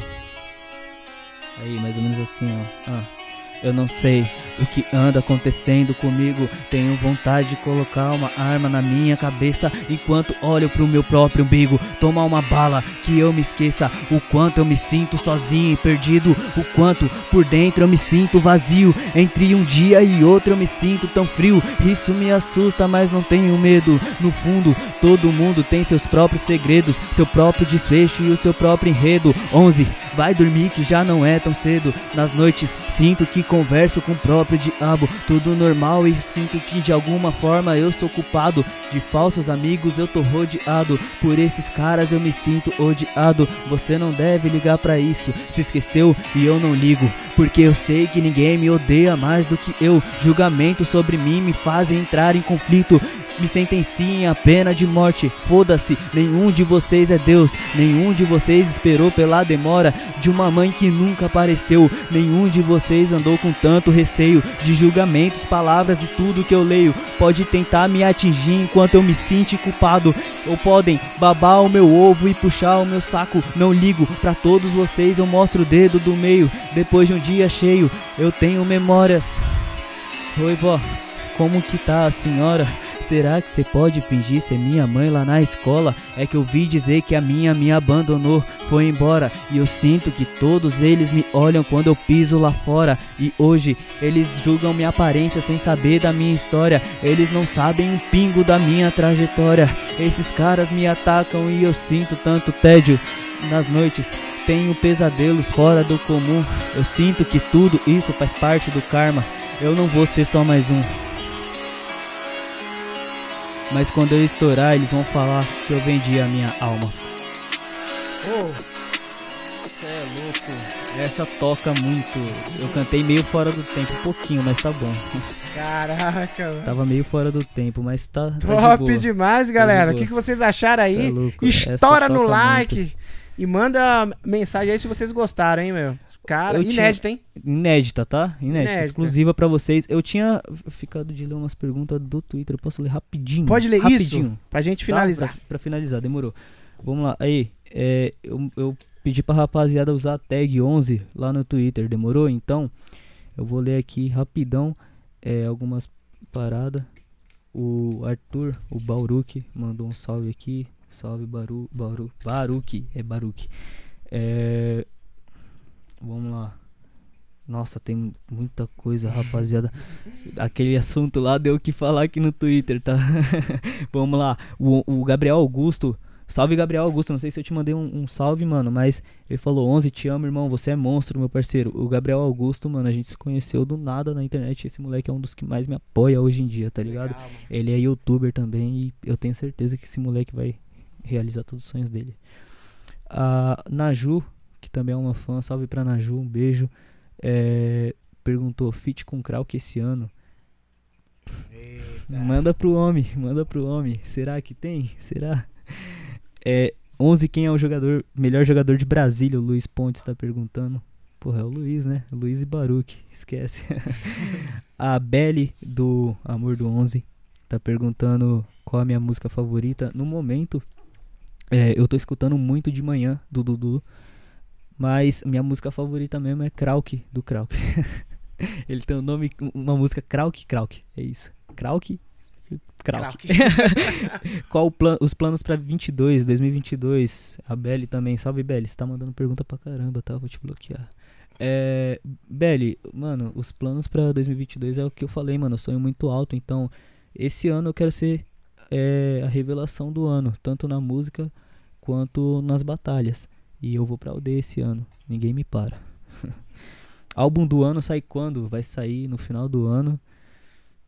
Speaker 3: Aí, mais ou menos assim, ó. Ah. Eu não sei o que anda acontecendo comigo. Tenho vontade de colocar uma arma na minha cabeça enquanto olho pro meu próprio umbigo. Tomar uma bala que eu me esqueça o quanto eu me sinto sozinho e perdido. O quanto por dentro eu me sinto vazio. Entre um dia e outro eu me sinto tão frio. Isso me assusta, mas não tenho medo. No fundo, todo mundo tem seus próprios segredos, seu próprio desfecho e o seu próprio enredo. 11. Vai dormir que já não é tão cedo. Nas noites sinto que converso com o próprio diabo. Tudo normal e sinto que de alguma forma eu sou culpado. De falsos amigos eu tô rodeado. Por esses caras eu me sinto odiado. Você não deve ligar pra isso. Se esqueceu e eu não ligo. Porque eu sei que ninguém me odeia mais do que eu. Julgamento sobre mim me fazem entrar em conflito. Me sentenciem a pena de morte. Foda-se, nenhum de vocês é Deus. Nenhum de vocês esperou pela demora de uma mãe que nunca apareceu. Nenhum de vocês andou com tanto receio de julgamentos, palavras e tudo que eu leio. Pode tentar me atingir enquanto eu me sinto culpado. Ou podem babar o meu ovo e puxar o meu saco. Não ligo pra todos vocês, eu mostro o dedo do meio. Depois de um dia cheio, eu tenho memórias. Oi, vó, como que tá a senhora? Será que você pode fingir ser minha mãe lá na escola? É que eu vi dizer que a minha me abandonou, foi embora e eu sinto que todos eles me olham quando eu piso lá fora. E hoje eles julgam minha aparência sem saber da minha história. Eles não sabem um pingo da minha trajetória. Esses caras me atacam e eu sinto tanto tédio nas noites. Tenho pesadelos fora do comum. Eu sinto que tudo isso faz parte do karma. Eu não vou ser só mais um. Mas quando eu estourar, eles vão falar que eu vendi a minha alma. Oh, cê é louco. Essa toca muito. Eu cantei meio fora do tempo, um pouquinho, mas tá bom.
Speaker 1: Caraca, mano.
Speaker 3: Tava meio fora do tempo, mas tá. tá de
Speaker 1: Top
Speaker 3: boa.
Speaker 1: demais, galera. O
Speaker 3: boa.
Speaker 1: que, que vocês acharam
Speaker 3: Cê
Speaker 1: aí?
Speaker 3: é louco. Essa
Speaker 1: Estoura no
Speaker 3: toca
Speaker 1: like e manda mensagem aí se vocês gostaram, hein, meu? Cara,
Speaker 3: Eu tinha-
Speaker 1: inédito, hein?
Speaker 3: Inédita, tá? Inédita.
Speaker 1: Inédita.
Speaker 3: Exclusiva pra vocês. Eu tinha ficado de ler umas perguntas do Twitter. Eu posso ler rapidinho?
Speaker 1: Pode ler
Speaker 3: rapidinho.
Speaker 1: isso pra gente
Speaker 3: Tá?
Speaker 1: finalizar.
Speaker 3: Pra, pra finalizar, demorou. Vamos lá. Aí, é, eu, eu pedi pra rapaziada usar a tag 11 lá no Twitter, demorou? Então, eu vou ler aqui rapidão é, algumas paradas. O Arthur, o Baruque, mandou um salve aqui. Salve Baru, Baru, Baruque, é Baruque. É, vamos lá. Nossa, tem muita coisa, rapaziada. Aquele assunto lá deu o que falar aqui no Twitter, tá? Vamos lá. O, o Gabriel Augusto. Salve, Gabriel Augusto. Não sei se eu te mandei um, um salve, mano. Mas ele falou: 11, te amo, irmão. Você é monstro, meu parceiro. O Gabriel Augusto, mano, a gente se conheceu do nada na internet. Esse moleque é um dos que mais me apoia hoje em dia, tá ligado?
Speaker 1: Legal.
Speaker 3: Ele é youtuber também e eu tenho certeza que esse moleque vai realizar todos os sonhos dele. A Naju, que também é uma fã, salve pra Naju, um beijo. É, perguntou: Fit com Krauk esse ano?
Speaker 1: Eita.
Speaker 3: Manda pro homem, manda pro homem. Será que tem? Será? É, 11, quem é o jogador, melhor jogador de Brasília? O Luiz Pontes tá perguntando. Porra, é o Luiz, né? Luiz e Baruque, esquece. a Belly do Amor do 11 tá perguntando qual a minha música favorita. No momento, é, eu tô escutando muito de manhã do Dudu. Mas minha música favorita mesmo é Krauk, do Krauk. Ele tem um nome, uma música Krauk Krauk. É isso. Krauk Krauk. Qual plan, os planos pra 22, 2022? A Belly também. Salve, Belly. Você tá mandando pergunta pra caramba, tá? Vou te bloquear. É, Belly, mano, os planos pra 2022 é o que eu falei, mano. Eu sonho muito alto. Então, esse ano eu quero ser é, a revelação do ano. Tanto na música quanto nas batalhas. E eu vou pra aldeia esse ano. Ninguém me para. Álbum do ano sai quando? Vai sair no final do ano.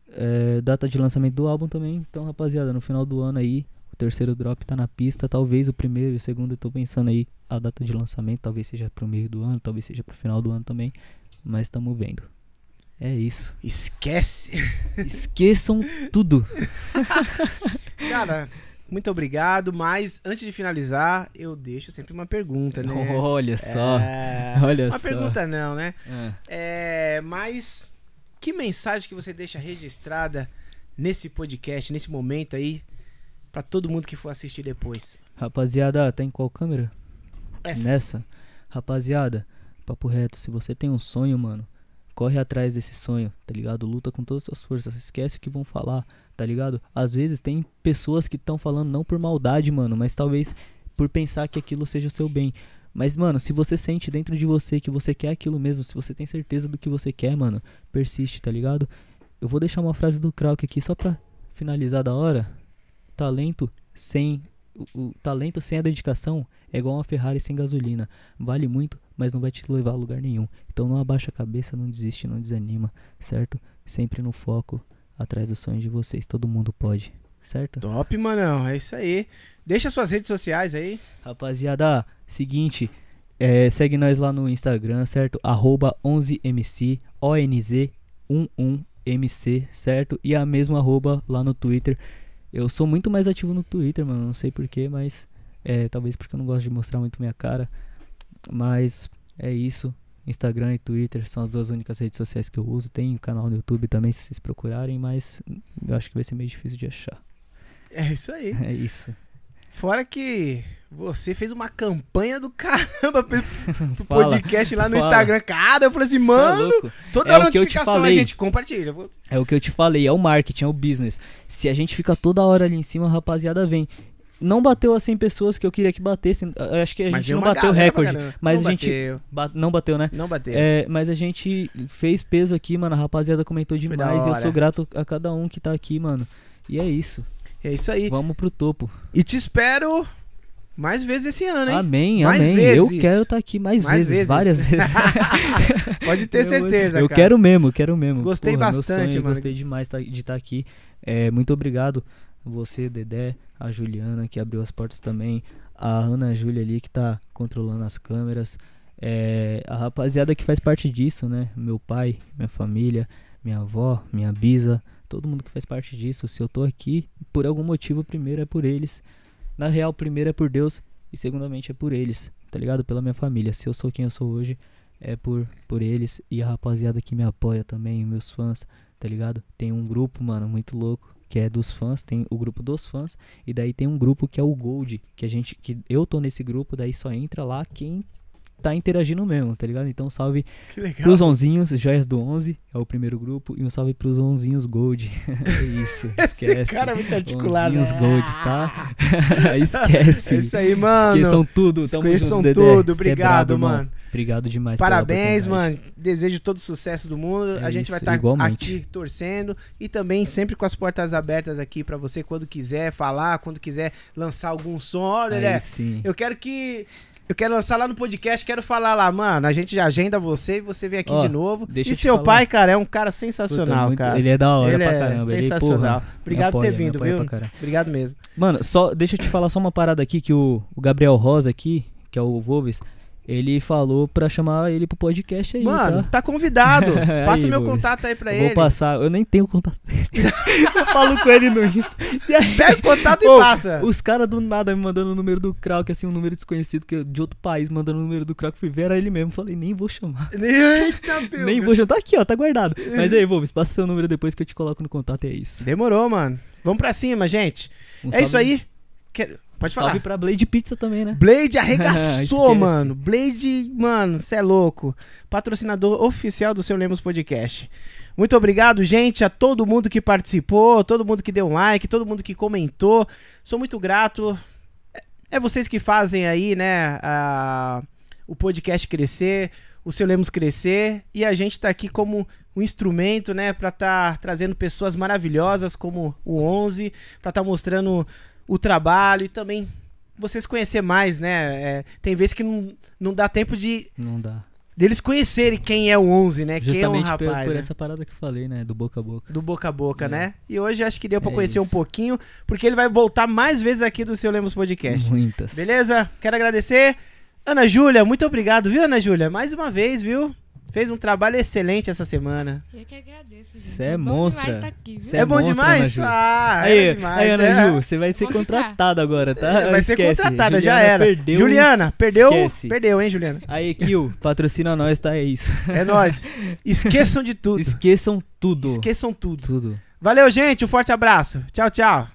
Speaker 3: É, data de lançamento do álbum também. Então, rapaziada, no final do ano aí, o terceiro drop tá na pista. Talvez o primeiro e o segundo eu tô pensando aí a data de lançamento. Talvez seja pro meio do ano, talvez seja pro final do ano também. Mas estamos vendo. É isso.
Speaker 1: Esquece.
Speaker 3: Esqueçam tudo.
Speaker 1: Cara, muito obrigado. Mas antes de finalizar, eu deixo sempre uma pergunta, né?
Speaker 3: Olha só.
Speaker 1: É,
Speaker 3: Olha
Speaker 1: uma
Speaker 3: só.
Speaker 1: pergunta não, né?
Speaker 3: Ah.
Speaker 1: É, mas que mensagem que você deixa registrada nesse podcast, nesse momento aí, pra todo mundo que for assistir depois?
Speaker 3: Rapaziada, tá em qual câmera?
Speaker 1: Essa.
Speaker 3: Nessa. Rapaziada, papo reto, se você tem um sonho, mano, corre atrás desse sonho, tá ligado? Luta com todas as suas forças, esquece o que vão falar, tá ligado? Às vezes tem pessoas que estão falando não por maldade, mano, mas talvez por pensar que aquilo seja o seu bem. Mas, mano, se você sente dentro de você que você quer aquilo mesmo, se você tem certeza do que você quer, mano, persiste, tá ligado? Eu vou deixar uma frase do Krauk aqui só pra finalizar da hora. Talento sem o, o talento sem a dedicação é igual uma Ferrari sem gasolina. Vale muito, mas não vai te levar a lugar nenhum. Então não abaixa a cabeça, não desiste, não desanima, certo? Sempre no foco, atrás dos sonhos de vocês. Todo mundo pode, certo?
Speaker 1: Top, manão. É isso aí. Deixa suas redes sociais aí.
Speaker 3: Rapaziada, seguinte, é, segue nós lá no Instagram, certo? Arroba 11mc, ONZ11mc, certo? E a mesma arroba lá no Twitter. Eu sou muito mais ativo no Twitter, mano, não sei porquê, mas é, talvez porque eu não gosto de mostrar muito minha cara. Mas é isso. Instagram e Twitter são as duas únicas redes sociais que eu uso. Tem um canal no YouTube também, se vocês procurarem, mas eu acho que vai ser meio difícil de achar.
Speaker 1: É isso aí.
Speaker 3: É isso.
Speaker 1: Fora que você fez uma campanha do caramba pro, pro
Speaker 3: Fala,
Speaker 1: podcast lá no
Speaker 3: fala.
Speaker 1: Instagram. Cara, eu falei assim,
Speaker 3: é
Speaker 1: mano,
Speaker 3: louco.
Speaker 1: toda
Speaker 3: É o que eu te falei.
Speaker 1: gente compartilha.
Speaker 3: É o que eu te falei, é o marketing, é o business. Se a gente fica toda hora ali em cima, a rapaziada vem. Não bateu a 100 pessoas que eu queria que batesse. Acho que a
Speaker 1: Mas
Speaker 3: gente não bateu o recorde. Mas
Speaker 1: não
Speaker 3: a gente.
Speaker 1: bateu.
Speaker 3: ba- Não bateu, né?
Speaker 1: Não bateu.
Speaker 3: É, mas a gente fez peso aqui, mano. A rapaziada comentou demais. E eu sou grato a cada um que tá aqui, mano. E é isso.
Speaker 1: É isso aí.
Speaker 3: Vamos pro topo.
Speaker 1: E te espero mais vezes esse ano, hein?
Speaker 3: Amém,
Speaker 1: Mais
Speaker 3: amém.
Speaker 1: vezes.
Speaker 3: Eu quero estar aqui mais,
Speaker 1: Mais
Speaker 3: vezes,
Speaker 1: vezes.
Speaker 3: várias vezes.
Speaker 1: Pode ter certeza,
Speaker 3: Eu
Speaker 1: cara.
Speaker 3: quero mesmo, quero mesmo.
Speaker 1: Gostei
Speaker 3: Porra,
Speaker 1: bastante,
Speaker 3: sonho,
Speaker 1: mano.
Speaker 3: Gostei demais tá- de estar aqui. É, muito obrigado você, Dedé, a Juliana, que abriu as portas também, a Ana Júlia ali, que tá controlando as câmeras, é, a rapaziada que faz parte disso, né? Meu pai, minha família, minha avó, minha bisa, todo mundo que faz parte disso. Se eu tô aqui, por algum motivo, primeiro é por eles. Na real, primeiro é por Deus e segundamente é por eles, tá ligado? Pela minha família. Se eu sou quem eu sou hoje, é por, por eles e a rapaziada que me apoia também, meus fãs, tá ligado? Tem um grupo, mano, muito louco, que é dos fãs, tem o grupo dos fãs, e daí tem um grupo que é o Gold, que a gente, que eu tô nesse grupo, daí só entra lá quem tá interagindo mesmo, tá ligado? Então salve pros onzinhos, Joias do 11, é o primeiro grupo, e um salve pros onzinhos Gold. é isso, esquece.
Speaker 1: Esse cara é muito articulado.
Speaker 3: Onzinhos Golds, tá? esquece.
Speaker 1: É isso aí, mano.
Speaker 3: Esqueçam tudo, tamo
Speaker 1: Esqueçam
Speaker 3: junto, Dedé.
Speaker 1: tudo.
Speaker 3: Cê é
Speaker 1: Obrigado,
Speaker 3: brabo, irmão.
Speaker 1: mano.
Speaker 3: Obrigado demais
Speaker 1: Parabéns, mano. Desejo todo o sucesso do mundo.
Speaker 3: É
Speaker 1: a gente
Speaker 3: isso,
Speaker 1: vai estar
Speaker 3: igualmente.
Speaker 1: aqui torcendo e também sempre com as portas abertas aqui pra você quando quiser falar, quando quiser lançar algum som. Olha,
Speaker 3: sim.
Speaker 1: eu quero que eu quero lançar lá no podcast, quero falar lá, mano. A gente já agenda você e você vem aqui
Speaker 3: Ó,
Speaker 1: de novo. E seu
Speaker 3: falar.
Speaker 1: pai, cara, é um cara
Speaker 3: Puta,
Speaker 1: sensacional,
Speaker 3: muito-
Speaker 1: cara.
Speaker 3: Ele é da hora
Speaker 1: Ele
Speaker 3: pra
Speaker 1: é
Speaker 3: caramba. Ele,
Speaker 1: sensacional.
Speaker 3: porra,
Speaker 1: Obrigado por ter vindo, viu? Obrigado mesmo.
Speaker 3: Mano, só deixa eu te falar só uma parada aqui que o, o Gabriel Rosa aqui, que é o Volves, ele falou pra chamar ele pro podcast aí,
Speaker 1: Mano,
Speaker 3: tá?
Speaker 1: tá convidado. Passa
Speaker 3: Aí,
Speaker 1: meu
Speaker 3: Boris.
Speaker 1: contato aí pra
Speaker 3: Eu
Speaker 1: ele.
Speaker 3: vou passar, eu nem tenho contato dele. eu falo com ele no Insta. E aí,
Speaker 1: Pega o contato e
Speaker 3: Ô,
Speaker 1: passa.
Speaker 3: Os caras do nada me mandando o número do Krauk, assim, um número desconhecido que eu- de outro país, mandando o número do Krauk. Fui ver, era ele mesmo. Falei, nem vou chamar.
Speaker 1: Eita, meu.
Speaker 3: Nem vou chamar. Tá aqui, ó, tá guardado. Mas aí, Volves, passa seu número depois que eu te coloco no contato e é isso.
Speaker 1: Demorou, mano. Vamos pra cima, gente.
Speaker 3: Um
Speaker 1: é isso aí. Quer- Pode falar.
Speaker 3: Salve pra Blade Pizza também, né?
Speaker 1: Blade arregaçou, mano. Blade, mano, cê é louco. Patrocinador oficial do seu Lemos Podcast. Muito obrigado, gente, a todo mundo que participou, todo mundo que deu um like, todo mundo que comentou. Sou muito grato. É- É vocês que fazem aí, né, a- o podcast crescer, o seu Lemos crescer. E a gente tá aqui como um instrumento, né, pra tá trazendo pessoas maravilhosas como o 11, pra tá mostrando o trabalho e também vocês conhecer mais, né? É, tem vezes que não, não dá tempo de
Speaker 3: Não dá.
Speaker 1: deles conhecerem quem é o 11, né? quem é o
Speaker 3: Justamente por,
Speaker 1: rapaz.
Speaker 3: por
Speaker 1: né?
Speaker 3: essa parada que eu falei, né? Do boca a boca.
Speaker 1: Do boca a boca,
Speaker 3: É.
Speaker 1: né? E hoje acho que deu pra
Speaker 3: É
Speaker 1: conhecer um
Speaker 3: isso.
Speaker 1: pouquinho, porque ele vai voltar mais vezes aqui do seu Lemos Podcast.
Speaker 3: Muitas.
Speaker 1: Beleza? Quero agradecer. Ana Júlia, muito obrigado, viu, Ana Júlia? Mais uma vez, viu? Fez um trabalho excelente essa semana.
Speaker 2: Eu que agradeço, gente.
Speaker 3: Cê é monstra.
Speaker 2: demais tá aqui, viu?
Speaker 3: Cê
Speaker 1: É,
Speaker 3: é
Speaker 1: bom demais?
Speaker 3: Ana Ju.
Speaker 1: Ah,
Speaker 3: Aí,
Speaker 1: é demais.
Speaker 3: aí, Ana
Speaker 1: é.
Speaker 3: Ju, você vai ser contratada agora, tá?
Speaker 1: Vai ser
Speaker 3: Esquece.
Speaker 1: contratada, já era.
Speaker 3: Perdeu.
Speaker 1: Juliana, perdeu?
Speaker 3: Esquece.
Speaker 1: Perdeu, hein, Juliana?
Speaker 3: Aí, Kill, patrocina nós, tá? É isso.
Speaker 1: É nóis. Esqueçam de tudo.
Speaker 3: Esqueçam tudo.
Speaker 1: Esqueçam tudo.
Speaker 3: Tudo.
Speaker 1: Valeu, gente. Um forte abraço. Tchau, tchau.